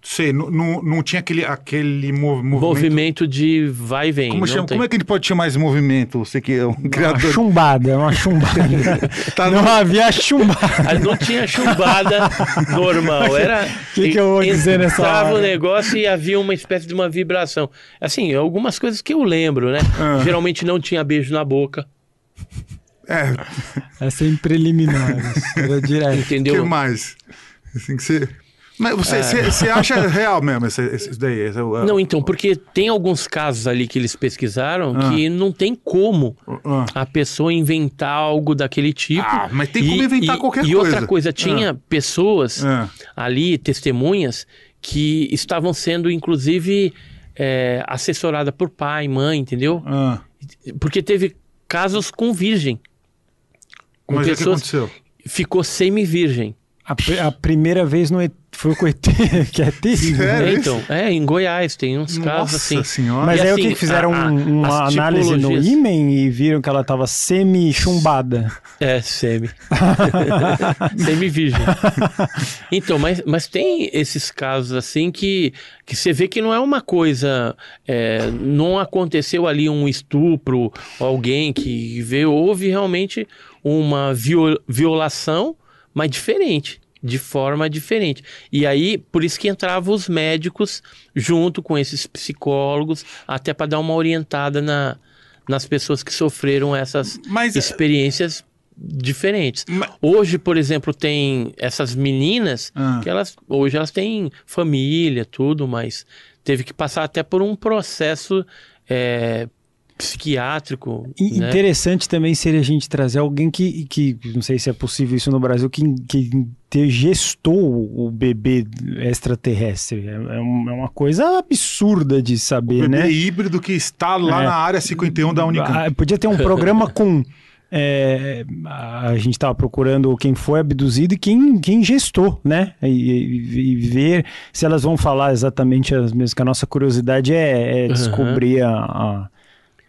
Sei, não, não, não tinha aquele, aquele mov- movimento... Movimento de vai e vem. Como, não chama, tem. como é que a gente pode chamar esse movimento? Você que é um Uma criador... chumbada, uma chumbada. Tá não no- havia chumbada. Ah, Não tinha chumbada normal, era... Que que eu vou dizer nessa hora? o negócio e havia uma espécie de uma vibração. Assim, algumas coisas que eu lembro, né? Ah. Geralmente não tinha beijo na boca, É, É sem preliminares. Era direto. o entendeu? que mais? Assim que você... Mas É. você, você, você acha real mesmo esse, esse- daí? Esse, é o- Não, então, porque tem alguns casos ali que eles pesquisaram Ah. que não tem como Ah. a pessoa inventar algo daquele tipo. Ah, mas tem como inventar e, qualquer e coisa. outra coisa, tinha pessoas Ah. ali, testemunhas, que estavam sendo, inclusive, é, assessoradas por pai, mãe, entendeu? Ah. Porque teve casos com virgem. Com Mas o que pessoas aconteceu? ficou semi-virgem. A, pri- a primeira vez no, E- foi com o ET, que é terrível. Sério? né? É, então, é, em Goiás tem uns casos Nossa assim. senhora. Mas E aí o assim, que que fizeram a- a- um- uma análise no tipologias- ímen e viram que ela tava semi-chumbada. É, semi. Semi-virgem. Então, mas, mas tem esses casos assim que, que você vê que não é uma coisa. é, não aconteceu ali um estupro, alguém que veio. Houve realmente uma viol- violação, mas diferente. De forma diferente. E aí, por isso que entravam os médicos junto com esses psicólogos, até para dar uma orientada na, nas pessoas que sofreram essas Mas- experiências diferentes. Ma- Hoje, por exemplo, tem essas meninas Ah. que elas hoje elas têm família, tudo, mas teve que passar até por um processo é, psiquiátrico. I- né? Interessante também seria a gente trazer alguém que, que não sei se é possível isso no Brasil, que, que te- gestou o bebê extraterrestre. É, é é uma coisa absurda de O saber, bebê né? híbrido que está lá É. na área 51 da Unicamp. Ah, podia ter um programa com. é, a gente estava procurando quem foi abduzido e quem, quem gestou, né? E, e- e ver se elas vão falar exatamente as mesmas. Que a nossa curiosidade é, é descobrir a- a-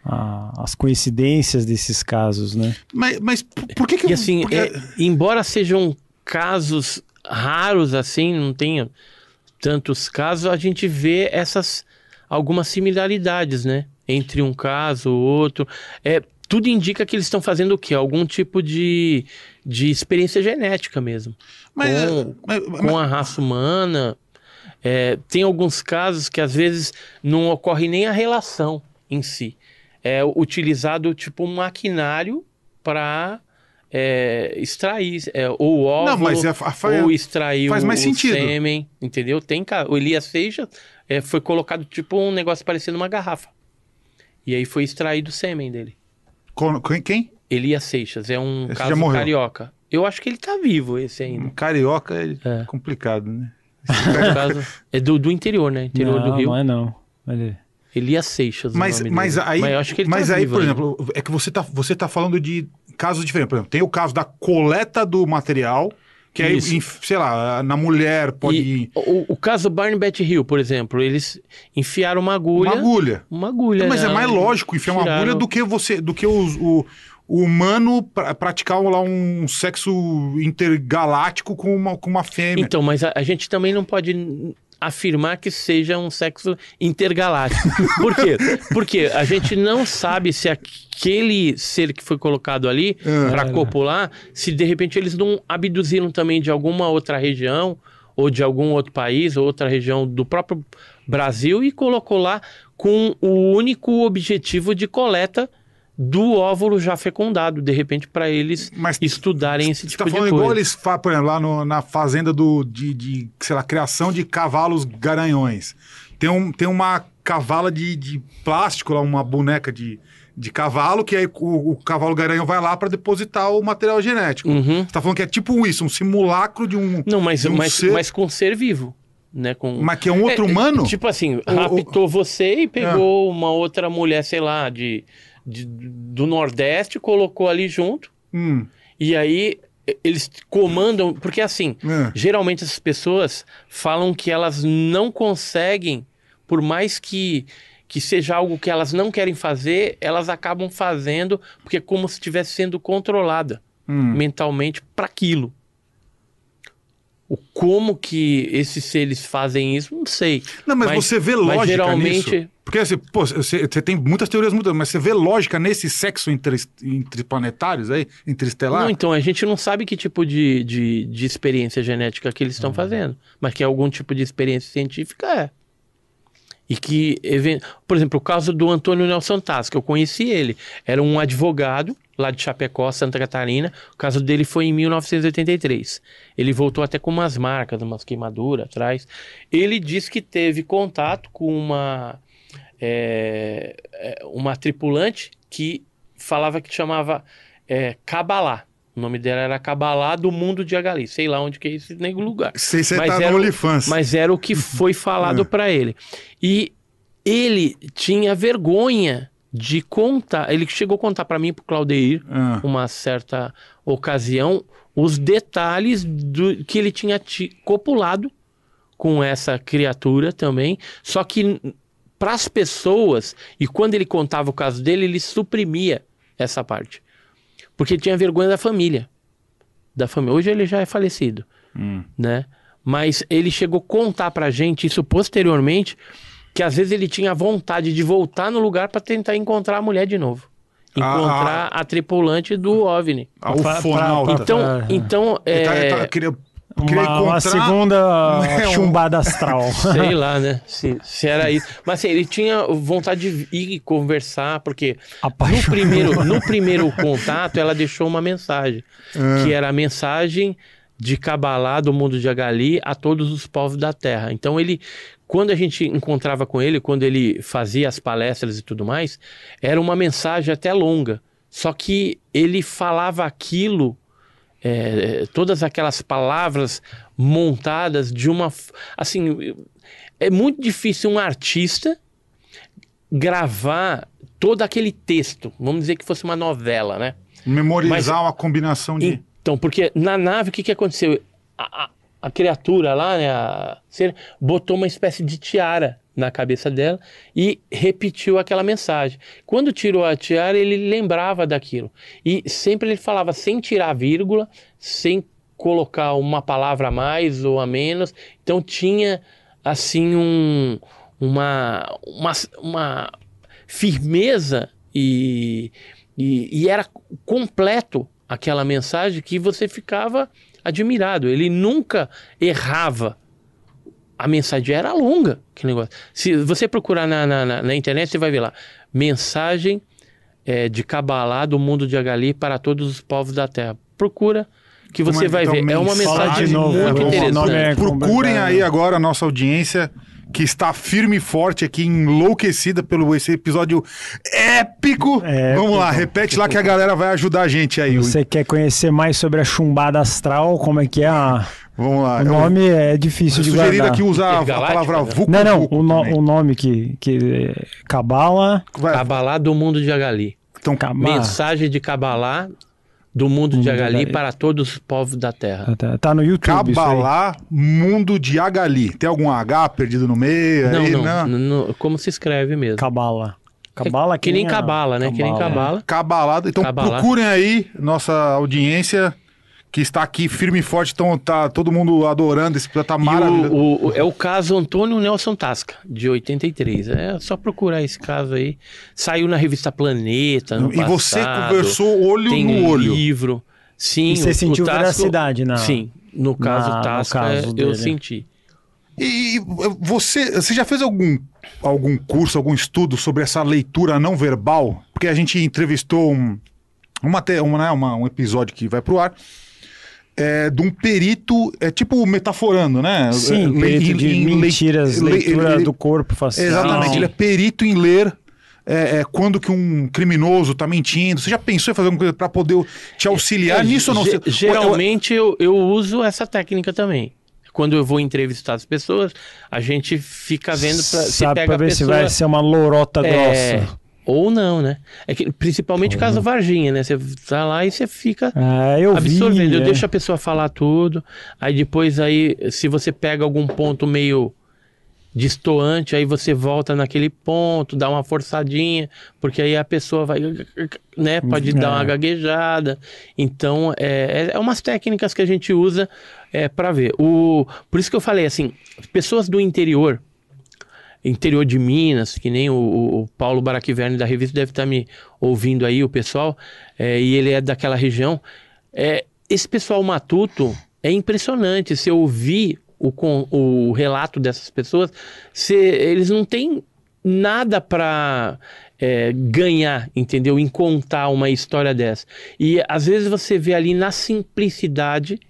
a- as coincidências desses casos, né? Mas, mas por por que que... E assim, porque- é, embora sejam casos raros assim, não tenha tantos casos, a gente vê essas algumas similaridades, né? Entre um caso ou outro. É, tudo indica que eles estão fazendo o quê? Algum tipo de, de experiência genética mesmo. mas- com- mas- com a raça humana. É, tem alguns casos que às vezes não ocorre nem a relação em si. É utilizado tipo um maquinário para extrair é, ou o óvulo Não, mas é- a- fa- ou extrair faz o, mais o sentido. sêmen, entendeu? Tem o Elias Seixas é, foi colocado tipo um negócio parecendo uma garrafa. E aí foi extraído o sêmen dele. Quem? quem? Elias Seixas é um Esse caso carioca. Eu acho que ele tá vivo esse ainda. Um carioca é, É. complicado, né? No caso, é do, do interior, né? Interior não, do Rio. não é não. Olha. Elias Seixas. Mas, mas dele. aí, Mas mas tá aí por ainda. exemplo, é que você tá, você tá falando de casos diferentes. Por exemplo, tem o caso da coleta do material, que aí, em- sei lá, na mulher pode E o, o caso Barney Bat Hill, por exemplo, eles enfiaram uma agulha. uma agulha. Uma agulha. Mas é né? mais lógico enfiar uma Tiraram- agulha do que você, do que os- o, o humano pra- praticar lá um sexo intergaláctico com uma, com uma fêmea. Então, mas a, a gente também não pode afirmar que seja um sexo intergaláctico. Por quê? Porque a gente não sabe se aquele ser que foi colocado ali Ah. para copular, se de repente eles não abduziram também de alguma outra região ou de algum outro país ou outra região do próprio Brasil e colocou lá com o único objetivo de coleta do óvulo já fecundado, de repente para eles Mas estudarem esse Você tipo tá de falando coisa. igual eles fazem, por exemplo, lá no- na fazenda do, de, de, sei lá, criação de cavalos garanhões. Tem, um, tem uma cavala de, de plástico lá, uma boneca de, de cavalo, que aí o, o cavalo garanhão vai lá para depositar o material genético. Uhum. Você tá falando que é tipo isso, um simulacro de um. Não, mas, um mas, ser- mas com ser vivo, né? Com... Mas que é um outro É, humano? Tipo assim, raptou você e pegou uma outra mulher, sei lá, de, de- do Nordeste, colocou ali junto, Hum, e aí eles comandam, porque assim, é. geralmente essas pessoas falam que elas não conseguem, por mais que, que seja algo que elas não querem fazer, elas acabam fazendo, porque é como se estivesse sendo controlada Hum. mentalmente para aquilo. O como que esses seres fazem isso, não sei. Não, mas, Mas- você vê mas lógica geralmente- nisso? Porque assim, pô, você, você tem muitas teorias muitas, mas você vê lógica nesse sexo entre, entre planetários aí, interestelar? Não, então, a gente não sabe que tipo de, de, de experiência genética que eles estão fazendo, mas que algum tipo de experiência científica é. E que, por exemplo, o caso do Antônio Nelson Taz, que eu conheci ele, era um advogado lá de Chapecó, Santa Catarina. O caso dele foi em 1983. Ele voltou até com umas marcas, umas queimaduras atrás. Ele disse que teve contato com uma, é, é, uma tripulante que falava que chamava é, Cabalá. O nome dela era Cabalá do mundo de Agali. Sei lá onde que é esse nego lugar. Sei se você Mas tá era no o-. Mas era o que foi falado É. pra ele. E ele tinha vergonha de contar. Ele chegou a contar pra mim e pro Claudeir, Ah. uma certa ocasião, os detalhes do que ele tinha ti- copulado com essa criatura também. Só que para as pessoas, e quando ele contava o caso dele, ele suprimia essa parte. Porque tinha vergonha da família. Da família. Hoje ele já é falecido Hum. né? Mas ele chegou a contar pra gente isso posteriormente, que às vezes ele tinha vontade de voltar no lugar pra tentar encontrar a mulher de novo. Encontrar a tripulante do OVNI. Ah, o Pra- pra- fonauta. pra- Então, Ah, então Ele tá- é, ele tá- queria, Uma, uma segunda É, um- chumbada astral. sei lá, né? Se, se era isso. Mas assim, ele tinha vontade de ir conversar, porque no primeiro, no primeiro contato ela deixou uma mensagem, Ah. que era a mensagem de Cabalá do mundo de Agali a todos os povos da terra. Então ele quando a gente encontrava com ele, quando ele fazia as palestras e tudo mais, era uma mensagem até longa. Só que ele falava aquilo, é, todas aquelas palavras montadas de uma. Assim, é muito difícil um artista gravar todo aquele texto. Vamos dizer que fosse uma novela, né? Memorizar uma combinação de. Então, porque na nave, o que, que aconteceu? A, a- a criatura lá, né, a botou uma espécie de tiara na cabeça dela e repetiu aquela mensagem. Quando tirou a tiara, ele lembrava daquilo. E sempre ele falava sem tirar vírgula, sem colocar uma palavra a mais ou a menos. Então tinha, assim, um, uma, uma, uma firmeza e, e, e era completo aquela mensagem que você ficava admirado. Ele nunca errava. A mensagem era longa, que negócio. Se você procurar na, na, na- na internet, você vai ver lá. Mensagem eh, de Kabbalah do mundo de Agali para todos os povos da Terra. Procura que você é- vai então, ver. É uma mensagem- mensagem de novo, muito o nome interessante. é- Procurem aí agora a nossa audiência que está firme e forte aqui, enlouquecida pelo esse episódio épico. É, Vamos lá, épico. repete lá que a galera vai ajudar a gente aí. Você quer conhecer mais sobre a chumbada astral? Como é que é? a- Vamos lá. O nome é difícil de guardar. aqui usar a, palavra né? vulco. Não, não, o, no- o nome que, que é Cabala, Vai, Kabbalah do mundo de Agali. então, Cabala. Mensagem de Kabbalah do mundo de de Agali para todos os povos da Terra. Tá, tá no YouTube. Cabalá Mundo de Agali. Tem algum H perdido no meio? Não, aí, não, n- n- como se escreve mesmo. Cabala. Cabala que nem a- cabala, né? Que nem cabala. Cabalado. Então Cabalá. procurem aí nossa audiência que está aqui firme e forte. Então tá todo mundo adorando esse episódio. Tá maravilhoso. o, o- é o caso Antônio Nelson Tasca, de 83. É só procurar esse caso aí. Saiu na revista Planeta. No e você passado. conversou olho Tem no olho. livro. Sim, E você o- sentiu o Tasco- veracidade na- Sim, no caso na- no Tasca, caso eu senti. E você, você já fez algum, algum curso, algum estudo sobre essa leitura não verbal? Porque a gente entrevistou um, uma, uma, né, uma- um episódio que vai pro ar. É, de um perito, é tipo metaforando, né? Sim, Le- perito de em mentiras, le- leitura ele- do corpo facial. Exatamente, ele é perito em ler é, é, quando que um criminoso tá mentindo. Você já pensou em fazer alguma coisa para poder te auxiliar É, nisso ou não? ge- Você- Geralmente eu, eu uso essa técnica também. Quando eu vou entrevistar as pessoas, a gente fica vendo pra, se Sabe pega pra ver se pessoa... vai ser uma lorota É, grossa. Ou não, né? É que, principalmente Uhum. caso Varginha, né? Você tá lá e você fica Ah, eu absorvendo. vi. Eu é. deixo a pessoa falar tudo. Aí depois aí, se você pega algum ponto meio distoante, aí você volta naquele ponto, dá uma forçadinha, porque aí a pessoa vai, né? Pode dar uma É. gaguejada. Então, é, é umas técnicas que a gente usa é, para ver. O, por isso que eu falei assim, pessoas do interior, interior de Minas, que nem o, o- Paulo Baraquiverne da revista deve estar me ouvindo aí, o pessoal, é, e ele é daquela região. É, esse pessoal matuto é impressionante. Se eu ouvir o, o relato dessas pessoas, se, eles não têm nada para ganhar, entendeu? Em contar uma história dessa. E às vezes você vê ali na simplicidade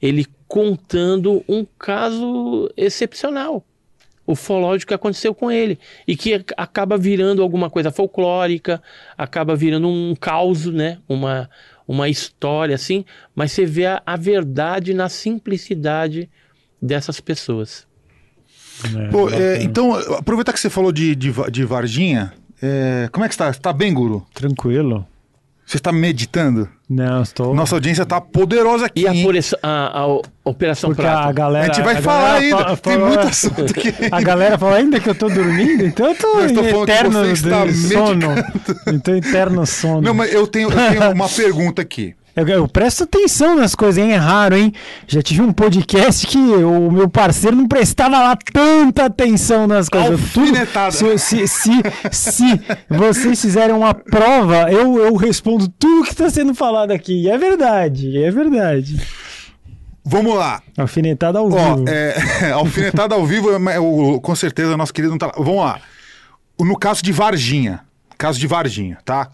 ele contando um caso excepcional ufológico que aconteceu com ele e que ac- acaba virando alguma coisa folclórica, acaba virando um caos, né? Uma, uma história assim, mas você vê a, a verdade na simplicidade dessas pessoas. É, Pô, é, então, aproveitar que você falou de, de, de Varginha, é, como é que está? Está bem, Guru? Tranquilo. Você está meditando? Não, estou. Nossa audiência tá poderosa aqui. E a, a- a Operação Porque Prato? a galera. A gente vai a falar ainda. fala- Tem fala- muito assunto aqui. A galera fala ainda que eu tô dormindo, então eu tô Eu eterno você está de sono. Então, eterno sono. Não, mas eu tenho, eu tenho uma pergunta aqui. Eu, eu presto atenção nas coisas, hein? É raro, hein? Já tive um podcast que o meu parceiro não prestava lá tanta atenção nas coisas. Alfinetada. se, se, se, se vocês fizerem uma prova, eu, eu respondo tudo que está sendo falado aqui. E é verdade, é verdade. Vamos lá. Alfinetada ao Ó, vivo. é, alfinetada ao vivo, com certeza, nosso querido não tá lá. Vamos lá. No caso de Varginha, caso de Varginha, tá?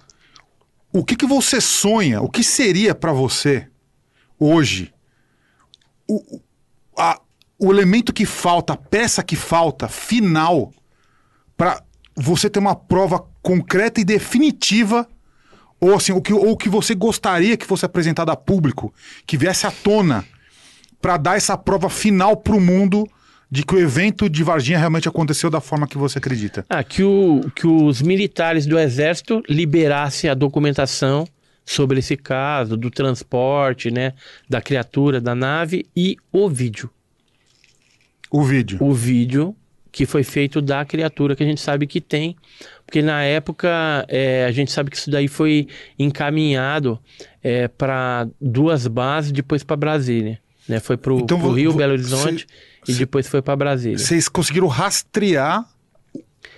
O que, que você sonha? O que seria pra você hoje o- a, o elemento que falta, a peça que falta, final, para você ter uma prova concreta e definitiva, ou assim, o que, ou que você gostaria que fosse apresentado a público, que viesse à tona, para dar essa prova final para o mundo de que o evento de Varginha realmente aconteceu da forma que você acredita? Ah, que, o, que os militares do Exército liberassem a documentação sobre esse caso, do transporte, né, da criatura, da nave e o vídeo. O vídeo. O vídeo que foi feito da criatura que a gente sabe que tem, porque na época é, a gente sabe que isso daí foi encaminhado é, para duas bases, depois para Brasília. Né? Foi para o Então, Rio, Belo Horizonte e cê- depois foi para Brasília. Vocês conseguiram rastrear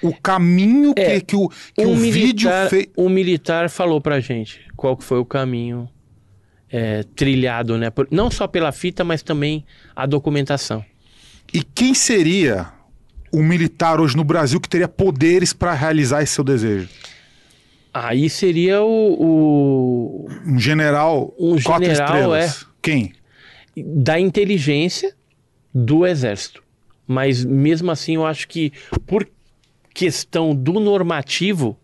o caminho que, É, que o, que um o vídeo militar, fez. um militar falou pra gente qual que foi o caminho é, trilhado, né? Por- não só pela fita, mas também a documentação. E quem seria o militar hoje no Brasil que teria poderes para realizar esse seu desejo? Aí seria o, o- Um general Um quatro general, é. estrelas. Quem? da inteligência do exército. Mas mesmo assim, eu acho que por questão do normativo,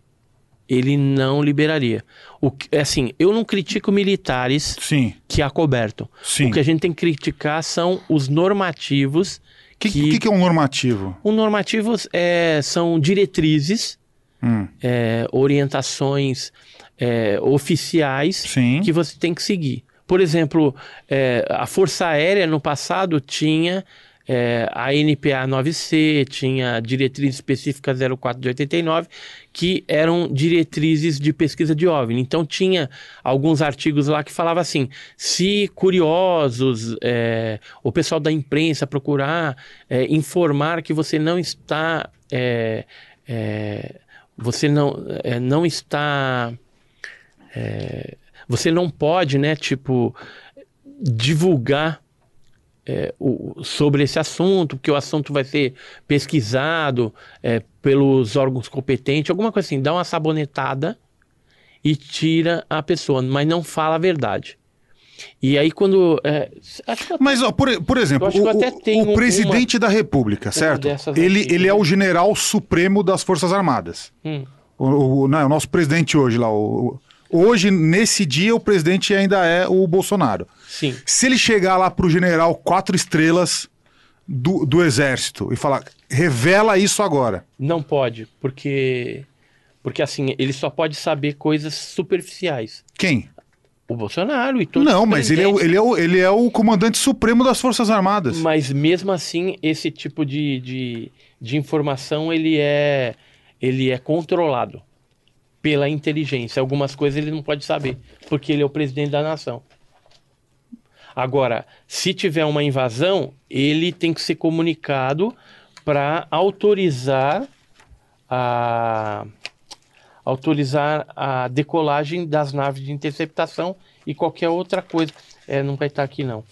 ele não liberaria. O que- assim, eu não critico militares Sim, que acobertam. sim. O que a gente tem que criticar são os normativos. O que, que- que, que é um normativo? Os normativos é, são diretrizes, Hum, é, orientações é, oficiais sim. que você tem que seguir. Por exemplo, é, a Força Aérea no passado tinha é, a NPA 9C, tinha diretriz específica 04 de 89, que eram diretrizes de pesquisa de OVNI. Então tinha alguns artigos lá que falava assim, se curiosos, é, o pessoal da imprensa procurar é, informar que você não está... é, é, você não, é, não está você não pode, né, tipo, divulgar é, o- sobre esse assunto, porque o assunto vai ser pesquisado é, pelos órgãos competentes, alguma coisa assim, dá uma sabonetada e tira a pessoa, mas não fala a verdade. E aí quando... é, Mas, ó, por, por exemplo, o, o- presidente da República, certo? Ele, aqui, ele é né? o general supremo das Forças Armadas. Hum. O, o- não, é o nosso presidente hoje lá. o- hoje, nesse dia, o presidente ainda é o Bolsonaro. Sim. Se ele chegar lá pro general quatro estrelas do, do exército e falar, revela isso agora. Não pode, porque porque assim, ele só pode saber coisas superficiais. Quem? O Bolsonaro e todos não, mas ele é, o, ele, é o, ele é o comandante supremo das Forças Armadas. Mas mesmo assim, esse tipo de, de, de informação ele é ele é controlado pela inteligência. Algumas coisas ele não pode saber, porque ele é o presidente da nação. Agora, se tiver uma invasão, ele tem que ser comunicado para autorizar a autorizar a decolagem das naves de interceptação e qualquer outra coisa. É, não vai estar aqui não.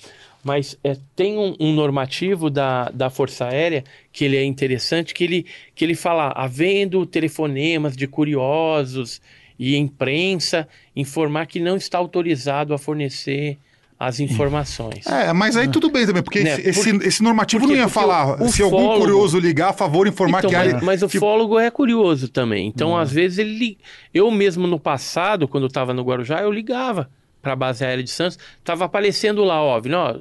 Mas é, tem um, um normativo da, da Força Aérea que ele é interessante, que ele, que ele fala, havendo telefonemas de curiosos e imprensa, informar que não está autorizado a fornecer as informações. É, mas aí tudo bem também, porque Né, esse, esse- porque- esse normativo porque- não ia falar. o- o se algum ufólogo- curioso ligar, a favor, informar Então, que mas, há- mas o tipo, fólogo é curioso também. Então, às vezes, ele. Eu mesmo no passado, quando eu estava no Guarujá, eu ligava para a base aérea de Santos. Tava aparecendo lá, ó, ó,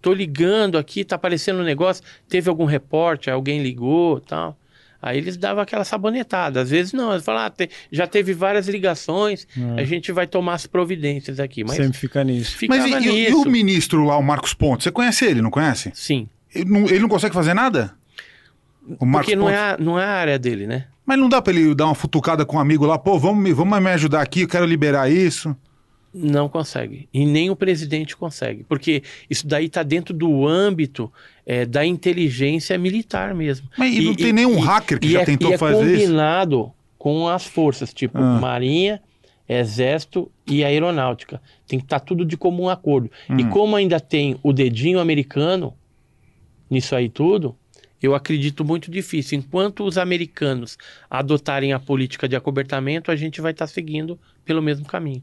tô ligando aqui, tá aparecendo um negócio. Teve algum repórter, alguém ligou tal. Aí eles davam aquela sabonetada. Às vezes não, eles falavam, ah, te- já teve várias ligações, a gente vai tomar as providências aqui. Mas Sempre fica nisso. Mas e, e- e nisso. o ministro lá, o Marcos Pontes? Você conhece ele, não conhece? Sim. Ele não, ele não consegue fazer nada? O Marcos Porque não Pontes? é, a, não é a área dele, né? Mas não dá pra ele dar uma futucada com um amigo lá, pô, vamos me, vamos me ajudar aqui, eu quero liberar isso. Não consegue. E nem o presidente consegue. Porque isso daí está dentro do âmbito é, da inteligência militar mesmo. Mas e não tem nenhum hacker que já é, tentou e é fazer isso? combinado com as forças, tipo Ah. Marinha, Exército e Aeronáutica. Tem que estar tudo de comum acordo. E Hum. como ainda tem o dedinho americano nisso aí tudo, eu acredito muito difícil. Enquanto os americanos adotarem a política de acobertamento, a gente vai estar seguindo pelo mesmo caminho.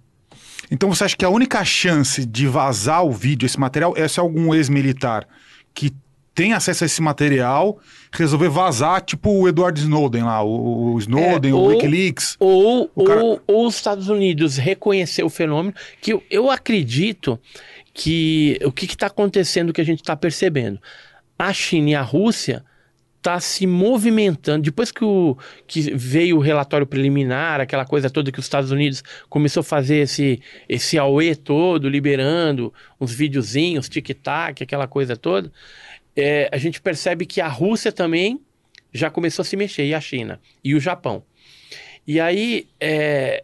Então você acha que a única chance de vazar o vídeo, esse material, é se algum ex-militar que tem acesso a esse material, resolver vazar, tipo o Edward Snowden lá, o, o Snowden, É, o ou- Wikileaks. Ou, O cara- ou, ou os Estados Unidos reconhecer o fenômeno, que eu, eu acredito que o que está acontecendo que a gente está percebendo? A China e a Rússia está se movimentando. Depois que, o, que veio o relatório preliminar, aquela coisa toda que os Estados Unidos começou a fazer esse, esse auê todo, liberando uns videozinhos, tic-tac, aquela coisa toda, é, a gente percebe que a Rússia também já começou a se mexer, e a China, e o Japão. E aí, é,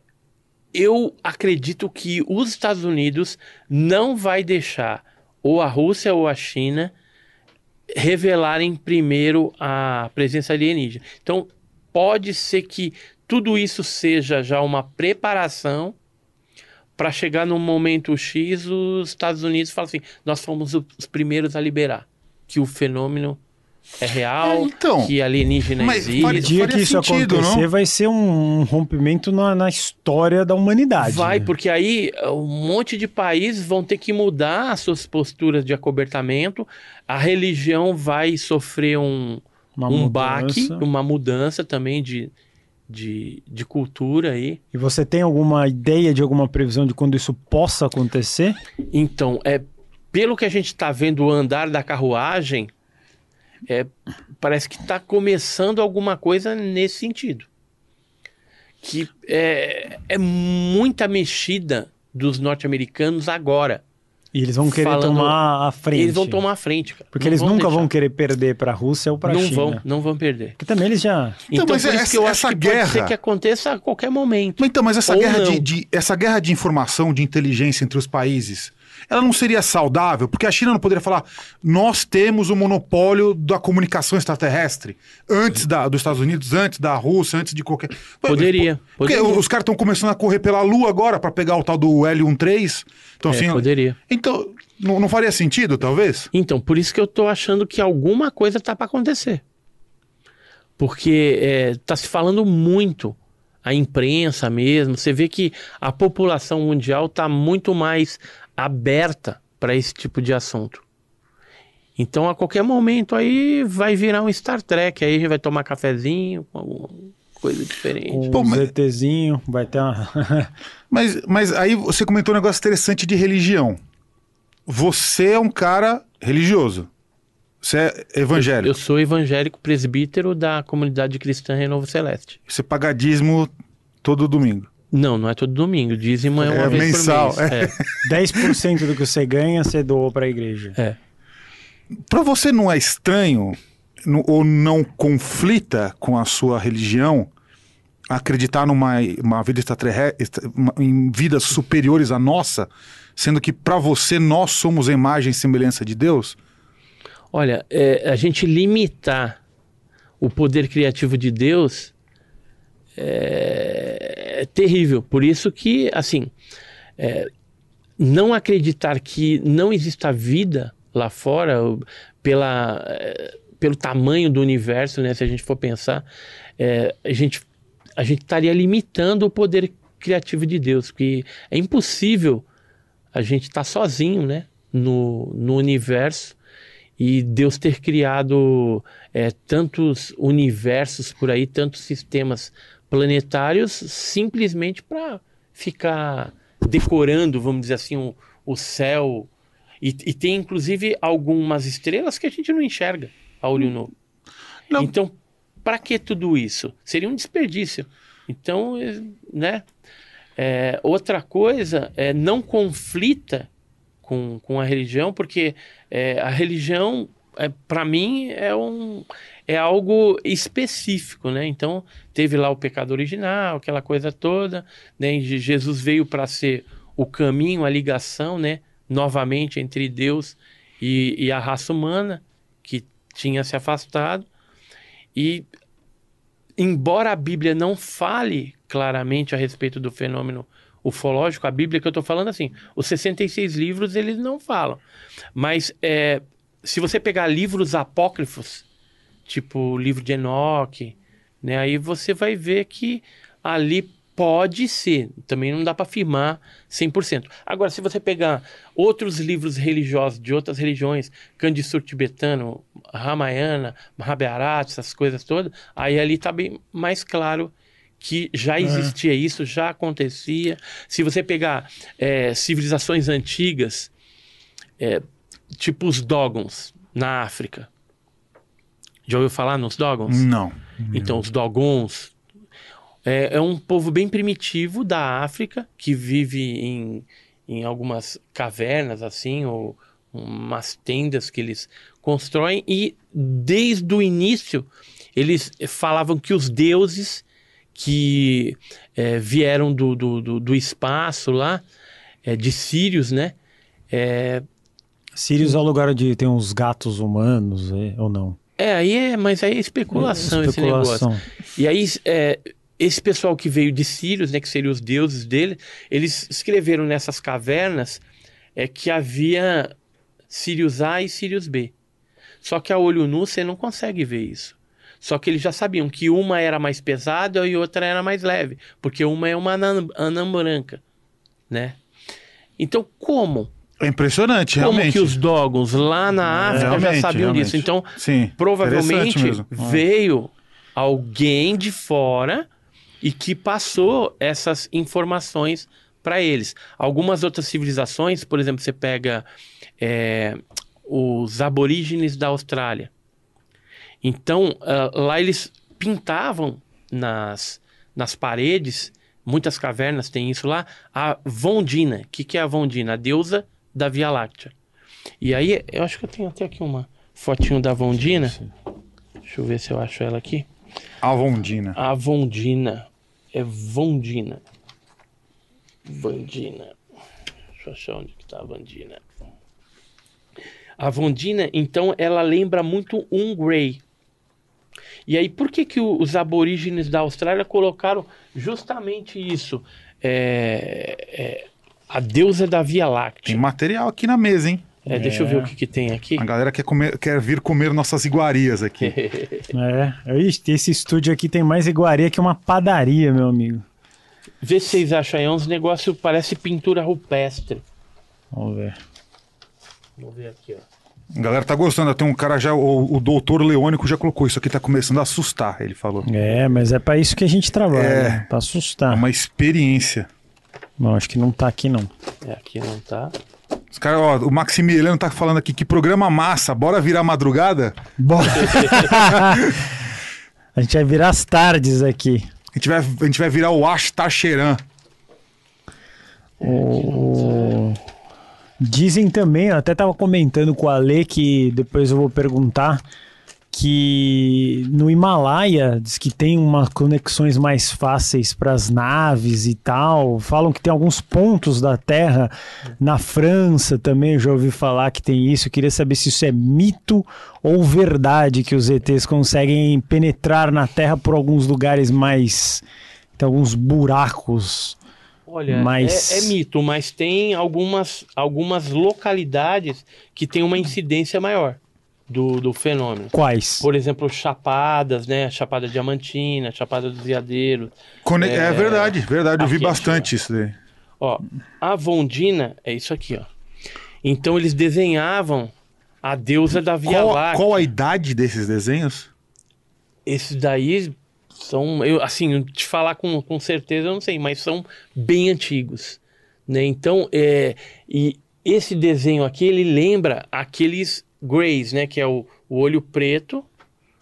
eu acredito que os Estados Unidos não vai deixar ou a Rússia ou a China revelarem primeiro a presença alienígena. Então, pode ser que tudo isso seja já uma preparação para chegar num momento X, os Estados Unidos falam assim: nós fomos os primeiros a liberar que o fenômeno é real, É, então, que alienígena mas existe. O dia faria que isso sentido, acontecer não? vai ser um rompimento na, na história da humanidade. Vai, né? porque aí um monte de países vão ter que mudar as suas posturas de acobertamento, a religião vai sofrer um, Uma um mudança. baque, uma mudança também de, de, de cultura aí. E você tem alguma ideia de alguma previsão de quando isso possa acontecer? Então, é, pelo que a gente está vendo o andar da carruagem, é, parece que está começando alguma coisa nesse sentido. Que é, é muita mexida dos norte-americanos agora. E eles vão querer Falando- tomar a frente. Eles vão tomar a frente, cara. Porque Não eles nunca deixar. vão querer perder para a Rússia ou para a Não China. vão, não vão perder. Porque também eles já. Então, Então, mas por isso essa- que eu essa acho que pode guerra- ser que aconteça a qualquer momento. Mas Então, mas essa Ou guerra de, não. de- essa guerra de informação, de inteligência entre os países, ela não seria saudável? Porque a China não poderia falar, nós temos o monopólio da comunicação extraterrestre antes da, dos Estados Unidos, antes da Rússia, antes de qualquer. Poderia, Porque poderia. os caras estão começando a correr pela Lua agora para pegar o tal do L13. Então, É, assim, poderia. então não, não faria sentido, talvez? Então, por isso que eu tô achando que alguma coisa tá para acontecer. Porque é, tá se falando muito, a imprensa mesmo, você vê que a população mundial tá muito mais aberta para esse tipo de assunto. Então, a qualquer momento aí vai virar um Star Trek, aí a gente vai tomar cafezinho com alguma coisa diferente. Pô, um mas- ZTzinho, vai ter uma. Mas, mas aí você comentou um negócio interessante de religião. Você é um cara religioso. Você é evangélico. Eu sou evangélico presbítero da comunidade cristã Renovo Celeste. Você paga dízimo todo domingo. Não, não é todo domingo. Dízimo é uma É vez mensal, por mês. É. 10% do que você ganha, você doou para a igreja. é. Pra você não é estranho no- ou não conflita com a sua religião acreditar numa uma vida extraterrestre, uma- em vidas superiores à nossa, sendo que pra você nós somos a imagem e semelhança de Deus? Olha, é, a gente limitar o poder criativo de Deus é, é terrível. Por isso que, assim, é, não acreditar que não exista vida lá fora, pela, é, pelo tamanho do universo, né, se a gente for pensar, é, a gente a gente estaria limitando o poder criativo de Deus, porque é impossível a gente estar sozinho, né, no, no universo e Deus ter criado é, tantos universos por aí, tantos sistemas planetários, simplesmente para ficar decorando, vamos dizer assim, o, o céu. E, e tem inclusive algumas estrelas que a gente não enxerga a olho nu. Não. Então, para que tudo isso? Seria um desperdício. Então, eh, né? É, outra coisa é não conflita com, com a religião, porque é, a religião, é, para mim, é, um, é algo específico, né? Então, teve lá o pecado original, aquela coisa toda, né? Jesus veio para ser o caminho, a ligação, né? Novamente entre Deus e, e a raça humana, que tinha se afastado. E, embora a Bíblia não fale claramente a respeito do fenômeno ufológico, a Bíblia que eu estou falando assim, os 66 livros eles não falam. Mas é, se você pegar livros apócrifos, tipo o livro de Enoque, né, aí você vai ver que ali Pode ser, também não dá para afirmar 100%. Agora, se você pegar outros livros religiosos de outras religiões, Kandisur tibetano, Ramayana, Mahabharata, essas coisas todas, aí ali está bem mais claro que já existia isso, já acontecia. Se você pegar é, civilizações antigas, é, tipo os Dogons na África, já ouviu falar nos Dogons? Não. Então, os Dogons é, é um povo bem primitivo da África que vive em, em algumas cavernas, assim, ou umas tendas que eles constroem. E desde o início, eles falavam que os deuses que é, vieram do, do, do, do espaço lá, é, de Sírios, né? É, Sirius é o lugar onde tem uns gatos humanos, é, ou não? É, aí é, mas aí é especulação, esse Especulação. negócio. E aí, é, esse pessoal que veio de Sírios, né, que seriam os deuses dele, eles escreveram nessas cavernas é, que havia Sirius A e Sirius B. Só que a olho nu você não consegue ver isso. Só que eles já sabiam que uma era mais pesada e outra era mais leve, porque uma é uma anã, anã branca, né? Então, como? É impressionante, Como realmente. que os Dogons lá na África já sabiam realmente. disso? Então, Sim, provavelmente veio alguém de fora e que passou essas informações para eles. Algumas outras civilizações, por exemplo, você pega é, os aborígenes da Austrália. Então, ah, lá eles pintavam nas, nas paredes, muitas cavernas têm isso lá, a Vondina. O que, que é a Vondina? A deusa da Via Láctea. E aí, eu acho que eu tenho até aqui uma fotinho da Vondina. Deixa eu ver se eu acho ela aqui. Avondina. A Vondina. É Vondina. Vandina. Deixa eu achar onde que tá a Vandina. A Vondina, então, ela lembra muito um Grey. E aí, por que, que os aborígenes da Austrália colocaram justamente isso? É, é, a deusa da Via Tem Láctea. material aqui na mesa, hein? É, deixa eu ver o que, que tem aqui. A galera quer, comer- quer vir comer nossas iguarias aqui. É, Ixi, esse estúdio aqui tem mais iguaria que uma padaria, meu amigo. Vê se vocês acham aí, é uns negócios, parece pintura rupestre. Vamos ver. Vamos ver aqui, ó. A galera tá gostando. Tem um cara já, o, o doutor Leônico já colocou isso aqui, tá começando a assustar, ele falou. É, mas é pra isso que a gente trabalha, É. pra É assustar. uma experiência. Não, acho que não tá aqui não. É, aqui não tá. Os caras, ó, o Maximiliano tá falando aqui que programa massa, bora virar madrugada? Bora. a gente vai virar as tardes aqui. A gente vai, a gente vai virar o Ashtacheran. O- Dizem também, eu até tava comentando com a Ale que depois eu vou perguntar que no Himalaia diz que tem umas conexões mais fáceis para as naves e tal. Falam que tem alguns pontos da Terra na França também. Eu já ouvi falar que tem isso. Eu queria saber se isso é mito ou verdade que os ETs conseguem penetrar na Terra por alguns lugares mais tem alguns buracos. Olha, Mas- é, é mito, mas tem algumas, algumas localidades que tem uma incidência maior do, do fenômeno. Quais? Por exemplo, Chapadas, né? Chapada Diamantina, Chapada dos Veadeiros. Cone- é... verdade, verdade. Eu vi bastante isso daí. Ó, a Vondina é isso aqui, ó. Então eles desenhavam a deusa da Via Qual, Láctea. qual a idade desses desenhos? Esses daí são, eu, assim, te falar com, com certeza eu não sei, mas são bem antigos, né? Então, é, e esse desenho aqui, ele lembra aqueles Greys, né? Que é o, o olho preto.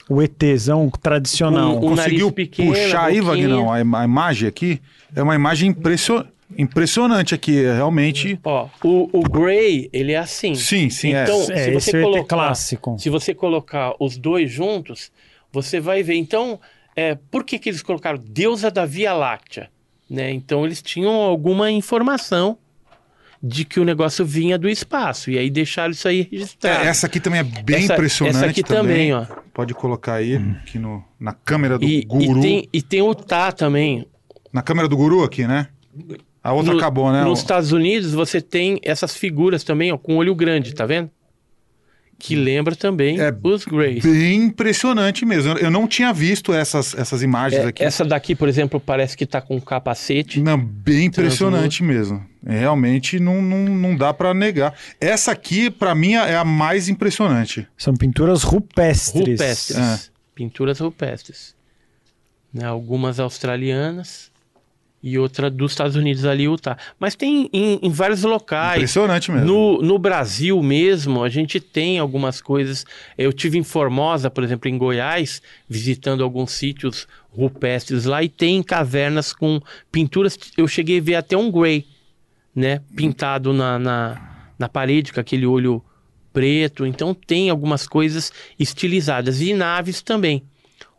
O ETzão tradicional. Um- um- Conseguiu nariz pequeno, puxar aí. Vagnão, a, im- a imagem aqui? É uma imagem impressio- impressionante aqui, é realmente... Ó, o, o Grey, ele é assim. Sim, sim, é. Então, É, se você é o colocar, clássico. se você colocar os dois juntos, você vai ver. Então, é, por que, que eles colocaram deusa da Via Láctea? Né? Então, eles tinham alguma informação de que o negócio vinha do espaço. E aí deixaram isso aí registrado. É, essa aqui também é bem Essa- impressionante. essa aqui também, ó. Pode colocar aí aqui no, na câmera do e, guru. e, tem, e tem o Tá também. Na câmera do guru aqui, né? A outra No- acabou, né? Nos O- Estados Unidos, você tem essas figuras também, ó, com olho grande, tá vendo? Que lembra também É os Greys. Bem impressionante mesmo. Eu não tinha visto essas, essas imagens É, aqui. essa daqui, por exemplo, parece que tá com um capacete. Não, bem impressionante mesmo. É, Realmente não, não, não dá pra negar. Essa aqui, pra mim, é a mais impressionante. São pinturas rupestres. Rupestres. É. Pinturas rupestres. Né, algumas australianas e outra dos Estados Unidos ali, Utah. Mas tem em, em vários locais. Impressionante mesmo. No, no Brasil mesmo, a gente tem algumas coisas. Eu tive em Formosa, por exemplo, em Goiás, visitando alguns sítios rupestres lá e tem cavernas com pinturas. Eu cheguei a ver até um grey, né? Pintado na, na, na parede com aquele olho preto. Então tem algumas coisas estilizadas. E naves também.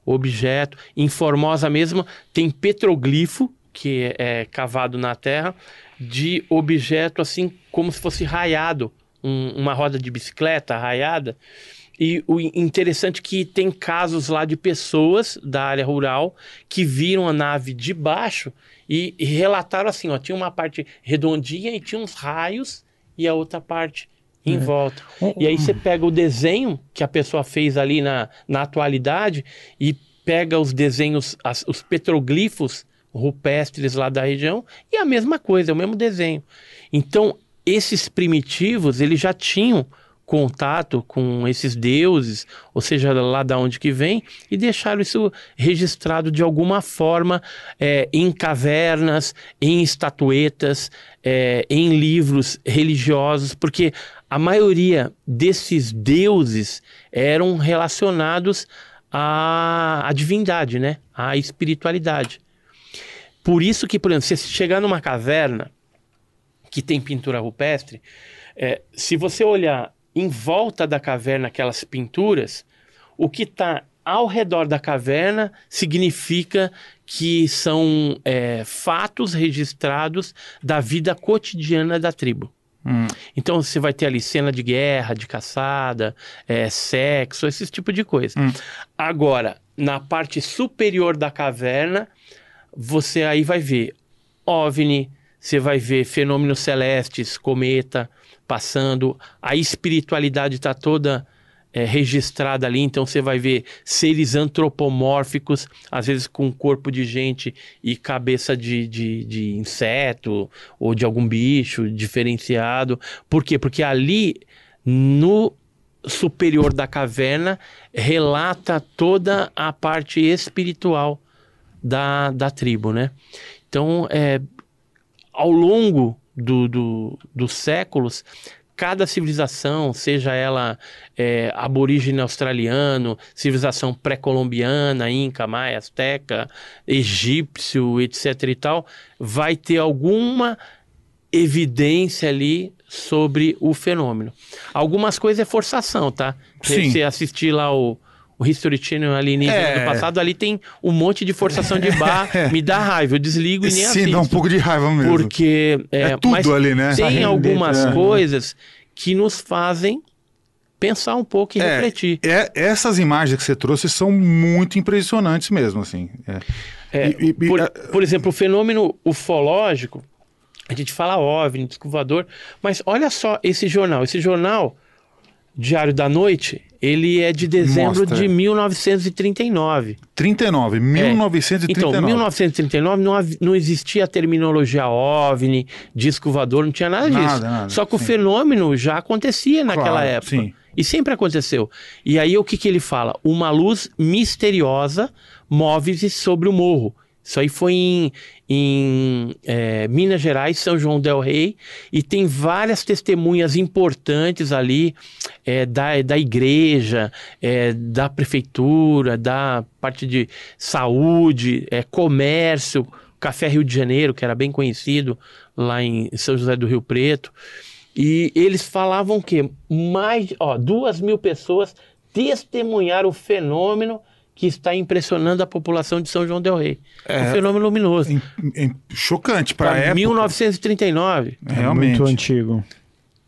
Objeto. Em Formosa mesmo tem petroglifo, que é, é cavado na terra, de objeto assim como se fosse raiado. um- uma roda de bicicleta raiada. E o interessante é que tem casos lá de pessoas da área rural que viram a nave de baixo e, e relataram assim, ó, tinha uma parte redondinha e tinha uns raios e a outra parte em volta. E aí você pega o desenho que a pessoa fez ali na, na atualidade e pega os desenhos, as- os petroglifos rupestres lá da região e a mesma coisa, é o mesmo desenho. Então, esses primitivos, eles já tinham contato com esses deuses, ou seja, lá da onde que vem, e deixaram isso registrado de alguma forma é, em cavernas, em estatuetas, é, em livros religiosos, porque a maioria desses deuses eram relacionados à, à divindade, né? à espiritualidade. Por isso que, por exemplo, se você chegar numa caverna que tem pintura rupestre, é, se você olhar em volta da caverna aquelas pinturas, o que está ao redor da caverna significa que são é, fatos registrados da vida cotidiana da tribo. Hum. Então você vai ter ali cena de guerra, de caçada, é, sexo, esse tipo de coisa. Hum. Agora, na parte superior da caverna, você aí vai ver OVNI, você vai ver fenômenos celestes, cometa passando, a espiritualidade está toda é, registrada ali, então você vai ver seres antropomórficos, às vezes com corpo de gente e cabeça de, de, de inseto ou de algum bicho diferenciado. Por quê? Porque ali no superior da caverna relata toda a parte espiritual da, da tribo, né? Então, é, ao longo do, do, dos séculos, cada civilização, seja ela é, aborígene australiano, civilização pré-colombiana, inca, maia, azteca, egípcio, etc e tal, vai ter alguma evidência ali sobre o fenômeno. Algumas coisas é forçação, tá? Se Sim. você assistir lá o, o History Channel alienígena É. do passado, ali tem um monte de forçação de barra, me dá raiva, eu desligo e nem Sim, assisto. dá um pouco de raiva mesmo. Porque é, É tudo ali, né? Tem Essa algumas né? coisas que nos fazem pensar um pouco e É, refletir. é, essas imagens que você trouxe são muito impressionantes mesmo, assim. É. É, E- e- por, a- por exemplo, o fenômeno ufológico, a gente fala OVNI, disco voador, mas olha só esse jornal. Esse jornal, Diário da Noite, ele é de dezembro Mostra. de 1939. 39, 1939. Então, 1939 não, não existia a terminologia OVNI, disco voador, não tinha nada disso. Nada, nada, Só que o sim. fenômeno já acontecia naquela Claro, época. sim. E sempre aconteceu. E aí o que, que ele fala? Uma luz misteriosa move-se sobre o morro. Isso aí foi em, em é, Minas Gerais, São João del Rei, e tem várias testemunhas importantes ali é, da, da igreja, é, da prefeitura, da parte de saúde, é, comércio, Café Rio de Janeiro, que era bem conhecido lá em São José do Rio Preto. E eles falavam que mais, ó, duas mil pessoas testemunharam o fenômeno que está impressionando a população de São João del Rei. É. um fenômeno luminoso. Em- em- chocante para Para época. 1939. É Realmente. muito antigo.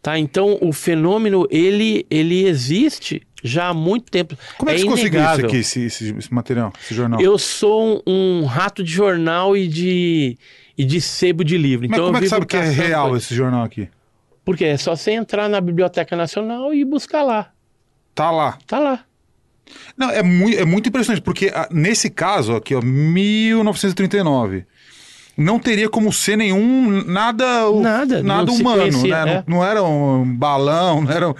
Tá? Então o fenômeno ele, ele existe já há muito tempo. Como é que você conseguiu isso aqui, esse, esse- esse material, esse jornal? Eu sou um, um rato de jornal e de, e de sebo de livro. Mas Então como é que sabe que é real coisa. esse jornal aqui? Porque é só você entrar na Biblioteca Nacional e buscar lá. Tá lá. Tá lá. Não, é, muito, é muito impressionante, porque ah, nesse caso aqui, ó, 1939, não teria como ser nenhum nada, Nada, nada humano, conhecia, né? é. Não, não era um balão, não era.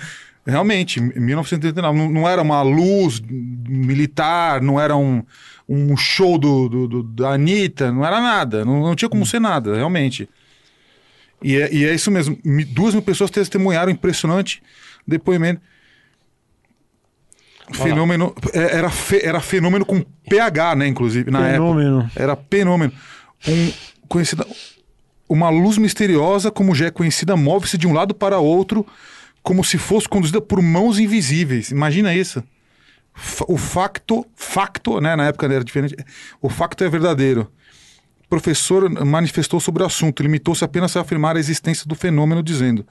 Realmente, em 1939, não, não era uma luz militar, não era um, um show do, do- do- da Anitta, não era nada, não, não tinha como ser nada, realmente. E é, e é isso mesmo, duas mil pessoas testemunharam impressionante depoimento. Fenômeno. é, Era, fe- era fenômeno com PH, né? Inclusive, na época. Fenômeno. Era fenômeno. Um, conhecida, uma luz misteriosa, como já é conhecida, move-se de um lado para outro, como se fosse conduzida por mãos invisíveis. Imagina isso. O facto, facto, né? Na época era diferente. O facto é verdadeiro. O professor manifestou sobre o assunto, limitou-se apenas a afirmar a existência do fenômeno, dizendo: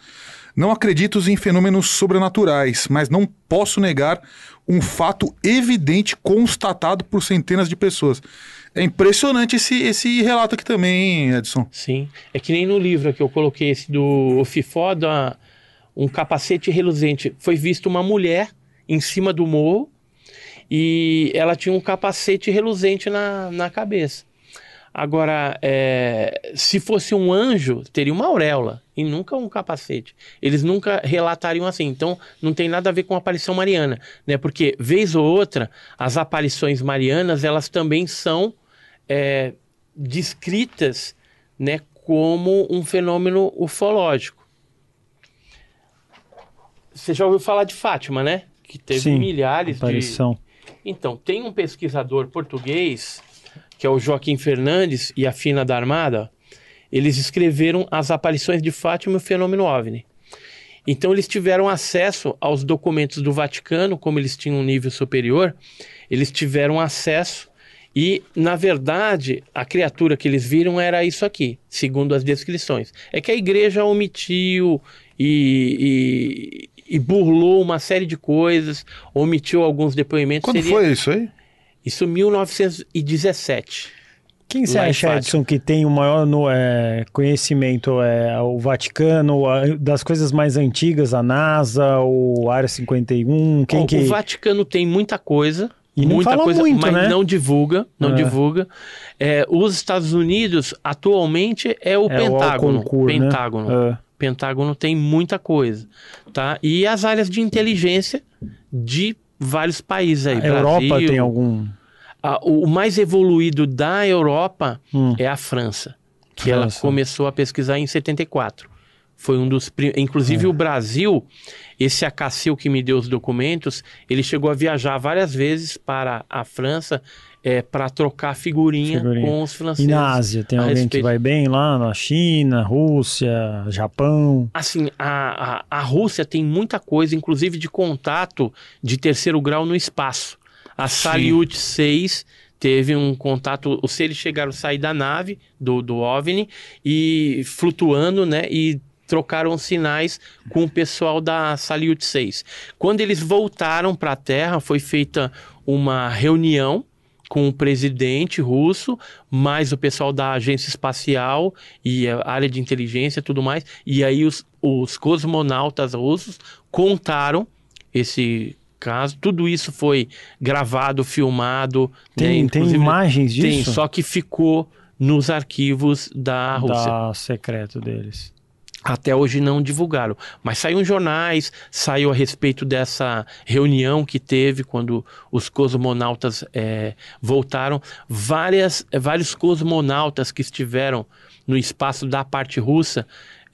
Não acredito em fenômenos sobrenaturais, mas não posso negar um fato evidente constatado por centenas de pessoas. É impressionante esse, esse relato aqui também, hein, Edson. Sim. É que nem no livro que eu coloquei esse do o Fifó, da, um capacete reluzente. Foi visto uma mulher em cima do morro e ela tinha um capacete reluzente na, na cabeça. Agora, é, se fosse um anjo, teria uma auréola e nunca um capacete. Eles nunca relatariam assim. Então, não tem nada a ver com a aparição mariana, né? Porque vez ou outra, as aparições marianas elas também são é, descritas, né, como um fenômeno ufológico. Você já ouviu falar de Fátima, né? Que teve Sim, milhares de Aparição. então, tem um pesquisador português, que é o Joaquim Fernandes e a Fina da Armada, eles escreveram as aparições de Fátima e o fenômeno OVNI. Então, eles tiveram acesso aos documentos do Vaticano, como eles tinham um nível superior, eles tiveram acesso e, na verdade, a criatura que eles viram era isso aqui, segundo as descrições. É que a igreja omitiu e, e- e burlou uma série de coisas, omitiu alguns depoimentos. Quando Seria- foi isso aí? Isso 1917. Quem você em acha. Edson, que tem o maior no- é, conhecimento? É, o Vaticano, a- das coisas mais antigas, a NASA, o Área 51? Quem Ó, que... O Vaticano tem muita coisa. E não muita fala coisa, muito, mas né? não divulga, não É. divulga. É, os Estados Unidos atualmente é o É, Pentágono. Alconcur, né? Pentágono. É. Pentágono tem muita coisa, tá? E as áreas de inteligência de vários países aí. A Europa Brasil, tem algum... a- o mais evoluído da Europa Hum. é a França, que ela França. começou a pesquisar em 74. Foi um dos. prim- Inclusive, É. o Brasil, esse Acacil que me deu os documentos, ele chegou a viajar várias vezes para a França para trocar figurinha, Figurinha. com os E franceses. na Ásia, tem alguém que respeito. vai bem lá? Na China, Rússia, Japão? Assim, a, a, a Rússia tem muita coisa, inclusive de contato de terceiro grau no espaço. A Salyut 6 teve um contato, os seres chegaram a sair da nave, do, do OVNI, e flutuando, né, e trocaram sinais com o pessoal da Salyut 6. Quando eles voltaram para a Terra, foi feita uma reunião com o presidente russo, mais o pessoal da agência espacial e a área de inteligência e tudo mais. E aí os, os cosmonautas russos contaram esse caso. Tudo isso foi gravado, filmado. né? Tem, tem Inclusive, imagens disso? Tem, só que ficou nos arquivos da Rússia. Da secreto deles. Até hoje não divulgaram. Mas saiu em jornais, saiu a respeito dessa reunião que teve quando os cosmonautas eh, voltaram. Várias, eh, vários cosmonautas que estiveram no espaço da parte russa,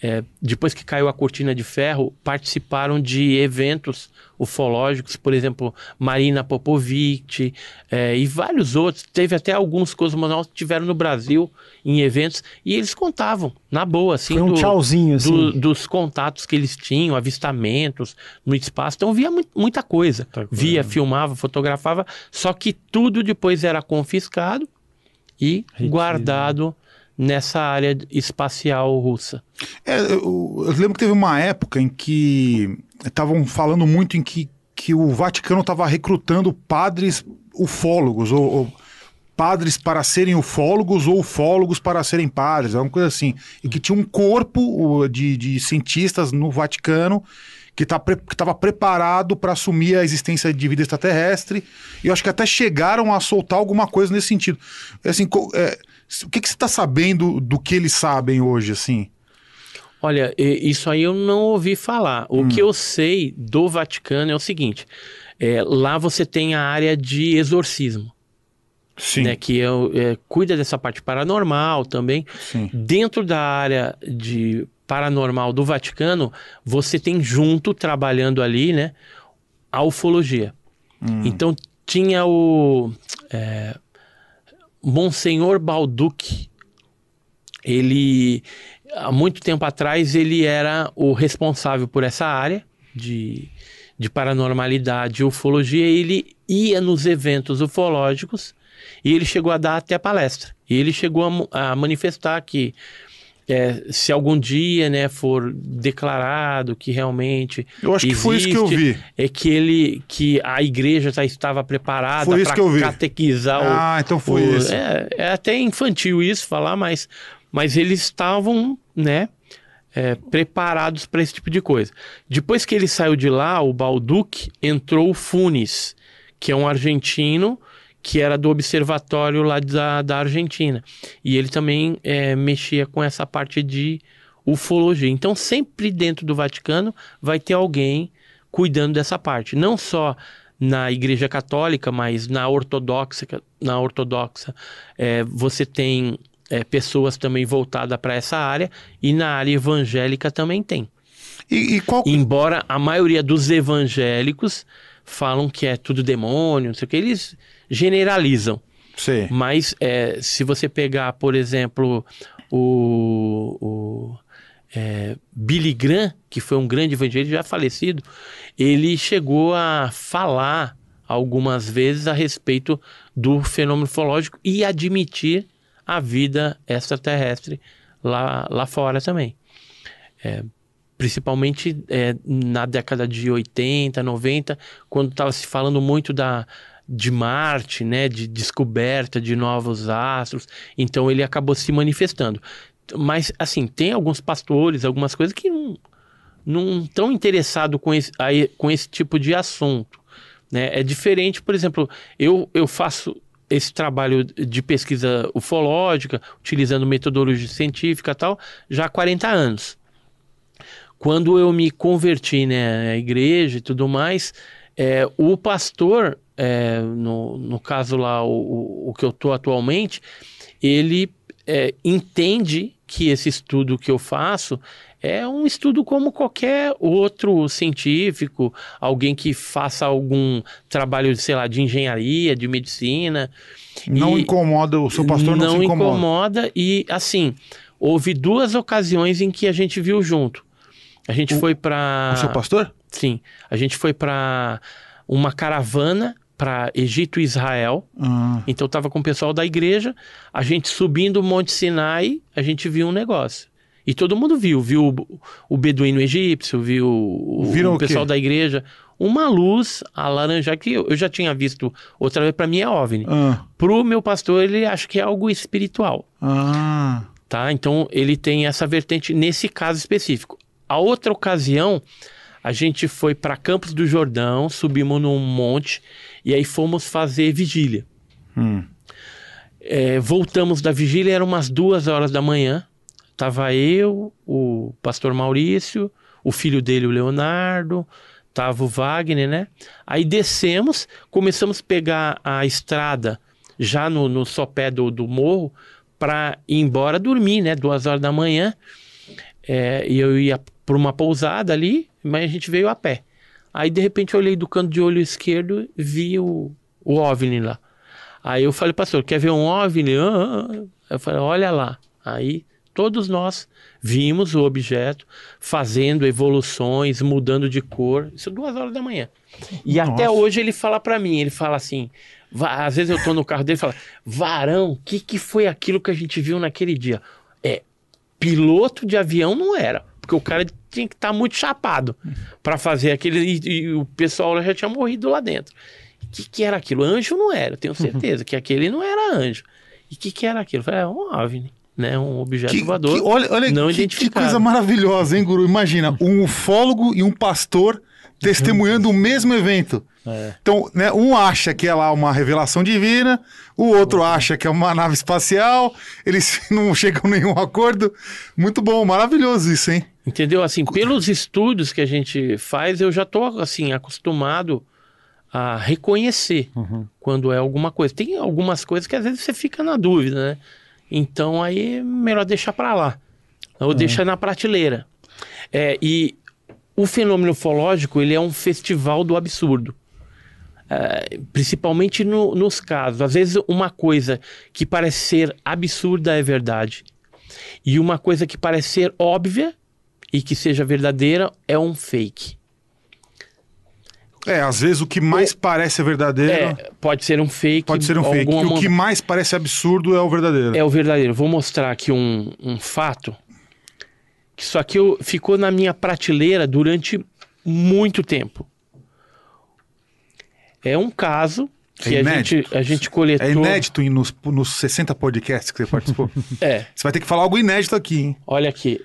eh, depois que caiu a cortina de ferro, participaram de eventos ufológicos, por exemplo, Marina Popovic eh, e vários outros. Teve até alguns cosmonautas que estiveram no Brasil em eventos e eles contavam, na boa, assim, Foi um do- tchauzinho, assim. do- dos contatos que eles tinham, avistamentos no espaço. Então via mu- muita coisa. Coisa, Via, filmava, fotografava, só que tudo depois era confiscado e Retido. guardado nessa área espacial russa. É, eu, eu lembro que teve uma época em que estavam falando muito em que, que o Vaticano estava recrutando padres ufólogos, ou, ou padres para serem ufólogos ou ufólogos para serem padres, alguma coisa assim. E que tinha um corpo de, de cientistas no Vaticano que tá estava preparado para assumir a existência de vida extraterrestre. E eu acho que até chegaram a soltar alguma coisa nesse sentido. Assim, co- é, o que, que você está sabendo do que eles sabem hoje, assim? Olha, isso aí eu não ouvi falar. O Hum. que eu sei do Vaticano é o seguinte: é, lá você tem a área de exorcismo, Sim, né, que é, é, cuida dessa parte paranormal também. sim. Dentro da área de paranormal do Vaticano, você tem junto, trabalhando ali, né, a ufologia. Hum. Então tinha o é, Monsenhor Balducci. Ele, há muito tempo atrás, ele era o responsável por essa área de, de paranormalidade e ufologia. Ele ia nos eventos ufológicos e ele chegou a dar até palestra. E ele chegou a, a manifestar que é, se algum dia né, for declarado que realmente Eu acho que foi isso que eu vi. é que ele que a igreja já estava preparada vi. catequizar o, Ah, então foi o- isso. É, é até infantil isso falar, mas, mas eles estavam, né, é, preparados para esse tipo de coisa. Depois que ele saiu de lá, o Balduc entrou o Funes, que é um argentino que era do observatório lá da, da Argentina. E ele também é, mexia com essa parte de ufologia. Então, sempre dentro do Vaticano vai ter alguém cuidando dessa parte. Não só na Igreja Católica, mas na Ortodoxa, na ortodoxa é, você tem é, pessoas também voltadas para essa área e na área evangélica também tem. E, e qual. Embora a maioria dos evangélicos falam que é tudo demônio, não sei o que, eles generalizam. Sei. Mas é, se você pegar, por exemplo, o, o é, Billy Graham, que foi um grande evangélico já falecido, ele chegou a falar algumas vezes a respeito do fenômeno ufológico e admitir a vida extraterrestre lá, lá fora também. É, principalmente é, na década de 80, 90, quando estava se falando muito da, de Marte, né, de descoberta de novos astros, então ele acabou se manifestando. Mas, assim, tem alguns pastores, algumas coisas que não, não estão interessados com esse, aí, com esse tipo de assunto. Né? É diferente, por exemplo, eu, eu faço esse trabalho de pesquisa ufológica, utilizando metodologia científica e tal, já há 40 anos. Quando eu me converti né, igreja e tudo mais, é, o pastor, é, no, no caso lá, o, o que eu estou atualmente, ele é, entende que esse estudo que eu faço é um estudo como qualquer outro científico, alguém que faça algum trabalho, sei lá, de engenharia, de medicina. Não incomoda, o seu pastor não, se incomoda. incomoda. E, assim, houve duas ocasiões em que a gente viu junto. A gente foi para. O seu pastor? Sim. A gente foi para uma caravana para Egito e Israel. Ah, Então eu tava com o pessoal da igreja, a gente subindo o Monte Sinai, a gente viu um negócio. E todo mundo viu, viu o, o beduíno egípcio, viu o, Viram o o pessoal da igreja, uma luz alaranjada que eu, eu já tinha visto outra vez, para mim é OVNI. ah, Pro meu pastor, ele acha que é algo espiritual, ah. tá? Então ele tem essa vertente nesse caso específico. A outra ocasião, a gente foi para Campos do Jordão, subimos num monte e aí fomos fazer vigília. Hum. É, voltamos da vigília, eram umas duas horas da manhã. Tava eu, o pastor Maurício, o filho dele, o Leonardo, tava o Wagner, né? Aí descemos, começamos a pegar a estrada já no, no sopé do, do morro para ir embora dormir, né? Duas horas da manhã. É, e eu ia para uma pousada ali, mas a gente veio a pé. Aí de repente eu olhei do canto de olho esquerdo e vi o, o OVNI lá. Aí eu falei, pastor, quer ver um OVNI? Ah, ah, ah. Eu falei, olha lá. Aí todos nós vimos o objeto fazendo evoluções, mudando de cor. Isso duas horas da manhã. E Nossa. até hoje ele fala pra mim, ele fala assim, às vezes eu tô no carro dele e fala, Varão, o que, que foi aquilo que a gente viu naquele dia? É, piloto de avião não era, porque o cara tinha que estar muito chapado pra fazer aquele e, e o pessoal já tinha morrido lá dentro. O que, que era aquilo? Anjo não era, tenho certeza que aquele não era anjo. E o que, que era aquilo? Eu falei, é um OVNI, né? Um objeto Que- voador. que- olha olha não que, que coisa maravilhosa, hein, Guru? Imagina, um ufólogo e um pastor testemunhando o mesmo evento. É. Então, né, um acha que é lá uma revelação divina, o outro acha que é uma nave espacial, eles não chegam a nenhum acordo. Muito bom, maravilhoso isso, hein? Entendeu? Assim, pelos estudos que a gente faz, eu já tô assim acostumado a reconhecer quando é alguma coisa. Tem algumas coisas que às vezes você fica na dúvida, né? Então aí é melhor deixar para lá. Ou deixa na prateleira. É, e o fenômeno ufológico, ele é um festival do absurdo. É, principalmente no- nos casos. Às vezes uma coisa que parece ser absurda é verdade. E uma coisa que parece ser óbvia e que seja verdadeira é um fake. É, às vezes o que mais parece verdadeiro É, pode ser um fake. pode ser um fake. E alguma o que mais parece absurdo é o verdadeiro. É o verdadeiro. Vou mostrar aqui um, um fato. Que isso aqui eu- ficou na minha prateleira durante muito tempo. É um caso que É a, gente, a gente coletou. É inédito nos, nos 60 podcasts que você participou. É, você vai ter que falar algo inédito aqui, hein? olha aqui.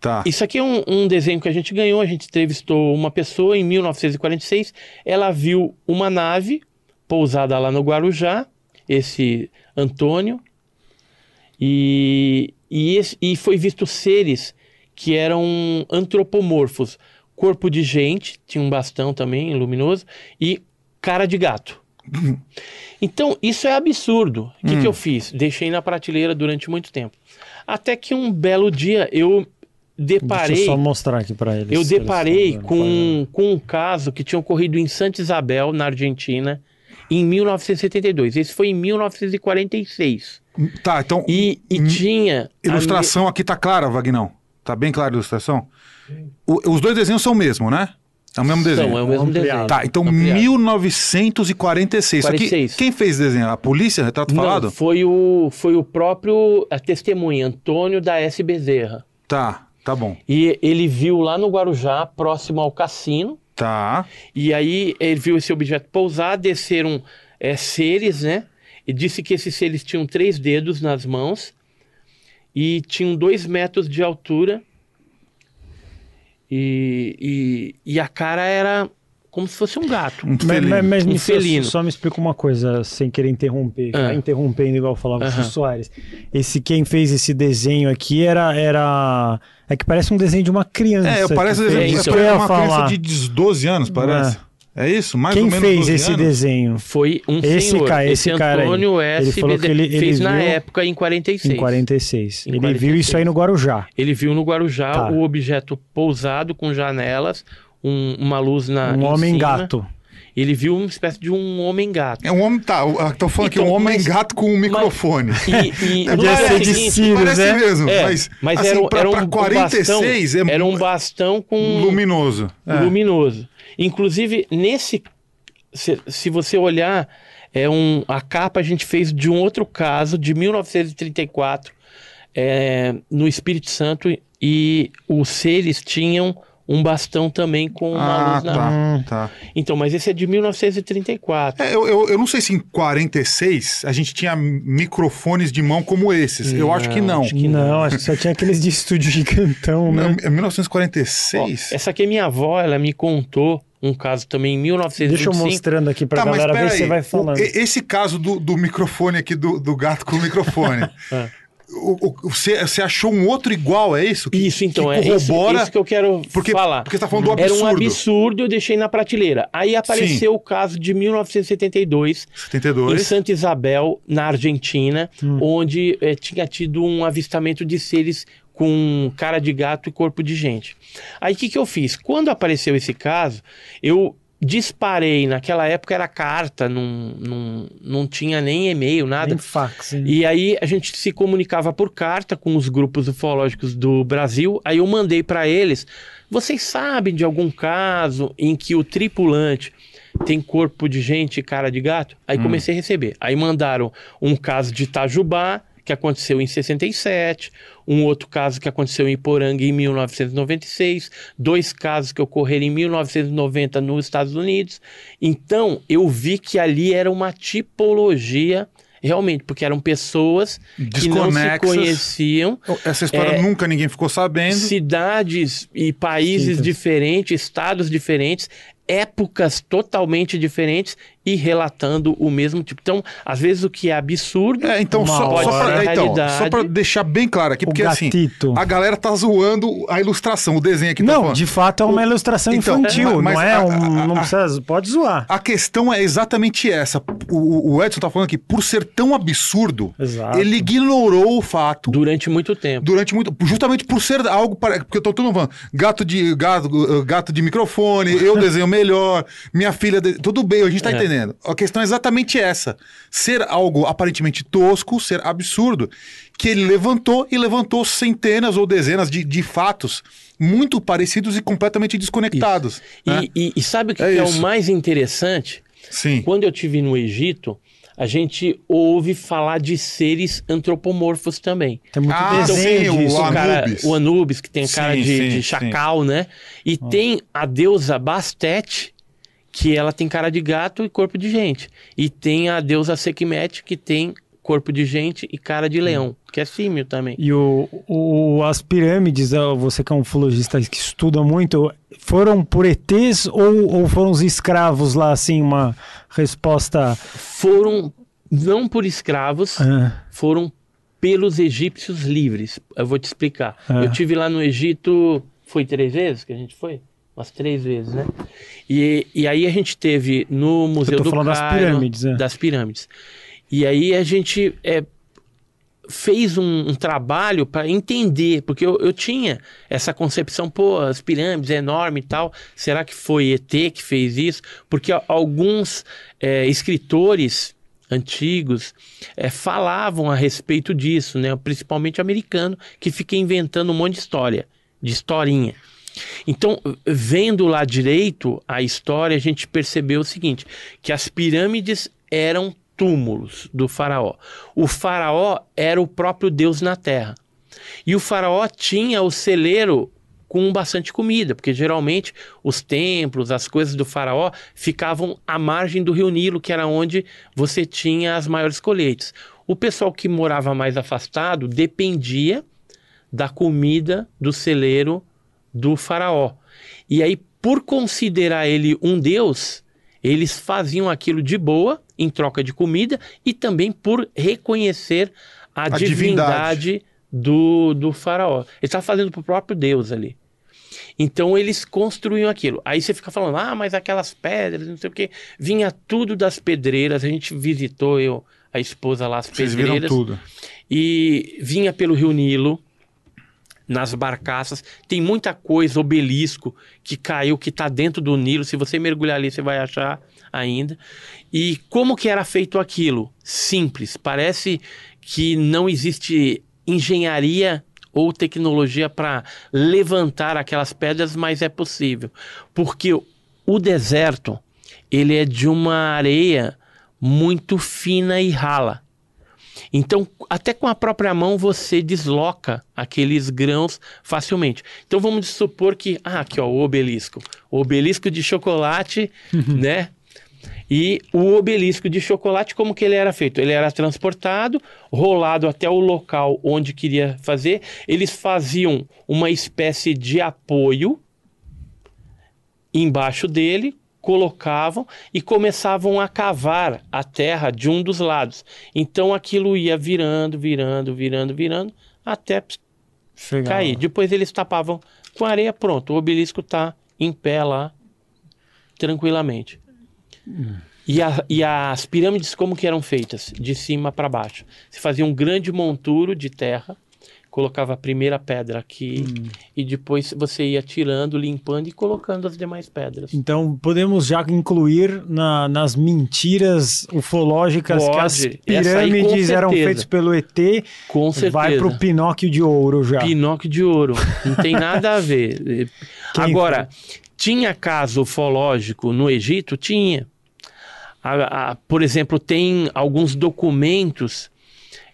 Tá. Isso aqui é um, um desenho que a gente ganhou. A gente entrevistou uma pessoa em 1946. Ela viu uma nave pousada lá no Guarujá, esse Antônio, e, e, esse- e foi visto seres que eram antropomorfos. Corpo de gente, tinha um bastão também luminoso, e cara de gato. Então, isso é absurdo. O que, que eu fiz? Deixei na prateleira durante muito tempo. Até que um belo dia eu deparei. Deixa eu só mostrar aqui pra eles. Eu eles deparei vendo. com, com um caso que tinha ocorrido em Santa Isabel, na Argentina, em 1972. Esse foi em 1946. Tá, então. E, e Hum, tinha. a Ilustração aqui tá clara, Vagnão? Tá bem clara a ilustração? O- os dois desenhos são o mesmo, né? É o mesmo me- desenho. São, é o mesmo Ampliado. desenho. Tá, então Ampliado. 1946. Isso aqui, 46. quem fez o desenho? A polícia? Retrato Não, falado? foi o, foi o próprio a testemunha, Antônio da S. Bezerra. Tá, tá bom. E ele viu lá no Guarujá, próximo ao cassino, Tá. E aí ele viu esse objeto pousar, desceram é, seres, né? E disse que esses seres tinham três dedos nas mãos e tinham dois metros de altura. E, e, e a cara era como se fosse um gato. Um Mas, felino. mas, mas Um me felino. só, só me explica uma coisa, sem querer interromper, Ah. tá interrompendo igual falava Aham. o Soares. Esse quem fez esse desenho aqui era era é que parece um desenho de uma criança. É, parece, é, isso que eu ia uma falar. criança de 12 anos, parece. É, isso? Mais Quem ou menos fez 12 esse anos? desenho? Foi um Esse senhor. ca- esse cara aí. Antônio Ele S. falou que ele- ele fez na viu época em 46. Em 46. Em Ele 46. viu isso aí no Guarujá. Ele viu no Guarujá Tá. o objeto pousado com janelas, um- uma luz na um em homem cima. gato. Ele viu uma espécie de um homem gato. É um homem, tá, estão falando que é um Então, homem mas- gato com um microfone. E, e É, ano ser de Sirius, Parece né? mesmo, é, mas, mas assim, era, pra, era um, pra um 46 bastão, é era um bastão com luminoso. É. luminoso. Inclusive, nesse. Se, se você olhar, é um, a capa a gente fez de um outro caso, de 1934, é, no Espírito Santo, e os seres tinham um bastão também com uma Ah, luz na. tá, tá. Então, mas esse é de 1934. É, eu, eu, eu não sei se em 46 a gente tinha microfones de mão como esses. eu acho que não. acho que não, acho que só tinha aqueles de estúdio gigantão, Não, né? É 1946? Essa aqui é minha avó, ela me contou um caso também em Deixa eu 1925. mostrando aqui pra Tá, galera ver se você vai o- falando. e- esse caso do, do microfone aqui, do, do gato com o microfone, É. o- o- você, você achou um outro igual, é isso? Que, Isso, então, que é isso, corrobora, isso que eu quero porque, falar. porque você tá falando do Era absurdo. um absurdo, eu deixei na prateleira. Aí apareceu o caso de 1972, em 72. Santa Isabel, na Argentina, Hum. onde eh, tinha tido um avistamento de seres com cara de gato e corpo de gente. Aí o que, que eu fiz? Quando apareceu esse caso, eu disparei, naquela época era carta, não, não, não tinha nem e-mail, nada. Nem fax. hein? E aí a gente se comunicava por carta com os grupos ufológicos do Brasil. Aí eu mandei para eles: vocês sabem de algum caso em que o tripulante tem corpo de gente e cara de gato? Aí comecei a receber. Aí mandaram um caso de Itajubá, que aconteceu em 67, um outro caso que aconteceu em Iporanga em 1996, dois casos que ocorreram em 1990 nos Estados Unidos. Então, eu vi que ali era uma tipologia realmente, porque eram pessoas que não se conheciam, Essa história É, nunca ninguém ficou sabendo. cidades e países Sim. diferentes, estados diferentes, épocas totalmente diferentes e relatando o mesmo tipo. Então, às vezes o que é absurdo É, então, só, hora. só, pra, Pode ser então só pra deixar bem claro aqui, O porque assim, a galera tá zoando a ilustração, o desenho aqui tá Não, falando. de fato é uma ilustração Então, infantil, mas não é a- um. a- não precisa. Pode zoar. A questão é exatamente essa. O, o Edson tá falando aqui, por ser tão absurdo, Exato. ele ignorou o fato durante muito tempo. durante muito. Justamente por ser algo. Porque eu tô todo mundo falando. Gato de, gato, gato de microfone, eu desenho melhor, minha filha. de- Tudo bem, a gente tá É. entendendo. A questão é exatamente essa. Ser algo aparentemente tosco, ser absurdo, que ele levantou e levantou centenas ou dezenas de, de fatos muito parecidos e completamente desconectados. né? E, e- e sabe o que É é, o mais interessante? Sim. Quando eu tive no Egito, a gente ouve falar de seres antropomorfos também. Tem muito Ah, sim, o. O, cara, Anubis. o Anubis, que tem cara Sim, de, sim, de sim. chacal, né? E tem a deusa Bastet, que ela tem cara de gato e corpo de gente. E tem a deusa Sekhmet, que tem corpo de gente e cara de leão, que é símio também. E o, o- as pirâmides, você que é um ufologista que estuda muito, foram por ETs ou, ou foram os escravos lá, assim, uma resposta. Foram não por escravos, ah, foram pelos egípcios livres. Eu vou te explicar. Ah. Eu tive lá no Egito, foi três vezes que a gente foi? Umas três vezes, né? E, e aí a gente teve no Museu do falando das Cairo, pirâmides, é. das pirâmides. E aí a gente é, fez um, um trabalho para entender, porque eu, eu tinha essa concepção, pô, as pirâmides é enorme e tal, será que foi ET que fez isso? Porque alguns é, escritores antigos é, falavam a respeito disso, né? principalmente americano, que fica inventando um monte de história, de historinha. Então, vendo lá direito a história, a gente percebeu o seguinte: que as pirâmides eram túmulos do faraó. O faraó era o próprio Deus na terra. E o faraó tinha o celeiro com bastante comida, porque geralmente os templos, as coisas do faraó ficavam à margem do rio Nilo, que era onde você tinha as maiores colheitas. O pessoal que morava mais afastado dependia da comida do celeiro do faraó. E aí, por considerar ele um deus, eles faziam aquilo de boa em troca de comida e também por reconhecer a, A divindade, divindade. do, do faraó. Ele estava fazendo para o próprio deus ali. Então eles construíam aquilo. Aí você fica falando, ah, mas aquelas pedras, não sei o quê. Vinha tudo das pedreiras. A gente visitou, eu, a esposa lá, as Vocês viram pedreiras tudo. e vinha pelo Rio Nilo nas barcaças. Tem muita coisa, obelisco que caiu, que está dentro do Nilo. Se você mergulhar ali, você vai achar ainda. E como que era feito aquilo? Simples. Parece que não existe engenharia ou tecnologia para levantar aquelas pedras, mas é possível. Porque o deserto, ele é de uma areia muito fina e rala. Então, até com a própria mão você desloca aqueles grãos facilmente. Então, vamos supor que, ah, aqui ó, o obelisco. O obelisco de chocolate, né? E o obelisco de chocolate, como que ele era feito? Ele era transportado, rolado até o local onde queria fazer. Eles faziam uma espécie de apoio embaixo dele, colocavam e começavam a cavar a terra de um dos lados. Então aquilo ia virando, virando, virando, virando, até ps, chegar cair. Depois eles tapavam com areia, pronto. O obelisco está em pé lá, tranquilamente. E, a- e as pirâmides como que eram feitas? De cima para baixo. Se fazia um grande monturo de terra, colocava a primeira pedra aqui e depois você ia tirando, limpando e colocando as demais pedras. Então, podemos já incluir na- nas mentiras ufológicas que as Pode. Essa aí, pirâmides eram feitas pelo ET, Com certeza. vai pro Pinóquio de ouro já. Pinóquio de ouro. Não tem nada a ver. Quem Agora, tinha caso ufológico no Egito? Tinha. A- a- por exemplo, tem alguns documentos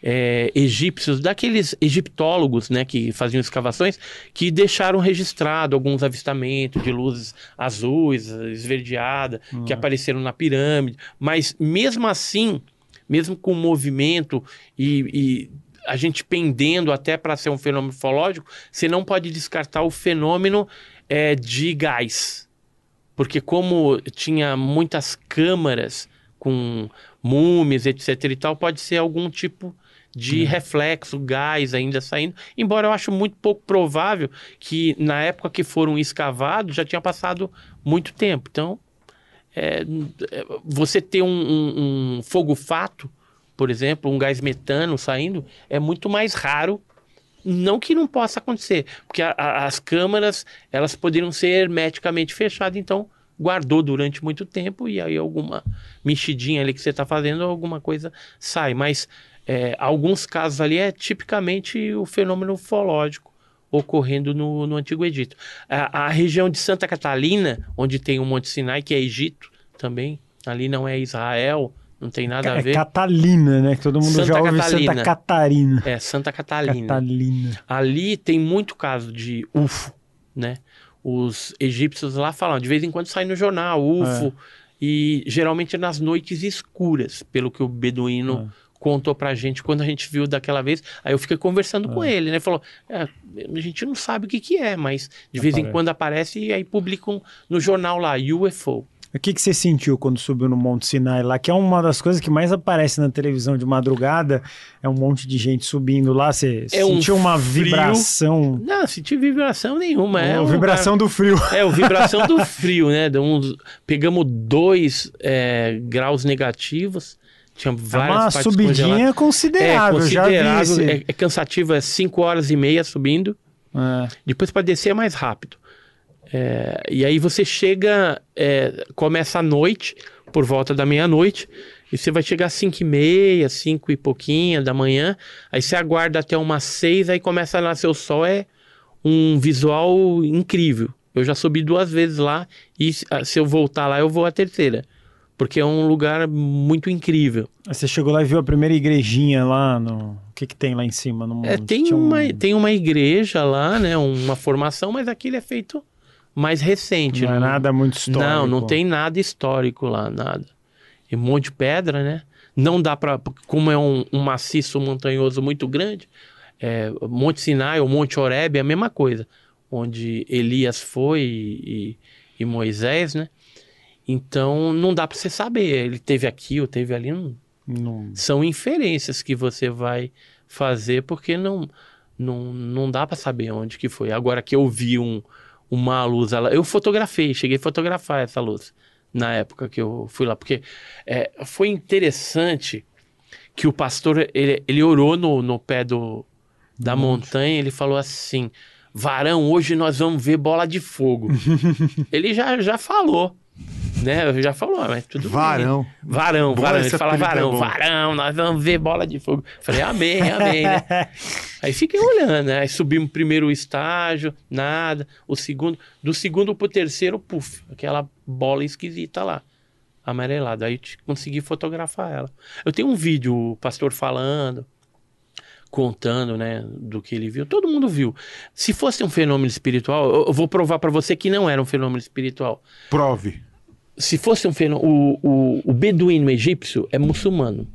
é, egípcios, daqueles egiptólogos né, que faziam escavações, que deixaram registrado alguns avistamentos de luzes azuis, esverdeada, que apareceram na pirâmide. Mas mesmo assim, mesmo com movimento e, e a gente pendendo até para ser um fenômeno ufológico, você não pode descartar o fenômeno é, de gás. Porque como tinha muitas câmaras com múmias, etc e tal, pode ser algum tipo de reflexo, gás ainda saindo. Embora eu acho muito pouco provável que na época que foram escavados já tinha passado muito tempo. Então, é, é, você ter um, um, um fogo fato, por exemplo, um gás metano saindo, é muito mais raro. Não que não possa acontecer, porque a, a, as câmaras elas poderiam ser hermeticamente fechadas, então guardou durante muito tempo e aí alguma mexidinha ali que você está fazendo, alguma coisa sai. Mas é, alguns casos ali é tipicamente o fenômeno ufológico ocorrendo no, no Antigo Egito. A, a, região de Santa Catalina, onde tem o Monte Sinai, que é Egito também, ali não é Israel, não tem nada é a ver. Catalina, né? Que todo mundo Santa já ouve Catalina. Santa Catarina. É, Santa Catalina. Catalina. Ali tem muito caso de UFO, né? Os egípcios lá falam, de vez em quando sai no jornal, UFO, É. e geralmente nas noites escuras, pelo que o beduíno É. contou pra gente quando a gente viu daquela vez. Aí eu fiquei conversando com É. ele, né? Falou, "É, a gente não sabe o que que é, mas de vez em Aparece. quando aparece e aí publicam no jornal lá, UFO. O que, que você sentiu quando subiu no Monte Sinai lá? Que é uma das coisas que mais aparece na televisão de madrugada. É um monte de gente subindo lá. Você É um sentiu uma frio. vibração. Não, senti vibração nenhuma. É um vibração do frio. É, o vibração do frio, né? De uns- pegamos dois é, graus negativos. Tinha É várias uma partes subidinha considerável. É, já considerável. esse... É, é cansativo, é 5 horas e meia subindo. É. Depois para descer é mais rápido. É, e aí você chega, é, começa a noite, por volta da meia-noite, e você vai chegar às 5 e meia, 5 e pouquinho da manhã, aí você aguarda até umas 6, aí começa a nascer o sol, é um visual incrível. Eu já subi duas vezes lá, e se ah, se eu voltar lá, eu vou a terceira. Porque é um lugar muito incrível. Você chegou lá e viu a primeira igrejinha lá no. O que, que tem lá em cima no monte? É, tem, um- uma, tem uma igreja lá, né? Uma formação, mas aquilo é feito mais recente. Não é nada muito histórico. Não, não tem nada histórico lá, nada. E um monte de pedra, né? Não dá pra. Como é um, um maciço montanhoso muito grande, é, Monte Sinai ou Monte Horeb é a mesma coisa. Onde Elias foi e, e- e Moisés, né? Então não dá pra você saber. Ele teve aqui ou teve ali. Não, Não- são inferências que você vai fazer porque não não, não dá para saber onde que foi. Agora que eu vi um, uma luz, ela, eu fotografei, cheguei a fotografar essa luz na época que eu fui lá, porque é, foi interessante que o pastor ele, ele orou no, no pé do, da montanha, ele falou assim: Varão, hoje nós vamos ver bola de fogo. ele já, já falou. Né? Já falou, mas tudo bem. Varão. Varão, varão. Ele fala é varão, bom. varão, nós vamos ver bola de fogo. Falei, amém, amém, né? Aí fiquei olhando, né? Aí subimos o primeiro estágio, nada. O segundo, do segundo pro terceiro, puf, aquela bola esquisita lá, amarelada. Aí eu consegui fotografar ela. Eu tenho um vídeo, o pastor falando, contando, né, do que ele viu. Todo mundo viu. Se fosse um fenômeno espiritual, eu- eu vou provar pra você que não era um fenômeno espiritual Prove. Se fosse um fenômeno. O, o, o beduíno egípcio é muçulmano.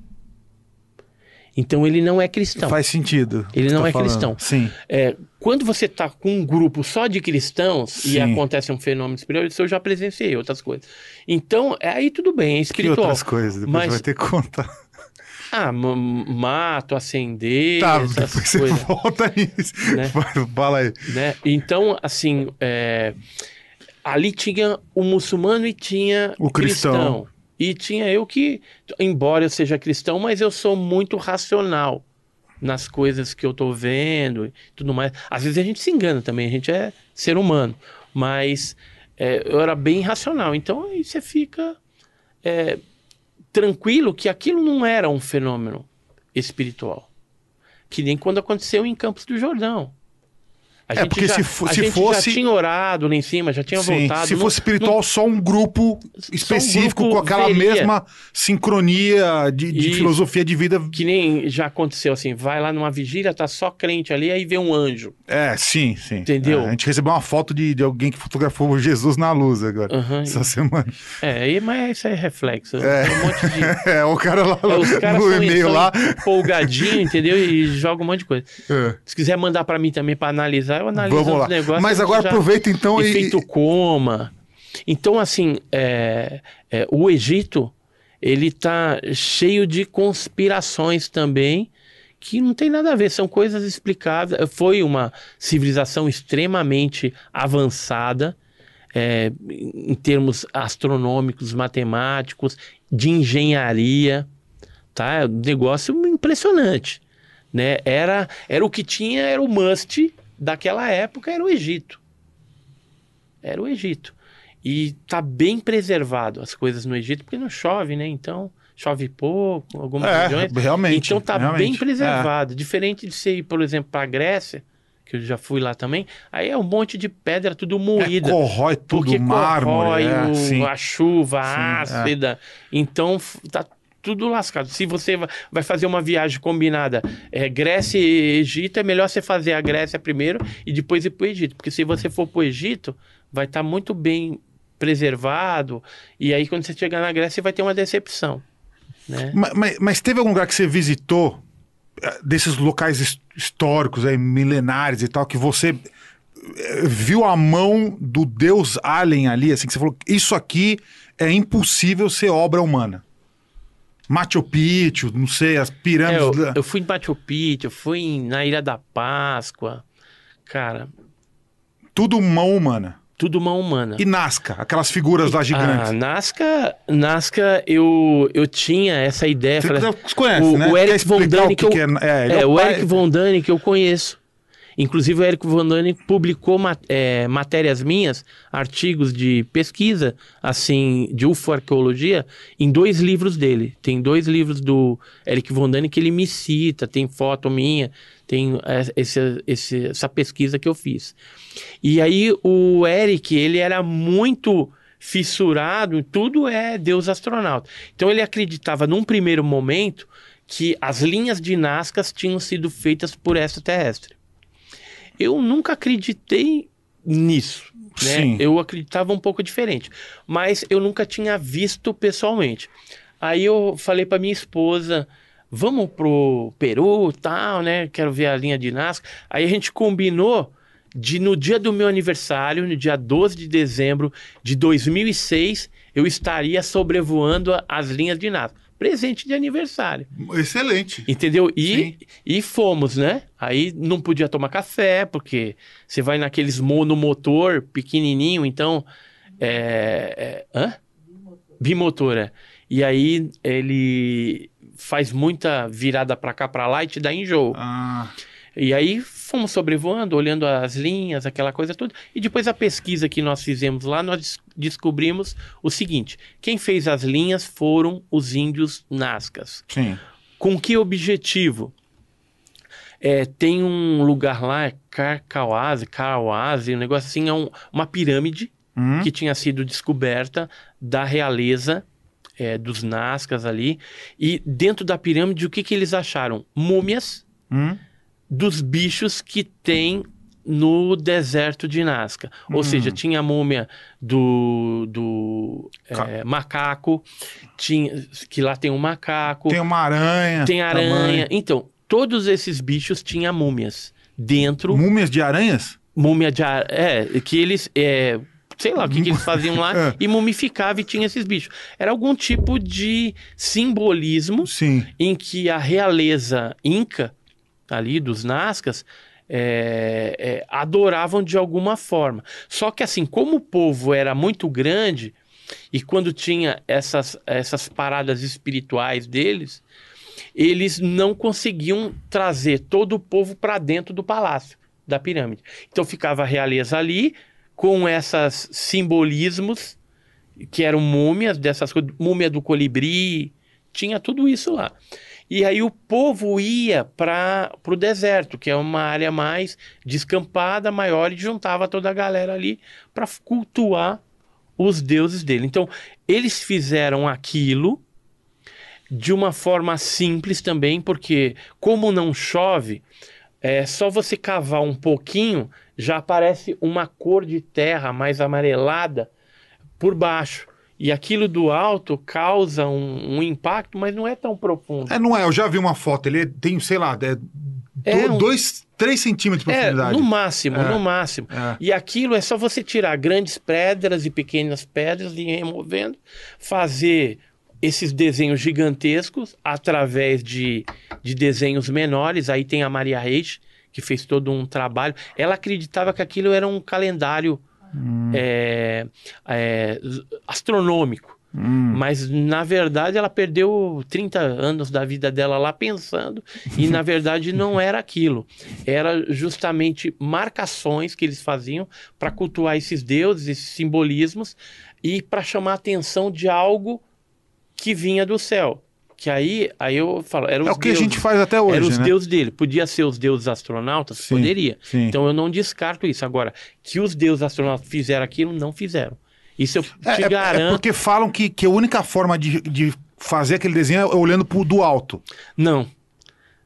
Então ele não é cristão. Faz sentido. Ele que não você é falando. cristão. Sim. É, quando você tá com um grupo só de cristãos e Sim. acontece um fenômeno espiritual, isso eu já presenciei outras coisas. Então, é, aí tudo bem, é Que espiritual. outras coisas? Depois Mas- você vai ter que contar. Ah, ma- mato, acender, Tá, essas depois você coisas. volta nisso. Né? Fala aí. né? Então, assim, é, ali tinha o muçulmano e tinha O cristão. E tinha eu que, embora eu seja cristão, mas eu sou muito racional nas coisas que eu tô vendo e tudo mais. Às vezes a gente se engana também, a gente é ser humano. Mas é, eu era bem racional. Então aí você fica é, tranquilo que aquilo não era um fenômeno espiritual. Que nem quando aconteceu em Campos do Jordão. A É, gente porque já, se fo- se fosse- já tinha orado lá em cima, já tinha Sim, voltado. se não- fosse espiritual, só um grupo específico grupo com aquela veria. mesma sincronia de, de filosofia de vida. Que nem já aconteceu assim, vai lá numa vigília, tá só crente ali, aí vê um anjo. É, sim, sim. Entendeu? É, a gente recebeu uma foto de, de alguém que fotografou Jesus na luz agora, Aham. essa semana. É, mas isso é reflexo. Tem um monte de. É, o cara lá É, os caras no e-mail lá. empolgadinho, entendeu? E joga um monte de coisa. É. Se quiser mandar pra mim também pra analisar, eu analiso Vamos os lá. negócios. Mas agora já- aproveita então e. efeito coma. Então, assim, é, é, o Egito, ele tá cheio de conspirações também, que não tem nada a ver, são coisas explicáveis. Foi uma civilização extremamente avançada, é, em termos astronômicos, matemáticos, de engenharia, tá? É um negócio impressionante, né? Era, era o que tinha, era o must daquela época, era o Egito. Era o Egito. E tá bem preservado as coisas no Egito, porque não chove, né? Então, chove pouco, algumas É, regiões. realmente. Então tá realmente. bem preservado. Diferente de você ir, por exemplo, para a Grécia, que eu já fui lá também, aí é um monte de pedra tudo É, moída. corrói tudo, porque mármore. corrói é, o- a chuva Sim, é. ácida. Então tá tudo lascado. Se você va- vai fazer uma viagem combinada é, Grécia e Egito, é melhor você fazer a Grécia primeiro e depois ir para o Egito. Porque se você for para o Egito, vai estar muito bem preservado. E aí, quando você chegar na Grécia, você vai ter uma decepção. Né? Ma- Mas, mas teve algum lugar que você visitou, eh, desses locais his- históricos, aí, milenares e tal, que você eh, viu a mão do deus alien ali, assim, que você falou, isso aqui é impossível ser obra humana. Machu Picchu, não sei, as É, pirâmides... eu, da- eu fui em Machu Picchu, eu fui em- na Ilha da Páscoa. Cara, Tudo mão humana. tudo mão humana. E Nazca, aquelas figuras lá gigantes. Ah, Nazca, Nazca eu, eu tinha essa ideia. Você falei, conhece, o- né? o Eric von Däniken que eu- que é, é, é, é o pai- Eric Von que eu conheço. Inclusive, o Eric Von Däniken publicou ma- é, matérias minhas, artigos de pesquisa, assim, de ufoarqueologia, em dois livros dele. Tem dois livros do Eric Von Däniken que ele me cita, tem foto minha, tem é, esse- esse- essa pesquisa que eu fiz. E aí, o Eric, ele era muito fissurado, tudo é Deus astronauta. Então, ele acreditava, num primeiro momento, que as linhas de Nazca tinham sido feitas por extraterrestre. Eu nunca acreditei nisso. Né? Sim. Eu acreditava um pouco diferente, mas eu nunca tinha visto pessoalmente. Aí eu falei para minha esposa, vamos pro Peru, tal, né? Quero ver a linha de Nazca. Aí a gente combinou de no dia do meu aniversário, no dia 12 de dezembro de 2006, eu estaria sobrevoando as linhas de Nazca. Presente de aniversário. Excelente. Entendeu? E, Sim. e fomos, né? Aí não podia tomar café, porque você vai naqueles monomotor pequenininho, então. É, é, hã? Bimotor, é. E aí ele faz muita virada pra cá, pra lá e te dá enjoo. Ah, E aí fomos sobrevoando, olhando as linhas, aquela coisa toda. E depois a pesquisa que nós fizemos lá, nós des- descobrimos o seguinte: quem fez as linhas foram os índios Nazcas. sim. Com que objetivo? É, tem um lugar lá, é Carcauase, Carauase, um negócio assim, é um- uma pirâmide Hum? que tinha sido descoberta da realeza é, dos Nazcas ali. E dentro da pirâmide, o que, que eles acharam? Múmias Hum? Dos bichos que tem no deserto de Nazca. Ou Hum. seja, tinha a múmia do, do é, macaco, tinha, que lá tem um macaco, Tem uma aranha. tem aranha. tamanho. Então, todos esses bichos tinham múmias dentro. Múmias de aranhas? Múmia de ar... É, que eles... É, sei lá o que, que eles faziam lá É. e mumificava e tinha esses bichos. Era algum tipo de simbolismo Sim. em que a realeza inca, ali dos Nazcas, é, é, adoravam de alguma forma. Só que assim, como o povo era muito grande, e quando tinha essas, essas paradas espirituais deles, eles não conseguiam trazer todo o povo para dentro do palácio, da pirâmide. Então ficava a realeza ali, com esses simbolismos, que eram múmias, dessas múmia do colibri, tinha tudo isso lá. E aí o povo ia para o deserto, que é uma área mais descampada, maior, e juntava toda a galera ali para cultuar os deuses dele. Então, eles fizeram aquilo de uma forma simples também, porque como não chove, é só você cavar um pouquinho, já aparece uma cor de terra mais amarelada por baixo. E aquilo do alto causa um, um impacto, mas não é tão profundo. É, não é, eu já vi uma foto, ele tem, sei lá, é, É, do- um- dois, três centímetros de É, profundidade. no máximo, É. no máximo. É. E aquilo é só você tirar grandes pedras e pequenas pedras e ir removendo, fazer esses desenhos gigantescos através de, de desenhos menores. Aí tem a Maria Reis, que fez todo um trabalho. Ela acreditava que aquilo era um calendário Hum. é, é, astronômico. Hum. Mas, na verdade, ela perdeu 30 anos da vida dela lá pensando, e na verdade não era aquilo. Era justamente marcações que eles faziam para cultuar esses deuses, esses simbolismos, e para chamar a atenção de algo que vinha do céu. Que aí, aí eu falo, era os É o que a deuses. gente faz até hoje, Eram os né? deuses dele. Podia ser os deuses astronautas? Sim, Poderia. sim. Então eu não descarto isso. Agora, que os deuses astronautas fizeram aquilo, não fizeram. Isso eu te É, é- é garanto. porque falam que, que a única forma de, de fazer aquele desenho é olhando pro, do alto. Não.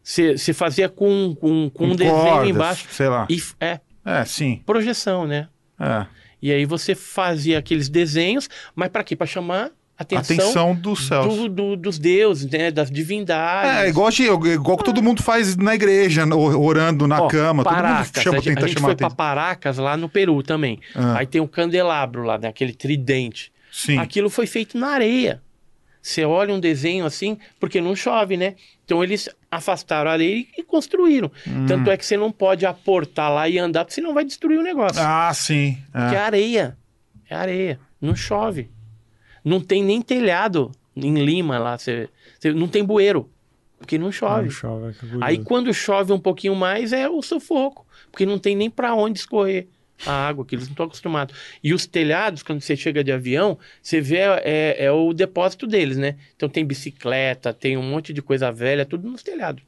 Você fazia com, com, com um desenho cordas, embaixo. Sei lá. E, é, É, sim. projeção, né? É. E aí você fazia aqueles desenhos, mas para quê? Para chamar a atenção, Atenção dos céus. do- do- dos deuses, né? Das divindades. É, igual, igual que todo mundo faz na igreja, orando na Ó, cama. Paracas, todo mundo chama, a, gente- tenta a gente foi pra. Paracas lá no Peru também. Ah. Aí tem um candelabro lá, né? aquele tridente. Sim. Aquilo foi feito na areia. Você olha um desenho assim, porque não chove, né? Então eles afastaram a areia e construíram. Hum. Tanto é que você não pode aportar lá e andar, porque senão vai destruir o negócio. Ah, sim. é. Porque é areia. É areia. Não chove. Não tem nem telhado em Lima lá. Você, você- não tem bueiro. Porque não chove. Não chove, que curioso. Aí quando chove um pouquinho mais é o sufoco, porque não tem nem para onde escorrer a água, que eles não estão acostumados. E os telhados, quando você chega de avião, você vê é, é o depósito deles, né? Então tem bicicleta, tem um monte de coisa velha, tudo nos telhados.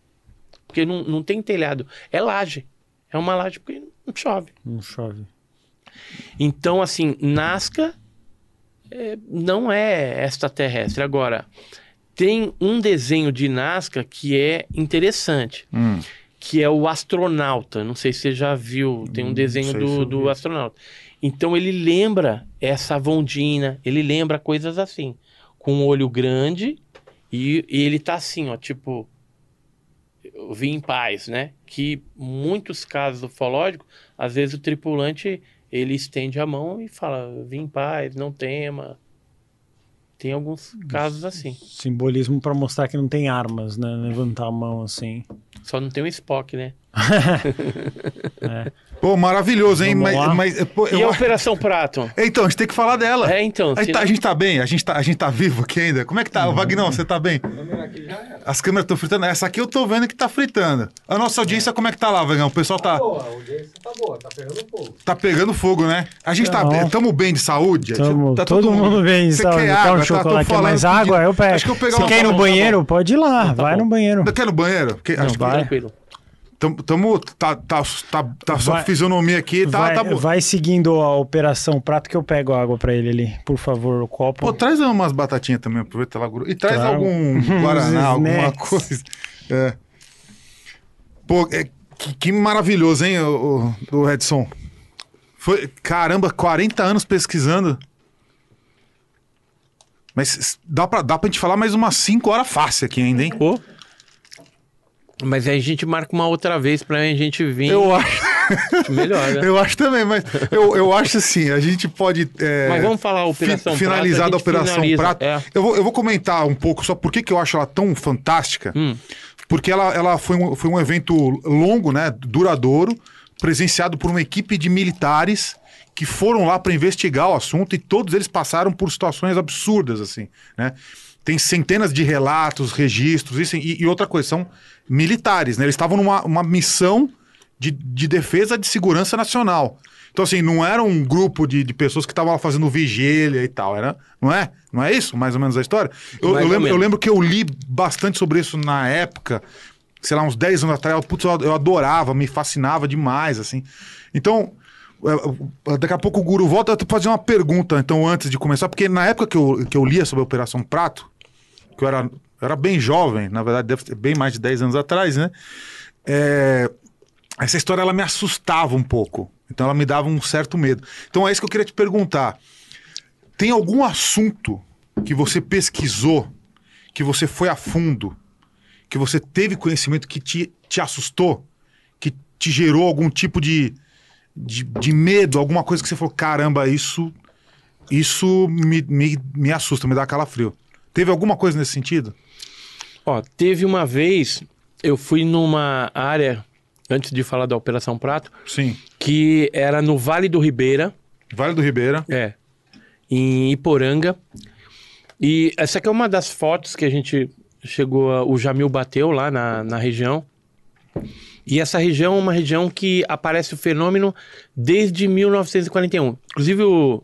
Porque não, não tem telhado, é laje. É uma laje porque não chove. Não chove. Então, assim, Nazca é, não é extraterrestre. Agora, tem um desenho de Nazca que é interessante Hum. que é o astronauta. Não sei se você já viu, tem um desenho sei se do, do astronauta. Então ele lembra essa Vondina, ele lembra coisas assim, com um olho grande e, e ele tá assim, ó, tipo, eu vim em paz, né? Que muitos casos ufológicos, às vezes o tripulante ele estende a mão e fala, vim em paz, não tema. Tem alguns casos assim. Simbolismo pra mostrar que não tem armas, né? Levantar a mão assim. Só não tem o Spock, né? Pô, maravilhoso, hein? Mas, mas, pô, E eu- a Operação Prato? Então, a gente tem que falar dela. É, então. A gente, se tá, não- a gente tá bem? A gente tá, a gente tá vivo aqui ainda? Como é que tá? Uhum. O Vagnão, você tá bem? As câmeras estão fritando? Essa aqui eu tô vendo que tá fritando. A nossa audiência, como é que tá lá, Vagnão? O pessoal tá, Boa, a audiência tá boa, tá pegando fogo. tá pegando fogo, né? A gente tá, Não. tamo bem de saúde? Tamo, Tá todo, mundo bem, Você sabe? quer Quer água? um Tá, chocolate, falando mais água? Eu pego. Acho que eu pegar Você uma- quer ir tá no tá banheiro? Pode ir lá, Não, tá vai bom. no banheiro. Quer no banheiro? Porque acho vai. tranquilo. Tamo, tamo- tá, tá, tá, tá só Vai- fisionomia aqui, tá, vai, tá bom. vai seguindo a operação prato que eu pego água pra ele ali. Por favor, o copo. Pô, traz umas batatinhas também, aproveita lá. guru. E traz Trago. algum Guaraná, alguma coisa. É. Pô, é, que, que maravilhoso, hein, o, o, o Edson? Foi, caramba, 40 anos pesquisando. Mas dá pra, dá pra gente falar mais umas 5 horas fácil aqui ainda, hein? Pô. Mas aí a gente marca uma outra vez pra a gente vir Eu acho, melhor, né? eu acho também, mas eu, eu acho assim, a gente pode. é, Mas vamos falar a fi- Operação finalizada a gente Operação finaliza. Prato. É. Eu, vou, eu vou comentar um pouco só por que que eu acho ela tão fantástica. Hum. Porque ela, ela foi, um, foi um evento longo, né? Duradouro, presenciado por uma equipe de militares que foram lá para investigar o assunto e todos eles passaram por situações absurdas, assim, né? Tem centenas de relatos, registros, isso, e, e outra coisa, são militares, né? Eles estavam numa uma missão de, de defesa de segurança nacional. Então, assim, não era um grupo de, de pessoas que estavam lá fazendo vigília e tal, era, não é? Não é isso, mais ou menos, a história? Eu, eu lembro, eu lembro que eu li bastante sobre isso na época, sei lá, uns 10 anos atrás, putz, eu, eu adorava, me fascinava demais, assim. Então, é, é, daqui a pouco o Guru volta, eu vou fazer uma pergunta, então, antes de começar, porque na época que eu, que eu lia sobre a Operação Prato, que eu era, era bem jovem, na verdade, deve ter bem mais de 10 anos atrás, né? É, essa história ela me assustava um pouco. Então ela me dava um certo medo. Então é isso que eu queria te perguntar. Tem algum assunto que você pesquisou, que você foi a fundo, que você teve conhecimento que te, te assustou, que te gerou algum tipo de, de, de medo, alguma coisa que você falou, caramba, isso isso me, me, me assusta, me dá calafrio. Teve alguma coisa nesse sentido? Ó, teve uma vez, eu fui numa área, antes de falar da Operação Prato, Sim. que era no Vale do Ribeira, Vale do Ribeira. é, em Iporanga. E essa aqui é uma das fotos que a gente chegou, a- o Jamil bateu lá na, na região. E essa região é uma região que aparece o fenômeno desde 1941. Inclusive o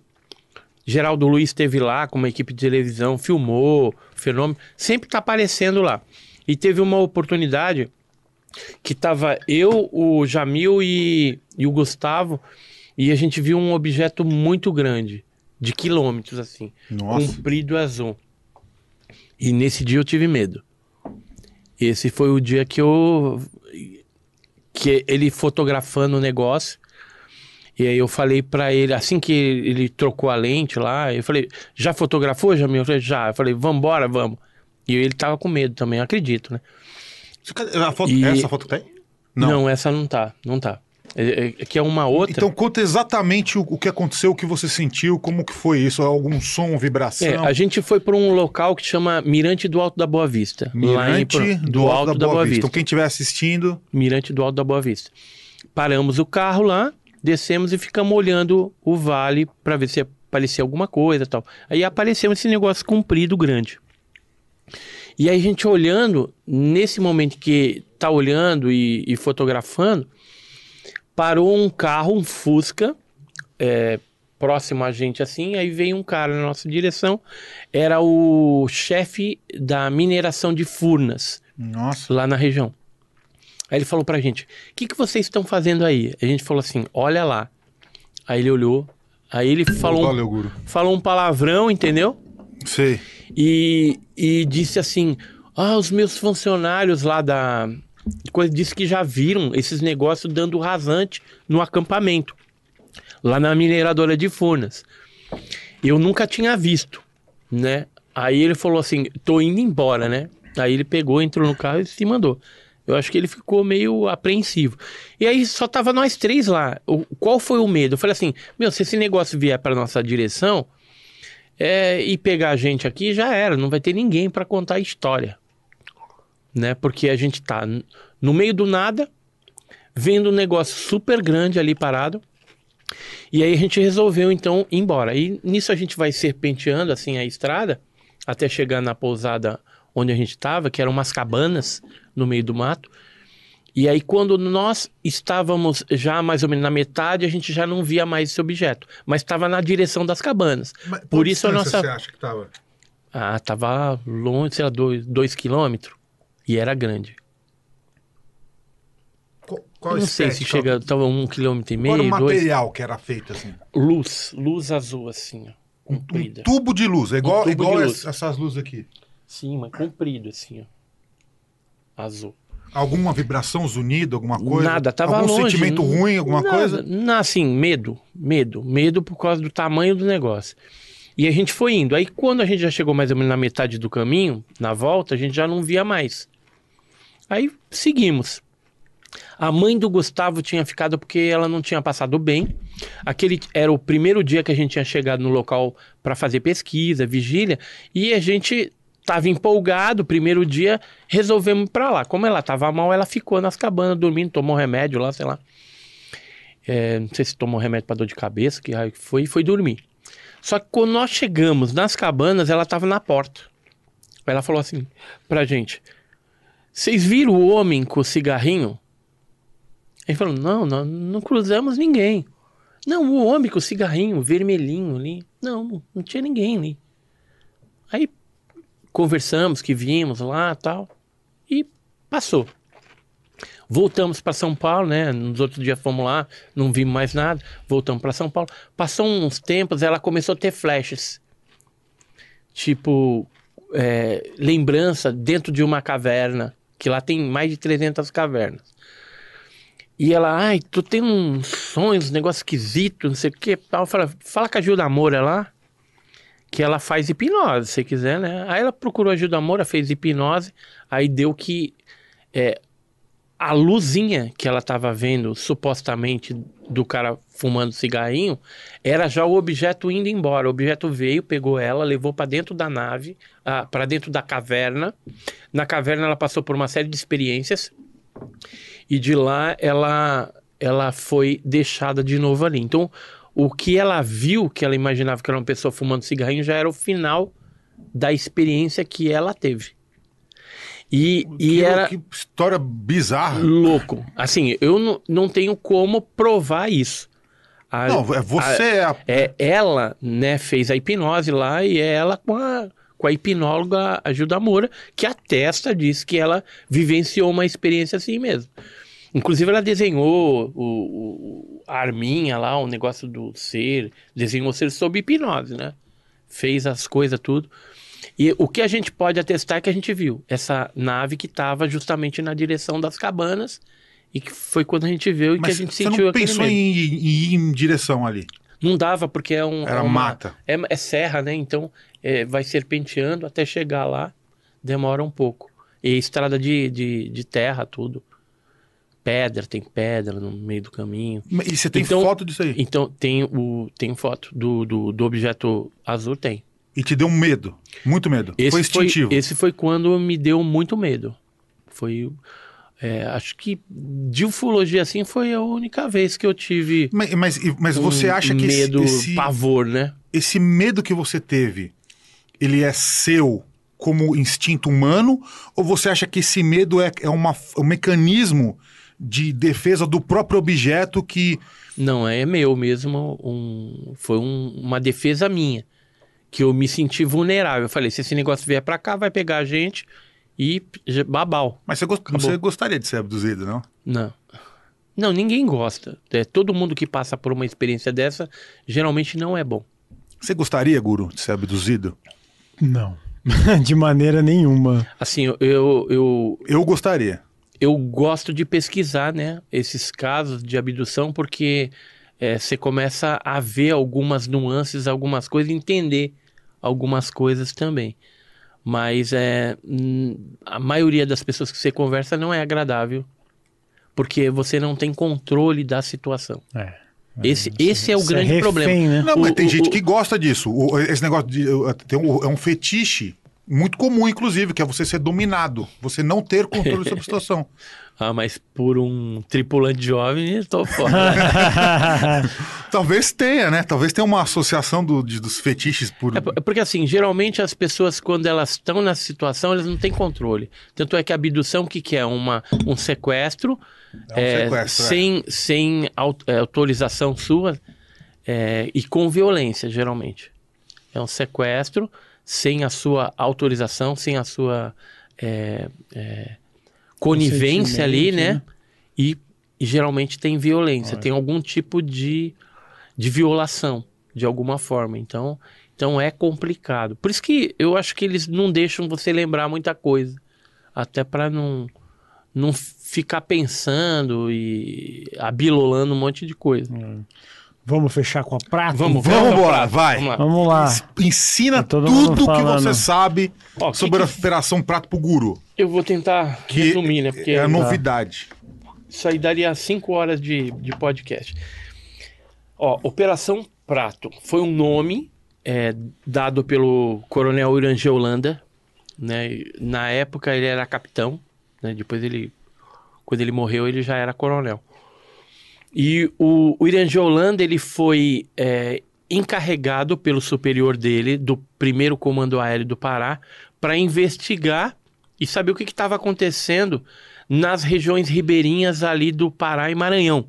Geraldo Luiz esteve lá com uma equipe de televisão, filmou fenômeno, sempre está aparecendo lá. E teve uma oportunidade que tava eu, o Jamil e, e o Gustavo, e a gente viu um objeto muito grande, de quilômetros assim, Nossa. comprido azul. E nesse dia eu tive medo. Esse foi o dia que eu que ele fotografando o negócio. E aí eu falei pra ele, assim que ele trocou a lente lá, eu falei, já fotografou, Jamil? Eu falei, já. Eu falei, vambora, vamos. E ele tava com medo também, acredito, né? Foto- E- Essa foto tem? Não. essa não tá, não tá. É, é, que é uma outra. Então conta exatamente o, o que aconteceu, o que você sentiu, como que foi isso, algum som, vibração. É, a gente foi para um local que chama Mirante do Alto da Boa Vista. lá em Mirante Por- do, Alto da Boa, Vista. Então quem estiver assistindo, Mirante do Alto da Boa Vista. Paramos o carro lá, descemos e ficamos olhando o vale para ver se aparecia alguma coisa tal. Aí apareceu esse negócio comprido, grande. E aí a gente olhando, nesse momento que tá olhando e, e fotografando, parou um carro, um Fusca, é, próximo a gente assim, aí veio um cara na nossa direção, era o chefe da mineração de Furnas nossa, lá na região. Aí ele falou pra gente: O que, que vocês estão fazendo aí? A gente falou assim: Olha lá. Aí ele olhou. Aí ele falou, um, valeu, Guru. falou um palavrão, entendeu? Sei. E, e disse assim: Ah, os meus funcionários lá da. Coisa, disse que já viram esses negócios dando rasante no acampamento, lá na mineradora de Furnas. Eu nunca tinha visto, né? Aí ele falou assim: tô indo embora, né? Aí ele pegou, entrou no carro e se mandou. Eu acho que ele ficou meio apreensivo. E aí só tava nós três lá. O, qual foi o medo? Eu falei assim: meu, se esse negócio vier para nossa direção é, e pegar a gente aqui, já era. Não vai ter ninguém para contar a história. Né? Porque a gente tá no meio do nada, vendo um negócio super grande ali parado. E aí a gente resolveu então ir embora. E nisso a gente vai serpenteando assim a estrada até chegar na pousada onde a gente estava, que eram umas cabanas no meio do mato. E aí quando nós estávamos já mais ou menos na metade, a gente já não via mais esse objeto, mas estava na direção das cabanas. Por isso a nossa você acha que tava? ah, tava longe, sei lá, dois, dois quilômetros. E era grande. Qual, não sei se chega, tava um quilômetro e meio, Qual era o dois. material que era feito assim? Luz, luz azul assim, ó. Um Comprida. tubo de luz, é igual, tubo igual luz. essas luzes aqui. Sim, mas comprido assim, ó. Azul. Alguma vibração zunido, alguma coisa? Nada, tava Algum longe. sentimento ruim, alguma nada, coisa? Não, assim, medo, medo, medo por causa do tamanho do negócio. E a gente foi indo. Aí quando a gente já chegou mais ou menos na metade do caminho, na volta, a gente já não via mais. Aí seguimos. A mãe do Gustavo tinha ficado porque ela não tinha passado bem. Aquele era o primeiro dia que a gente tinha chegado no local para fazer pesquisa, vigília, e a gente estava empolgado. Primeiro dia, resolvemos ir para lá. Como ela estava mal, ela ficou nas cabanas dormindo, tomou remédio lá, sei lá. É, não sei se tomou remédio para dor de cabeça, que foi, foi dormir. Só que quando nós chegamos nas cabanas, ela estava na porta. Ela falou assim pra gente: Vocês viram o homem com o cigarrinho? Ele falou: não, não, não cruzamos ninguém. Não, o homem com o cigarrinho vermelhinho ali. Não, não tinha ninguém ali. Aí conversamos que vimos lá tal. E passou. Voltamos para São Paulo, né? Nos outros dias fomos lá, não vimos mais nada. Voltamos para São Paulo. Passou uns tempos, ela começou a ter flashes. Tipo, é, lembrança dentro de uma caverna, que lá tem mais de 300 cavernas. E ela, ai, tu tem uns sonhos, um negócio esquisito, não sei o que. Fala, fala com a Gilda Moura lá, que ela faz hipnose, se quiser, né? Aí ela procurou a Gilda Moura, fez hipnose, aí deu que é, a luzinha que ela estava vendo, supostamente, do cara fumando cigarrinho, era já o objeto indo embora. O objeto veio, pegou ela, levou para dentro da nave, ah, para dentro da caverna. Na caverna ela passou por uma série de experiências e de lá ela ela foi deixada de novo ali. Então, o que ela viu, que ela imaginava que era uma pessoa fumando cigarrinho, já era o final da experiência que ela teve. E, que, e era que história bizarra. louco. Assim, eu não, não tenho como provar isso. A- Não, é você é a... é, ela, né, fez a hipnose lá e é ela com a, com a hipnóloga a Gilda Moura, que atesta, diz que ela vivenciou uma experiência assim mesmo. Inclusive, ela desenhou o, o- a arminha lá, o negócio do ser, desenhou o ser sob hipnose, né? Fez as coisas, tudo. E o que a gente pode atestar é que a gente viu essa nave que estava justamente na direção das cabanas e que foi quando a gente viu e que a Mas gente você sentiu não aquele pensou em, em ir em direção ali. Não dava, porque é um. Era é uma- mata. É, é serra, né? Então é, vai serpenteando até chegar lá, demora um pouco. E estrada de, de, de terra, tudo. Pedra, tem pedra no meio do caminho. E você tem Então- foto disso aí. Então tem o tem foto do, do, do objeto azul, tem. E te deu medo. Muito medo. foi instintivo. esse foi quando me deu muito medo. Foi. é, acho que de ufologia assim foi a única vez que eu tive. Mas, mas, mas você um acha que esse- medo, esse, pavor, né? esse medo que você teve, ele é seu como instinto humano? Ou você acha que esse medo é, é uma, um mecanismo de defesa do próprio objeto que. Não, é meu mesmo. Um, foi um- uma defesa minha. Que eu me senti vulnerável. Eu falei: se esse negócio vier pra cá, vai pegar a gente e babau. Mas você, gost- você gostaria de ser abduzido, não? Não. Não, ninguém gosta. É, todo mundo que passa por uma experiência dessa geralmente não é bom. Você gostaria, Guru, de ser abduzido? Não. de maneira nenhuma. Assim, eu, eu, eu, Eu gostaria. Eu gosto de pesquisar, né, esses casos de abdução, porque é, você começa a ver algumas nuances, algumas coisas, entender algumas coisas também. Mas é, a maioria das pessoas que você conversa não é agradável, porque você não tem controle da situação. É. Esse, esse é o Você grande refém, problema. né? Não, mas O- tem o- gente o- que gosta disso. O- esse negócio de. Tem um, é um fetiche muito comum, inclusive, que é você ser dominado. Você não ter controle sobre a situação. Ah, mas por um tripulante jovem, tô fora. Talvez tenha, né? Talvez tenha uma associação do- de- dos fetiches por. É é porque assim, geralmente as pessoas, quando elas estão nessa situação, elas não têm controle. Tanto é que a abdução, o que, que é? Uma, um sequestro, É um é, sequestro, é. sem, sem au- é, autorização sua é, e com violência, geralmente. É um sequestro sem a sua autorização, sem a sua é, é, conivência ali, né? né? E, e geralmente tem violência, tem algum tipo de, de violação, de alguma forma. Então, então é complicado. Por isso que eu acho que eles não deixam você lembrar muita coisa. Até para não, não ficar pensando e abilolando um monte de coisa. Vamos fechar com a prata? Vamos, Vamos vamos embora, vai. Vamos lá. Vamos lá. Ensina Tá tudo que falando. você sabe Ó, que sobre que- a Operação Prato pro Guru. Eu vou tentar Que resumir, né? Porque é a novidade. isso aí daria cinco horas de, de podcast. Ó, Operação Prato foi um nome é, dado pelo coronel Irangê Holanda. Né? Na época ele era capitão, né? depois ele, quando ele morreu, ele já era coronel. E o, o Irangê Holanda ele foi é, encarregado pelo superior dele, do primeiro comando aéreo do Pará, para investigar e saber o que estava acontecendo nas regiões ribeirinhas ali do Pará e Maranhão.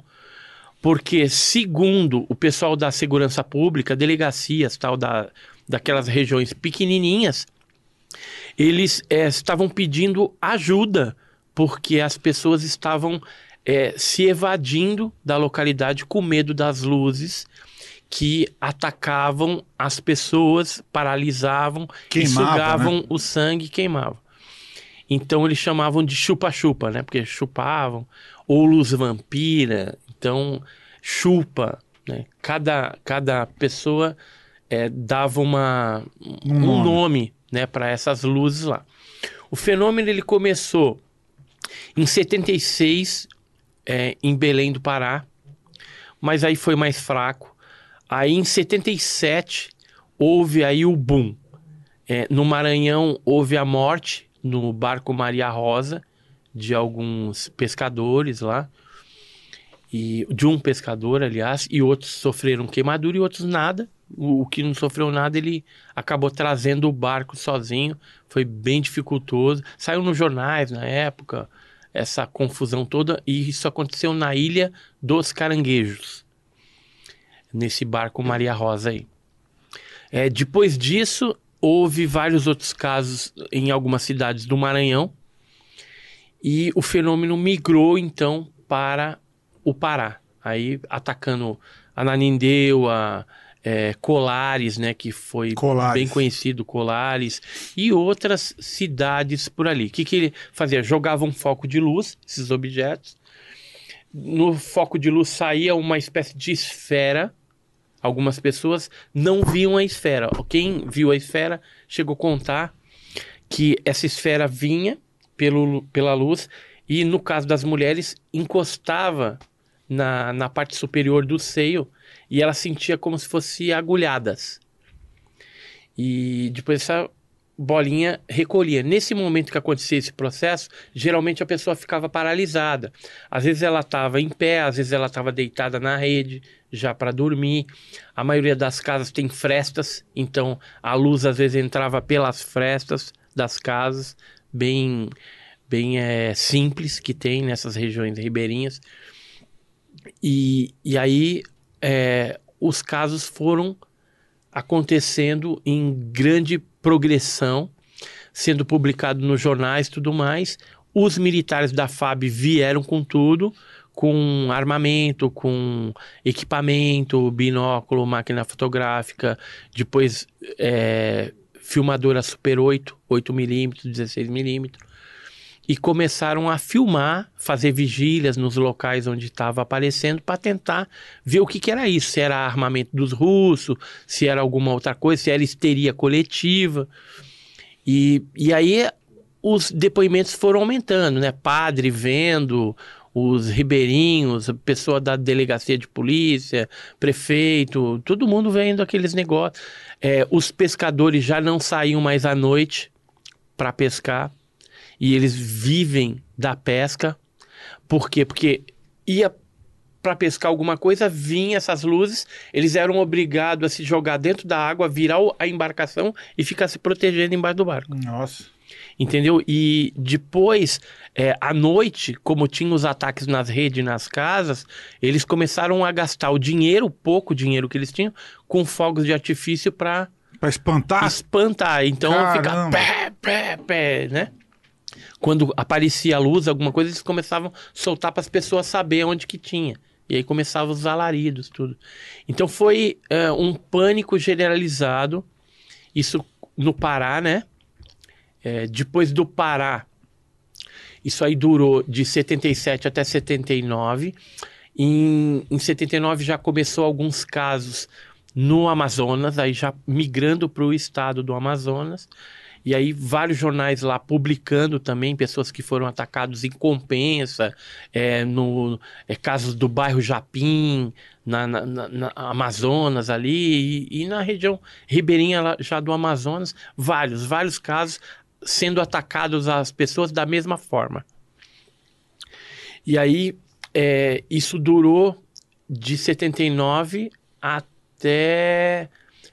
Porque, segundo o pessoal da segurança pública, delegacias tal da, daquelas regiões pequenininhas, eles é, estavam pedindo ajuda porque as pessoas estavam é, se evadindo da localidade com medo das luzes que atacavam as pessoas, paralisavam Queimava, e sugavam né? o sangue e queimavam. Então eles chamavam de chupa-chupa, né? Porque chupavam. Ou luz vampira. Então, chupa. Né? Cada, cada pessoa é, dava uma, um Um nome, nome. né, para essas luzes lá. O fenômeno ele começou em 76 é, em Belém do Pará, mas aí foi mais fraco. Aí em 77 houve aí o boom. É, no Maranhão houve a morte no barco Maria Rosa de alguns pescadores lá e de um pescador, aliás, e outros sofreram queimadura e outros nada. O, o que não sofreu nada, ele acabou trazendo o barco sozinho. Foi bem dificultoso. Saiu nos jornais na época essa confusão toda e isso aconteceu na ilha dos Caranguejos, nesse barco Maria Rosa aí. É, depois disso, houve vários outros casos em algumas cidades do Maranhão e o fenômeno migrou então para o Pará, aí atacando Ananindeua, é, Colares, né, que foi Colares. bem conhecido, Colares, e outras cidades por ali. O que, que ele fazia? Jogava um foco de luz, esses objetos, no foco de luz saía uma espécie de esfera. Algumas pessoas não viam a esfera. Quem viu a esfera chegou a contar que essa esfera vinha pelo, pela luz e, no caso das mulheres, encostava na, na parte superior do seio e ela sentia como se fosse agulhadas. E depois essa bolinha recolhia. Nesse momento que acontecia esse processo, geralmente a pessoa ficava paralisada. Às vezes ela estava em pé, às vezes ela estava deitada na rede já para dormir. A maioria das casas tem frestas, então a luz às vezes entrava pelas frestas das casas, bem bem é, simples que tem nessas regiões ribeirinhas. E, e aí é, os casos foram acontecendo em grande progressão, sendo publicado nos jornais e tudo mais. Os militares da FAB vieram com tudo, com armamento, com equipamento, binóculo, máquina fotográfica, depois é, filmadora Super 8, 8mm, 16mm, e começaram a filmar, fazer vigílias nos locais onde estava aparecendo para tentar ver o que, que era isso, se era armamento dos russos, se era alguma outra coisa, se era histeria coletiva. E, e aí os depoimentos foram aumentando, né? Padre vendo, os ribeirinhos, pessoa da delegacia de polícia, prefeito, todo mundo vendo aqueles negócios. É, os pescadores já não saíam mais à noite para pescar e eles vivem da pesca. Por quê? Porque ia para pescar alguma coisa, vinha essas luzes, eles eram obrigados a se jogar dentro da água, virar a embarcação e ficar se protegendo embaixo do barco. Nossa. Entendeu? E depois, é, à noite, como tinha os ataques nas redes e nas casas, eles começaram a gastar o dinheiro, o pouco dinheiro que eles tinham, com fogos de artifício para Pra espantar? espantar. Então fica Caramba. pé, pé, pé, né? Quando aparecia a luz, alguma coisa, eles começavam a soltar para as pessoas saberem onde que tinha. E aí começavam os alaridos, tudo. Então foi é, um pânico generalizado. Isso no Pará, né? É, depois do Pará, isso aí durou de 77 até 79. Em, em 79 já começou alguns casos no Amazonas, aí já migrando para o estado do Amazonas. E aí vários jornais lá publicando também pessoas que foram atacados em compensa, é, no é, casos do bairro Japim, na, na- na- na Amazonas ali, e, e na região ribeirinha já do Amazonas, vários, vários casos sendo atacados as pessoas da mesma forma. E aí, é, isso durou de 79 até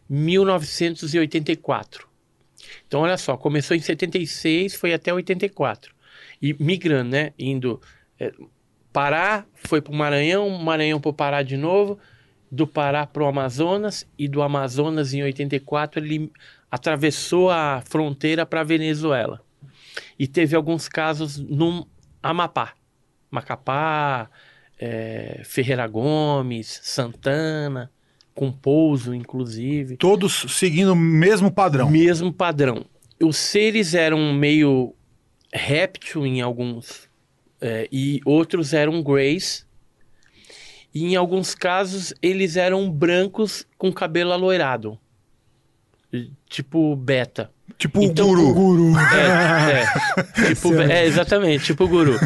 1984. Então, olha só, começou em 76, foi até 84. e migrando, né? Indo é, Pará, foi para o Maranhão, Maranhão para o Pará de novo, do Pará para o Amazonas e do Amazonas em 84 ele atravessou a fronteira para a Venezuela. E teve alguns casos no Amapá, Macapá, é, Ferreira Gomes, Santana, com pouso, inclusive. Todos seguindo o mesmo padrão. Mesmo padrão. Os seres eram meio réptil em alguns, é, e outros eram greys. E em alguns casos eles eram brancos com cabelo aloirado. Tipo beta. Tipo Então, o guru. É, é, tipo, é, exatamente, tipo guru.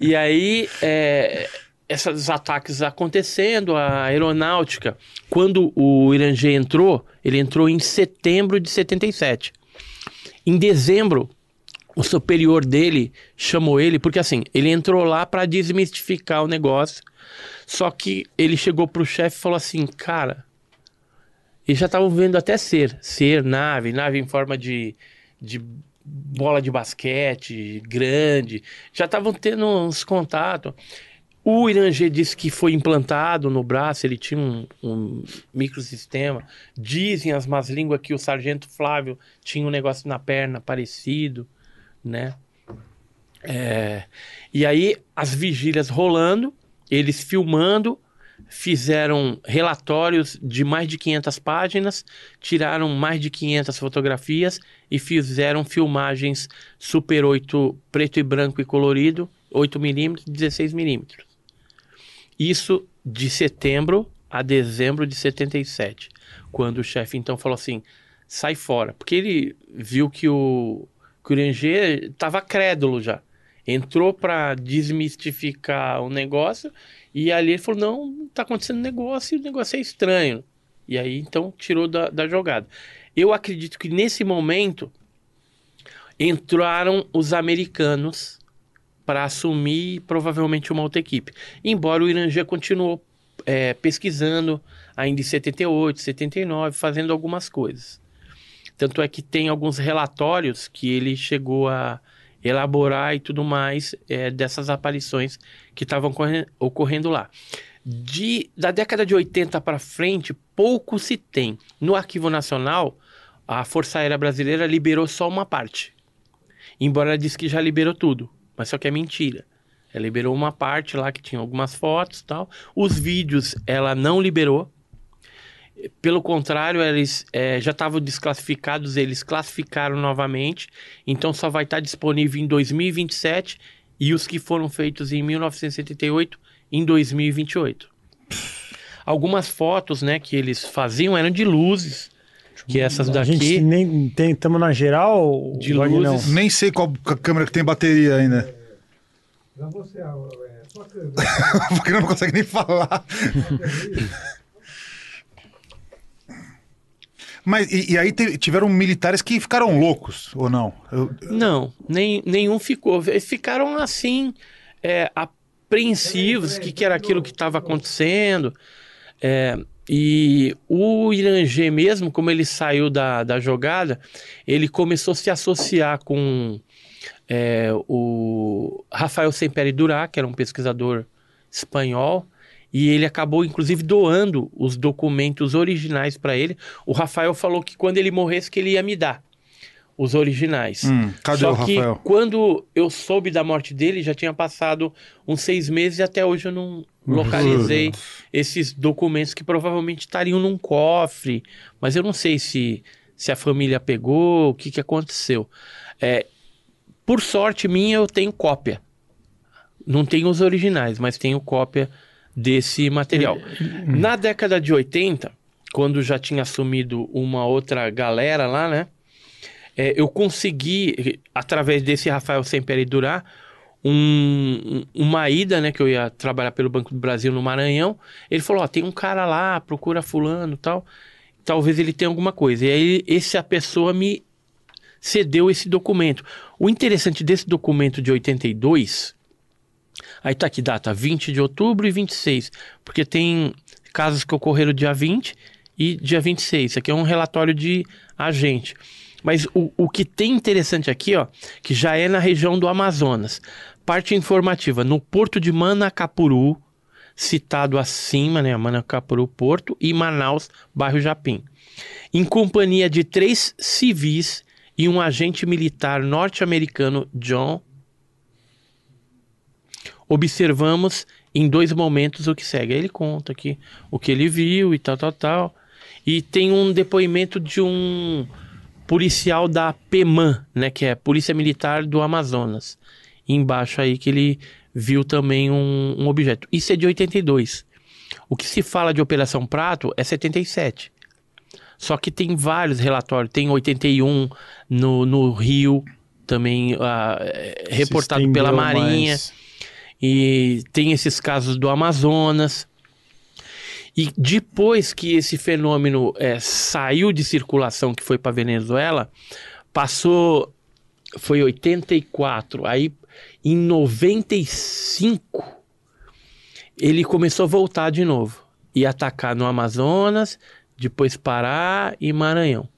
E aí, é, esses ataques acontecendo, a aeronáutica, quando o Irangê entrou, ele entrou em setembro de 77. Em dezembro, o superior dele chamou ele, porque assim, ele entrou lá para desmistificar o negócio, só que ele chegou pro chefe e falou assim, cara, eles já estavam vendo até ser, ser, nave, nave em forma de, de bola de basquete, grande. Já estavam tendo uns contatos. O Irangê disse que foi implantado no braço, ele tinha um, um microsistema. Dizem as más línguas que o sargento Flávio tinha um negócio na perna parecido, né? É, e aí, as vigílias rolando, eles filmando, fizeram relatórios de mais de 500 páginas, tiraram mais de 500 fotografias e fizeram filmagens Super 8 preto e branco e colorido, 8mm, 16mm. Isso de setembro a dezembro de 77, quando o chefe então falou assim: sai fora, porque ele viu que o, que estava crédulo já. Entrou para desmistificar o negócio e ali ele falou: não, tá acontecendo negócio e o negócio é estranho. E aí então tirou da, da jogada. Eu acredito que nesse momento entraram os americanos para assumir provavelmente uma outra equipe. Embora o Irangê continuou é, pesquisando ainda em 78, 79, fazendo algumas coisas. Tanto é que tem alguns relatórios que ele chegou a elaborar e tudo mais é, dessas aparições que estavam ocorrendo lá. De, da década de 80 para frente, pouco se tem. No Arquivo Nacional, a Força Aérea Brasileira liberou só uma parte. Embora ela disse que já liberou tudo, mas só que é mentira. Ela liberou uma parte lá que tinha algumas fotos tal. Os vídeos ela não liberou. Pelo contrário, eles é, já estavam desclassificados, eles classificaram novamente. Então só vai estar disponível em 2027 e os que foram feitos em 1978 em 2028. Algumas fotos, né, que eles faziam eram de luzes, que essas A daqui gente nem tem, estamos na geral. De Wagner, luzes. Nem sei qual câmera que tem bateria ainda. Você, é, sua câmera. Porque não consegue nem falar. Mas e, e aí te- tiveram militares que ficaram loucos, ou não? Eu- Não, nem, nenhum ficou. Eles Ficaram assim, é, apreensivos, o que, que era aquilo que estava acontecendo. É, e o Irangê mesmo, como ele saiu da, da jogada, ele começou a se associar com é, o Rafael Semperi Durá, que era um pesquisador espanhol, e ele acabou, inclusive, doando os documentos originais para ele. O Rafael falou que quando ele morresse, que ele ia me dar os originais. Hum, cadê Só o que Rafael? quando eu soube da morte dele, já tinha passado uns seis meses e até hoje eu não localizei esses documentos que provavelmente estariam num cofre, mas eu não sei se, se a família pegou, o que, que aconteceu. É, por sorte minha, eu tenho cópia. Não tenho os originais, mas tenho cópia desse material. Na década de 80, quando já tinha assumido uma outra galera lá, né? é, eu consegui, através desse Rafael Semperi Durá, um- um- uma ida, né, que eu ia trabalhar pelo Banco do Brasil no Maranhão. Ele falou, ó, tem um cara lá, procura fulano tal. Talvez ele tenha alguma coisa. E aí, essa pessoa me cedeu esse documento. O interessante desse documento de 82, aí tá aqui data, 20 de outubro e 26, porque tem casos que ocorreram dia 20 e dia 26. Isso aqui é um relatório de agente. Mas o, o que tem interessante aqui, ó, que já é na região do Amazonas. Parte informativa, no porto de Manacapuru, citado acima, né, Manacapuru Porto, e Manaus, bairro Japim. Em companhia de três civis e um agente militar norte-americano, John, observamos em dois momentos o que segue. Aí ele conta aqui o que ele viu e tal, tal, tal. E tem um depoimento de um policial da PEMAN, né, que é Polícia Militar do Amazonas. Embaixo aí que ele viu também um, um objeto. Isso é de 82. O que se fala de Operação Prato é 77. Só que tem vários relatórios. Tem 81 no, no Rio, também uh, reportado pela Marinha. Mais. E tem esses casos do Amazonas. E depois que esse fenômeno é, saiu de circulação, que foi para Venezuela, passou. Foi 84. Aí em 95 ele começou a voltar de novo e atacar no Amazonas, depois Pará e Maranhão.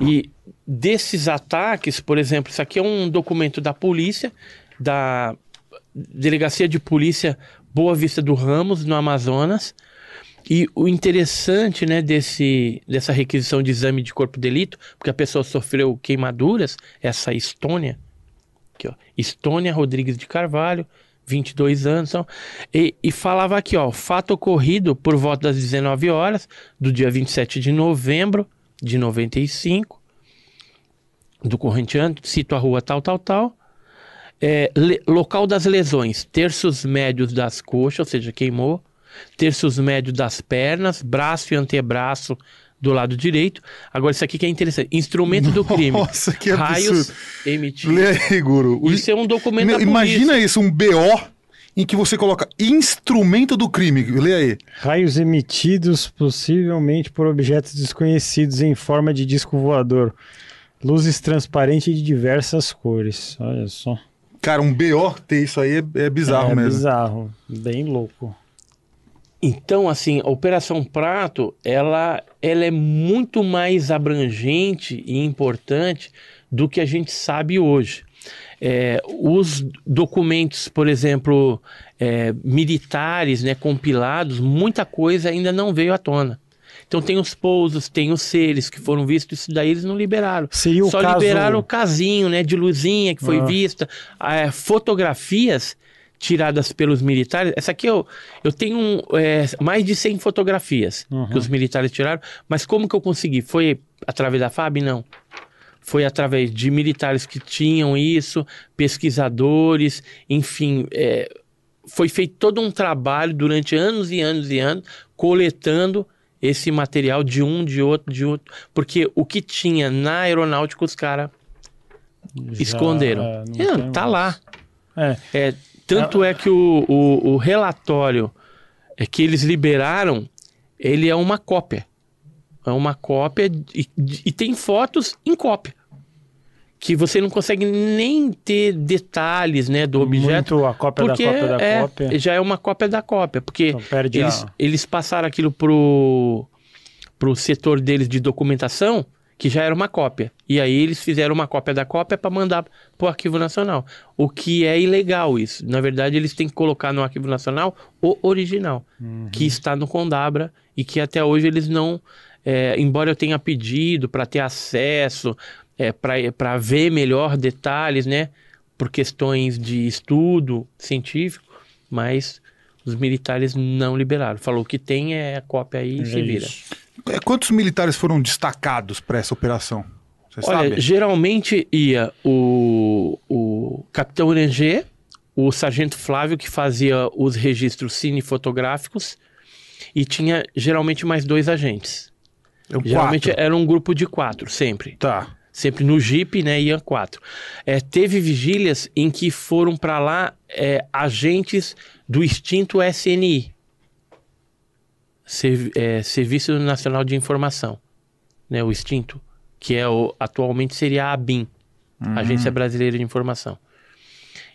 E desses ataques, por exemplo, isso aqui é um documento da polícia, da Delegacia de Polícia Boa Vista do Ramos, no Amazonas. E o interessante né, desse, dessa requisição de exame de corpo de delito, porque a pessoa sofreu queimaduras, essa Estônia, aqui, ó, Estônia Rodrigues de Carvalho, 22 anos, então, e, e, falava aqui, ó, fato ocorrido por volta das 19 horas do dia 27 de novembro de 95, do correntiano, cito a rua tal, tal, tal, é, le, local das lesões, terços médios das coxas, ou seja, queimou, terços médios das pernas, braço e antebraço do lado direito. Agora, isso aqui que é interessante. Instrumento do crime. Nossa, que Raios emitidos. Lê aí, Guru. Isso é um documento da Imagina isso, um BO em que você coloca instrumento do crime. Lê aí. Raios emitidos possivelmente por objetos desconhecidos em forma de disco voador. Luzes transparentes de diversas cores. Olha só. Cara, um BO ter isso aí é, é bizarro é, mesmo. É bizarro. Bem louco. Então, assim, a Operação Prato, ela, ela é muito mais abrangente e importante do que a gente sabe hoje. É, os documentos, por exemplo, é, militares, né, compilados, muita coisa ainda não veio à tona. Então tem os pousos, tem os seres que foram vistos, isso daí eles não liberaram. Seria o Só caso... liberaram o casinho, né, de luzinha que foi ah. vista, é, fotografias tiradas pelos militares. Essa aqui eu, eu tenho é, mais de 100 fotografias uhum. que os militares tiraram, mas como que eu consegui? Foi através da FAB? Não. Foi através de militares que tinham isso, pesquisadores, enfim. É, foi feito todo um trabalho durante anos e anos e anos, coletando esse material de um, de outro, de outro. Porque o que tinha na aeronáutica, os caras esconderam. Não, tá lá. É. é tanto é que o, o, o relatório é que eles liberaram, ele é uma cópia. É uma cópia e, e tem fotos em cópia que você não consegue nem ter detalhes né, do objeto. Muito a cópia da cópia da é, cópia. Já é uma cópia da cópia, porque então eles, a... eles passaram aquilo pro, pro setor deles de documentação que já era uma cópia. E aí eles fizeram uma cópia da cópia para mandar para o Arquivo Nacional. O que é ilegal isso. Na verdade, eles têm que colocar no Arquivo Nacional o original, uhum. que está no Condabra e que até hoje eles não. É, embora eu tenha pedido para ter acesso, é, para ver melhor detalhes, né? Por questões de estudo científico, mas os militares não liberaram. Falou que tem é a cópia aí e é se vira. Isso. É, quantos militares foram destacados para essa operação? Você Olha, sabe? geralmente ia o, o capitão Ranger, o sargento Flávio, que fazia os registros cinefotográficos, e tinha geralmente mais dois agentes. Geralmente quatro. era um grupo de quatro, sempre. Tá. Sempre no Jeep, né? Iam quatro. É, teve vigílias em que foram para lá é, agentes do extinto SNI, é, Serviço Nacional de Informação, né, o extinto, que é o, atualmente seria a ABIN, uhum. Agência Brasileira de Informação.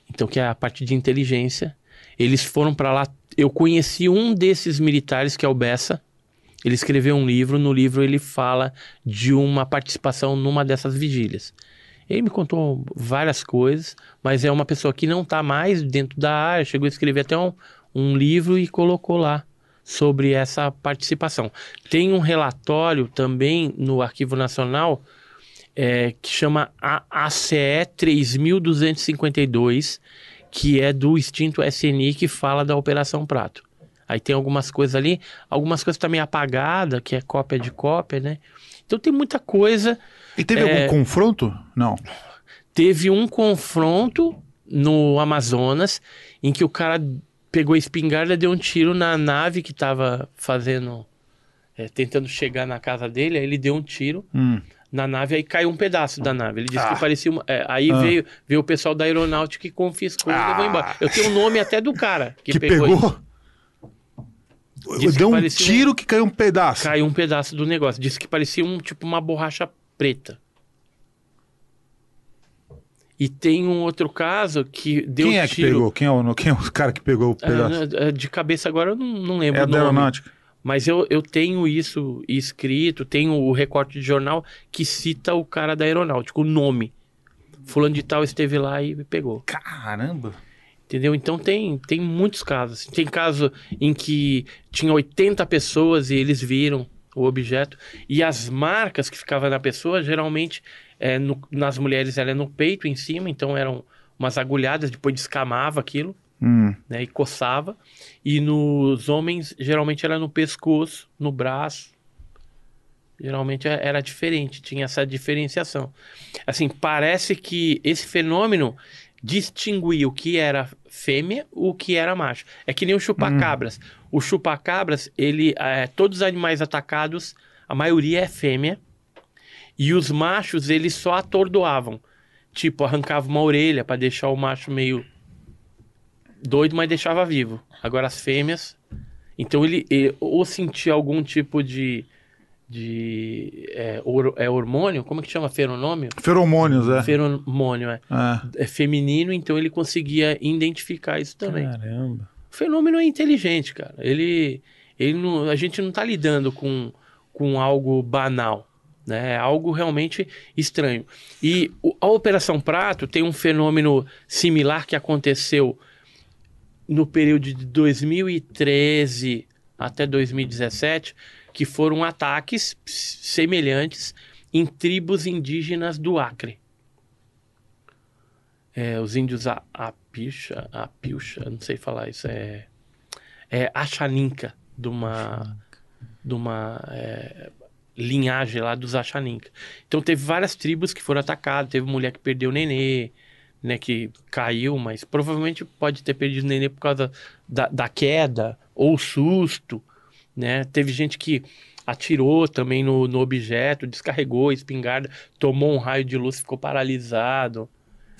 Então, que é a parte de inteligência. Eles foram para lá. Eu conheci um desses militares, que é o Bessa, Ele escreveu um livro, no livro ele fala de uma participação numa dessas vigílias. Ele me contou várias coisas, mas é uma pessoa que não está mais dentro da área, chegou a escrever até um, um livro e colocou lá sobre essa participação. Tem um relatório também no Arquivo Nacional é, que chama ACE 3252, que é do extinto SNI, que fala da Operação Prato. Aí tem algumas coisas ali, algumas coisas também apagadas, que é cópia de cópia, né? Então tem muita coisa. E teve é... algum confronto? Não. Teve um confronto no Amazonas em que o cara pegou a espingarda, deu um tiro na nave que estava fazendo, é, tentando chegar na casa dele. Aí ele deu um tiro. Hum na nave, aí caiu um pedaço da nave. Ele disse ah. que parecia uma. É, aí ah. veio, veio o pessoal da aeronáutica que confiscou ah. e levou embora. Eu tenho o nome até do cara que, que pegou. pegou? Deu um tiro um... que caiu um pedaço. Caiu um pedaço do negócio. Disse que parecia um tipo uma borracha preta. E tem um outro caso que deu Quem é tiro... que pegou? Quem é, o, quem é o cara que pegou o é, pedaço? É, de cabeça agora eu não, não lembro. É da aeronáutica. Mas eu, eu tenho isso escrito, tenho o recorte de jornal que cita o cara da aeronáutica, o nome. Fulano de tal esteve lá e me pegou. Caramba! Entendeu? Então tem, tem muitos casos. Tem caso em que tinha 80 pessoas e eles viram o objeto. E as marcas que ficavam na pessoa, geralmente, é, no, nas mulheres, ela é no peito, em cima, então eram umas agulhadas, depois descamava aquilo hum. né, e coçava. E nos homens, geralmente era no pescoço, no braço. Geralmente é, era diferente, tinha essa diferenciação. Assim, parece que esse fenômeno distinguia o que era fêmea o que era macho. É que nem o chupacabras. Hum. O chupacabras, ele, é, todos os animais atacados, a maioria é fêmea. E os machos, eles só atordoavam. Tipo, arrancava uma orelha para deixar o macho meio doido, mas deixava vivo. Agora as fêmeas. Então ele, ele ou sentia algum tipo de. de é, or, é hormônio? Como é que chama? Feronômio? Feromônios, é. Feromônio, é. é. É feminino, então ele conseguia identificar isso também. Caramba. O fenômeno é inteligente, cara. Ele. ele não, a gente não está lidando com, com algo banal. Né? É algo realmente estranho. E a Operação Prato tem um fenômeno similar que aconteceu no período de 2013 até 2017, que foram ataques semelhantes em tribos indígenas do Acre. É, os índios Apilcha, Apilcha, não sei falar isso, é, é Achaninca, de uma, de uma é, linhagem lá dos Achaninca. Então teve várias tribos que foram atacadas, teve mulher que perdeu o nenê, né, que caiu, mas provavelmente pode ter perdido o nenê por causa da, da queda ou susto, né? Teve gente que atirou também no, no objeto, descarregou a espingarda, tomou um raio de luz, ficou paralisado.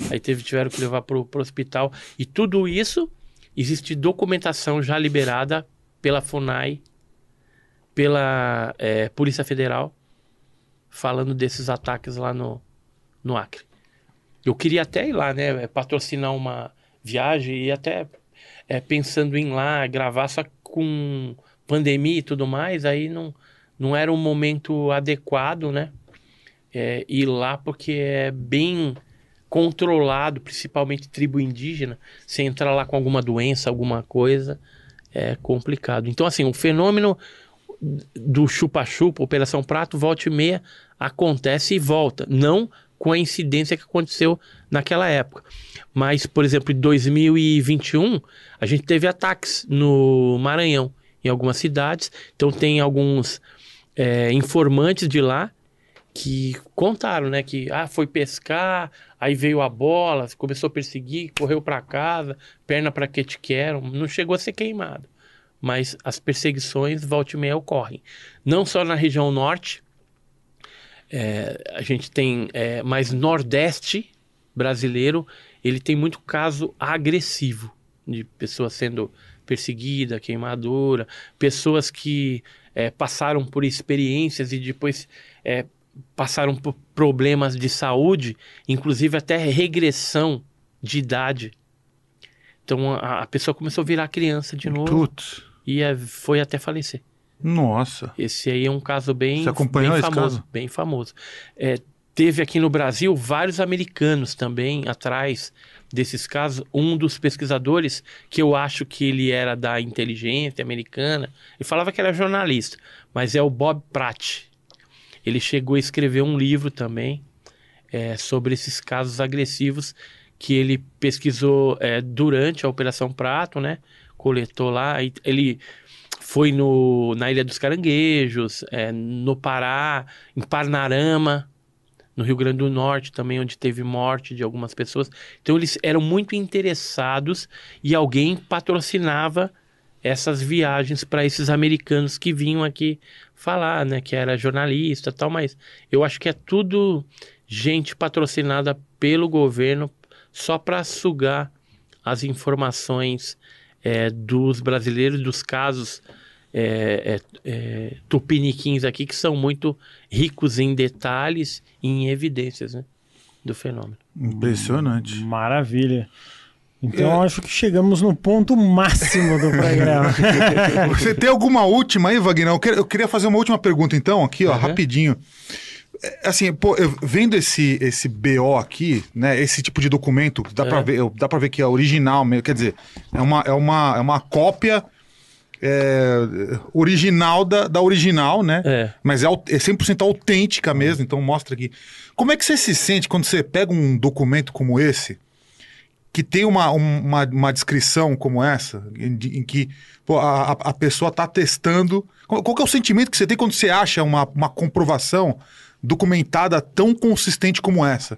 Aí teve, tiveram que levar para o hospital. E tudo isso, existe documentação já liberada pela FUNAI, pela é, Polícia Federal, falando desses ataques lá no, no Acre. Eu queria até ir lá, né? Patrocinar uma viagem e até é, pensando em ir lá gravar, só com pandemia e tudo mais, aí não, não era um momento adequado, né? É, ir lá porque é bem controlado, principalmente tribo indígena. Se entrar lá com alguma doença, alguma coisa, é complicado. Então, assim, o fenômeno do chupa-chupa, Operação Prato, volta e meia, acontece e volta. Não com a incidência que aconteceu naquela época. Mas, por exemplo, em 2021, a gente teve ataques no Maranhão, em algumas cidades. Então, tem alguns é, informantes de lá que contaram, né? Que ah, foi pescar, aí veio a bola, começou a perseguir, correu para casa, perna para que te quero, não chegou a ser queimado. Mas as perseguições, volta e meia, ocorrem. Não só na região norte, é, a gente tem é, mais Nordeste brasileiro, ele tem muito caso agressivo de pessoas sendo perseguida, queimadura, pessoas que é, passaram por experiências e depois é, passaram por problemas de saúde, inclusive até regressão de idade. Então a, a pessoa começou a virar criança de novo. E é, foi até falecer. Nossa. Esse aí é um caso bem, Você acompanhou bem esse famoso. caso? Bem famoso. É, teve aqui no Brasil vários americanos também atrás desses casos. Um dos pesquisadores, que eu acho que ele era da inteligência americana, ele falava que era jornalista, mas é o Bob Pratt. Ele chegou a escrever um livro também é, sobre esses casos agressivos que ele pesquisou é, durante a Operação Prato, né? Coletou lá. Ele foi no, na Ilha dos Caranguejos, é, no Pará, em Parnarama, no Rio Grande do Norte também, onde teve morte de algumas pessoas. Então eles eram muito interessados e alguém patrocinava essas viagens para esses americanos que vinham aqui falar, né, que era jornalista, tal, mas eu acho que é tudo gente patrocinada pelo governo só para sugar as informações é, dos brasileiros, dos casos é, é, é, tupiniquins aqui, que são muito ricos em detalhes e em evidências né, do fenômeno. Impressionante. Maravilha. Então acho que chegamos no ponto máximo do programa. Você tem alguma última aí, Wagner? Eu, quer- eu queria fazer uma última pergunta, então, aqui, ó, Uhum. rapidinho. É, Assim, pô, eu- vendo esse, esse BO aqui, né? Esse tipo de documento, dá, pra, É. ver, eu- dá pra ver que é original mesmo. Quer dizer, é uma, é uma, é uma cópia é, original da, da original, né? É. Mas é, é 100% autêntica mesmo, então mostra aqui. Como é que você se sente quando você pega um documento como esse, que tem uma, um- uma, uma descrição como essa, em, em que pô, a, a- pessoa está testando. Qual, qual é o sentimento que você tem quando você acha uma, uma comprovação documentada tão consistente como essa?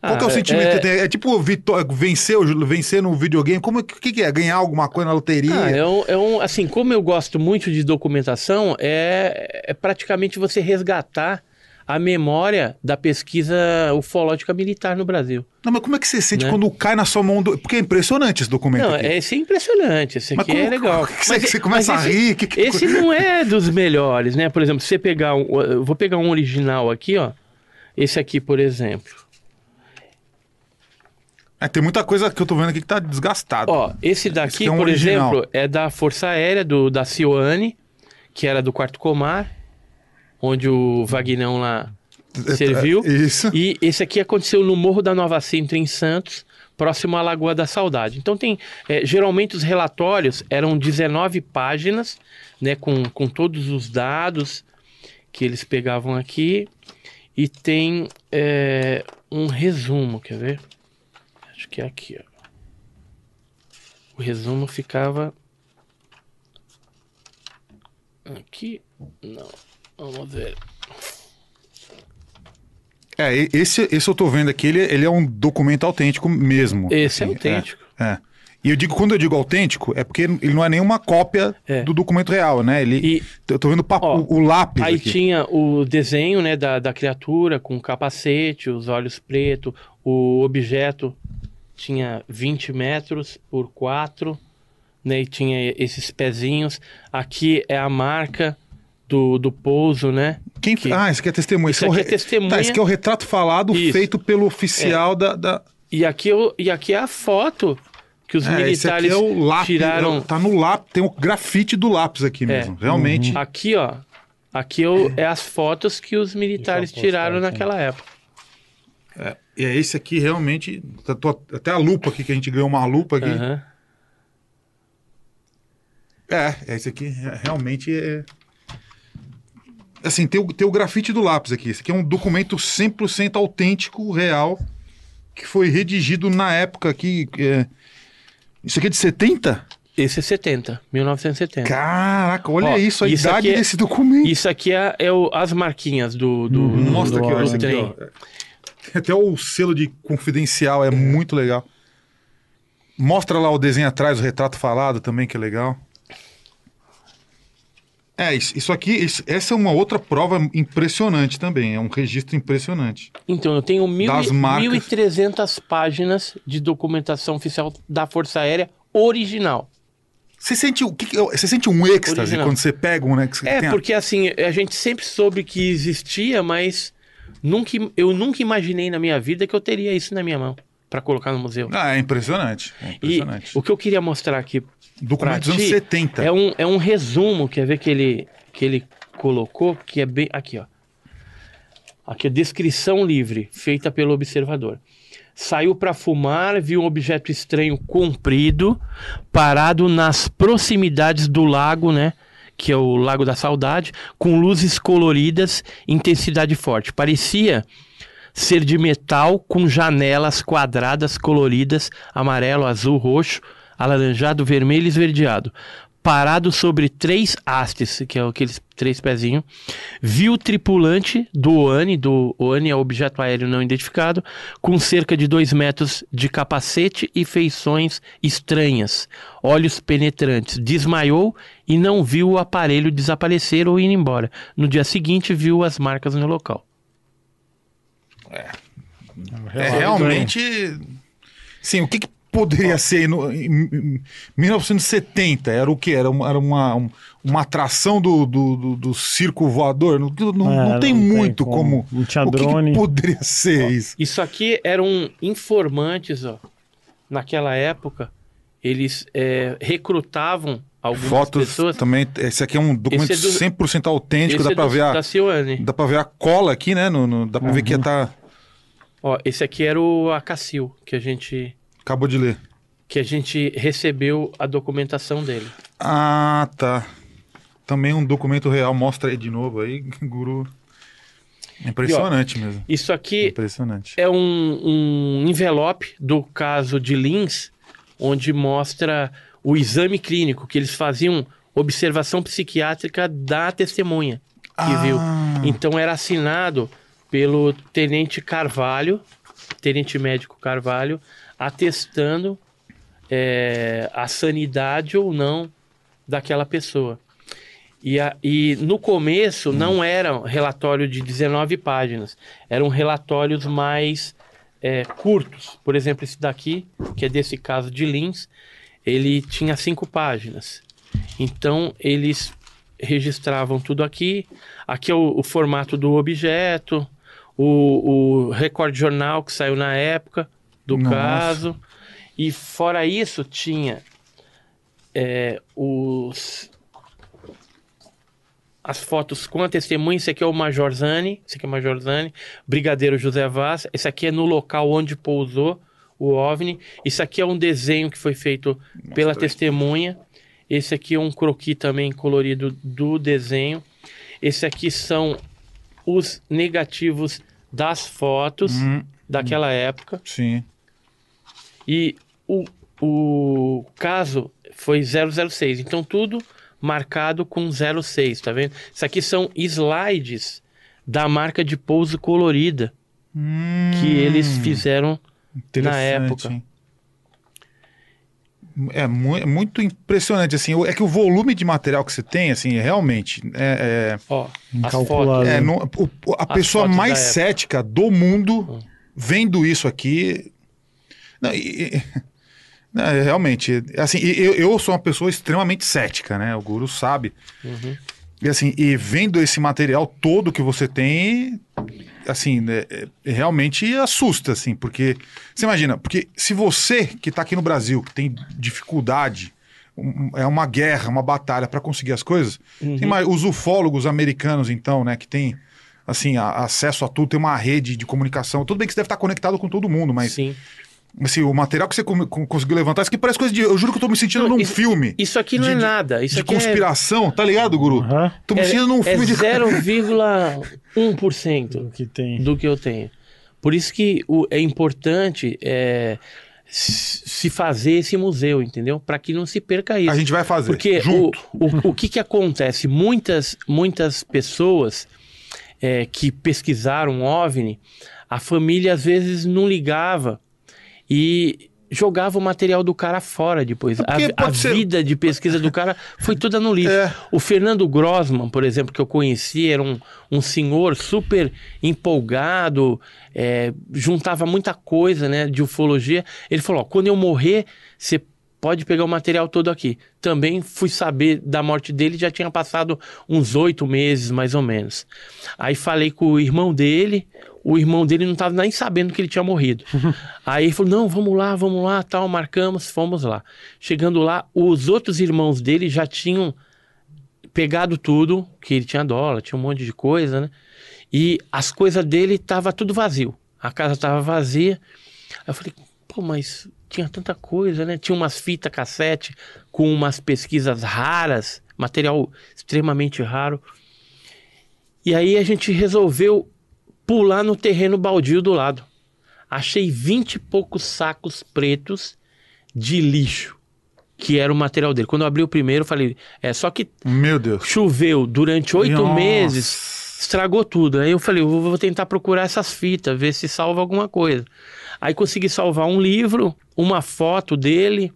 Qual que é o Ah, sentimento é- que tem? É tipo vitó- vencer, vencer no videogame? Como, é que, que que é? Ganhar alguma coisa na loteria? Ah, é um, é um- assim, como eu gosto muito de documentação, é, é praticamente você resgatar a memória da pesquisa ufológica militar no Brasil. Não, mas como é que você sente Né? quando cai na sua mão? Do... Porque é impressionante esse documento Não, aqui. é, esse é impressionante, esse Mas aqui como- é legal. como que você- você começa mas a rir? Que- que- Esse não é dos melhores, né? Por exemplo, se você pegar um, eu vou pegar um original aqui, ó. Esse aqui, por exemplo. É, tem muita coisa que eu tô vendo aqui que tá desgastado. Ó, esse Esse daqui, aqui é um por original. exemplo, é da Força Aérea do, da Cioane, que era do Quarto Comar, onde o Vagnão lá serviu. Isso. E esse aqui aconteceu no Morro da Nova Sintra, em Santos, próximo à Lagoa da Saudade. Então tem, é, geralmente os relatórios eram 19 páginas, né, com, com todos os dados que eles pegavam aqui, e tem é, um resumo, quer ver? Acho que é aqui, ó. O resumo ficava aqui. Não, vamos ver. É, esse, esse eu tô vendo aqui, ele, ele é um documento autêntico mesmo. Esse é assim, autêntico. É, é. E eu digo, quando eu digo autêntico, é porque ele não é nenhuma cópia É. do documento real, né? Ele, E- eu tô vendo o, papo- Ó, o, o lápis Aí aqui. tinha o desenho né, da, da criatura com o capacete, os olhos pretos, o objeto tinha 20 metros por 4, né, e tinha esses pezinhos. Aqui é a marca do, do pouso, né? Quem, que- Ah, esse aqui é testemunha. Isso Esse aqui o é re- testemunha. Tá, esse aqui é o retrato falado Isso. feito pelo oficial da... da... E aqui, eu- e aqui é a foto que os É, esse aqui militares é o lápis. tiraram. é o- Tá no lápis, tem o grafite do lápis aqui mesmo. Realmente. Aqui, ó. Aqui é, o- é as fotos que os militares eu tiraram aqui. naquela época. E é esse aqui realmente. tá- tô- até a lupa aqui, que a gente ganhou uma lupa aqui. Aham. É, é esse aqui é- realmente é. Assim, tem o, tem o grafite do lápis aqui. Esse aqui é um documento 100% autêntico, real, que foi redigido na época aqui. é, Isso aqui é de 70? Esse é 70, 1970. Caraca, olha Ó, isso, a isso idade aqui é- desse documento. Isso aqui é, é o- as marquinhas do, do, Uhum. Mostra do- aqui, ó, do aqui, trem. Tem Até o selo de confidencial é muito legal. Mostra lá o desenho atrás, o retrato falado também, que é legal. É, isso, aqui, isso- essa é uma outra prova impressionante também. É um registro impressionante. Então, eu tenho mil, Das e- marcas. 1.300 páginas de documentação oficial da Força Aérea original. Você sente, o que você sente um êxtase Original. quando você pega um, né? É, a- porque assim, a gente sempre soube que existia, mas nunca, eu nunca imaginei na minha vida que eu teria isso na minha mão. Para colocar no museu. Ah, é impressionante. É E impressionante. o que eu queria mostrar aqui Documento dos anos ti 70. é um, é um resumo, quer ver que ele, que ele colocou, que é bem. Aqui, ó. Aqui, a descrição livre, feita pelo observador. Saiu para fumar, viu um objeto estranho comprido, parado nas proximidades do lago, né? Que é o Lago da Saudade, com luzes coloridas, intensidade forte. Parecia ser de metal com janelas quadradas coloridas, amarelo, azul, roxo, alaranjado, vermelho e esverdeado. Parado sobre três hastes, que é aqueles três pezinhos. Viu o tripulante do OANI, do OANI é objeto aéreo não identificado, com cerca de dois metros de capacete e feições estranhas, olhos penetrantes. Desmaiou e não viu o aparelho desaparecer ou ir embora. No dia seguinte, viu as marcas no local. É realmente. Sim, o que, que poderia ser no, em, em 1970? Era o quê? Era uma, era uma, um- uma atração do, do, do- do circo voador? Não, não, É, não tem não tem muito como. como. Não tinha o que que, poderia ser isso? Isso aqui eram informantes, ó. Naquela época, eles é, recrutavam algumas Fotos pessoas. também. Esse aqui é um documento Esse é do- 100% autêntico. Esse Dá é pra, do- ver a, da Cione. dá pra ver a cola aqui, né? No, no- dá pra ver que Uhum. tá. Ó, esse aqui era o Acacil, que a gente Acabou de ler. que a gente recebeu a documentação dele. Ah, tá. Também um documento real. Mostra aí de novo aí, guru. Impressionante mesmo. Isso aqui Impressionante. é um, um envelope do caso de Lins, onde mostra o exame clínico, que eles faziam observação psiquiátrica da testemunha que viu. Ah. Então era assinado pelo tenente Carvalho, tenente médico Carvalho, atestando é, a sanidade ou não daquela pessoa. E, a- e no começo não era um relatório de 19 páginas, eram relatórios mais é, curtos. Por exemplo, esse daqui, que é desse caso de Lins, ele tinha cinco páginas. Então eles registravam tudo aqui. Aqui é o, o formato do objeto, o, o recorde jornal que saiu na época do Nossa. caso. E fora isso, tinha é, os, as fotos com a testemunha. Esse aqui é o Major Zani, esse aqui é o Major Zani, Brigadeiro José Vaz. Esse aqui é no local onde pousou o OVNI. Isso aqui é um desenho que foi feito pela testemunha. Esse aqui é um croquis também colorido do desenho. Esse aqui são os negativos das fotos Hum, daquela época. sim. E o, o caso foi 006. Então, tudo marcado com 06, tá vendo? Isso aqui são slides da marca de pouso colorida que eles fizeram na época. É mu- é muito impressionante, assim. É que o volume de material que você tem, assim, realmente. É, Ó, Incalculável. fotos. é- é, não- o- o- a As pessoa fotos mais cética do mundo Hum. vendo isso aqui. Não, e- e- não, é, realmente, assim, eu, eu sou uma pessoa extremamente cética, né? O Guru sabe. Uhum. E assim, e vendo esse material todo que você tem, assim, né, é- realmente assusta, assim, porque você imagina, porque se você que está aqui no Brasil, que tem dificuldade, um- é uma guerra, uma batalha para conseguir as coisas, Uhum. mais, os ufólogos americanos, então, né, que tem assim, a- acesso a tudo, tem uma rede de comunicação. Tudo bem que você deve estar conectado com todo mundo, mas Sim. Assim, o material que você conseguiu levantar, isso aqui parece coisa de. Eu juro que eu tô me sentindo Não, num isso- filme Isso aqui não De- é nada. Isso de aqui é conspiração, tá ligado, Guru? Aham. Tô me é, sentindo num é filme de. 0,1% O que tem. do que eu tenho. Por isso que o- é importante é, se fazer esse museu, entendeu? Para que não se perca isso. A gente vai fazer. Porque o, junto. o, o que, que acontece? Muitas, muitas pessoas é, que pesquisaram OVNI, a família às vezes não ligava e jogava o material do cara fora depois. A, porque a pode ser- vida de pesquisa do cara foi toda no lixo. É. O Fernando Grossman, por exemplo, que eu conheci, era um, um senhor super empolgado, é, juntava muita coisa né, de ufologia. Ele falou: ó, quando eu morrer, você pode pegar o material todo aqui. Também fui saber da morte dele, já tinha passado uns oito meses, mais ou menos. Aí falei com o irmão dele, o irmão dele não estava nem sabendo que ele tinha morrido. Aí ele falou: não, vamos lá, vamos lá, tal, marcamos, fomos lá. Chegando lá, os outros irmãos dele já tinham pegado tudo, que ele tinha dólar, tinha um monte de coisa, né? E as coisas dele tava tudo vazio. A casa tava vazia. Aí eu falei, pô, mas tinha tanta coisa, né? Tinha umas fitas cassete com umas pesquisas raras, material extremamente raro. E aí a gente resolveu pular no terreno baldio do lado. Achei vinte e poucos sacos pretos de lixo, que era o material dele. Quando eu abri o primeiro, eu falei, é só que Meu Deus. choveu durante oito meses, estragou tudo. Aí eu falei, eu vou tentar procurar essas fitas, ver se salva alguma coisa. Aí consegui salvar um livro, uma foto dele,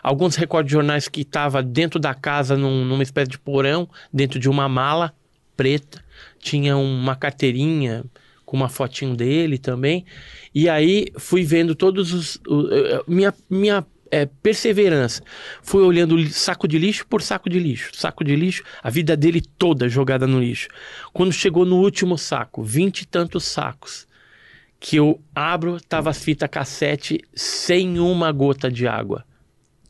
alguns recortes de jornais que estava dentro da casa, num- numa espécie de porão, dentro de uma mala preta. Tinha uma carteirinha com uma fotinho dele também. E aí fui vendo todos os. o- eh, minha minha eh, perseverança. Fui olhando saco de lixo por saco de lixo. Saco de lixo, a vida dele toda jogada no lixo. Quando chegou no último saco, vinte e tantos sacos, que eu abro, tava as fitas cassete sem uma gota de água,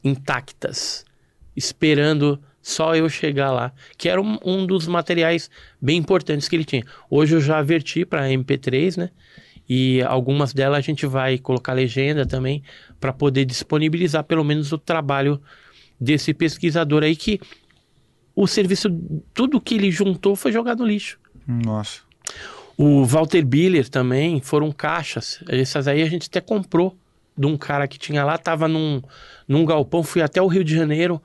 intactas, esperando só eu chegar lá, que era um, um dos materiais bem importantes que ele tinha. Hoje eu já averti para MP3, né? E algumas delas a gente vai colocar legenda também para poder disponibilizar pelo menos o trabalho desse pesquisador aí que o serviço, tudo que ele juntou foi jogado no lixo. Nossa. O Walter Biller também foram caixas. Essas aí a gente até comprou de um cara que tinha lá, tava num, num galpão, fui até o Rio de Janeiro,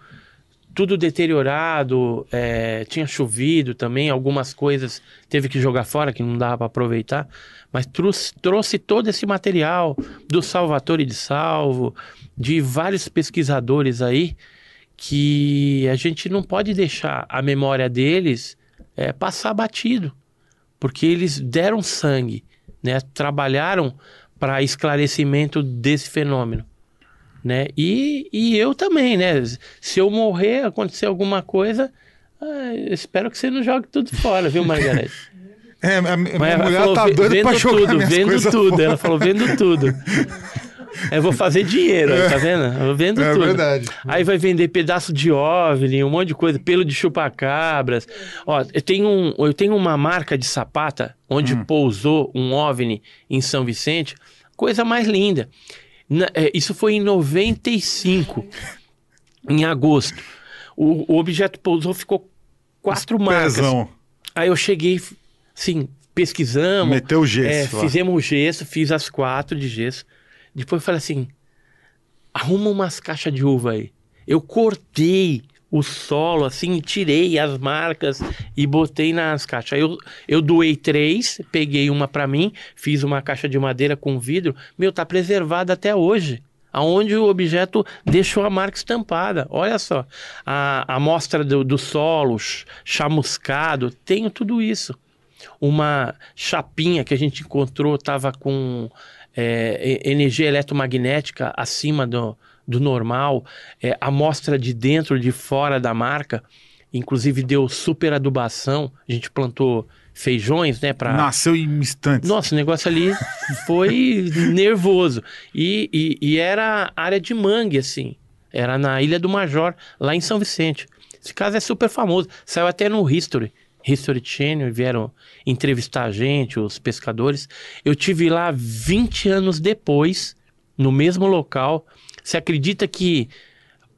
tudo deteriorado, é, tinha chovido também, algumas coisas teve que jogar fora que não dava para aproveitar, mas trouxe, trouxe todo esse material do Salvatore de Salvo, de vários pesquisadores aí, que a gente não pode deixar a memória deles é, passar batido porque eles deram sangue, né? Trabalharam para esclarecimento desse fenômeno, né? E, e eu também, né? Se eu morrer, acontecer alguma coisa, ah, espero que você não jogue tudo fora, viu, Margarete? É, a, minha Mas mulher falou, tá "Ve- doida vendo pra jogar tudo, vendo tudo. fora. Ela falou, vendo tudo. Eu vou fazer dinheiro, aí, tá vendo? Eu vendo É tudo. verdade. Aí vai vender pedaço de OVNI, um monte de coisa, pelo de chupacabras. Ó, eu tenho, um, eu tenho uma marca de sapata onde Hum. pousou um OVNI em São Vicente, coisa mais linda. Na- é, isso foi em 95, em agosto. O, o objeto pousou, ficou quatro marcas. Pezão. Aí eu cheguei, assim, pesquisamos. Meteu o É, gesso. lá. fizemos o gesso, fiz as quatro de gesso. Depois eu falei assim: arruma umas caixas de uva aí. Eu cortei o solo, assim, tirei as marcas e botei nas caixas. Aí eu, eu doei três, peguei uma pra mim, fiz uma caixa de madeira com vidro. Meu, tá preservada até hoje. Aonde o objeto deixou a marca estampada. Olha só. A amostra do, do solo, ch- chamuscado, tenho tudo isso uma chapinha que a gente encontrou estava com é, energia eletromagnética acima do, do normal, é, amostra de dentro, de fora da marca, inclusive deu super adubação, a gente plantou feijões, né, para Nasceu em instantes. nossa, o negócio ali foi nervoso. E, e, e era área de mangue, assim. Era na Ilha do Major, lá em São Vicente. Esse caso é super famoso. Saiu até no History. History Channel, vieram entrevistar a gente, os pescadores. Eu tive lá 20 anos depois, no mesmo local. Você acredita que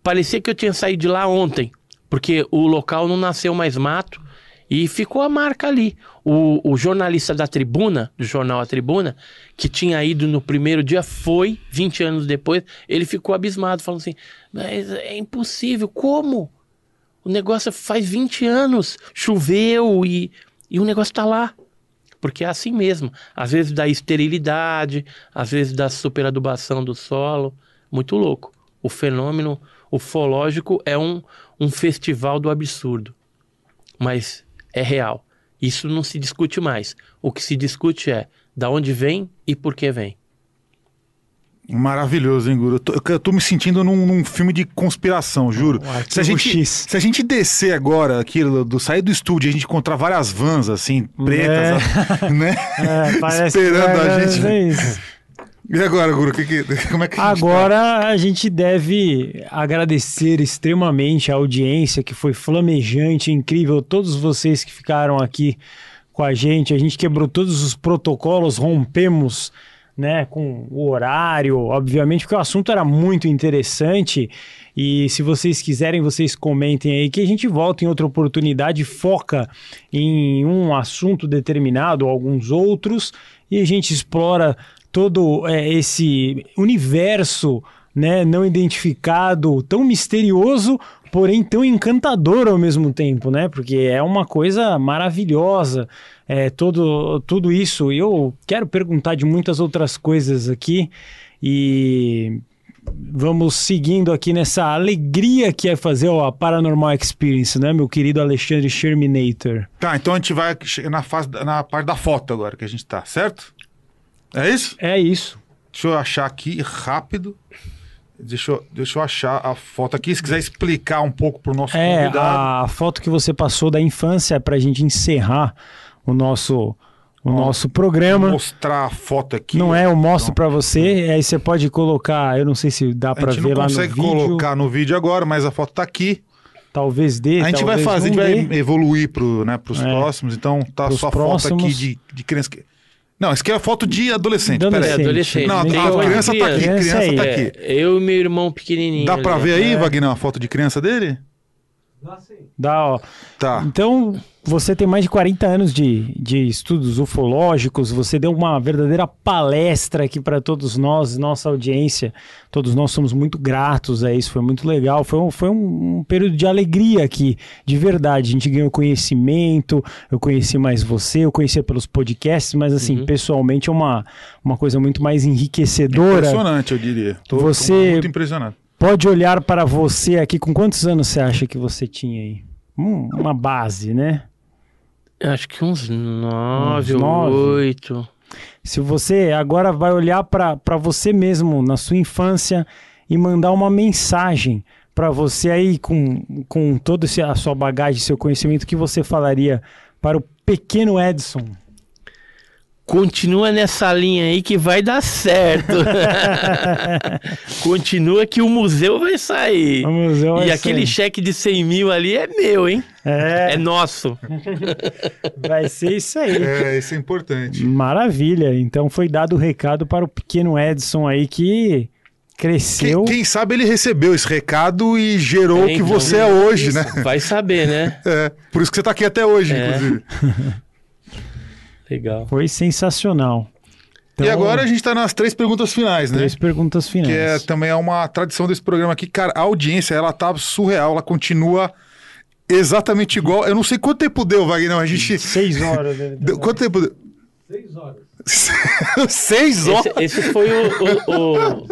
parecia que eu tinha saído de lá ontem, porque o local não nasceu mais mato e ficou a marca ali. O, o jornalista da Tribuna, do jornal A Tribuna, que tinha ido no primeiro dia, foi 20 anos depois, ele ficou abismado, falando assim: Mas é impossível, como? O negócio faz 20 anos, choveu e, e o negócio tá lá. Porque é assim mesmo. Às vezes da esterilidade, às vezes da superadubação do solo. Muito louco. O fenômeno ufológico é um, um festival do absurdo. Mas é real. Isso não se discute mais. O que se discute é da onde vem e por que vem. Maravilhoso, hein, Guru? Eu tô, eu tô me sentindo num, num filme de conspiração, juro. Se a, gente, X. se a gente descer agora aqui, do, sair do estúdio, e a gente encontrar várias vans, assim, pretas, né? É, parece Esperando que a vai- gente. é isso. E agora, Guru, que que- como é que a gente tá? Agora a gente deve agradecer extremamente a audiência que foi flamejante, incrível, todos vocês que ficaram aqui com a gente. A gente quebrou todos os protocolos, rompemos né, com o horário, obviamente, porque o assunto era muito interessante. E se vocês quiserem, vocês comentem aí que a gente volta em outra oportunidade, foca em um assunto determinado, alguns outros, e a gente explora todo é, esse universo né, não identificado, tão misterioso, porém tão encantador ao mesmo tempo, né? Porque é uma coisa maravilhosa, é, todo, tudo isso. E eu quero perguntar de muitas outras coisas aqui e vamos seguindo aqui nessa alegria que é fazer a Paranormal Experience, né, meu querido Alexandre Sherminator? Tá, então a gente vai na, fase, na parte da foto agora que a gente tá, certo? É isso? É isso. Deixa eu achar aqui rápido. Deixa eu, deixa eu achar a foto aqui. Se quiser explicar um pouco pro nosso É, convidado. a foto que você passou da infância para a gente encerrar o nosso, o nosso programa. Mostrar a foto aqui. Não é, eu mostro Então, para você, aí você pode colocar, eu não sei se dá A para gente ver não lá no consegue vídeo, colocar no vídeo agora, mas a foto tá aqui. talvez dê, A gente vai fazer, a gente não vai dê. evoluir pro, né, pros É. próximos. Então tá só a foto aqui de, de criança. que- Não, isso aqui é foto de adolescente. De Peraí. É, adolescente. Não, Tem a uma criança tá aqui. criança Criança aí. tá É, aqui. eu e meu irmão pequenininho. Dá pra ali. ver aí, É. Vagnão, a foto de criança dele? Dá, ó. Tá. Então, você tem mais de 40 anos de, de estudos ufológicos, você deu uma verdadeira palestra aqui para todos nós, nossa audiência. Todos nós somos muito gratos a isso, foi muito legal. Foi um, foi um, período de alegria aqui, de verdade. A gente ganhou conhecimento, eu conheci mais você, eu conhecia pelos podcasts, mas assim, Uhum. pessoalmente é uma, uma coisa muito mais enriquecedora. Impressionante, eu diria. Tô, tô Você- muito impressionado. Pode olhar para você aqui, com quantos anos você acha que você tinha aí? Hum, uma base, né? Acho que uns nove Uns nove? oito. Se você agora vai olhar para você mesmo na sua infância e mandar uma mensagem para você aí com, com toda a sua bagagem, seu conhecimento, o que você falaria para o pequeno Edson? Continua nessa linha aí que vai dar certo. Continua que o museu vai sair. Vamos ver. E vai aquele cheque de 100 mil ali é meu, hein? É, É nosso. vai ser isso aí. É, isso é importante. Maravilha. Então foi dado o recado para o pequeno Edson aí que cresceu. Quem, quem sabe ele recebeu esse recado e gerou o que você é hoje, né? Vai saber, né? É, por isso que você tá aqui até hoje, É. inclusive. Legal. Foi sensacional. Então, e agora a gente tá nas três perguntas finais, né? três perguntas finais. Que é, também é uma tradição desse programa aqui. Cara, a audiência, ela tá surreal, ela continua exatamente igual. Eu não sei quanto tempo deu, Wagner, a gente... Seis horas. né? Deu- quanto tempo deu? Seis horas. Seis horas? Esse, esse foi o, o, o,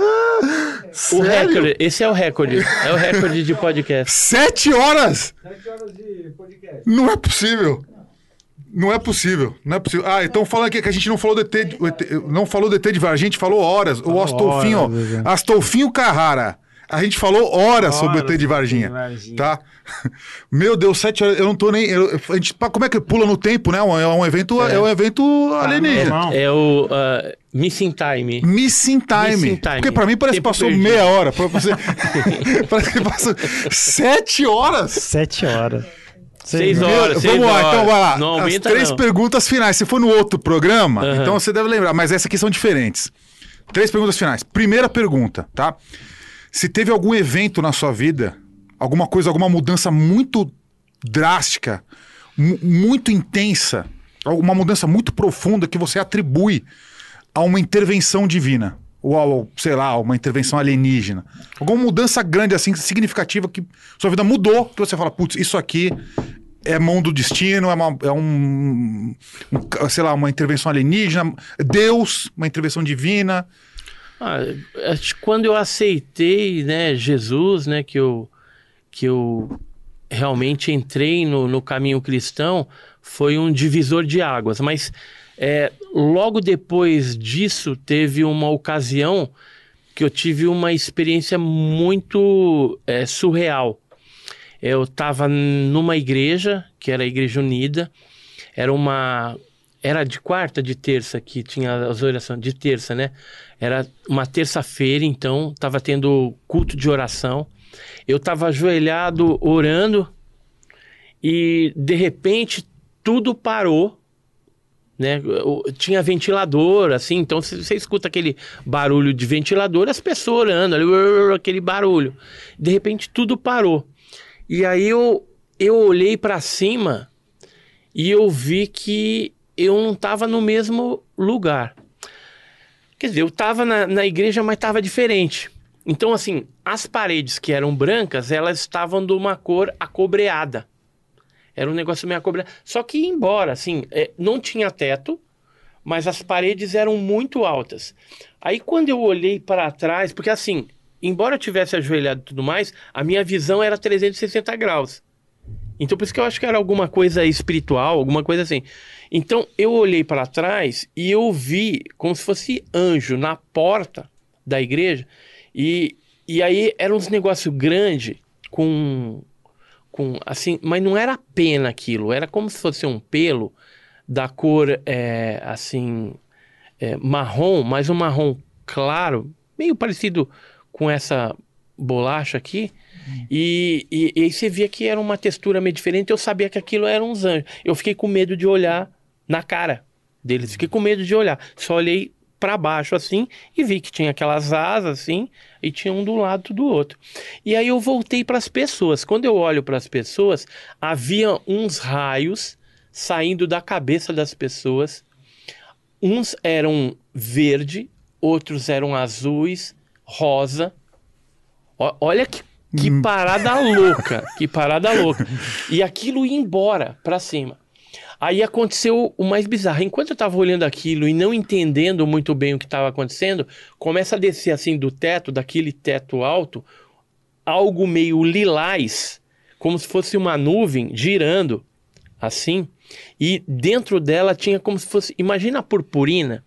o recorde. Esse é o recorde. É o recorde de podcast. Sete horas? Sete horas de podcast. Não é possível. Não é possível, não é possível. Ah, então falando aqui que a gente não falou do ET, de- ET não falou do ET de Varginha, a gente falou horas. o Astolfinho, horas, é. ó, Astolfinho Carrara. A gente falou horas, sobre o ET de Horas Varginha, sobre Varginha. tá? Meu Deus, sete horas, eu não tô nem... eu- a gente, como é que pula no tempo, né? É um evento, é. um evento alienígena. normal. É o uh, Missing Time. Missing time. Missing time. Porque pra mim parece que passou perdido. meia hora. Pra você... parece que passou sete horas. Sete horas. Seis horas, seis Vamos lá, horas. então vai lá. Não As aumenta, três não. perguntas finais. Se for no outro programa, Aham. então você deve lembrar, mas essas aqui são diferentes. Três perguntas finais. Primeira pergunta, tá? Se teve algum evento na sua vida, alguma coisa, alguma mudança muito drástica, mu- muito intensa, alguma mudança muito profunda que você atribui a uma intervenção divina. Ou, ao, sei lá, uma intervenção alienígena. Alguma mudança grande, assim, significativa que sua vida mudou, que você fala, putz, isso aqui é mão do destino, é, uma, é um, um, sei lá, uma intervenção alienígena, Deus, uma intervenção divina. Ah, quando eu aceitei, né, Jesus, né, que eu, que eu realmente entrei no, no caminho cristão, foi um divisor de águas. Mas é, logo depois disso, teve uma ocasião que eu tive uma experiência muito é, surreal. Eu estava numa igreja, que era a Igreja Unida, era uma. Era de quarta, de terça, que tinha as orações, de terça, né? Era uma terça-feira, então, estava tendo culto de oração. Eu estava ajoelhado orando e, de repente, tudo parou né? Tinha ventilador, assim, então você escuta aquele barulho de ventilador, as pessoas orando, aquele barulho. De repente tudo parou. E aí eu, eu olhei para cima e eu vi que eu não estava no mesmo lugar. Quer dizer, eu estava na, na igreja, mas estava diferente. Então, assim, as paredes que eram brancas, elas estavam de uma cor acobreada. Era um negócio meio cobrado. Só que, embora, assim, é, não tinha teto, mas as paredes eram muito altas. Aí, quando eu olhei para trás, porque assim, embora eu tivesse ajoelhado e tudo mais, a minha visão era 360 graus. Então, por isso que eu acho que era alguma coisa espiritual, alguma coisa assim. Então, eu olhei para trás e eu vi como se fosse anjo na porta da igreja. E, e aí era uns negócio grande com com assim, mas não era pena aquilo, era como se fosse um pelo da cor é, assim é, marrom, mas um marrom claro, meio parecido com essa bolacha aqui. Hum. E, e, e, aí você via que era uma textura meio diferente. Eu sabia que aquilo eram uns anjos. Eu fiquei com medo de olhar na cara deles. Fiquei com medo de olhar. Só olhei para baixo assim e vi que tinha aquelas asas assim e tinha um do lado do outro. E aí eu voltei para as pessoas. Quando eu olho para as pessoas, havia uns raios saindo da cabeça das pessoas. Uns eram verde, outros eram azuis, rosa. O olha que, que hum. parada louca, que parada louca. E aquilo ia embora para cima. Aí aconteceu o mais bizarro. Enquanto eu estava olhando aquilo e não entendendo muito bem o que estava acontecendo, começa a descer assim do teto, daquele teto alto, algo meio lilás, como se fosse uma nuvem girando assim. E dentro dela tinha como se fosse. Imagina a purpurina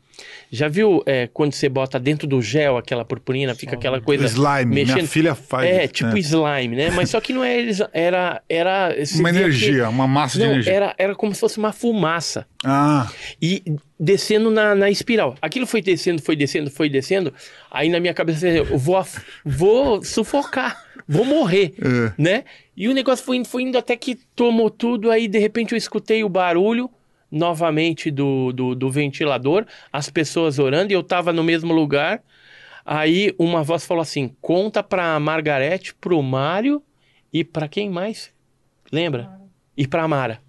já viu é, quando você bota dentro do gel aquela purpurina, fica aquela coisa. Slime, mexendo? minha filha faz. É, tipo é. slime, né? Mas só que não é. Era. era uma energia, que... uma massa não, de energia. Era, era como se fosse uma fumaça. Ah. E descendo na, na espiral. Aquilo foi descendo, foi descendo, foi descendo. Aí na minha cabeça eu vou, vou sufocar, vou morrer, é. né? E o negócio foi indo, foi indo até que tomou tudo. Aí de repente eu escutei o barulho novamente do, do, do ventilador, as pessoas orando, e eu estava no mesmo lugar. Aí uma voz falou assim: conta para Margarete, pro Mário e para quem mais? Lembra? E para Mara.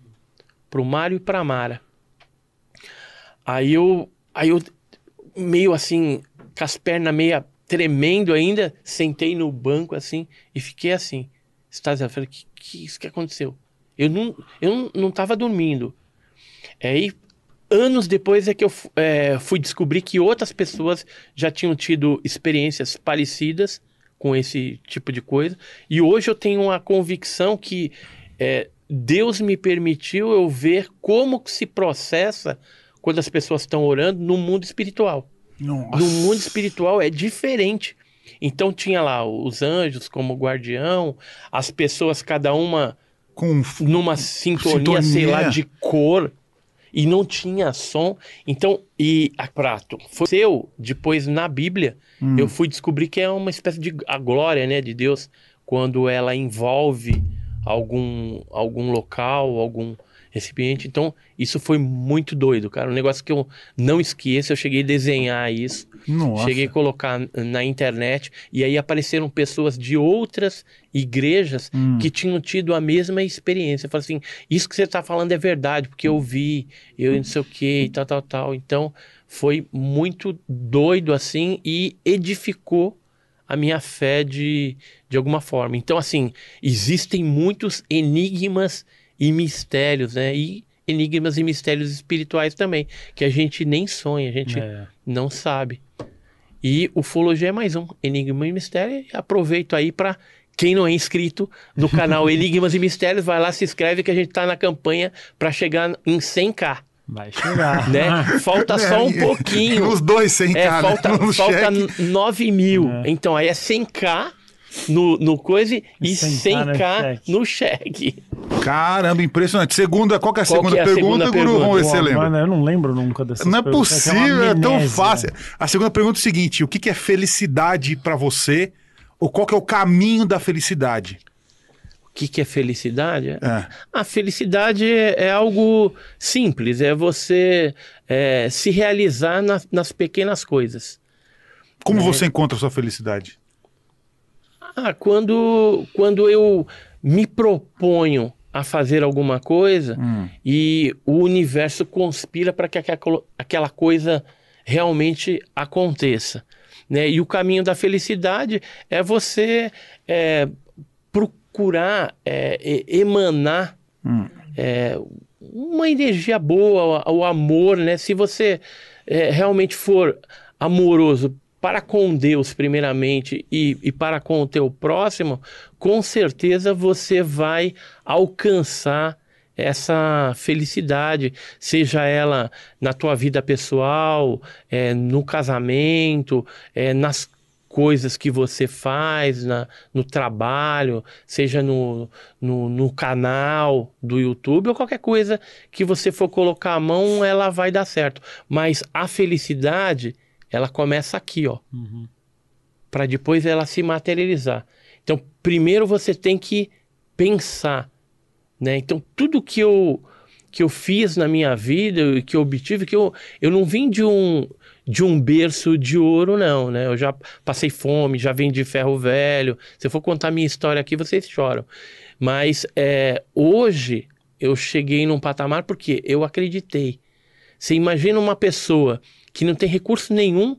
Pro Mário e para Mara. Aí eu, aí eu meio assim, com as pernas meio tremendo ainda, sentei no banco assim e fiquei assim. Estás falei, que que isso que aconteceu? Eu não, eu não, não tava dormindo. É, e anos depois é que eu é, fui descobrir que outras pessoas já tinham tido experiências parecidas com esse tipo de coisa. E hoje eu tenho uma convicção que é, Deus me permitiu eu ver como se processa quando as pessoas estão orando no mundo espiritual. Nossa. No mundo espiritual é diferente. Então tinha lá os anjos como guardião, as pessoas cada uma com numa sintonia, sintonia. sei lá, de cor e não tinha som. Então, e a prato foi seu, depois na Bíblia, hum. eu fui descobrir que é uma espécie de a glória, né, de Deus, quando ela envolve algum algum local, algum recipiente. Então, isso foi muito doido, cara. Um negócio que eu não esqueço. Eu cheguei a desenhar isso. Nossa. Cheguei a colocar na internet. E aí apareceram pessoas de outras igrejas hum. que tinham tido a mesma experiência. Eu falei assim: isso que você está falando é verdade, porque eu vi, eu não sei o que, e tal, tal, tal. Então, foi muito doido assim e edificou a minha fé de, de alguma forma. Então, assim, existem muitos enigmas e mistérios, né? E enigmas e mistérios espirituais também, que a gente nem sonha, a gente é. não sabe. E ufologia é mais um enigma e mistério. E aproveito aí para quem não é inscrito no canal Enigmas e Mistérios, vai lá, se inscreve que a gente está na campanha para chegar em 100k. Vai chegar. né? Falta só um É, pouquinho. Nos dois 100k, É, né? falta, falta cheque. 9 mil. É. Então aí é 100k no, no coisa e 100K no 100k cheque. no cheque. Caramba, impressionante. Segunda, qual que é a segunda é a pergunta, segunda Guru? Vamos ver pergunta? se você lembra. Mano, eu não lembro nunca dessas Não é perguntas, uma possível, é tão amnésia. fácil. A segunda pergunta é o seguinte: o que que é felicidade pra você? Ou qual que é o caminho da felicidade? O que, que é felicidade? É. A felicidade é, é algo simples, é você é, se realizar nas, nas pequenas coisas. Como você encontra a sua felicidade? Ah, quando, quando eu me proponho a fazer alguma coisa Hum. e o universo conspira para que aquela, coisa realmente aconteça. Né? E o caminho da felicidade é você é, procurar é, emanar Hum. é, uma energia boa, o amor, né? Se você é, realmente for amoroso para com Deus, primeiramente, e, e para com o teu próximo, com certeza você vai alcançar essa felicidade, seja ela na tua vida pessoal, é, no casamento, é, nas coisas que você faz na, no trabalho, seja no, no, no canal do YouTube ou qualquer coisa que você for colocar a mão, ela vai dar certo. Mas a felicidade, ela começa aqui, ó, Uhum. para depois ela se materializar. Então, primeiro você tem que pensar, né? Então, tudo que eu que eu fiz na minha vida e que eu obtive, que eu, eu não vim de um de um berço de ouro, não, né? Eu já passei fome, já vendi ferro velho. Se eu for contar minha história aqui, vocês choram. Mas é, hoje eu cheguei num patamar porque eu acreditei. Você imagina uma pessoa que não tem recurso nenhum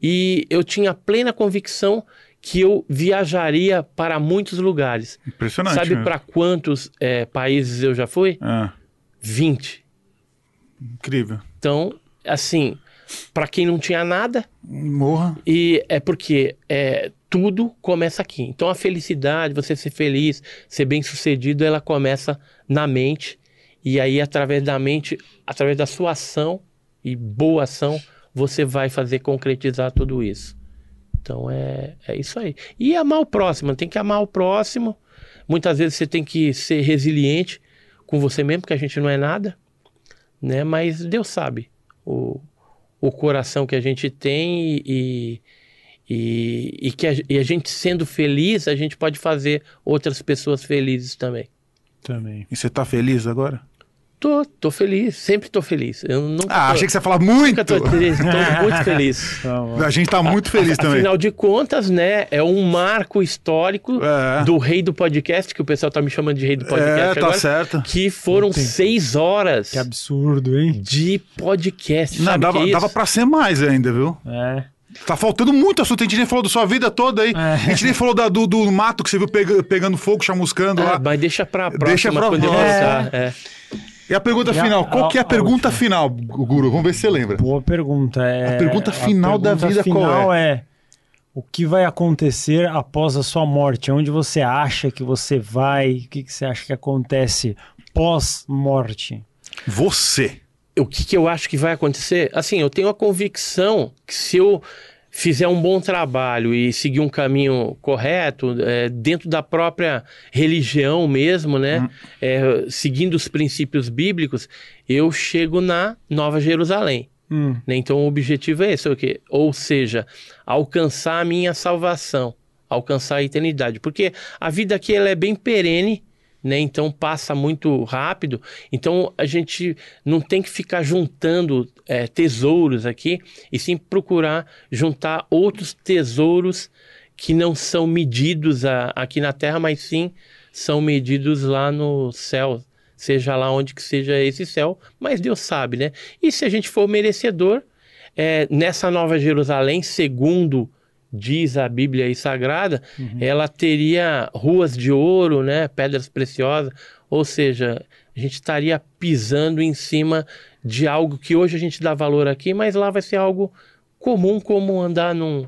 e eu tinha plena convicção que eu viajaria para muitos lugares. Impressionante. Sabe né? para quantos é, países eu já fui? É, 20. incrível. Então, assim, para quem não tinha nada, Morra. e é porque é, tudo começa aqui. Então, a felicidade, você ser feliz, ser bem sucedido, ela começa na mente. E aí, através da mente, através da sua ação e boa ação, você vai fazer concretizar tudo isso. Então, é, é isso aí. E amar o próximo, tem que amar o próximo. Muitas vezes você tem que ser resiliente com você mesmo, porque a gente não é nada, né? Mas Deus sabe o, o coração que a gente tem e, e, e que a, e a gente sendo feliz, a gente pode fazer outras pessoas felizes também. Também. E você tá feliz agora? Tô, tô feliz, sempre tô feliz. Eu nunca Ah, tô, achei que você ia falar muito. nunca tô triste, tô muito feliz. Tá. A gente tá muito feliz também. Afinal de contas, né, é um marco histórico É. do rei do podcast, que o pessoal tá me chamando de rei do podcast É, tá agora, certo. que foram Entendi. seis horas Que absurdo, hein? de podcast. Não, dava, que é isso? dava pra ser mais ainda, viu? É. Tá faltando muito assunto. A gente nem falou da sua vida toda aí. É. A gente nem falou da- do, do mato que você viu pega- pegando fogo, chamuscando Ah, lá. mas deixa pra próxima Deixa pra quando eu próxima. voltar. É. E a pergunta E a- final? Qual que é a a- a pergunta última. final, Guru? Vamos ver se você lembra. Boa pergunta. É, A pergunta final da vida qual final é? O que vai acontecer após a sua morte? Onde você acha que você vai? O que, que você acha que acontece pós-morte? Você. o que, que eu acho que vai acontecer? Assim, eu tenho a convicção que se eu fizer um bom trabalho e seguir um caminho correto, é, dentro da própria religião mesmo, né? É, seguindo os princípios bíblicos, eu chego na Nova Jerusalém. Hum, né? Então o objetivo é esse, o quê? ou seja, alcançar a minha salvação, alcançar a eternidade, porque a vida aqui ela é bem perene, né? Então passa muito rápido. Então a gente não tem que ficar juntando é, tesouros aqui e sim procurar juntar outros tesouros que não são medidos a- aqui na Terra, mas sim são medidos lá no céu, seja lá onde que seja esse céu, mas Deus sabe, né? E se a gente for merecedor, é, nessa Nova Jerusalém, segundo diz a Bíblia aí Sagrada, ela teria ruas de ouro, né? Pedras preciosas, ou seja, a gente estaria pisando em cima de algo que hoje a gente dá valor aqui, mas lá vai ser algo comum, como andar num,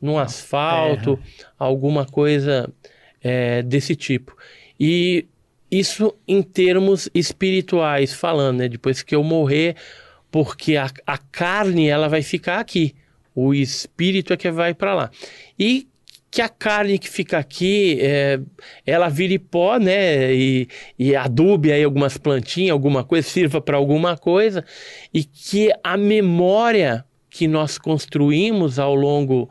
num asfalto, alguma coisa é, desse tipo. E isso em termos espirituais falando, né? Depois que eu morrer, porque a, a carne ela vai ficar aqui, o espírito é que vai para lá. E que a carne que fica aqui, é, ela vire pó, né? E, e adube aí algumas plantinhas, alguma coisa, sirva para alguma coisa, e que a memória que nós construímos ao longo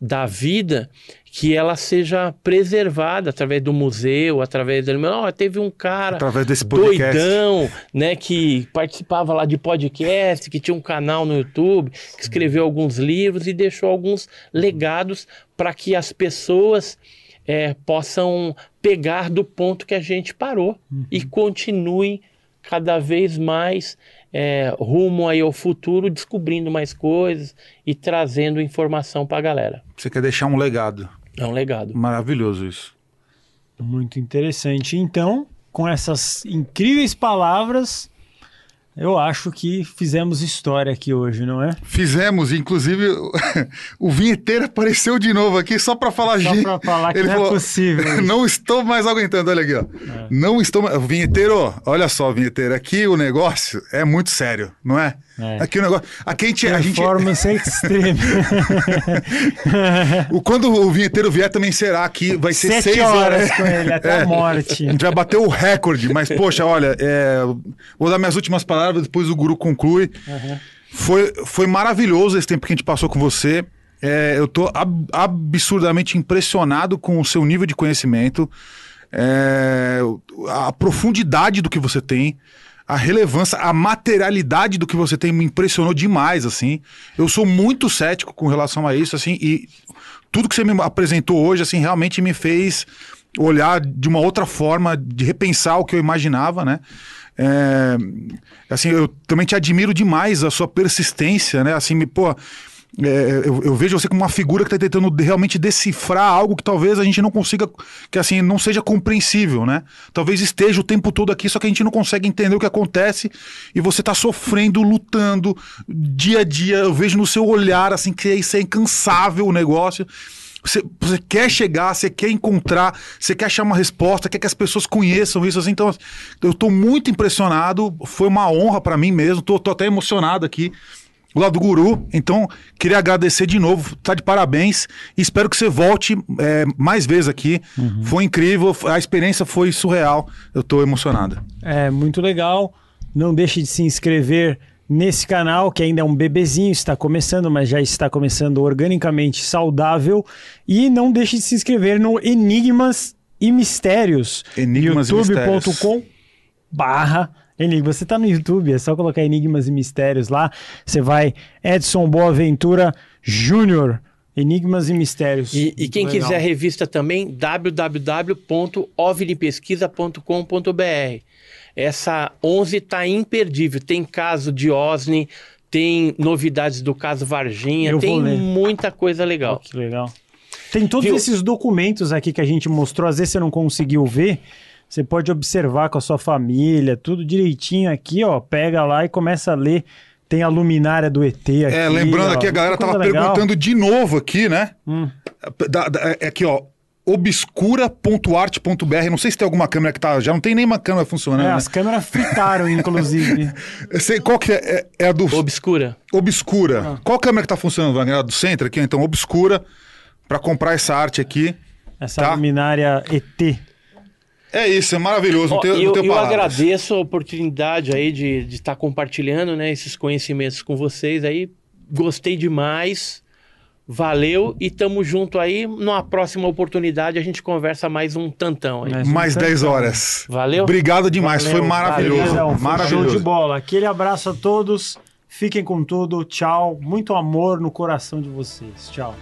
da vida, que ela seja preservada através do museu, através do... Oh, teve um cara Através desse podcast. doidão, né, que participava lá de podcast, que tinha um canal no YouTube, que escreveu alguns livros e deixou alguns legados para que as pessoas é, possam pegar do ponto que a gente parou e continuem cada vez mais é, rumo aí ao futuro, descobrindo mais coisas e trazendo informação para a galera. Você quer deixar um legado. É um legado. Maravilhoso isso. Muito interessante. Então, com essas incríveis palavras, eu acho que fizemos história aqui hoje, não é? Fizemos, inclusive, o vinheteiro apareceu de novo aqui só para falar Só pra falar que Ele não falou, é possível. Não estou mais aguentando, olha aqui, ó. Não estou mais. Vinheteiro, olha só, vinheteiro, aqui o negócio é muito sério, não é? É. Aqui o negócio. Aqui a gente. A gente Performance extreme. o, quando o vinheteiro vier também será aqui, vai ser Sete seis horas horas. com ele, até É. a morte. A gente vai bater o recorde, mas, poxa, olha, é, vou dar minhas últimas palavras, depois o guru conclui. Foi, foi maravilhoso esse tempo que a gente passou com você. É, eu tô ab- absurdamente impressionado com o seu nível de conhecimento, é, a profundidade do que você tem, a relevância, a materialidade do que você tem me impressionou demais, assim. Eu sou muito cético com relação a isso, assim, e tudo que você me apresentou hoje, assim, realmente me fez olhar de uma outra forma, de repensar o que eu imaginava, né? É, assim, eu também te admiro demais a sua persistência, né? Assim, me, pô, é, eu, eu vejo você como uma figura que está tentando realmente decifrar algo que talvez a gente não consiga, que assim, não seja compreensível, né? Talvez esteja o tempo todo aqui, só que a gente não consegue entender o que acontece e você está sofrendo, lutando dia a dia. Eu vejo no seu olhar, assim, que isso é incansável o negócio. Você, você quer chegar, você quer encontrar, você quer achar uma resposta, quer que as pessoas conheçam isso. Assim, então, eu estou muito impressionado. Foi uma honra para mim mesmo. Tô, tô até emocionado aqui. Do lado do Guru. Então, queria agradecer de novo. Tá de parabéns. E espero que você volte é, mais vezes aqui. Foi incrível. A experiência foi surreal. Eu tô emocionado. É muito legal. Não deixe de se inscrever nesse canal, que ainda é um bebezinho, está começando, mas já está começando organicamente saudável. E não deixe de se inscrever no Enigmas e Mistérios. Enigmas e youtube.com barra Enigma. Você está no YouTube, é só colocar Enigmas e Mistérios lá. Você vai Edson Boaventura Júnior. Enigmas e Mistérios. E, e quem legal. quiser a revista também, www.ovnipesquisa.com.br. Essa 11 está imperdível. Tem caso de OSNI, tem novidades do caso Varginha, Eu tem muita coisa legal. Que legal. Tem todos Viu? esses documentos aqui que a gente mostrou, às vezes você não conseguiu ver. Você pode observar com a sua família, tudo direitinho aqui, ó. Pega lá e começa a ler. Tem a luminária do ET aqui. É, lembrando ó, aqui, a galera tava legal. perguntando de novo aqui, né? Hum. Da- da- é aqui, ó. obscura.arte.br. Não sei se tem alguma câmera que tá. Já não tem nenhuma câmera funcionando. É, né? as câmeras fritaram, inclusive. Sei, qual que é? É, é a do Obscura. Obscura. Ah. Qual câmera que tá funcionando, Wagner? A do centro aqui? Então, Obscura. Pra comprar essa arte aqui. Essa Tá. luminária ET. É isso, é maravilhoso. Não eu não tenho eu palavras. agradeço a oportunidade aí de estar compartilhando né, esses conhecimentos com vocês aí. Gostei demais. Valeu e tamo junto aí. Numa próxima oportunidade a gente conversa mais um tantão aí. Mais Mais um 10 tantão. horas. Valeu? Obrigado demais. Valeu, Foi maravilhoso. Foi maravilhoso. Show de bola. Aquele abraço a todos. Fiquem com tudo. Tchau. Muito amor no coração de vocês. Tchau.